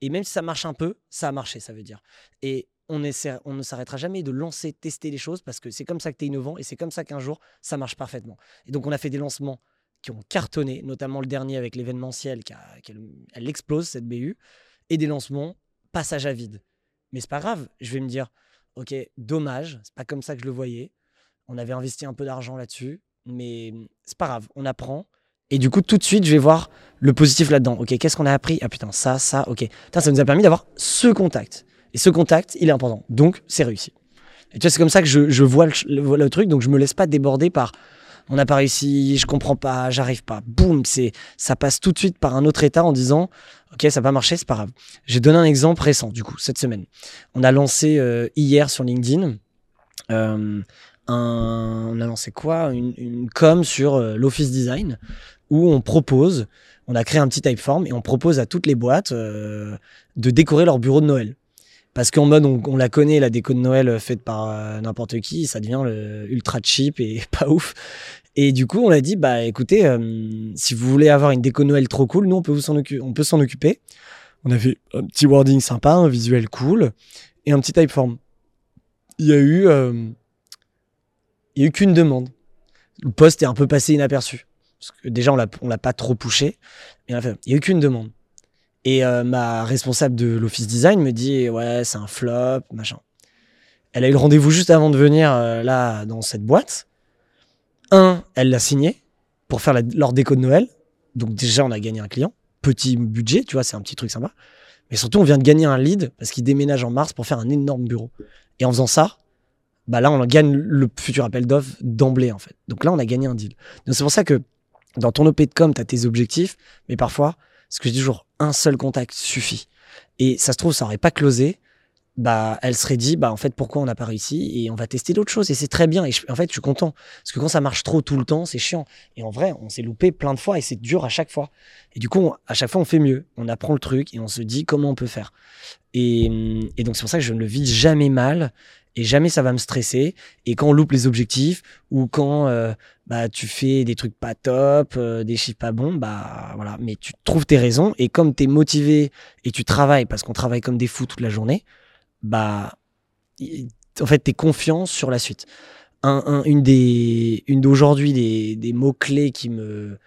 Et même si ça marche un peu, ça a marché, ça veut dire. Et on, ne s'arrêtera jamais de lancer, tester les choses parce que c'est comme ça que tu es innovant et c'est comme ça qu'un jour, ça marche parfaitement. Et donc, on a fait des lancements qui ont cartonné, notamment le dernier avec l'événementiel, qui, elle explose cette BU, et des lancements passage à vide. Mais c'est pas grave, je vais me dire, ok, dommage, c'est pas comme ça que je le voyais. On avait investi un peu d'argent là-dessus, mais c'est pas grave, on apprend. Et du coup, tout de suite, je vais voir le positif là-dedans. Ok, qu'est-ce qu'on a appris? Ah putain, ça, ça, ok. Putain, ça nous a permis d'avoir ce contact. Et ce contact, il est important. Donc, c'est réussi. Et tu vois, c'est comme ça que je, vois, le, truc. Donc, je me laisse pas déborder par on n'a pas réussi, je comprends pas, j'arrive pas. Boum, c'est ça passe tout de suite par un autre état en disant ok ça n'a pas marché, c'est pas grave. J'ai donné un exemple récent du coup cette semaine. On a lancé euh, hier sur LinkedIn. Euh, un, on a lancé quoi? Une, com sur euh, l'office design où on propose, on a créé un petit typeform et on propose à toutes les boîtes de décorer leur bureau de Noël. Parce qu'en mode, on, la connaît, la déco de Noël faite par n'importe qui, ça devient ultra cheap et pas ouf. Et du coup, on a dit, bah écoutez, euh, si vous voulez avoir une déco Noël trop cool, nous on peut s'en occuper, on occuper. On avait un petit wording sympa, un visuel cool et un petit typeform. Il y a eu, euh, il y a eu qu'une demande. Le poste est un peu passé inaperçu. Parce que déjà, on l'a, on l'a pas trop poussé. il y a eu qu'une demande. Et euh, ma responsable de l'office design me dit, ouais, c'est un flop, machin. Elle a eu le rendez-vous juste avant de venir là dans cette boîte un, elle l'a signé pour faire leur déco de Noël. Donc déjà, on a gagné un client. Petit budget, tu vois, c'est un petit truc sympa. Mais surtout, on vient de gagner un lead parce qu'il déménage en mars pour faire un énorme bureau. Et en faisant ça, bah là, on gagne le futur appel d'offres d'emblée, en fait. Donc là, on a gagné un deal. Donc c'est pour ça que dans ton OP de com, tu as tes objectifs, mais parfois, ce que je dis toujours, un seul contact suffit. Et ça se trouve, ça aurait pas closé bah, elle serait dit, bah, en fait, pourquoi on n'a pas réussi et on va tester d'autres choses. Et c'est très bien. Et en fait, je suis content. Parce que quand ça marche trop tout le temps, c'est chiant. Et en vrai, on s'est loupé plein de fois et c'est dur à chaque fois. Et du coup, à chaque fois, on fait mieux. On apprend le truc et on se dit comment on peut faire. Et, donc, c'est pour ça que je ne le vis jamais mal et jamais ça va me stresser. Et quand on loupe les objectifs ou quand euh, bah, tu fais des trucs pas top, euh, des chiffres pas bons, bah voilà. Mais tu trouves tes raisons et comme tu es motivé et tu travailles parce qu'on travaille comme des fous toute la journée, bah, en fait, tu es confiant sur la suite. Un, une des, une d'aujourd'hui des, des mots clés qui me,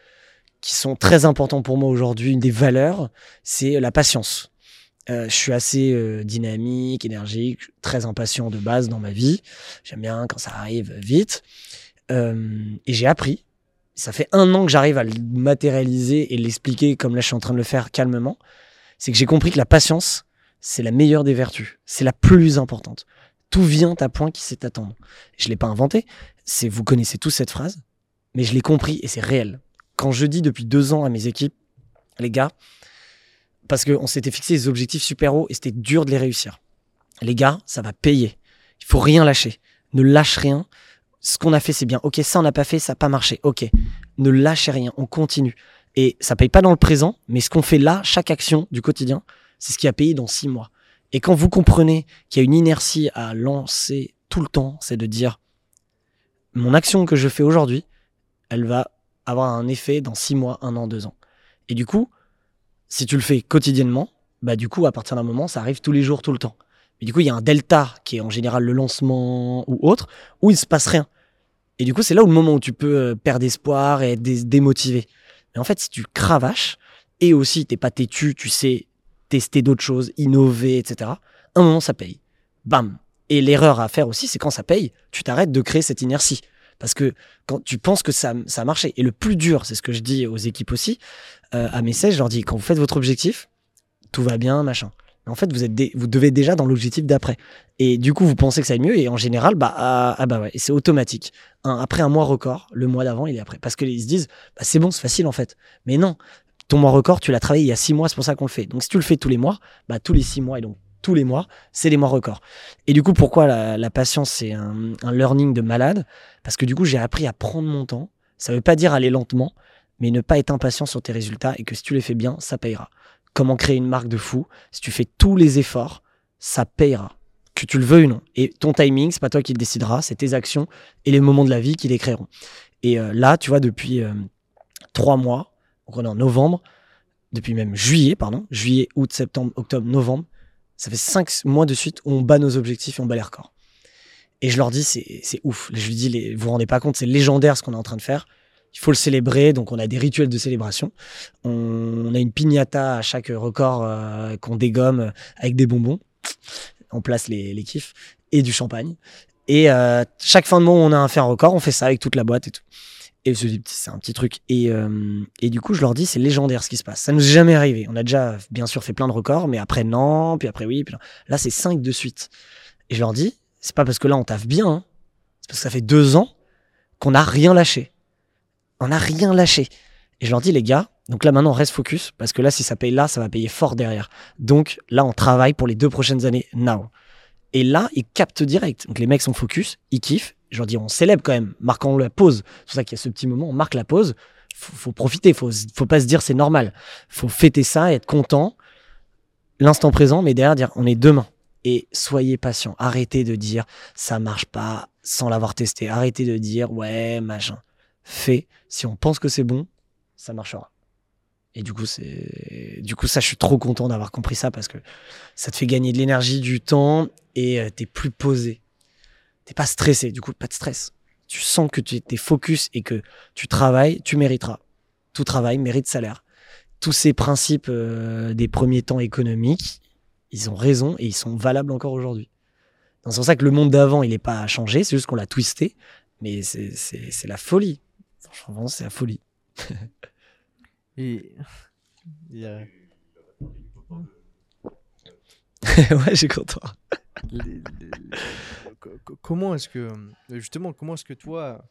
qui sont très importants pour moi aujourd'hui, une des valeurs, c'est la patience. Euh, je suis assez euh, dynamique, énergique, très impatient de base dans ma vie. J'aime bien quand ça arrive vite. Euh, et j'ai appris. Ça fait un an que j'arrive à le matérialiser et l'expliquer comme là je suis en train de le faire calmement. C'est que j'ai compris que la patience, c'est la meilleure des vertus. C'est la plus importante. Tout vient à point qui sait attendre. Je l'ai pas inventé. C'est vous connaissez tous cette phrase, mais je l'ai compris et c'est réel. Quand je dis depuis deux ans à mes équipes, les gars, parce qu'on s'était fixé des objectifs super hauts et c'était dur de les réussir. Les gars, ça va payer. Il faut rien lâcher. Ne lâche rien. Ce qu'on a fait, c'est bien. Ok, ça on n'a pas fait, ça n'a pas marché. Ok, ne lâchez rien. On continue. Et ça paye pas dans le présent, mais ce qu'on fait là, chaque action du quotidien, c'est ce qui a payé dans six mois. Et quand vous comprenez qu'il y a une inertie à lancer tout le temps, c'est de dire mon action que je fais aujourd'hui, elle va avoir un effet dans six mois, un an, deux ans. Et du coup, si tu le fais quotidiennement, bah du coup, à partir d'un moment, ça arrive tous les jours, tout le temps. Mais du coup, il y a un delta qui est en général le lancement ou autre, où il se passe rien. Et du coup, c'est là où le moment où tu peux euh, perdre espoir et être démotivé. Mais en fait, si tu cravaches et aussi t'es pas têtu, tu sais tester d'autres choses, innover, etc. Un moment, ça paye. Bam. Et l'erreur à faire aussi, c'est quand ça paye, tu t'arrêtes de créer cette inertie. Parce que quand tu penses que ça, ça a marché, et le plus dur, c'est ce que je dis aux équipes aussi, euh, à mes 16, je leur dis, quand vous faites votre objectif, tout va bien, machin. Mais en fait, vous, êtes vous devez déjà dans l'objectif d'après. Et du coup, vous pensez que ça va mieux, et en général, bah, ah, ah bah ouais, c'est automatique. après un mois record, le mois d'avant, il est après. Parce qu'ils se disent, bah, c'est bon, c'est facile en fait. Mais non, ton mois record, tu l'as travaillé il y a six mois, c'est pour ça qu'on le fait. Donc si tu le fais tous les mois, bah, tous les six mois et donc tous les mois, c'est les mois records. Et du coup, pourquoi la, patience, c'est un, learning de malade? Parce que du coup, j'ai appris à prendre mon temps. Ça ne veut pas dire aller lentement, mais ne pas être impatient sur tes résultats et que si tu les fais bien, ça payera. Comment créer une marque de fou? Si tu fais tous les efforts, ça payera. que tu le veux ou non. Et ton timing, c'est pas toi qui le décidera, c'est tes actions et les moments de la vie qui les créeront. Et euh, là, tu vois, depuis euh, trois mois, on est en novembre, depuis même juillet, pardon, juillet, août, septembre, octobre, novembre, ça fait cinq mois de suite où on bat nos objectifs et on bat les records. Et je leur dis, c'est ouf. Je lui dis, les, vous vous rendez pas compte, c'est légendaire ce qu'on est en train de faire. Il faut le célébrer, donc on a des rituels de célébration. On, on a une piñata à chaque record euh, qu'on dégomme euh, avec des bonbons. On place les, les kiffs et du champagne. Et euh, chaque fin de mois, on a un fait un record, on fait ça avec toute la boîte et tout. Et je dis, c'est un petit truc. Et, euh, et du coup, je leur dis, c'est légendaire ce qui se passe. Ça nous est jamais arrivé. On a déjà, bien sûr, fait plein de records, mais après, non, puis après, oui. Puis. Là, c'est cinq de suite. Et je leur dis, c'est pas parce que là, on taffe bien, hein. c'est parce que ça fait deux ans qu'on n'a rien lâché. On n'a rien lâché. Et je leur dis, les gars, donc là, maintenant, on reste focus, parce que là, si ça paye là, ça va payer fort derrière. Donc là, on travaille pour les deux prochaines années, now. Et là, ils captent direct. Donc les mecs sont focus, ils kiffent. Je leur dis, on célèbre quand même, marquons la pause. C'est pour ça qu'il y a ce petit moment, on marque la pause. Faut, faut profiter, faut, faut pas se dire c'est normal. Faut fêter ça, être content, l'instant présent, mais derrière dire on est demain. Et soyez patient. Arrêtez de dire ça marche pas sans l'avoir testé. Arrêtez de dire ouais machin. Fait. Si on pense que c'est bon, ça marchera. Et du coup, du coup, ça, je suis trop content d'avoir compris ça parce que ça te fait gagner de l'énergie, du temps et euh, t'es plus posé. T'es pas stressé. Du coup, pas de stress. Tu sens que tu es focus et que tu travailles, tu mériteras. Tout travail mérite salaire. Tous ces principes euh, des premiers temps économiques, ils ont raison et ils sont valables encore aujourd'hui. C'est pour ça que le monde d'avant, il n'est pas changé, c'est juste qu'on l'a twisté, mais c'est, la folie. Franchement, c'est la folie. Et il y a ouais, j'ai content. Les- les- les- co- co- comment est-ce que euh, justement comment est-ce que toi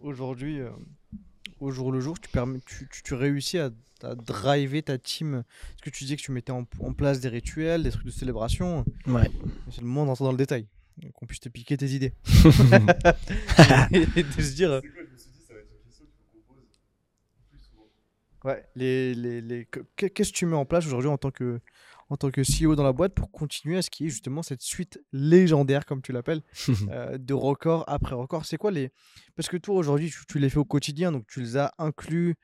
aujourd'hui euh, au jour le jour tu permets tu, tu, tu réussis à, à driver ta team? Est-ce que tu disais que tu mettais en, en place des rituels des trucs de célébration? Ouais. c'est le moment d'entrer dans le détail qu'on puisse te piquer tes idées. Et de se dire Ouais, les, les, les... que- que- qu'est-ce que tu mets en place aujourd'hui en tant que en tant que CEO dans la boîte pour continuer à ce qui est justement cette suite légendaire comme tu l'appelles euh, de record après record C'est quoi les parce que toi aujourd'hui tu, tu les fais au quotidien donc tu les as inclus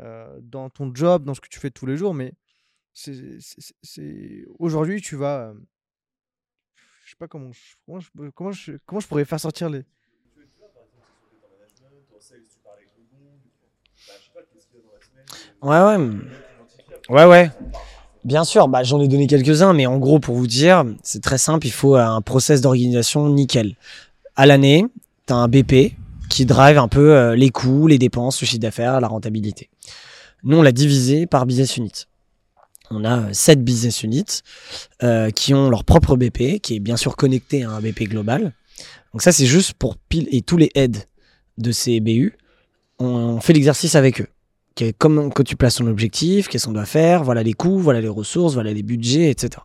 euh, dans ton job dans ce que tu fais tous les jours mais c'est aujourd'hui tu vas euh, je sais pas comment je, comment je, comment je, comment je pourrais faire sortir les Ouais, ouais. Ouais, ouais. Bien sûr, bah, j'en ai donné quelques-uns, mais en gros, pour vous dire, c'est très simple, il faut un process d'organisation nickel. À l'année, tu un BP qui drive un peu euh, les coûts, les dépenses, le chiffre d'affaires, la rentabilité. Nous, on l'a divisé par business unit. On a euh, sept business units euh, qui ont leur propre BP, qui est bien sûr connecté à un BP global. Donc ça, c'est juste pour pile et tous les heads de ces BU, on fait l'exercice avec eux comment que tu places ton objectif, qu'est-ce qu'on doit faire, voilà les coûts, voilà les ressources, voilà les budgets, etc.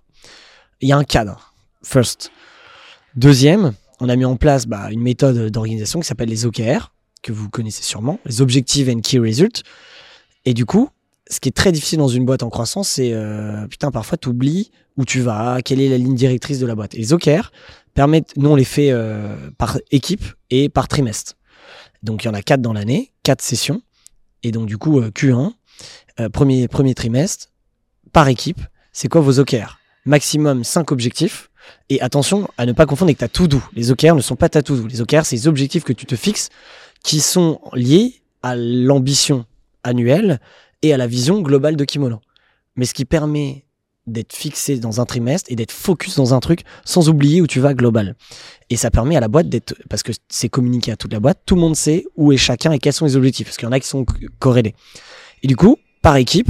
Il y a un cadre, first. Deuxième, on a mis en place bah, une méthode d'organisation qui s'appelle les OKR, que vous connaissez sûrement, les Objectives and Key Results. Et du coup, ce qui est très difficile dans une boîte en croissance, c'est, euh, putain, parfois tu oublies où tu vas, quelle est la ligne directrice de la boîte. Et les OKR permettent, nous on les fait euh, par équipe et par trimestre. Donc il y en a quatre dans l'année, quatre sessions. Et donc, du coup, euh, Q1, euh, premier, premier trimestre, par équipe, c'est quoi vos OKR? Maximum 5 objectifs. Et attention à ne pas confondre avec ta to-do. Les OKR ne sont pas ta to-do. Les OKR, c'est les objectifs que tu te fixes qui sont liés à l'ambition annuelle et à la vision globale de Kimono. Mais ce qui permet d'être fixé dans un trimestre et d'être focus dans un truc sans oublier où tu vas global. Et ça permet à la boîte d'être, parce que c'est communiqué à toute la boîte, tout le monde sait où est chacun et quels sont les objectifs, parce qu'il y en a qui sont corrélés. Et du coup, par équipe,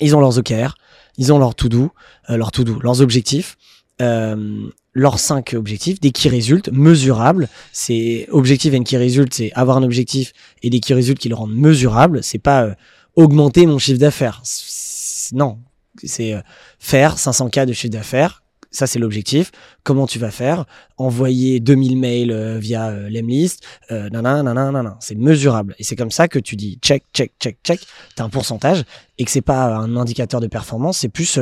ils ont leurs OKR, ils ont leur to-do, euh, leur to-do, leurs objectifs, euh, leurs cinq objectifs, des qui résultent, mesurables. C'est objectif and key result, c'est avoir un objectif et des qui résultent qui le rendent mesurable. C'est pas euh, augmenter mon chiffre d'affaires. Non, c'est euh, faire 500K de chiffre d'affaires. Ça, c'est l'objectif. Comment tu vas faire? Envoyer 2000 mails euh, via euh, l'Emlist. Nanana. C'est mesurable. Et c'est comme ça que tu dis check, check, check, check. Tu as un pourcentage et que c'est pas un indicateur de performance, c'est plus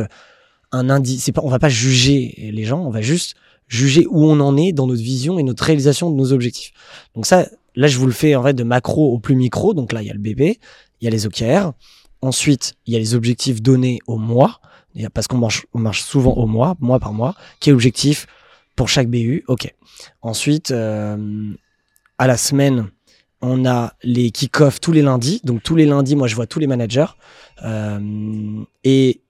un indice. On va pas juger les gens, on va juste juger où on en est dans notre vision et notre réalisation de nos objectifs. Donc ça, là, je vous le fais en fait de macro au plus micro. Donc là, il y a le bébé, il y a les OKR. Ensuite, il y a les objectifs donnés au mois, parce qu'on marche, on marche souvent au mois, mois par mois. Quel objectif pour chaque BU Ok. Ensuite, euh, à la semaine, on a les kick-off tous les lundis. Donc tous les lundis, moi, je vois tous les managers. Euh, et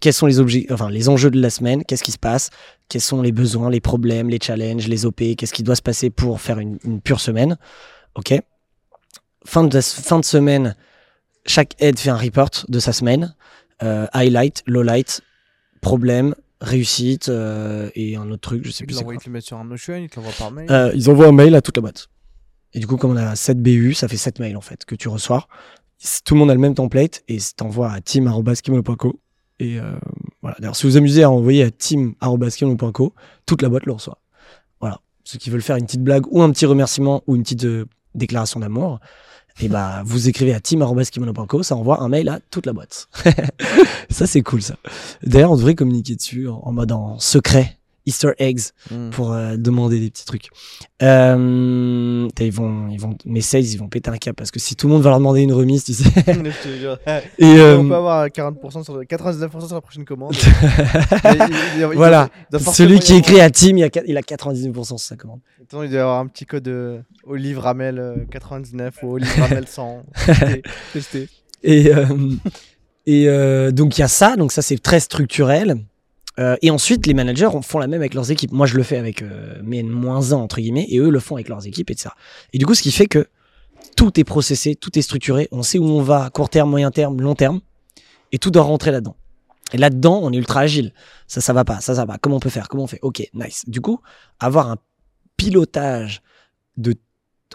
quels sont les enfin les enjeux de la semaine? Qu'est-ce qui se passe? Quels sont les besoins, les problèmes, les challenges, les OP Qu'est-ce qui doit se passer pour faire une, une pure semaine? Ok. Fin de, fin de semaine, chaque aide fait un report de sa semaine. Euh, highlight, lowlight, problème, réussite euh, et un autre truc, je sais Ils plus quoi. te le sur un Notion, ils l'envoient par mail. Euh, ils envoient un mail à toute la boîte. Et du coup, comme on a 7 BU, ça fait 7 mails en fait que tu reçois. Tout le monde a le même template et t'envoies à team.kimono.co. Et voilà. D'ailleurs, si vous vous amusez à envoyer à team.kimono.co, toute la boîte le reçoit. Voilà. Ceux qui veulent faire une petite blague ou un petit remerciement ou une petite déclaration d'amour, et bah vous écrivez à team.kimono.co, ça envoie un mail à toute la boîte. ça c'est cool ça. D'ailleurs, on devrait communiquer dessus en, en mode en secret, Easter eggs Mm. pour euh, demander des petits trucs. Euh, ils vont, ils vont, mes sales, ils vont péter un cap parce que si tout le monde va leur demander une remise, tu sais. Et euh, On peut avoir 40% sur, 99% sur la prochaine commande. Voilà. celui qui avoir- écrit à Team, il a, quat- il a 99% sur sa commande. Attends, il doit avoir un petit code Olive Ramel euh, 99 ou Olive Ramel 100. Testez, testez. Et, et donc il y a ça, donc ça c'est très structurel. Euh, et ensuite, les managers on- font la même avec leurs équipes. Moi, je le fais avec euh, mes moins 1, entre guillemets, et eux le font avec leurs équipes, etc. Et du coup, ce qui fait que tout est processé, tout est structuré, on sait où on va, court terme, moyen terme, long terme, et tout doit rentrer là-dedans. Et là-dedans, on est ultra agile. Ça, ça va pas, ça, ça va. Comment on peut faire? Comment on fait? Ok, nice. Du coup, avoir un pilotage de,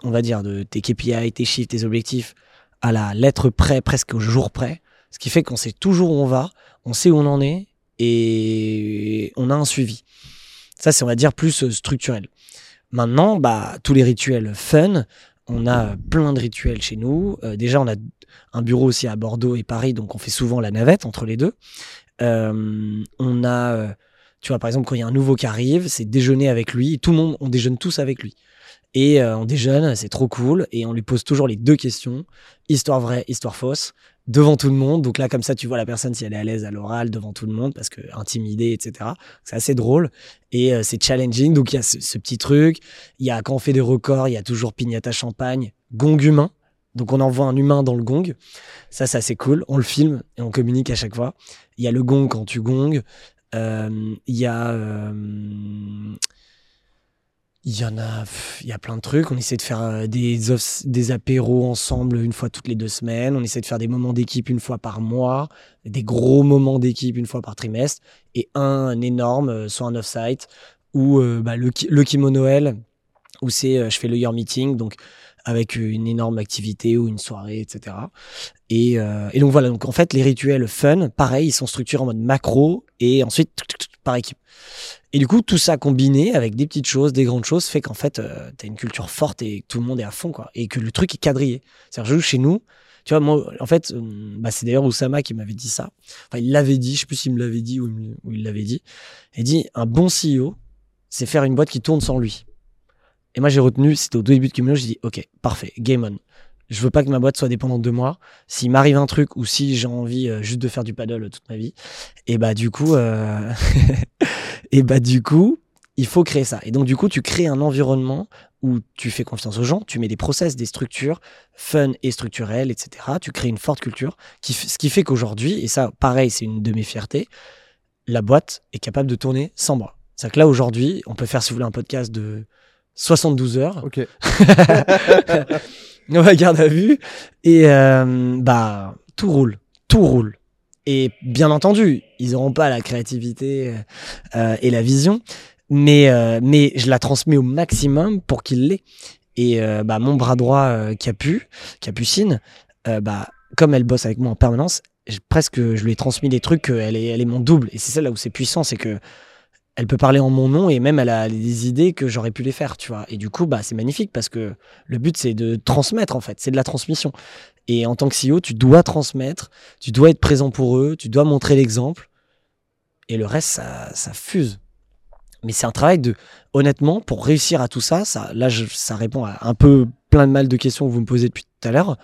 on va dire, de tes KPI, tes chiffres, tes objectifs à la lettre près, presque au jour près, ce qui fait qu'on sait toujours où on va, on sait où on en est et on a un suivi. Ça, c'est, on va dire, plus euh, structurel. Maintenant, bah, tous les rituels fun, on a euh, plein de rituels chez nous. Euh, déjà, on a un bureau aussi à Bordeaux et Paris, donc on fait souvent la navette entre les deux. On a, tu vois, par exemple, quand il y a un nouveau qui arrive, c'est déjeuner avec lui. Tout le monde, on déjeune tous avec lui. Et euh, on déjeune, c'est trop cool. Et on lui pose toujours les deux questions histoire vraie, histoire fausse, devant tout le monde. Donc là, comme ça, tu vois la personne si elle est à l'aise à l'oral devant tout le monde, parce que intimidée, etc. C'est assez drôle et euh, c'est challenging. Donc il y a ce, petit truc. Il y a quand on fait des records, il y a toujours pignata champagne, gong humain. Donc on envoie un humain dans le gong. Ça, c'est assez cool. On le filme et on communique à chaque fois. Il y a le gong quand tu gongs. Euh, Il y a il y en a, il y a plein de trucs. On essaie de faire euh, des, des apéros ensemble une fois toutes les deux semaines. On essaie de faire des moments d'équipe une fois par mois, des gros moments d'équipe une fois par trimestre, et un, énorme, euh, soit un off-site, ou euh, bah, le, le où c'est, je fais le year meeting, donc avec une énorme activité ou une soirée, etc. Et, et donc voilà, donc en fait, les rituels fun, pareil, ils sont structurés en mode macro, et ensuite, par équipe. Et du coup, tout ça combiné avec des petites choses, des grandes choses, fait qu'en fait, euh, t'as une culture forte et tout le monde est à fond, quoi. Et que le truc est quadrillé. C'est-à-dire, chez nous, tu vois, moi, en fait, euh, bah, c'est d'ailleurs Oussama qui m'avait dit ça. Enfin, il l'avait dit, je sais plus s'il me l'avait dit ou, il me- ou il l'avait dit. Il dit, un bon CEO, c'est faire une boîte qui tourne sans lui. Et moi, j'ai retenu, c'était au début de Kimono, j'ai dit, OK, parfait, game on. Je veux pas que ma boîte soit dépendante de moi. S'il m'arrive un truc ou si j'ai envie euh, juste de faire du paddle toute ma vie, et bah du coup, euh, et bah du coup, il faut créer ça. Et donc du coup, tu crées un environnement où tu fais confiance aux gens, tu mets des process, des structures fun et structurelles, etc. Tu crées une forte culture, qui, ce qui fait qu'aujourd'hui, et ça, pareil, c'est une de mes fiertés, la boîte est capable de tourner sans moi. C'est-à-dire que là, aujourd'hui, on peut faire, si vous voulez, un podcast de 72 heures. Ok. On va garde à vue. Et euh, bah, tout roule. Tout roule. Et bien entendu, ils n'auront pas la créativité euh, et la vision, mais, euh, mais je la transmets au maximum pour qu'il l'ait. Et euh, bah, mon bras droit, euh, Capu, Capucine, euh, bah, comme elle bosse avec moi en permanence, presque je lui ai transmis des trucs, euh, elle est, elle est mon double. Et c'est ça là où c'est puissant, c'est que elle peut parler en mon nom et même elle a des idées que j'aurais pu les faire, tu vois. Et du coup, bah, c'est magnifique parce que le but, c'est de transmettre, en fait. C'est de la transmission. Et en tant que CEO, tu dois transmettre, tu dois être présent pour eux, tu dois montrer l'exemple. Et le reste, ça, ça fuse. Mais c'est un travail de, honnêtement, pour réussir à tout ça, ça là, ça répond à un peu plein de mal de questions que vous me posez depuis tout à l'heure.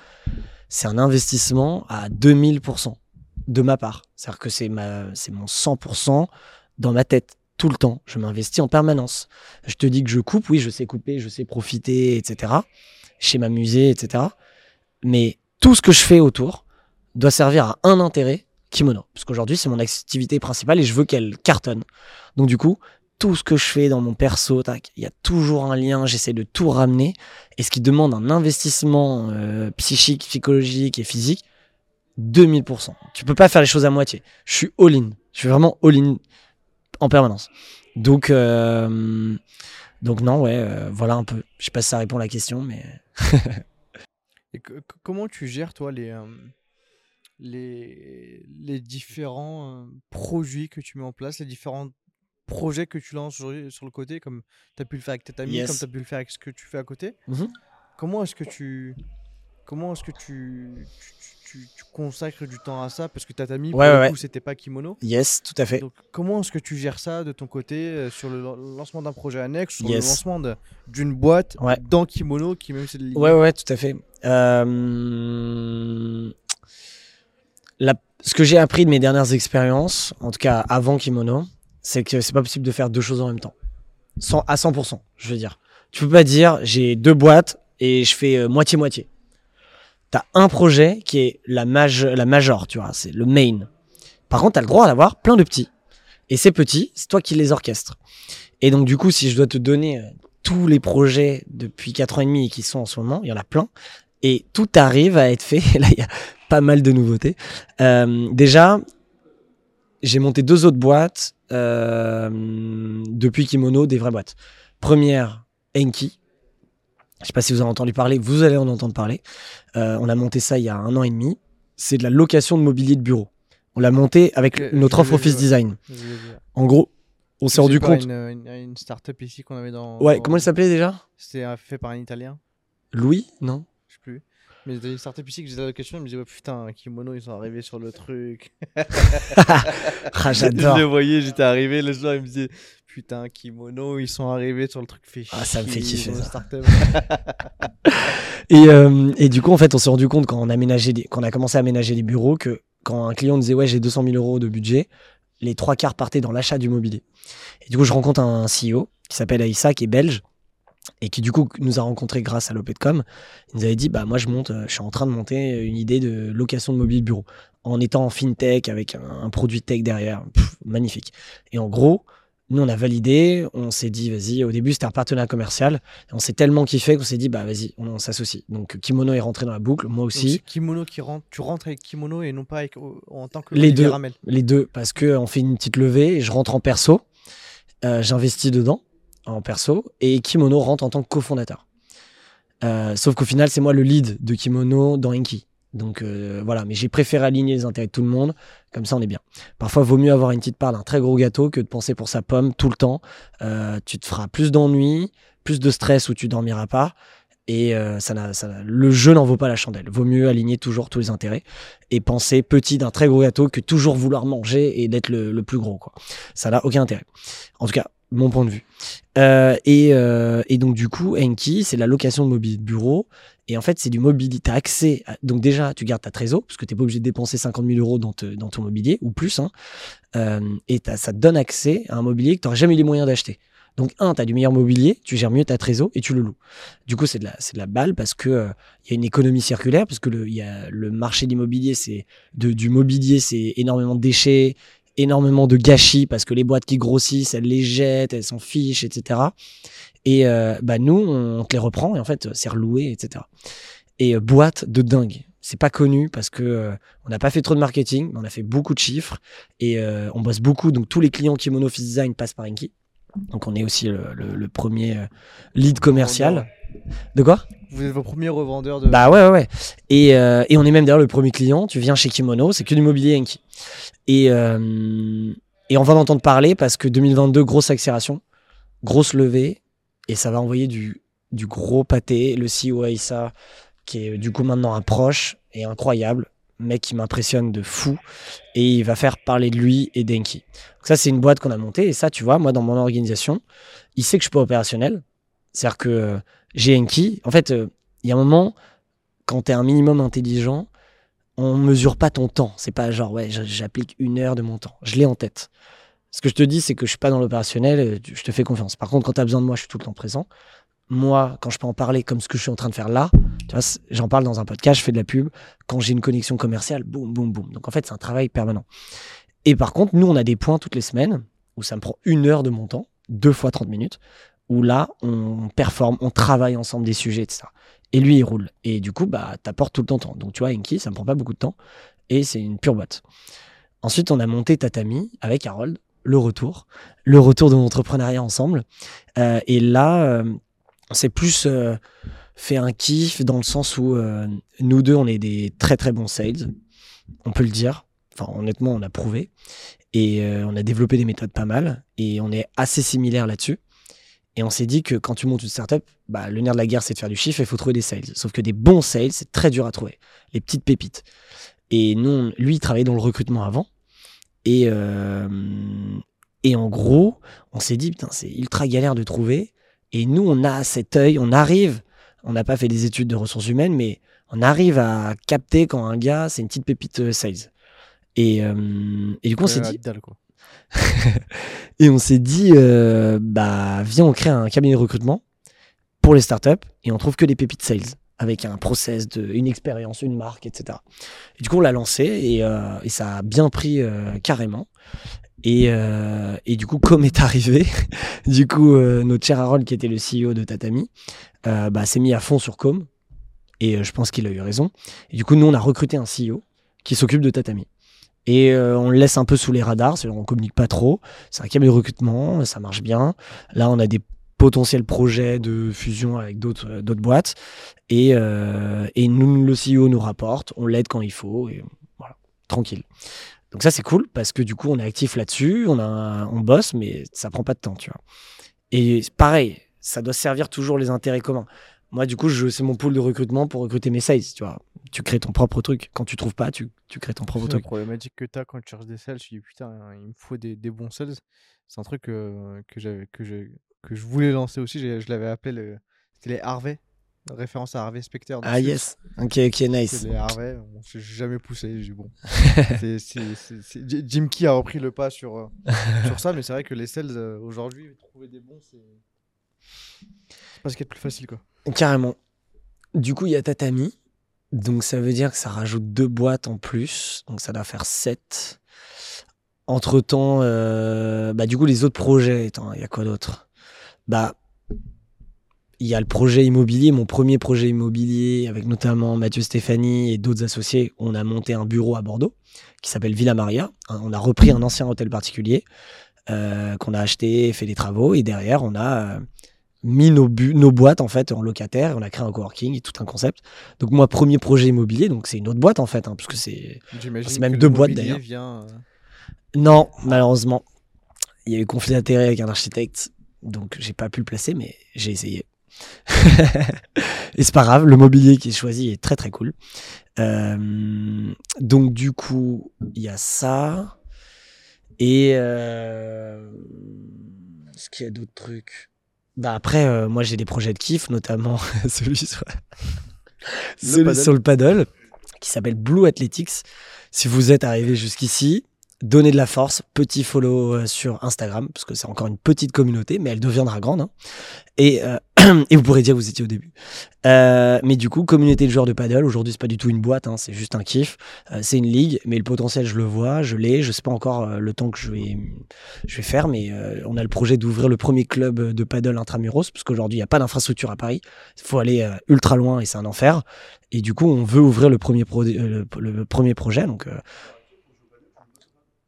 C'est un investissement à 2000% de ma part. C'est-à-dire que c'est mon 100% dans ma tête, tout le temps. Je m'investis en permanence. Je te dis que je coupe, oui, je sais couper, je sais profiter, etc. Je sais m'amuser, etc. Mais tout ce que je fais autour doit servir à un intérêt, kimono. Parce qu'aujourd'hui, c'est mon activité principale et je veux qu'elle cartonne. Donc du coup, tout ce que je fais dans mon perso, il y a toujours un lien, j'essaie de tout ramener. Et ce qui demande un investissement euh, psychique, psychologique et physique, 2000%. Tu peux pas faire les choses à moitié. Je suis all-in. Je suis vraiment all-in en permanence. Donc, euh, donc non, ouais, euh, voilà un peu. Je sais pas si ça répond à la question, mais Et que- que- comment tu gères, toi, les, euh, les, les différents produits que tu mets en place, les différents projets que tu lances aujourd'hui sur le côté, comme tu as pu le faire avec tes amis, Yes. comme tu as pu le faire avec ce que tu fais à côté? Mhm. Comment est-ce que tu. Comment est-ce que tu, tu, tu- tu consacres du temps à ça? Parce que ta ami, pour Ouais, le ouais, coup, c'était pas kimono. yes, tout à fait. Donc, comment est-ce que tu gères ça de ton côté euh, sur le lan- lancement d'un projet annexe, sur Yes. le lancement d'une boîte Ouais. dans kimono, qui même c'est de Ouais, ouais, tout à fait. Euh, la- Ce que j'ai appris de mes dernières expériences, en tout cas avant Kimono, c'est que c'est pas possible de faire deux choses en même temps. À 100%, je veux dire. Tu peux pas dire j'ai deux boîtes et je fais euh, moitié-moitié. T'as un projet qui est la, maj la major, tu vois, c'est le main. Par contre, t'as le droit d'avoir plein de petits. Et ces petits, c'est toi qui les orchestres. Et donc, du coup, si je dois te donner euh, tous les projets depuis 4 ans et demi qui sont en ce moment, il y en a plein, et tout arrive à être fait. Là, il y a pas mal de nouveautés. Euh, déjà, j'ai monté deux autres boîtes euh, depuis Kimono, des vraies boîtes. Première, Enki. Je sais pas si vous en avez entendu parler, vous allez en entendre parler. Euh, on a monté ça il y a un an et demi. C'est de la location de mobilier de bureau. On l'a monté avec notre offre Office. Design. En gros, on s'est rendu compte. Une, une, une start-up ici qu'on avait dans. Ouais, comment elle s'appelait déjà? C'était fait par un Italien, Louis Non? Mais c'était une start-up ici que j'ai la location, je me disais, putain, Kimono, ils sont arrivés sur le truc. Ah, j'adore. Je le voyais, j'étais arrivé le soir, il me disait, putain, Kimono, ils sont arrivés sur le truc fait Ah, ça me fait kiffer, ça. Et, euh, et du coup, en fait, on s'est rendu compte quand on, des- quand on a commencé à aménager les bureaux que quand un client disait ouais j'ai 200 000 euros de budget, les trois quarts partaient dans l'achat du mobilier. Et du coup, je rencontre un CEO qui s'appelle Aïssa, qui est belge et qui du coup nous a rencontrés grâce à l'Opetcom. Il nous avait dit bah moi je monte, euh, je suis en train de monter une idée de location de mobilier de bureau en étant en fintech avec un, un produit tech derrière, Pff, magnifique. Et en gros, nous on a validé, on s'est dit vas-y. Au début c'était un partenariat commercial. Et on s'est tellement kiffé qu'on s'est dit bah vas-y, on, on s'associe. Donc Kimono est rentré dans la boucle, moi aussi. Kimono qui rentre, tu rentres avec Kimono et non pas avec, en tant que Les deux. Ramel. Les deux, parce que on fait une petite levée et je rentre en perso. Euh, J'investis dedans en perso et Kimono rentre en tant que cofondateur. Euh, sauf qu'au final, c'est moi le lead de Kimono dans Enki. Donc euh, voilà, mais j'ai préféré aligner les intérêts de tout le monde, comme ça on est bien. Parfois, vaut mieux avoir une petite part d'un très gros gâteau que de penser pour sa pomme tout le temps. Euh, tu te feras plus d'ennuis, plus de stress où tu dormiras pas. Et euh, ça ça le jeu n'en vaut pas la chandelle. Vaut mieux aligner toujours tous les intérêts et penser petit d'un très gros gâteau que toujours vouloir manger et d'être le, plus gros. Quoi. Ça n'a aucun intérêt. En tout cas, mon point de vue. Euh, et, euh, et donc, du coup, Enki, c'est la location de mobilier de bureau. Et en fait, c'est du mobilier. Tu as accès. Donc, déjà, tu gardes ta trésor, parce que tu n'es pas obligé de dépenser 50 000 euros dans, ton mobilier, ou plus. Hein. Euh, et ça te donne accès à un mobilier que tu jamais eu les moyens d'acheter. Donc, un, tu as du meilleur mobilier, tu gères mieux ta trésor et tu le loues. Du coup, c'est de la, de la balle parce que euh, y a une économie circulaire, parce que le, y a le marché de l'immobilier, c'est du mobilier, c'est énormément de déchets, énormément de gâchis, parce que les boîtes qui grossissent, elles les jettent, elles s'en fichent, etc. Et euh, bah nous, on te les reprend et en fait, c'est reloué, etc. Et euh, boîte de dingue. C'est pas connu parce que on n'a pas fait trop de marketing, mais on a fait beaucoup de chiffres et on bosse beaucoup. Donc tous les clients Kimono Office Design passent par Enki. Donc on est aussi le, le- le premier euh, lead commercial. De quoi? Vous êtes vos premiers revendeurs de. Bah ouais, ouais, ouais. Et, euh, et on est même d'ailleurs le premier client. Tu viens chez Kimono, c'est que du mobilier Enki. Et, euh, et on va en entendre parler parce que 2022, grosse accélération, grosse levée, et ça va envoyer du, du gros pâté. Le CEO Aïssa, qui est du coup maintenant un proche, est incroyable. Mec qui m'impressionne de fou, et il va faire parler de lui et d'Enki. Donc ça, c'est une boîte qu'on a montée, et ça, tu vois, moi, dans mon organisation, il sait que je suis pas opérationnel. C'est-à-dire que euh, j'ai Enki. En fait, euh, il y a un moment, quand tu es un minimum intelligent, on mesure pas ton temps. C'est pas genre, ouais, j'applique une heure de mon temps. Je l'ai en tête. Ce que je te dis, c'est que je suis pas dans l'opérationnel, euh, je te fais confiance. Par contre, quand tu as besoin de moi, je suis tout le temps présent. Moi, quand je peux en parler comme ce que je suis en train de faire là, tu vois, j'en parle dans un podcast, je fais de la pub. Quand j'ai une connexion commerciale, boum, boum, boum. Donc en fait, c'est un travail permanent. Et par contre, nous, on a des points toutes les semaines où ça me prend une heure de mon temps, deux fois 30 minutes, où là, on performe, on travaille ensemble des sujets, etc. Et lui, il roule. Et du coup, bah, t'apportes tout le temps. Donc tu vois, Enki, ça me prend pas beaucoup de temps. Et c'est une pure boîte. Ensuite, on a monté Tatami avec Harold, le retour, le retour de l'entrepreneuriat ensemble. Euh, et là, euh, on s'est plus euh, fait un kiff dans le sens où euh, nous deux, on est des très très bons sales, on peut le dire. Enfin, honnêtement, on a prouvé. Et euh, on a développé des méthodes pas mal. Et on est assez similaires là-dessus. Et on s'est dit que quand tu montes une startup, bah, le nerf de la guerre, c'est de faire du chiffre et il faut trouver des sales. Sauf que des bons sales, c'est très dur à trouver. Les petites pépites. Et nous, lui, il travaillait dans le recrutement avant. Et, et en gros, on s'est dit, putain, c'est ultra galère de trouver. Et nous, on a cet œil, on arrive, on n'a pas fait des études de ressources humaines, mais on arrive à capter quand un gars, c'est une petite pépite euh, sales. Et, euh, et du coup, on s'est dit, dalle, quoi. et on s'est dit, euh, bah, viens, on crée un cabinet de recrutement pour les startups et on trouve que des pépites sales avec un process, de, une expérience, une marque, etc. Et du coup, on l'a lancé et, euh, et ça a bien pris euh, carrément. Et, euh, et du coup, comme est arrivé, du coup, euh, notre cher Harold, qui était le CEO de Tatami, euh, bah, s'est mis à fond sur Com. Et je pense qu'il a eu raison. Et du coup, nous, on a recruté un CEO qui s'occupe de Tatami. Et on le laisse un peu sous les radars, c'est-à-dire on communique pas trop. C'est un cabinet de recrutement, ça marche bien. Là, on a des potentiels projets de fusion avec d'autres boîtes. Et, et nous, le CEO nous rapporte, on l'aide quand il faut, et voilà, tranquille. Donc ça, c'est cool, parce que du coup, on est actif là-dessus, on, a un- on bosse, mais ça prend pas de temps, tu vois. Et pareil, ça doit servir toujours les intérêts communs. Moi, du coup, je- c'est mon pool de recrutement pour recruter mes sales, tu vois. Tu crées ton propre truc. Quand tu trouves pas, tu, tu crées ton propre C'est la truc. problématique que tu as quand tu cherches des sales. Je me dis putain, il me faut des, des bons sales. C'est un truc euh, que, j'avais, que, je, que je voulais lancer aussi. Je l'avais appelé le- C'était les Harvey. Référence à Harvey Specter. Ah yes, ok, ok, nice. C'est les Harvey. Bon, j'ai jamais poussé. J'ai bon. C'est- c'est- c'est- c'est- J- Jim Key a repris le pas sur, euh, sur ça. Mais c'est vrai que les sales euh, aujourd'hui, trouver des bons, c'est. C'est pas ce qui est le plus facile quoi. Carrément. Du coup, il y a Tatami. Donc, ça veut dire que ça rajoute deux boîtes en plus. Donc, ça doit faire sept. Entre temps, bah, du coup, les autres projets, il y a quoi d'autre? Bah, il y a le projet immobilier, mon premier projet immobilier, avec notamment Mathieu Stéphanie et d'autres associés. On a monté un bureau à Bordeaux qui s'appelle Villa Maria. On a repris un ancien hôtel particulier euh, qu'on a acheté, fait des travaux. Et derrière, on a. euh, mis nos, nos boîtes en fait en locataire, on a créé un coworking et tout un concept. Donc moi premier projet immobilier, donc c'est une autre boîte en fait, hein, parce que c'est même deux boîtes, d'ailleurs. Vient, euh, non malheureusement il y a eu conflit d'intérêt avec un architecte, donc j'ai pas pu le placer, mais j'ai essayé. et c'est pas grave, le mobilier qui est choisi est très très cool. Euh, donc du coup il y a ça et euh, est-ce qu'il y a d'autres trucs? Bah après, euh, moi j'ai des projets de kiff, notamment celui sur, celui paddle. sur le paddle, qui s'appelle Blue Athletics. Si vous êtes arrivé jusqu'ici, donnez de la force, petit follow euh, sur Instagram, parce que c'est encore une petite communauté, mais elle deviendra grande. hein. Et, euh, et vous pourrez dire que vous étiez au début. Euh, mais du coup, communauté de joueurs de paddle, aujourd'hui c'est pas du tout une boîte, hein, c'est juste un kiff. Euh, c'est une ligue, mais le potentiel je le vois, je l'ai, je sais pas encore euh, le temps que je vais, je vais faire, mais on a le projet d'ouvrir le premier club de paddle intramuros, parce qu'aujourd'hui il n'y a pas d'infrastructure à Paris, il faut aller ultra loin et c'est un enfer. Et du coup, on veut ouvrir le premier, projet,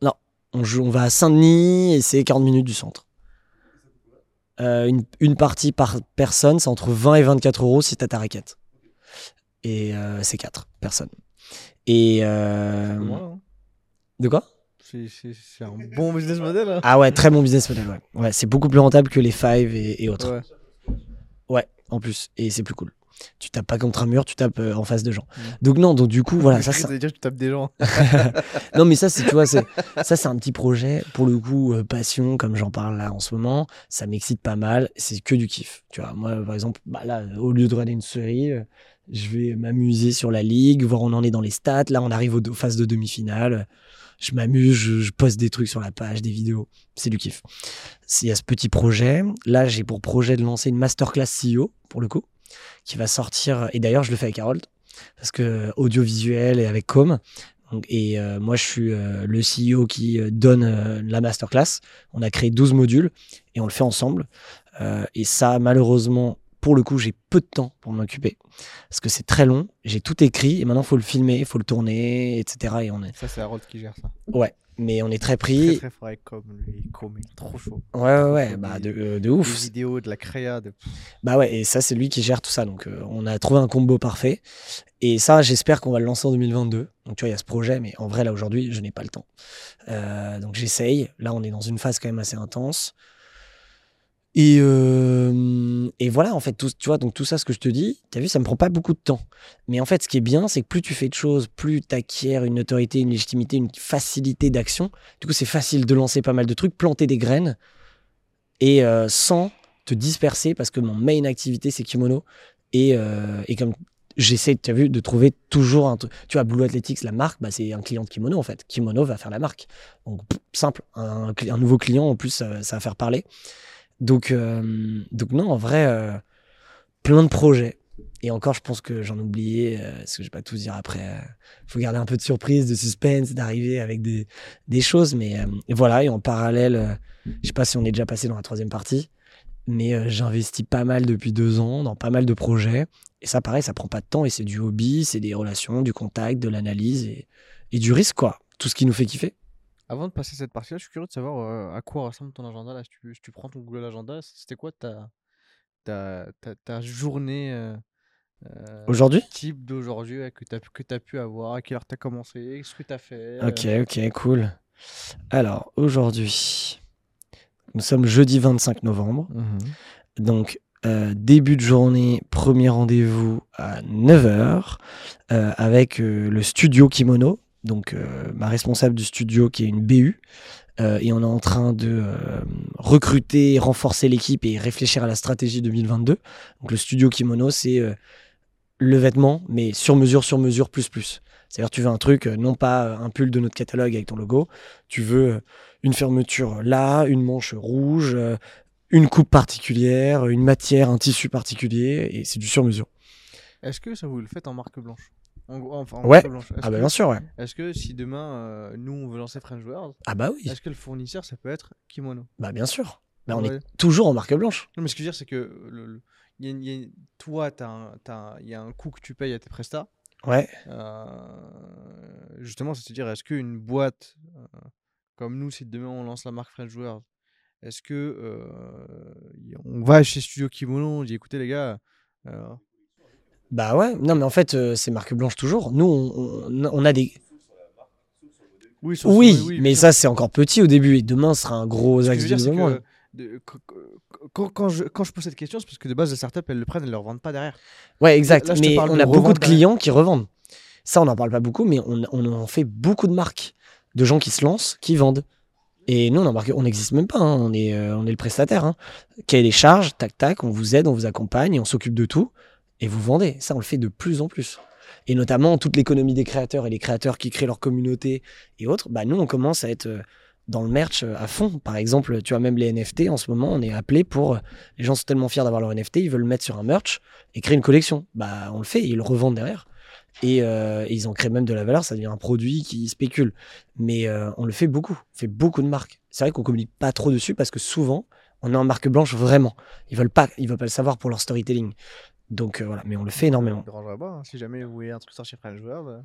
non, on, joue, on va à Saint-Denis et c'est 40 minutes du centre. Euh, une, une partie par personne, c'est entre 20 et 24 euros si t'as ta raquette. Et euh, c'est 4 personnes. Et. euh, loin, hein. de quoi? C'est un bon business model. hein. Ah ouais, très bon business model, ouais. ouais c'est beaucoup plus rentable que les Five et, et autres. Ouais. Ouais, en plus. Et c'est plus cool. Tu tapes pas contre un mur, tu tapes euh, en face de gens. Donc non, donc du coup, voilà, ça, veut dire que tu tapes des gens. non, mais ça, c'est, tu vois, c'est, ça, c'est un petit projet, pour le coup, euh, passion, comme j'en parle là en ce moment. Ça m'excite pas mal. C'est que du kiff. Tu vois, moi, par exemple, bah là, au lieu de regarder une série, euh, je vais m'amuser sur la ligue, voir où on en est dans les stats. Là, on arrive aux, aux phases de demi-finale. Je m'amuse, je, je poste des trucs sur la page, des vidéos. C'est du kiff. Il y a ce petit projet. Là, j'ai pour projet de lancer une masterclass CEO, pour le coup, qui va sortir. Et d'ailleurs, je le fais avec Harold, parce que euh, audiovisuel et avec Com. Et euh, moi, je suis euh, le CEO qui donne la masterclass. On a créé 12 modules et on le fait ensemble. Et ça, malheureusement, pour le coup, j'ai peu de temps pour m'occuper. Parce que c'est très long. J'ai tout écrit et maintenant, il faut le filmer, il faut le tourner, etc. Et on est... Ça, c'est Harold qui gère ça. Ouais, mais on est très Très, pris. très fort avec Com, lui. Com, il est trop chaud. Ouais, ouais, ouais. Des- Bah, de, euh, de Des ouf. vidéos, de la créa, de... Bah ouais, et ça, c'est lui qui gère tout ça. Donc, euh, on a trouvé un combo parfait. Et ça, j'espère qu'on va le lancer en 2022. Donc, tu vois, il y a ce projet, mais en vrai, là, aujourd'hui, je n'ai pas le temps. Euh, donc, j'essaye. Là, on est dans une phase quand même assez intense. Et, euh, et voilà, en fait, tout, tu vois, donc tout ça, ce que je te dis, tu as vu, ça me prend pas beaucoup de temps. Mais en fait, ce qui est bien, c'est que plus tu fais de choses, plus tu acquiers une autorité, une légitimité, une facilité d'action. Du coup, c'est facile de lancer pas mal de trucs, planter des graines, et euh, sans te disperser, parce que mon main activité, c'est kimono. Et, euh, et comme j'essaie, tu as vu, de trouver toujours un truc. Tu vois, Blue Athletics, la marque, bah, c'est un client de kimono, en fait. Kimono va faire la marque. Donc, simple. Un, nouveau client, en plus, ça va faire parler. Donc, euh, donc non, en vrai, euh, plein de projets. Et encore, je pense que j'en ai oublié, euh, parce que je vais pas tout dire après. Il faut garder un peu de surprise, de suspense, d'arriver avec des, des choses. Mais euh, voilà, et en parallèle, euh, je sais pas si on est déjà passé dans la troisième partie, mais euh, j'investis pas mal depuis deux ans dans pas mal de projets. Et ça, pareil, ça prend pas de temps et c'est du hobby, c'est des relations, du contact, de l'analyse et, et du risque, quoi. Tout ce qui nous fait kiffer. Avant de passer cette partie-là, je suis curieux de savoir euh, à quoi ressemble ton agenda. Là, si tu, si tu prends ton Google Agenda, c'était quoi ta, ta, ta, ta journée euh, euh, Aujourd'hui? type d'aujourd'hui ouais, que tu as, que as pu avoir À quelle heure tu as commencé Ce que tu as fait Ok, euh, ok, cool. Alors, aujourd'hui, nous sommes jeudi 25 novembre. mhm. Donc, euh, début de journée, premier rendez-vous à 9h avec euh, le studio Kimono. Donc, euh, ma responsable du studio qui est une BU. Euh, et on est en train de euh, recruter, renforcer l'équipe et réfléchir à la stratégie 2022. Donc, le studio Kimono, c'est le vêtement, mais sur mesure, sur mesure, plus, plus. C'est-à-dire, tu veux un truc, non pas un pull de notre catalogue avec ton logo, tu veux une fermeture là, une manche rouge, une coupe particulière, une matière, un tissu particulier, et c'est du sur mesure. Est-ce que ça vous le faites en marque blanche? En, enfin, en Ouais. marque blanche. Est-ce Ah bah que- bien sûr, ouais. Est-ce que si demain, euh, nous, on veut lancer French World, Ah bah oui, est-ce que le fournisseur, ça peut être Kimono? Bah bien sûr. Bah, on Ouais. est toujours en marque blanche. Non, mais ce que je veux dire, c'est que le, y a y a toi, il y a un coût que tu payes à tes prestats. Ouais. Euh, justement, c'est-à-dire, est-ce qu'une boîte euh, comme nous, si demain on lance la marque French World, est-ce que euh, on va chez Studio Kimono, on dit écoutez les gars, Bah ouais, non mais en fait euh, c'est marque blanche toujours. Nous on, on- on a des... oui, sur- sur- Oui, oui, mais ça c'est encore petit au début et demain sera un gros axe de développement. quand, quand je, quand je pose cette question, c'est parce que de base, les startups, elles le prennent, elles ne le revendent pas derrière. Ouais, exact. là, mais on a beaucoup de derrière. clients qui revendent. Ça, on n'en parle pas beaucoup, mais on, on en fait beaucoup de marques, de gens qui se lancent, qui vendent. Et nous, on n'existe même pas. hein. On, est, euh, on est le prestataire. Hein. Cahier des charges, tac, tac, on vous aide, on vous accompagne, et on s'occupe de tout. Et vous vendez. Ça, on le fait de plus en plus. Et notamment, toute l'économie des créateurs et les créateurs qui créent leur communauté et autres, bah, nous, on commence à être euh, dans le merch euh, à fond. Par exemple, tu vois, même les NFT, en ce moment, on est appelé pour. euh, Les gens sont tellement fiers d'avoir leur NFT, ils veulent le mettre sur un merch et créer une collection. Bah, on le fait et ils le revendent derrière. Et, ils en créent même de la valeur, ça devient un produit qui spécule. Mais on le fait beaucoup, on fait beaucoup de marques. C'est vrai qu'on communique pas trop dessus parce que souvent, on est en marque blanche vraiment. Ils veulent pas, ils veulent pas le savoir pour leur storytelling. Donc euh, voilà, mais on le fait énormément. me dérangerait pas. hein. Si jamais vous voyez un truc sortir French World, euh,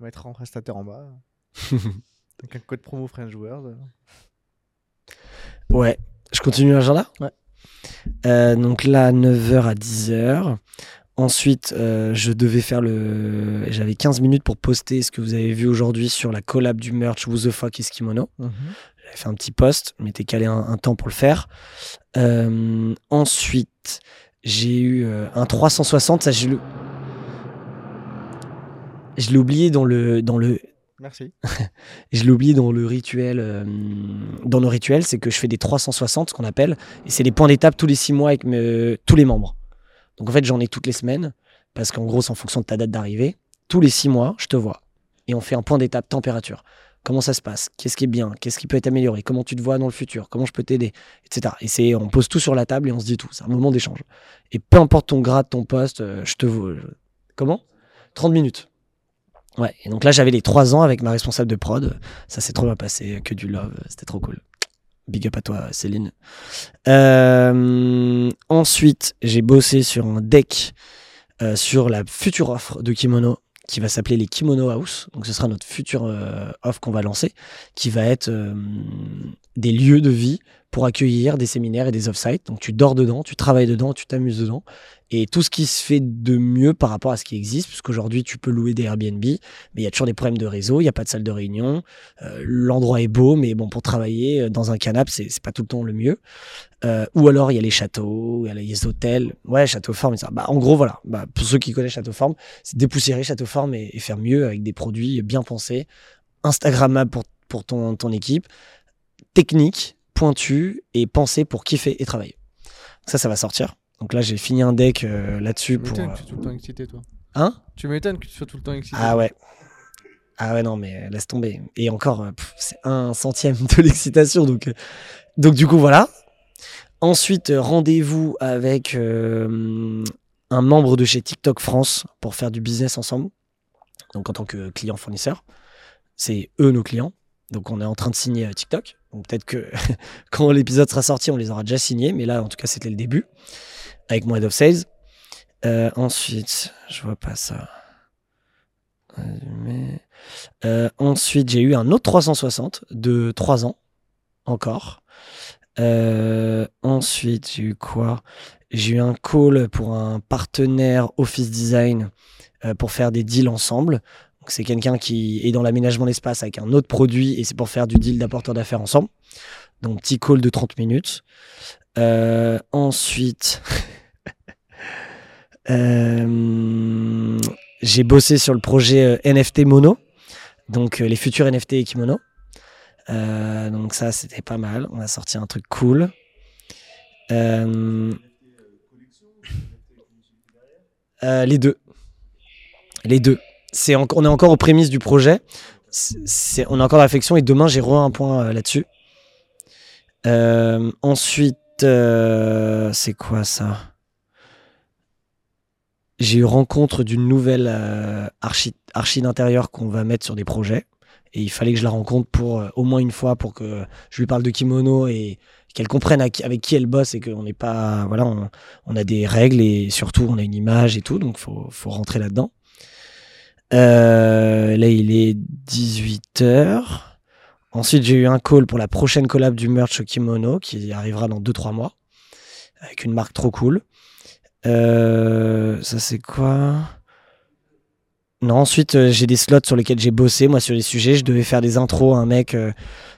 on mettra en prestataire en bas. Donc un code promo French World. euh. Ouais, je continue l'agenda Ouais. Euh, donc là, 9h à 10h. Ensuite, euh, je devais faire le. J'avais 15 minutes pour poster ce que vous avez vu aujourd'hui sur la collab du merch Who the fuck is Kimono. J'avais fait un petit post, mais t'es calé un, un temps pour le faire. Euh, ensuite, j'ai eu euh, un 360. Ça, je, le- je l'ai oublié dans le, dans le, Merci. je l'ai oublié dans le rituel, euh, dans nos rituels, c'est que je fais des 360, ce qu'on appelle, et c'est des points d'étape tous les six mois avec mes- tous les membres. Donc en fait, j'en ai toutes les semaines, parce qu'en gros, c'est en fonction de ta date d'arrivée. Tous les six mois, je te vois, et on fait un point d'étape température. Comment ça se passe? Qu'est-ce qui est bien? Qu'est-ce qui peut être amélioré? Comment tu te vois dans le futur? Comment je peux t'aider? Etc. Et c'est, on pose tout sur la table et on se dit tout. C'est un moment d'échange. Et peu importe ton grade, ton poste, euh, je te vois. Comment? 30 minutes. Ouais, et donc là j'avais les trois ans avec ma responsable de prod. Ça s'est trop bien passé, que du love, c'était trop cool. Big up à toi, Céline. Euh, ensuite, j'ai bossé sur un deck euh, sur la future offre de kimono qui va s'appeler les Kimono House. Donc ce sera notre future euh, offre qu'on va lancer, qui va être euh, des lieux de vie pour accueillir des séminaires et des off-sites. Donc tu dors dedans, tu travailles dedans, tu t'amuses dedans. Et tout ce qui se fait de mieux par rapport à ce qui existe, puisqu'aujourd'hui tu peux louer des Airbnb, mais il y a toujours des problèmes de réseau, il n'y a pas de salle de réunion, euh, l'endroit est beau, mais bon, pour travailler euh, dans un canapé, c'est c'est pas tout le temps le mieux. Euh, ou alors il y a les châteaux, il y a les hôtels, ouais, château forme. Bah, en gros, voilà, bah, pour ceux qui connaissent château forme, c'est dépoussiérer château forme et, faire mieux avec des produits bien pensés, Instagrammables pour, pour ton, ton équipe, technique, pointu et pensé pour kiffer et travailler. Ça, ça va sortir. Donc là, j'ai fini un deck euh, là-dessus Tu m'étonnes euh, que tu sois tout le temps excité, toi. Hein? Tu m'étonnes que tu sois tout le temps excité. Ah ouais. Ah ouais, non, mais laisse tomber. Et encore, euh, c'est un centième de l'excitation. Donc, euh, donc, du coup, voilà. Ensuite, euh, rendez-vous avec euh, un membre de chez TikTok France pour faire du business ensemble. Donc, en tant que client-fournisseur. C'est eux nos clients. Donc, on est en train de signer euh, TikTok. Peut-être que quand l'épisode sera sorti, on les aura déjà signés. Mais là, en tout cas, c'était le début. Avec mon head of sales. Euh, ensuite, je vois pas ça. Euh, ensuite, j'ai eu un autre 360 de 3 ans, encore. Euh, ensuite, j'ai eu quoi? J'ai eu un call pour un partenaire Office Design pour faire des deals ensemble. C'est quelqu'un qui est dans l'aménagement d'espace avec un autre produit et c'est pour faire du deal d'apporteur d'affaires ensemble. Donc, petit call de 30 minutes. Euh, ensuite, euh, j'ai bossé sur le projet euh, NFT Mono, donc les futurs NFT et kimono. Donc ça, c'était pas mal. On a sorti un truc cool. Les deux. Les deux. C'est on est encore aux prémices du projet. On a encore l'affection et demain, j'ai re un point euh, là-dessus. Euh, ensuite, euh, c'est quoi ça? J'ai eu rencontre d'une nouvelle euh, archi, archi d'intérieur qu'on va mettre sur des projets. Et il fallait que je la rencontre pour au moins une fois pour que je lui parle de kimono et qu'elle comprenne avec qui elle bosse et qu'on n'est pas. Voilà, on, on a des règles et surtout on a une image et tout, donc faut, faut rentrer là-dedans. Euh, là, il est 18h. Ensuite, j'ai eu un call pour la prochaine collab du merch kimono qui arrivera dans 2-3 mois avec une marque trop cool. Euh, ça, c'est quoi? Non, ensuite, euh, j'ai des slots sur lesquels j'ai bossé, moi, sur les sujets. Je devais faire des intros à un mec euh,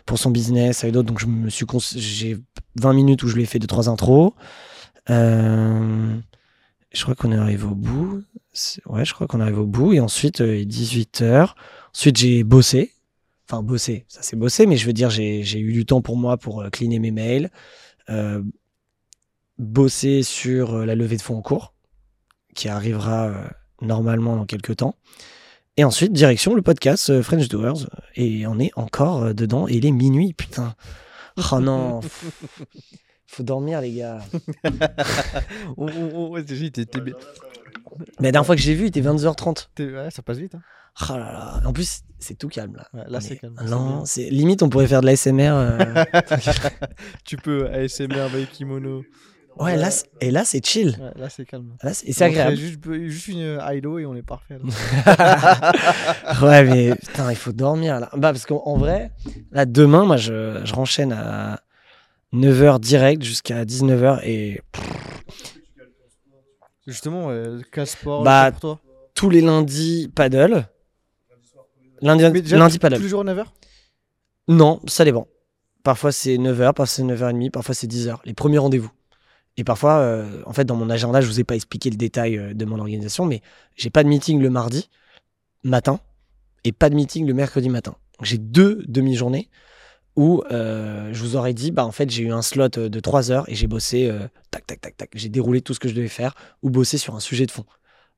pour son business avec d'autres. Donc, je me suis j'ai 20 minutes où je lui ai fait 2-3 intros. Euh, je crois qu'on est arrivé au bout. Ouais, je crois qu'on arrive au bout. Et ensuite, euh, il est 18h. Ensuite, j'ai bossé. Enfin, bossé, ça c'est bossé, mais je veux dire, j'ai eu du temps pour moi pour euh, cleaner mes mails. Euh, bosser sur euh, la levée de fonds en cours, qui arrivera euh, normalement dans quelques temps. Et ensuite, direction le podcast euh, French Doers. Et on est encore euh, dedans. Et il est minuit, putain. Oh non. Faut dormir, les gars. Mais la dernière fois que j'ai vu, il était 22h30. t'es- ouais, ça passe vite. hein. Oh là là. En plus, c'est tout calme là. Ouais, là, c'est calme. Non, c'est limite, on pourrait faire de l'ASMR. euh. tu peux ASMR avec kimono. Ouais, là, et là, c'est chill. Ouais, là, c'est calme. Là, c'est et c'est agréable. Juste, juste une euh, high-low et on est parfait. là. ouais, mais putain, il faut dormir là. Bah, parce qu'en en vrai, là, demain, moi, je, je renchaîne à 9h direct jusqu'à 19h et Justement, euh, casse-sport, Bah, pour toi. tous les lundis, paddle. Lundi, déjà, lundi tous paddle. les jours à 9h Non, ça dépend. Parfois c'est 9h, parfois c'est 9h30, parfois c'est 10h. Les premiers rendez-vous. Et parfois, euh, en fait, dans mon agenda, je vous ai pas expliqué le détail euh, de mon organisation, mais j'ai pas de meeting le mardi matin et pas de meeting le mercredi matin. J'ai deux demi-journées où euh, je vous aurais dit, bah en fait, j'ai eu un slot euh, de 3 heures et j'ai bossé euh, tac tac tac tac. J'ai déroulé tout ce que je devais faire ou bossé sur un sujet de fond.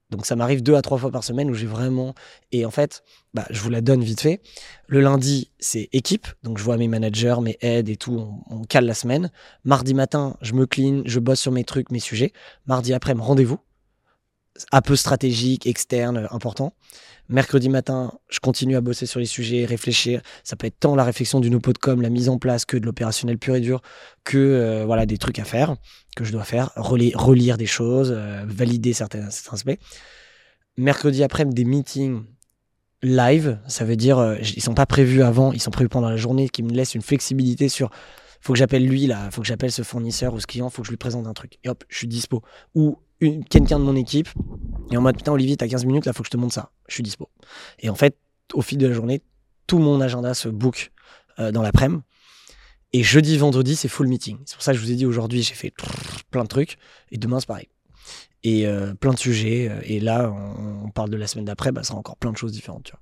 Donc ça m'arrive deux à trois fois par semaine où j'ai vraiment et en fait, bah, je vous la donne vite fait. Le lundi, c'est équipe, donc je vois mes managers, mes aides et tout, on, on cale la semaine. Mardi matin, je me clean, je bosse sur mes trucs, mes sujets. Mardi après, rendez-vous, un peu stratégique, externe, important. Mercredi matin, je continue à bosser sur les sujets, réfléchir. Ça peut être tant la réflexion d'une oppo de com, la mise en place, que de l'opérationnel pur et dur, que euh, voilà des trucs à faire, que je dois faire, relire, relire des choses, euh, valider certains, aspects. Mercredi après, des meetings live, ça veut dire euh, ils sont pas prévus avant, ils sont prévus pendant la journée, qui me laissent une flexibilité sur faut que j'appelle lui là, faut que j'appelle ce fournisseur ou ce client, faut que je lui présente un truc. Et hop, je suis dispo. Ou quelqu'un de mon équipe et en mode putain Olivier, t'as 15 minutes là, faut que je te montre ça. Je suis dispo. Et en fait, au fil de la journée, tout mon agenda se book euh, dans l'après-midi. Et jeudi, vendredi, c'est full meeting. C'est pour ça que je vous ai dit aujourd'hui, j'ai fait plein de trucs. Et demain, c'est pareil. Et euh, plein de sujets. euh, Et là, on, on parle de la semaine d'après, bah, ça sera encore plein de choses différentes. Tu vois.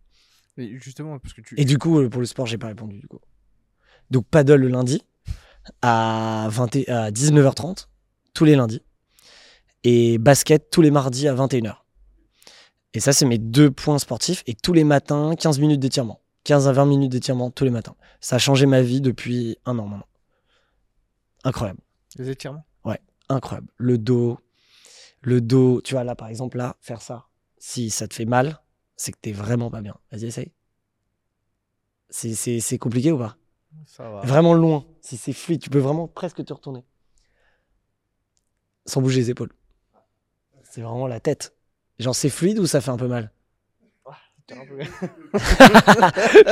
Mais justement, parce que tu. Et du coup, pour le sport, j'ai pas répondu. Du coup. Donc, paddle le lundi à, 20 et- à 19h30, tous les lundis. Et basket tous les mardis à 21h. Et ça, c'est mes deux points sportifs. Et tous les matins, 15 minutes d'étirement. 15 à 20 minutes d'étirement tous les matins. Ça a changé ma vie depuis un an maintenant. Incroyable. Les étirements? Incroyable. Le dos. Le dos. Tu vois, là, par exemple, là, faire ça. Si ça te fait mal, c'est que t'es vraiment pas bien. Vas-y, essaye. C'est- C'est c'est compliqué ou pas? Ça va. Vraiment loin. Si c'est fluide, tu peux vraiment presque te retourner. Sans bouger les épaules. C'est vraiment la tête. Genre, c'est fluide ou ça fait un peu mal? Tire un peu.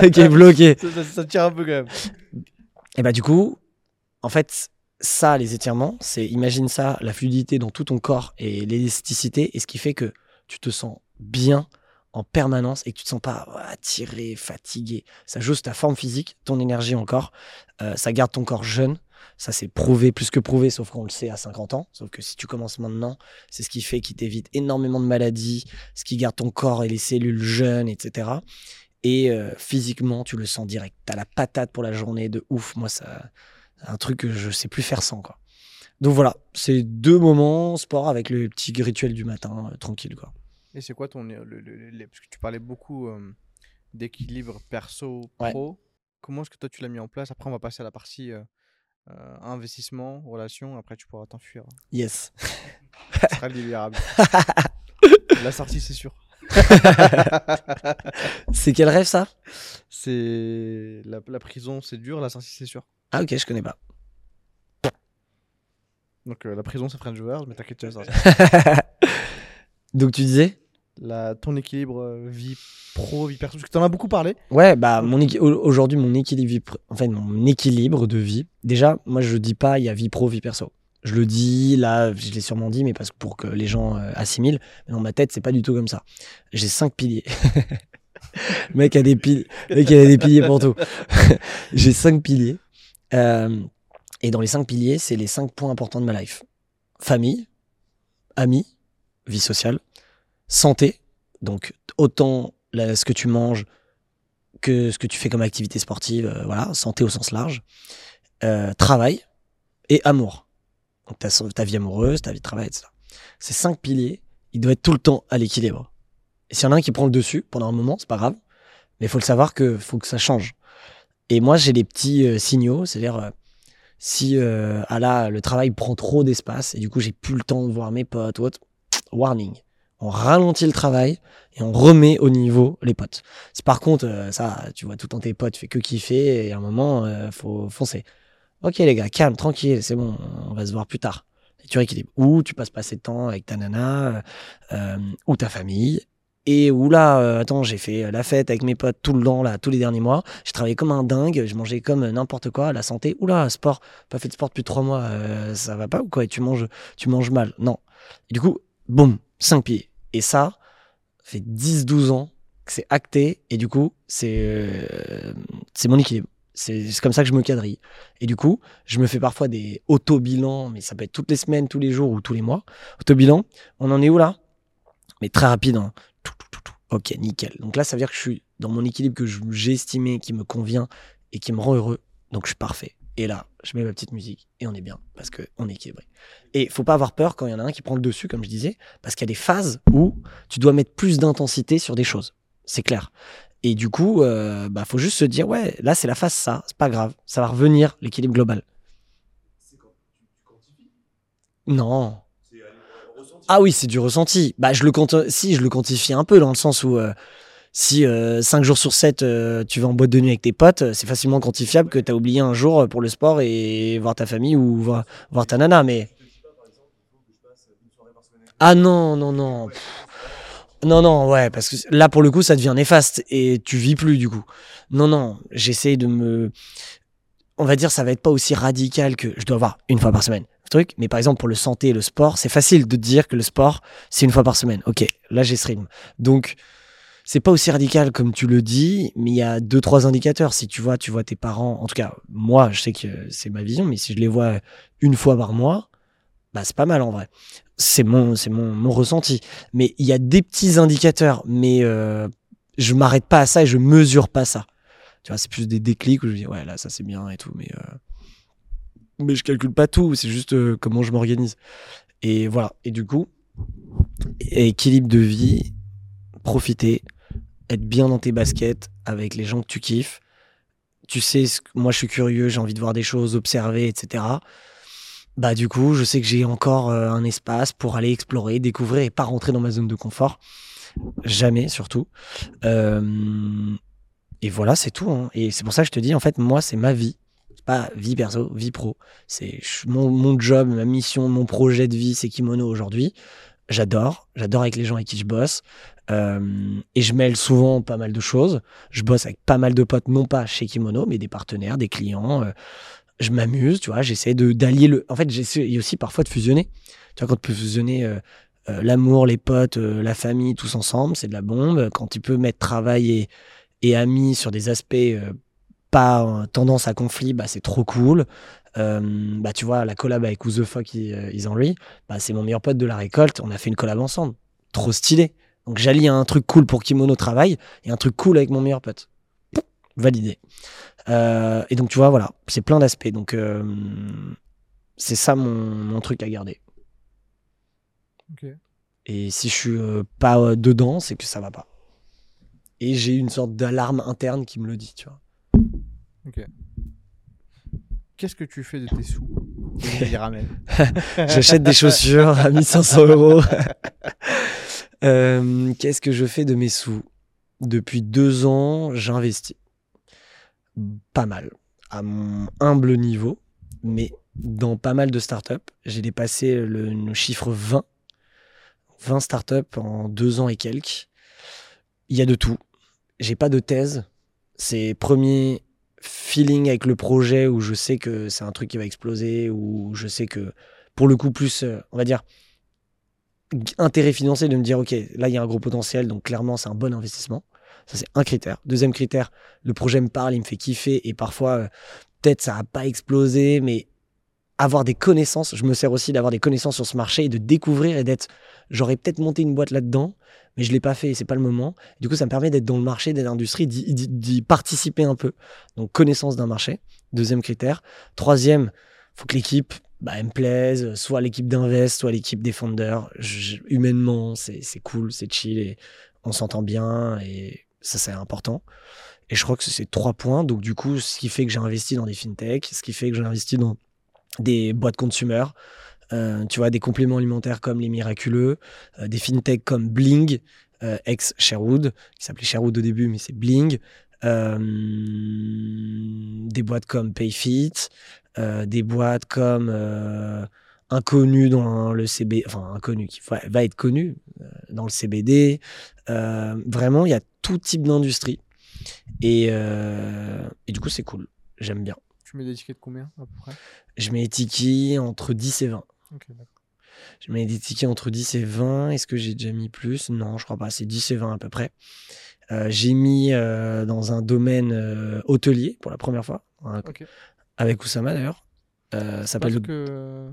Ok, bloqué. ça, ça- ça tire un peu quand même. Et bah, du coup, en fait, ça, les étirements, c'est, imagine ça, la fluidité dans tout ton corps et l'élasticité, et ce qui fait que tu te sens bien en permanence et que tu te sens pas ah, tiré, fatigué. Ça joue sur ta forme physique, ton énergie encore. Euh, ça garde ton corps jeune. Ça, c'est prouvé, plus que prouvé, sauf qu'on le sait à 50 ans. Sauf que si tu commences maintenant, c'est ce qui fait qu'il t'évite énormément de maladies, ce qui garde ton corps et les cellules jeunes, etc. Et euh, physiquement, tu le sens direct. T'as la patate pour la journée de ouf. Moi, ça, c'est un truc que je sais plus faire sans, quoi. Donc voilà, c'est deux moments sport avec le petit rituel du matin, euh, tranquille, quoi. Et c'est quoi ton. Le, le- le- le- parce que tu parlais beaucoup euh, d'équilibre perso-pro. Ouais. Comment est-ce que toi tu l'as mis en place? Après, on va passer à la partie euh, euh, investissement, relation. Après, tu pourras t'enfuir. Yes. Ce sera libérable. la sortie, c'est sûr. C'est quel rêve, ça? C'est la, la prison, c'est dur. La sortie, c'est sûr. Ah, ok, je connais pas. Donc euh, la prison, ça ferait une joueur, mais t'inquiète, tu vas sortir. Donc tu disais? Ton équilibre euh, vie pro, vie perso. Parce que t'en as beaucoup parlé. Ouais, bah mon aujourd'hui mon équilibre, en mon équilibre de vie. Déjà, moi je dis pas il y a vie pro, vie perso. Je le dis là, je l'ai sûrement dit, mais parce que pour que les gens euh, assimilent. Mais dans ma tête, c'est pas du tout comme ça. J'ai cinq piliers. le mec a des piliers. A des piliers pour tout. J'ai cinq piliers. Euh, et dans les cinq piliers, c'est les cinq points importants de ma life. Famille, amis, vie sociale, santé, donc autant ce que tu manges que ce que tu fais comme activité sportive, euh, voilà, santé au sens large, euh, travail et amour. Donc ta, vie amoureuse, ta vie de travail, etc. Ces cinq piliers, ils doivent être tout le temps à l'équilibre. Et s'il y en a un qui prend le dessus pendant un moment, c'est pas grave, mais il faut le savoir que faut que ça change. Et moi, j'ai des petits euh, signaux, c'est-à-dire si ah là, le travail prend trop d'espace et du coup j'ai plus le temps de voir mes potes ou autre, warning. On ralentit le travail et on remet au niveau les potes. Si par contre, euh, ça, tu vois tout le temps tes potes, tu fais que kiffer et à un moment, euh, faut foncer. Ok les gars, calme, tranquille, c'est bon, on va se voir plus tard. Et tu rééquilibres. Ou tu passes pas assez de temps avec ta nana euh, euh, ou ta famille. Et où là, euh, attends, j'ai fait la fête avec mes potes tout le temps, là, tous les derniers mois. J'ai travaillé comme un dingue, je mangeais comme n'importe quoi, la santé. Oula, sport, pas fait de sport depuis trois mois, ça va pas ou quoi? Et tu manges, tu manges mal. Non. Et du coup, boum, 5 pieds. Et ça, fait 10-12 ans que c'est acté. Et du coup, c'est euh, mon équilibre. C'est comme ça que je me quadrille. Et du coup, je me fais parfois des auto-bilans, mais ça peut être toutes les semaines, tous les jours ou tous les mois. Auto-bilan, on en est où là? Mais très rapide. hein. Tout, tout, tout. Ok, nickel. Donc là, ça veut dire que je suis dans mon équilibre que j'ai estimé, qui me convient et qui me rend heureux. Donc je suis parfait. Et là, je mets ma petite musique et on est bien parce qu'on est équilibré. Et faut pas avoir peur quand il y en a un qui prend le dessus, comme je disais, parce qu'il y a des phases où tu dois mettre plus d'intensité sur des choses. C'est clair. Et du coup, euh, bah, faut juste se dire, ouais, là, c'est la phase ça, c'est pas grave, ça va revenir, l'équilibre global. Non. Ah oui, c'est du ressenti. Bah, je le compte, si, je le quantifie un peu dans le sens où euh, si 5 jours sur 7, tu vas en boîte de nuit avec tes potes, euh, c'est facilement quantifiable que tu as oublié un jour euh, pour le sport et voir ta famille ou voir, voir ta nana. Mais. Ah non, non, non. Non, non, ouais, parce que là, pour le coup, ça devient néfaste et tu vis plus du coup. Non, non, j'essaie de me. On va dire, ça va être pas aussi radical que je dois avoir une fois par semaine. Truc, mais par exemple, pour le santé et le sport, c'est facile de dire que le sport, c'est une fois par semaine. Ok, là, j'ai ce. Donc, c'est pas aussi radical comme tu le dis, mais il y a deux, trois indicateurs. Si tu vois, tu vois tes parents, en tout cas, moi, je sais que c'est ma vision, mais si je les vois une fois par mois, bah, c'est pas mal en vrai. C'est mon, c'est mon, mon ressenti. Mais il y a des petits indicateurs, mais euh, je m'arrête pas à ça et je mesure pas ça. Tu vois, c'est plus des déclics où je dis, ouais, là, ça c'est bien et tout, mais, euh, mais je calcule pas tout, c'est juste euh, comment je m'organise. Et voilà. Et du coup, équilibre de vie, profiter, être bien dans tes baskets avec les gens que tu kiffes. Tu sais, moi je suis curieux, j'ai envie de voir des choses, observer, etc. Bah du coup, je sais que j'ai encore euh, un espace pour aller explorer, découvrir et pas rentrer dans ma zone de confort. Jamais, surtout. Euh, et voilà, c'est tout. hein. Et c'est pour ça que je te dis, en fait, moi, c'est ma vie. Pas vie perso, vie pro. C'est mon, mon job, ma mission, mon projet de vie, c'est Kimono aujourd'hui. J'adore. J'adore avec les gens avec qui je bosse. Euh, et je mêle souvent pas mal de choses. Je bosse avec pas mal de potes, non pas chez Kimono, mais des partenaires, des clients. Euh, je m'amuse, tu vois. J'essaie de d'allier le. En fait, j'essaie aussi parfois de fusionner. Tu vois, quand tu peux fusionner euh, l'amour, les potes, la famille, tous ensemble, c'est de la bombe. Quand tu peux mettre travail et, et amis sur des aspects pas tendance à conflit, bah, c'est trop cool. Bah, tu vois, la collab avec Who the Fuck is, is Henry, bah, c'est mon meilleur pote de la récolte. On a fait une collab ensemble. Trop stylé. Donc j'allie un truc cool pour Kimono Travail et un truc cool avec mon meilleur pote. Validé. Euh, et donc tu vois, voilà, c'est plein d'aspects. Donc euh, c'est ça mon, mon truc à garder. Ok. Et si je suis euh, pas dedans, c'est que ça va pas. Et j'ai une sorte d'alarme interne qui me le dit, tu vois. Qu'est-ce que tu fais de tes sous? J'achète des chaussures à 1500 euros. Euh, Qu'est-ce que je fais de mes sous? Depuis deux ans, j'investis. Pas mal. À mon humble niveau, mais dans pas mal de startups. J'ai dépassé le, chiffre 20. 20 startups en deux ans et quelques. Il y a de tout. J'ai pas de thèse. C'est premier feeling avec le projet où je sais que c'est un truc qui va exploser, où je sais que, pour le coup, plus, euh, on va dire, intérêt financier de me dire, OK, là, il y a un gros potentiel, donc clairement, c'est un bon investissement. Ça, c'est un critère. Deuxième critère, le projet me parle, il me fait kiffer, et parfois, euh, peut-être ça n'a pas explosé, mais avoir des connaissances, je me sers aussi d'avoir des connaissances sur ce marché et de découvrir et d'être, j'aurais peut-être monté une boîte là-dedans, mais je l'ai pas fait et c'est pas le moment. Du coup, ça me permet d'être dans le marché, d'être l'industrie, d'y participer un peu. Donc, connaissance d'un marché. Deuxième critère. Troisième, faut que l'équipe, bah, me plaise, soit l'équipe d'invest, soit l'équipe des humainement, c'est cool, c'est chill et on s'entend bien et ça, c'est important. Et je crois que c'est ces trois points. Donc, du coup, ce qui fait que j'ai investi dans des fintech, ce qui fait que j'ai investi dans des boîtes consumer, euh, tu vois, des compléments alimentaires comme les miraculeux, euh, des fintech comme Bling, euh, ex Sherwood, qui s'appelait Sherwood au début, mais c'est Bling, euh, des boîtes comme Payfit, euh, des boîtes comme euh, Inconnu dans le CBD, enfin Inconnu qui va, va être connu euh, dans le CBD. Euh, vraiment, il y a tout type d'industrie. Et, euh, et du coup, c'est cool. J'aime bien. Tu mets des tickets de combien à peu près? Je mets les tickets entre 10 et 20. Ok, d'accord. Je mets des tickets entre 10 et 20. Est-ce que j'ai déjà mis plus? Non, je crois pas. C'est 10 et 20 à peu près. Euh, j'ai mis euh, dans un domaine euh, hôtelier pour la première fois, un- Ok. avec Oussama d'ailleurs. Euh, ça s'appelle le... que.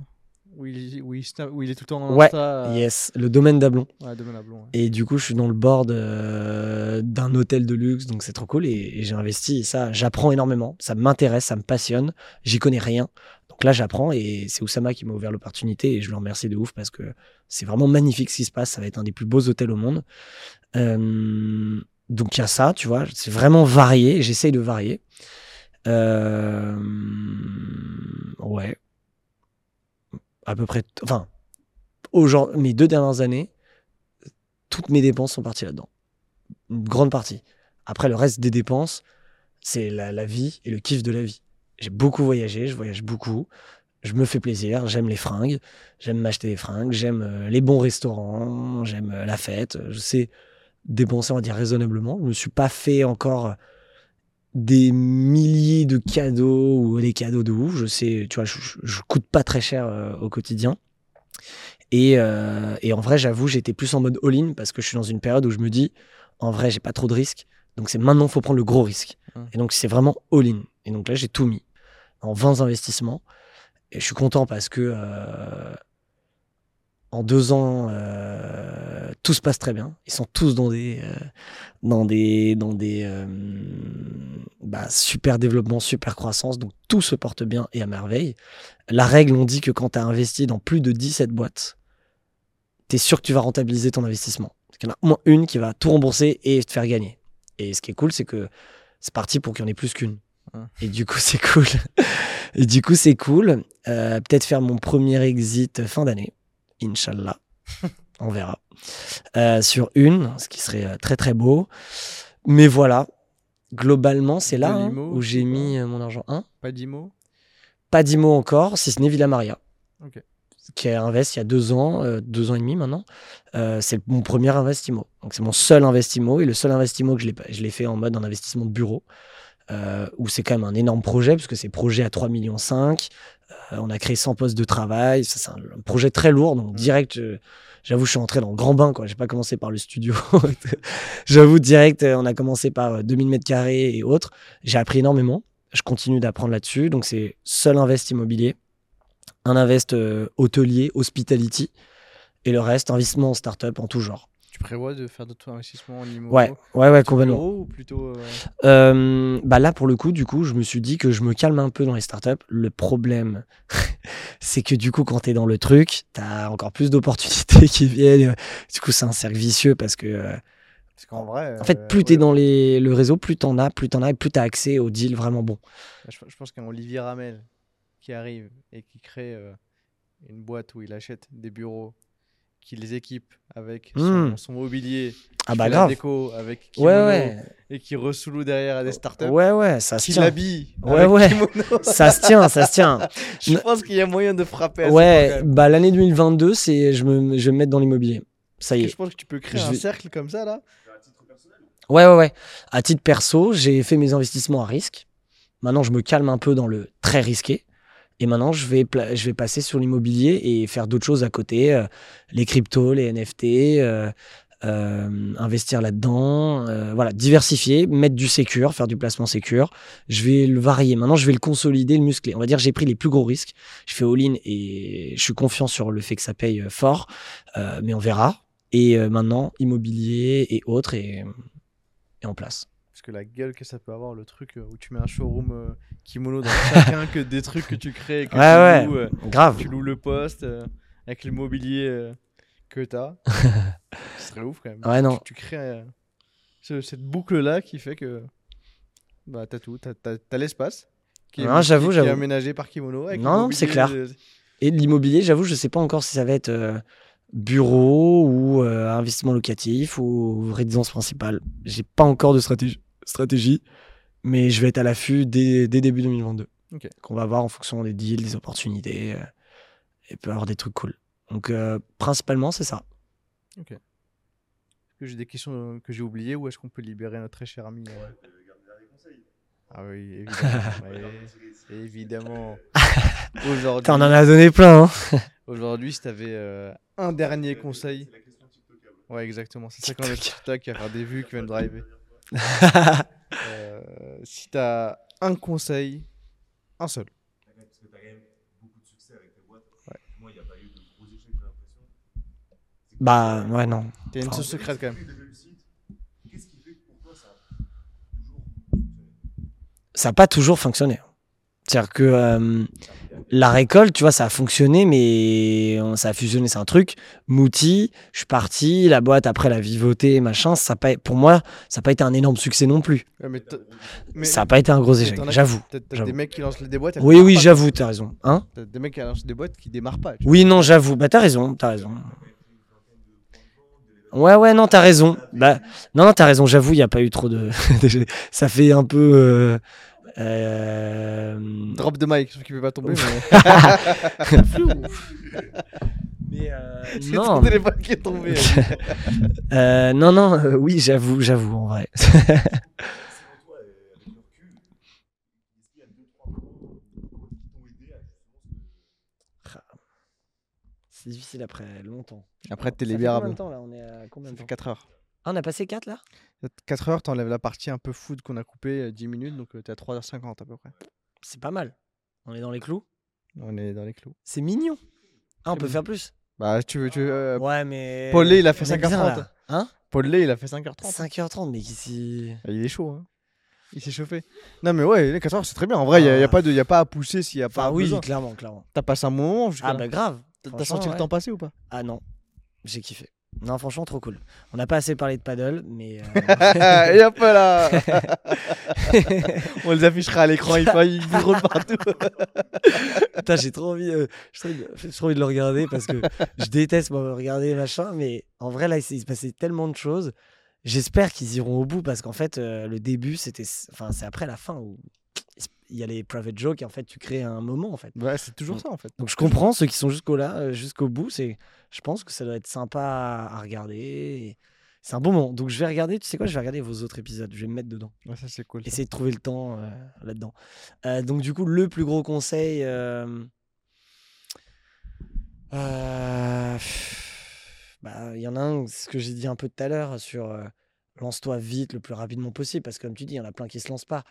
Où il, où, il, où il est tout le temps en Ouais, Insta, euh, Yes, le domaine d'Ablon. Ouais, ouais. Et du coup, je suis dans le board euh, d'un hôtel de luxe, donc c'est trop cool. Et, et j'ai investi, et ça, j'apprends énormément. Ça m'intéresse, ça me passionne. J'y connais rien. Donc là, j'apprends, et c'est Oussama qui m'a ouvert l'opportunité, et je le remercie de ouf parce que c'est vraiment magnifique ce qui se passe. Ça va être un des plus beaux hôtels au monde. Euh, donc il y a ça, tu vois, c'est vraiment varié, j'essaye de varier. Euh, ouais. À peu près, enfin, aujourd'hui, mes deux dernières années, toutes mes dépenses sont parties là-dedans. Une grande partie. Après, le reste des dépenses, c'est la, la vie et le kiff de la vie. J'ai beaucoup voyagé, je voyage beaucoup. Je me fais plaisir, j'aime les fringues, j'aime m'acheter des fringues, j'aime euh, les bons restaurants, j'aime euh, la fête. Je sais dépenser, on va dire, raisonnablement. Je me suis pas fait encore des milliers de cadeaux ou des cadeaux de ouf. Je sais, tu vois, je, je, je coûte pas très cher euh, au quotidien. Et, euh, et en vrai, j'avoue, j'étais plus en mode all-in parce que je suis dans une période où je me dis, en vrai, j'ai pas trop de risques. Donc c'est maintenant, faut prendre le gros risque. Hum. Et donc c'est vraiment all-in. Et donc là, j'ai tout mis en 20 investissements. Et je suis content parce que euh, en deux ans, euh, tout se passe très bien. Ils sont tous dans des, euh, dans des, dans des euh, bah, super développements, super croissance. Donc tout se porte bien et à merveille. La règle, on dit que quand tu as investi dans plus de 17 boîtes, tu es sûr que tu vas rentabiliser ton investissement. Il y en a au moins une qui va tout rembourser et te faire gagner. Et ce qui est cool, c'est que c'est parti pour qu'il y en ait plus qu'une. Hein. Et du coup, c'est cool. et du coup, c'est cool. Peut-être faire mon premier exit fin d'année. Inch'Allah. On verra. Euh, sur une, ce qui serait euh, très très beau. Mais voilà. Globalement, c'est là hein, où j'ai mis euh, mon argent. Hein Pas d'IMO pas d'IMO encore, si ce n'est Villa Maria. Qui a investi il y a deux ans, euh, deux ans et demi maintenant. Euh, c'est mon premier investimo. Donc c'est mon seul investimo et le seul investimo que je l'ai, fait en mode en investissement de bureau. Euh, où c'est quand même un énorme projet, parce que c'est projet à 3,5 millions. Euh, on a créé 100 postes de travail. C'est un, un projet très lourd. Donc, direct, euh, j'avoue, je suis entré dans le grand bain. Je n'ai pas commencé par le studio. j'avoue, direct, euh, on a commencé par euh, 2000 mètres carrés et autres. J'ai appris énormément. Je continue d'apprendre là-dessus. Donc, c'est seul invest immobilier, un invest euh, hôtelier, hospitality, et le reste, investissement en start-up en tout genre. Tu prévois de faire d'autres investissements en IMO Ouais, ouais, ouais, complètement. ou plutôt. euh, Euh, bah là, pour le coup, du coup, je me suis dit que je me calme un peu dans les startups. Le problème, c'est que du coup, quand tu es dans le truc, tu as encore plus d'opportunités qui viennent. Du coup, c'est un cercle vicieux parce que, euh, Parce qu'en vrai. en fait, euh, plus tu es ouais, dans les, le réseau, plus tu en as, plus tu en as et plus tu as accès aux deals vraiment bons. Je, je pense qu'un Olivier Ramel qui arrive et qui crée euh, une boîte où il achète des bureaux, qui les équipe avec son, Mm. son mobilier, Ah qui bah la déco avec Ouais, kimono, ouais. et qui ressoulou derrière à des startups, Ouais, ouais, ça se qui tient. l'habille. Ouais, ouais. kimono. Ça se tient, ça se tient. Je pense qu'il y a moyen de frapper à Ouais, bah l'année 2022, c'est je, me, je vais me mettre dans l'immobilier. Ça y est. Je pense que tu peux créer Je un vais- cercle comme ça là? Ouais, ouais, ouais. À titre perso, j'ai fait mes investissements à risque. Maintenant, je me calme un peu dans le très risqué. Et maintenant, je vais, je vais passer sur l'immobilier et faire d'autres choses à côté. euh, les cryptos, les NFT, euh, euh, investir là-dedans. voilà, diversifier, mettre du sécure, faire du placement sécure. Je vais le varier. Maintenant, je vais le consolider, le muscler. On va dire j'ai pris les plus gros risques. Je fais all-in et je suis confiant sur le fait que ça paye fort. Mais on verra. Et maintenant, immobilier et autres. Et, et en place. Que la gueule que ça peut avoir, le truc euh, où tu mets un showroom euh, kimono dans chacun que des trucs que tu crées, et que Ouais, tu, ouais. loues, euh, Grave. tu loues le poste avec le mobilier que t'as. Ce serait ouf quand même. Ouais, non. Tu, crées ce- cette boucle-là qui fait que bah, t'as tout. T'as, t'as- t'as l'espace qui est, j'avoue, qui- est aménagé par kimono. Avec Non, c'est clair. de- Et de l'immobilier, j'avoue, je sais pas encore si ça va être euh, bureau ou euh, investissement locatif ou résidence principale. J'ai pas encore de stratégie, stratégie mais je vais être à l'affût dès, dès début 2022. Ok. Qu'on va voir en fonction des deals, des opportunités. euh, et peut avoir des trucs cool. Donc, euh, principalement, c'est ça. Est-ce que j'ai des questions euh, que j'ai oubliées ou est-ce qu'on peut libérer notre très cher ami Ah oui, évidemment. ouais, évidemment. Aujourd'hui, T'en en as donné plein, hein aujourd'hui, si tu avais un dernier conseil. Ouais, exactement. C'est ça qu'on a sur TikTok qui va faire des vues, qui va me driver. Euh, si tu as un conseil, un seul. Parce que t'as quand même beaucoup de succès avec tes boîtes. Ouais. Moi, il n'y a pas eu de gros échecs, j'ai l'impression. C'est que Bah, ouais, non. T'as une sauce secrète quand même. Des réussites. Qu'est-ce qui fait que pour toi, ça a toujours fonctionné? Ça n'a pas toujours fonctionné. C'est-à-dire que euh, la récolte, tu vois, ça a fonctionné, mais ça a fusionné, c'est un truc. Mouti, je suis parti, la boîte après la vivoté, machin, ça pas, pour moi, ça n'a pas été un énorme succès non plus. Ouais, mais t'as- mais ça n'a pas été un gros échec, j'avoue. T'as des mecs qui lancent des boîtes. Oui, oui, j'avoue, t'as raison. Hein? T'as des mecs qui lancent des boîtes qui démarrent pas. oui, non, j'avoue. Bah, t'as raison, t'as raison. Ouais, ouais, non, t'as raison. Bah, non, non, t'as raison, j'avoue, il n'y a pas eu trop de. ça fait un peu. euh, Drop de mic, sauf qu'il peut pas tomber. mais- Flou. Mais euh, C'est non. ton téléphone qui est tombé. Euh, non, non, euh, oui, j'avoue, j'avoue, en vrai. Selon toi, euh, avec le recul, est-ce qu'il y a deux, trois moments qui t'ont aidé à justement se- C'est difficile après longtemps. Après, t'es Ça fait combien libérable. de temps là On est à combien Ça de fait temps 4 heures. Ah, on a passé 4 là? 4 heures, t'enlèves la partie un peu food qu'on a coupée euh, 10 minutes, donc euh, t'es à 3h50 à peu près. C'est pas mal. On est dans les clous. On est dans les clous. C'est mignon. Ah, on peut mignon. faire plus Bah, tu veux. Tu veux, euh, Ouais, mais. Paul Lay, il a fait on est bien, 5h30. là. Hein? Paul Lay, il a fait 5h30. 5h30, mais ici. Ah, Il est chaud, hein. Il s'est chauffé. Non, mais ouais, les 4 heures, c'est très bien. En vrai, il n'y a, y a Ah. pas de- y a pas à pousser s'il n'y a pas Enfin, oui, besoin. clairement, clairement. T'as passé un moment jusqu'à Ah, là. bah grave. T'as- senti le temps passer ou pas? Ah non, j'ai kiffé. Non, franchement, trop cool. On n'a pas assez parlé de paddle, mais. euh, Et hop là On les affichera à l'écran, il, faut- il roule partout. Putain, j'ai trop envie, euh, j'ai trop envie de- le regarder parce que je déteste moi, regarder machin, mais en vrai là il s'est passé tellement de choses. J'espère qu'ils iront au bout parce qu'en fait euh, le début c'était, enfin c'est après la fin où il y a les private jokes et en fait tu crées un moment en fait. Ouais, c'est toujours ça en fait. Donc je comprends ceux qui sont jusqu'au là, euh, jusqu'au bout, c'est, je pense que ça doit être sympa à, regarder. C'est un bon moment. Donc je vais regarder, tu sais quoi, je vais regarder vos autres épisodes, je vais me mettre dedans. Ouais, ça c'est cool. ça. Essayer de trouver le temps euh, là-dedans. Euh, donc, du coup, le plus gros conseil. euh, bah, Il y en a un, c'est ce que j'ai dit un peu tout à l'heure sur lance-toi vite le plus rapidement possible. Parce que, comme tu dis, il y en a plein qui se lancent pas.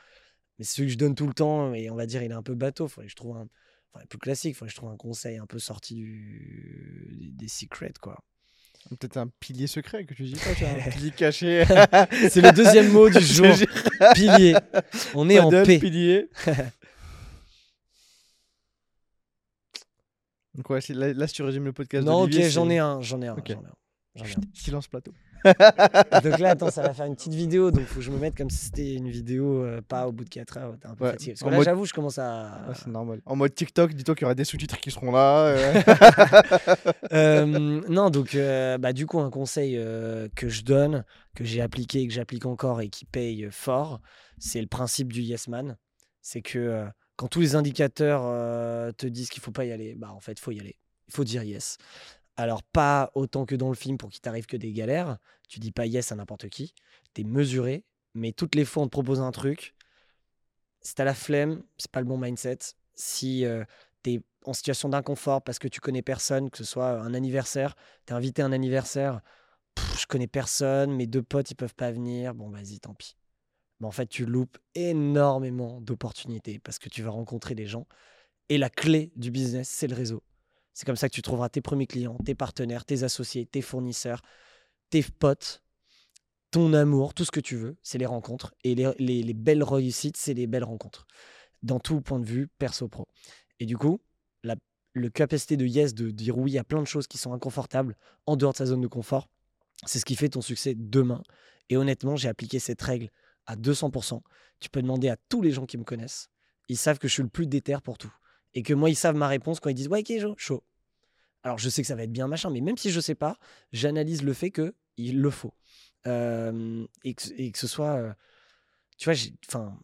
Mais celui que je donne tout le temps, et on va dire, il est un peu bateau. Faudrait que je trouve un. Enfin, plus classique, faudrait que je trouve un conseil un peu sorti du, des, secrets, quoi. Peut-être un pilier secret que tu dis pas, un pilier caché. C'est le deuxième mot du jour. Pilier. On est en Paddle, paix. pilier. Donc ouais, c'est- là, là, si tu résumes le podcast Non, ok, j'en c'est- ai un, j'en ai un, Ok. j'en ai un, Silence plateau. Donc là, attends, ça va faire une petite vidéo, donc faut que je me mette comme si c'était une vidéo, euh, pas au bout de 4 heures, t'es un peu Ouais, fatigué. Parce en que là, mode- j'avoue, je commence à... Ouais, c'est normal. En mode TikTok, dis-toi qu'il y aura des sous-titres qui seront là. euh. Euh, non, donc bah, du coup, un conseil que je donne, que j'ai appliqué, que j'applique encore et qui paye fort, c'est le principe du yes man. C'est que quand tous les indicateurs te disent qu'il faut pas y aller, bah en fait, faut y aller. Il faut dire yes. Alors, pas autant que dans le film pour qu'il t'arrive que des galères. Tu dis pas yes à n'importe qui. Tu es mesuré, mais toutes les fois, on te propose un truc. Si t'as la flemme, c'est pas le bon mindset. Si tu es en situation d'inconfort parce que tu connais personne, que ce soit un anniversaire, t'es invité à un anniversaire, je connais personne, mes deux potes ils peuvent pas venir, bon vas-y, tant pis. Mais en fait, tu loupes énormément d'opportunités parce que tu vas rencontrer des gens. Et la clé du business, c'est le réseau. C'est comme ça que tu trouveras tes premiers clients, tes partenaires, tes associés, tes fournisseurs, tes potes, ton amour, tout ce que tu veux, c'est les rencontres. Et les, les- les belles réussites, c'est les belles rencontres. Dans tout point de vue perso-pro. Et du coup, la, capacité de yes, de dire oui à plein de choses qui sont inconfortables en dehors de sa zone de confort, c'est ce qui fait ton succès demain. Et honnêtement, j'ai appliqué cette règle à 200%. Tu peux demander à tous les gens qui me connaissent. Ils savent que je suis le plus déter pour tout. Et que moi, ils savent ma réponse quand ils disent Ouais, ok, chaud, chaud. Alors, je sais que ça va être bien machin, mais même si je sais pas, j'analyse le fait que il le faut. Et, que, ce soit. euh, tu vois, enfin,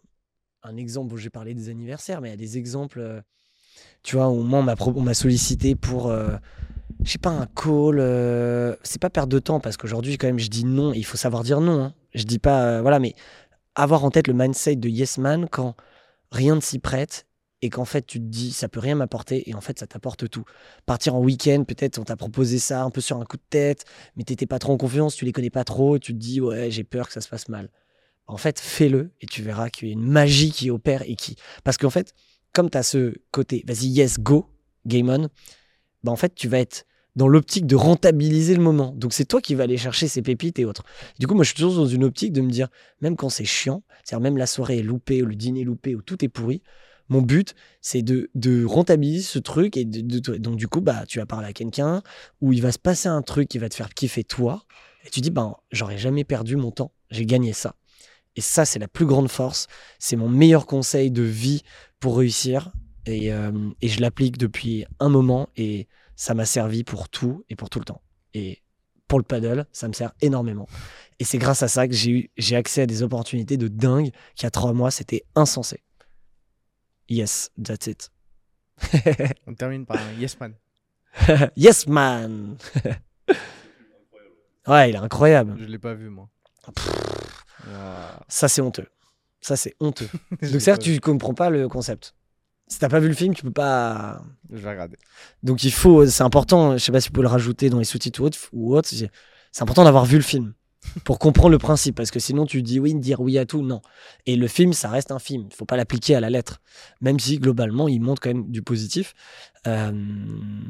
un exemple, j'ai parlé des anniversaires, mais il y a des exemples. euh, tu vois, au on m'a sollicité pour. euh, je sais pas, un call. euh, c'est pas perdre de temps parce qu'aujourd'hui, quand même, je dis non. Il faut savoir dire non. hein. Je dis pas. voilà, mais avoir en tête le mindset de yes man quand rien ne s'y prête et qu'en fait tu te dis ça peut rien m'apporter et en fait ça t'apporte tout. Partir en week-end, peut-être on t'a proposé ça un peu sur un coup de tête, mais t'étais pas trop en confiance, tu les connais pas trop, et tu te dis ouais j'ai peur que ça se passe mal. En fait, fais-le et tu verras qu'il y a une magie qui opère et qui. Parce qu'en fait, comme tu as ce côté, vas-y, yes, go, game on, bah en fait, tu vas être dans l'optique de rentabiliser le moment. Donc c'est toi qui vas aller chercher ces pépites et autres. Du coup, moi, je suis toujours dans une optique de me dire, même quand c'est chiant, c'est-à-dire même la soirée est loupée ou le dîner est loupé ou tout est pourri, mon but, c'est de, de rentabiliser ce truc et de, donc du coup, bah, tu vas parler à quelqu'un où il va se passer un truc qui va te faire kiffer toi et tu dis, ben, j'aurais jamais perdu mon temps, j'ai gagné ça. Et ça, c'est la plus grande force, c'est mon meilleur conseil de vie pour réussir et, euh, je l'applique depuis un moment et ça m'a servi pour tout et pour tout le temps. Et pour le paddle, ça me sert énormément. Et c'est grâce à ça que j'ai accès à des opportunités de dingue qu'il y a trois mois, c'était insensé. Yes, that's it. On termine par un yes man. yes, man. ouais, il est incroyable. Je l'ai pas vu moi. Ah. Ça, c'est honteux. Ça, c'est honteux. Donc, que tu comprends pas le concept. Si t'as pas vu le film, tu peux pas. Je vais regarder. Donc, il faut. C'est important. Je sais pas si vous pouvez le rajouter dans les sous-titres ou autre. Ou autre c'est c'est important d'avoir vu le film pour comprendre le principe. Parce que sinon, tu dis oui, dire oui à tout. Non. Et le film, ça reste un film. Il faut pas l'appliquer à la lettre. Même si, globalement, il montre quand même du positif. Euh,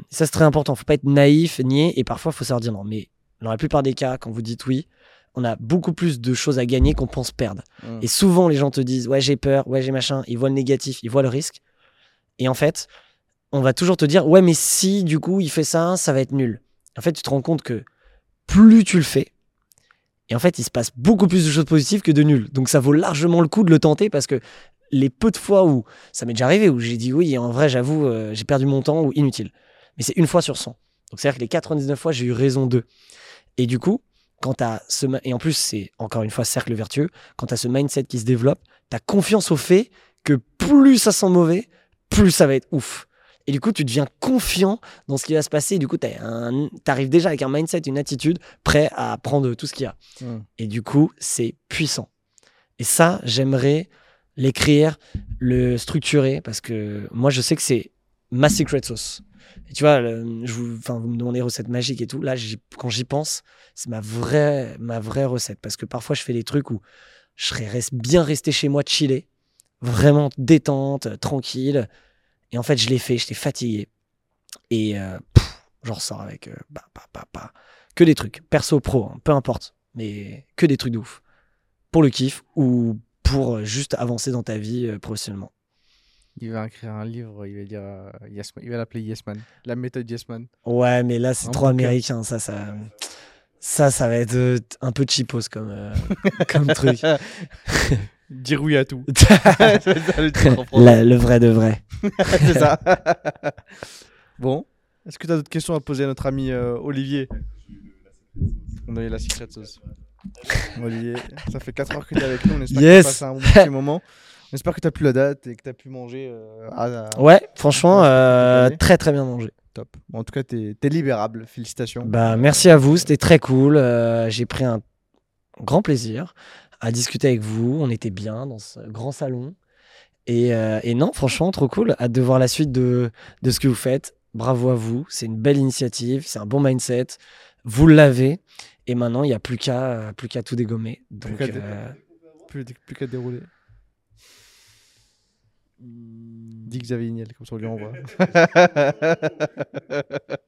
ça, c'est très important. faut pas être naïf, niais. Et parfois, il faut savoir dire non. Mais dans la plupart des cas, quand vous dites oui, on a beaucoup plus de choses à gagner qu'on pense perdre. Mm. Et souvent, les gens te disent Ouais, j'ai peur, ouais, j'ai machin. Ils voient le négatif, ils voient le risque. Et en fait, on va toujours te dire Ouais, mais si du coup il fait ça, ça va être nul. En fait, tu te rends compte que plus tu le fais, et en fait, il se passe beaucoup plus de choses positives que de nul. Donc, ça vaut largement le coup de le tenter parce que les peu de fois où ça m'est déjà arrivé, où j'ai dit oui, en vrai, j'avoue, euh, j'ai perdu mon temps ou inutile. Mais c'est une fois sur 100. Donc, c'est-à-dire que les 99 fois, j'ai eu raison d'eux. Et du coup, quand tu as ce. Et en plus, c'est encore une fois cercle vertueux. Quand tu as ce mindset qui se développe, tu as confiance au fait que plus ça sent mauvais, plus ça va être ouf. Et du coup, tu deviens confiant dans ce qui va se passer. Et du coup, tu arrives déjà avec un mindset, une attitude, prêt à prendre tout ce qu'il y a. Mm. Et du coup, c'est puissant. Et ça, j'aimerais l'écrire, le structurer, parce que moi, je sais que c'est ma secret sauce. Et tu vois, le- je vous, vous me demandez recette magique et tout. Là, quand j'y pense, c'est ma vraie, ma vraie recette. Parce que parfois, je fais des trucs où je serais bien resté chez moi, chillé, vraiment détente, tranquille. Et en fait, je l'ai fait, j'étais fatigué. Et euh, j'en ressors avec euh, bah, bah, bah, bah, que des trucs, perso, pro, hein, peu importe, mais que des trucs de ouf. Pour le kiff ou pour euh, juste avancer dans ta vie euh, professionnellement. Il va écrire un livre, il va dire yes man. Il va l'appeler Yes Man. La méthode Yes Man. Ouais, mais là, c'est trop américain, ça, ça. Ça, ça va être un peu cheapos comme, comme truc. Dire oui à tout. c'est ça le titre en français. La- le vrai de vrai. c'est ça. bon. Est-ce que tu as d'autres questions à poser à notre ami euh, Olivier? On a eu la secret sauce. Olivier, ça fait 4 heures que tu es avec nous. On espère Yes. que tu passé un bon petit moment. On espère que tu as plus la date et que tu as pu manger. euh, à- à- Ouais, franchement, euh, très très bien mangé. Top. Bon, en tout cas, tu es, libérable. Félicitations. Bah, merci à vous, c'était très cool. Euh, J'ai pris un grand plaisir à discuter avec vous. On était bien dans ce grand salon. Et, euh, et non, franchement, trop cool. Hâte de voir la suite de, de ce que vous faites. Bravo à vous. C'est une belle initiative. C'est un bon mindset. Vous l'avez. Et maintenant, il n'y a plus qu'à plus qu'à tout dégommer. Donc, qu'à dé- euh, Plus, plus qu'à dérouler. Dis Xavier Niel, comme ça on lui envoie.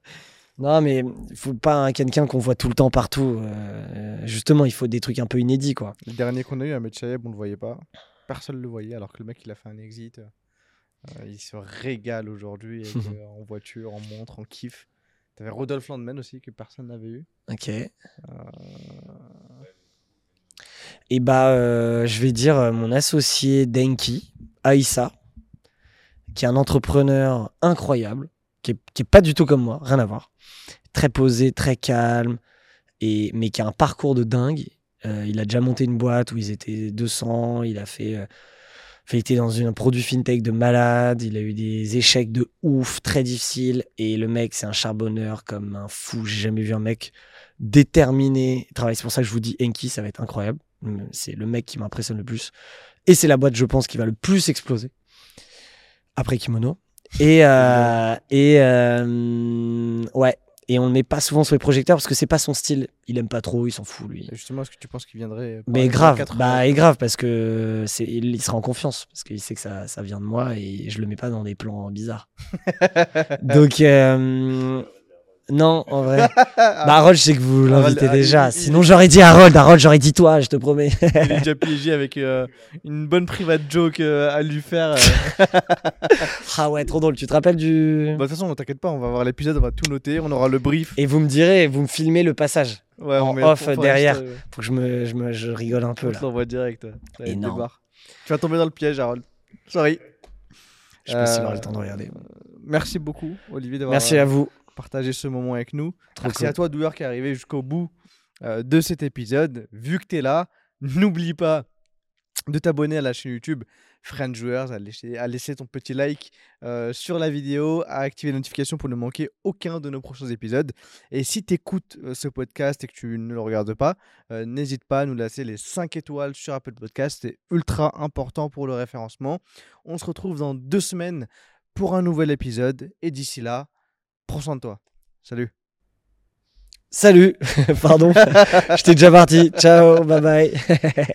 non, mais il faut pas un- quelqu'un qu'on voit tout le temps partout. Euh, justement, il faut des trucs un peu inédits, quoi. Le dernier qu'on a eu, Ahmed Chayeb, on le voyait pas. Personne le voyait, alors que le mec, il a fait un exit. Euh, il se régale aujourd'hui euh, en voiture, en montre, en kiff. T'avais Rodolphe Landman aussi, que personne n'avait eu. Ok. Euh, Et bah, je vais dire mon associé Denki, Aïssa, qui est un entrepreneur incroyable, qui est, pas du tout comme moi, rien à voir. Très posé, très calme, et, mais qui a un parcours de dingue. Euh, il a déjà monté une boîte où ils étaient 200, il a fait. euh, dans un produit fintech de malade, il a eu des échecs de ouf, très difficiles, et le mec, c'est un charbonneur comme un fou. J'ai jamais vu un mec déterminé. C'est pour ça que je vous dis Enki, ça va être incroyable. C'est le mec qui m'impressionne le plus. Et c'est la boîte, je pense, qui va le plus exploser. Après Kimono. Et, euh, et euh, ouais. et on le met pas souvent sur les projecteurs parce que c'est pas son style. Il aime pas trop, il s'en fout lui. Et Justement, est-ce que tu penses qu'il viendrait Mais grave, 24 bah et grave parce que c'est il, il sera en confiance parce qu'il sait que ça, ça vient de moi et je le mets pas dans des plans bizarres. Donc euh, non, en vrai. bah Harold, je sais que vous l'invitez ah, déjà. il- Sinon j'aurais dit Harold, Harold, j'aurais dit toi, je te promets. Il est déjà piégé avec euh, une bonne private joke euh, à lui faire. euh. ah ouais, trop drôle. Tu te rappelles du Bah, De toute façon, ne t'inquiète pas, on va voir l'épisode, on va tout noter, on aura le brief. Et vous me direz, vous me filmez le passage Ouais, en met- off on fera derrière. pour que je me, je me je rigole un peu On là. te l'envoie direct. Énorme. Tu vas tomber dans le piège, Harold. Sorry. Je sais pas s'il aura le temps de regarder. Merci beaucoup, Olivier, d'avoir Merci à vous. Partagé ce moment avec nous. Merci cool. à toi, doueur, qui est arrivé jusqu'au bout euh, de cet épisode. Vu que tu es là, n'oublie pas de t'abonner à la chaîne YouTube Friend Joueurs, à laisser, à laisser ton petit like euh, sur la vidéo, à activer les notifications pour ne manquer aucun de nos prochains épisodes. Et si tu écoutes ce podcast et que tu ne le regardes pas, euh, n'hésite pas à nous laisser les 5 étoiles sur Apple Podcast. C'est ultra important pour le référencement. On se retrouve dans deux semaines pour un nouvel épisode. Et d'ici là, prends soin de toi. Salut. Salut. Pardon. J'étais déjà parti. Ciao. Bye bye.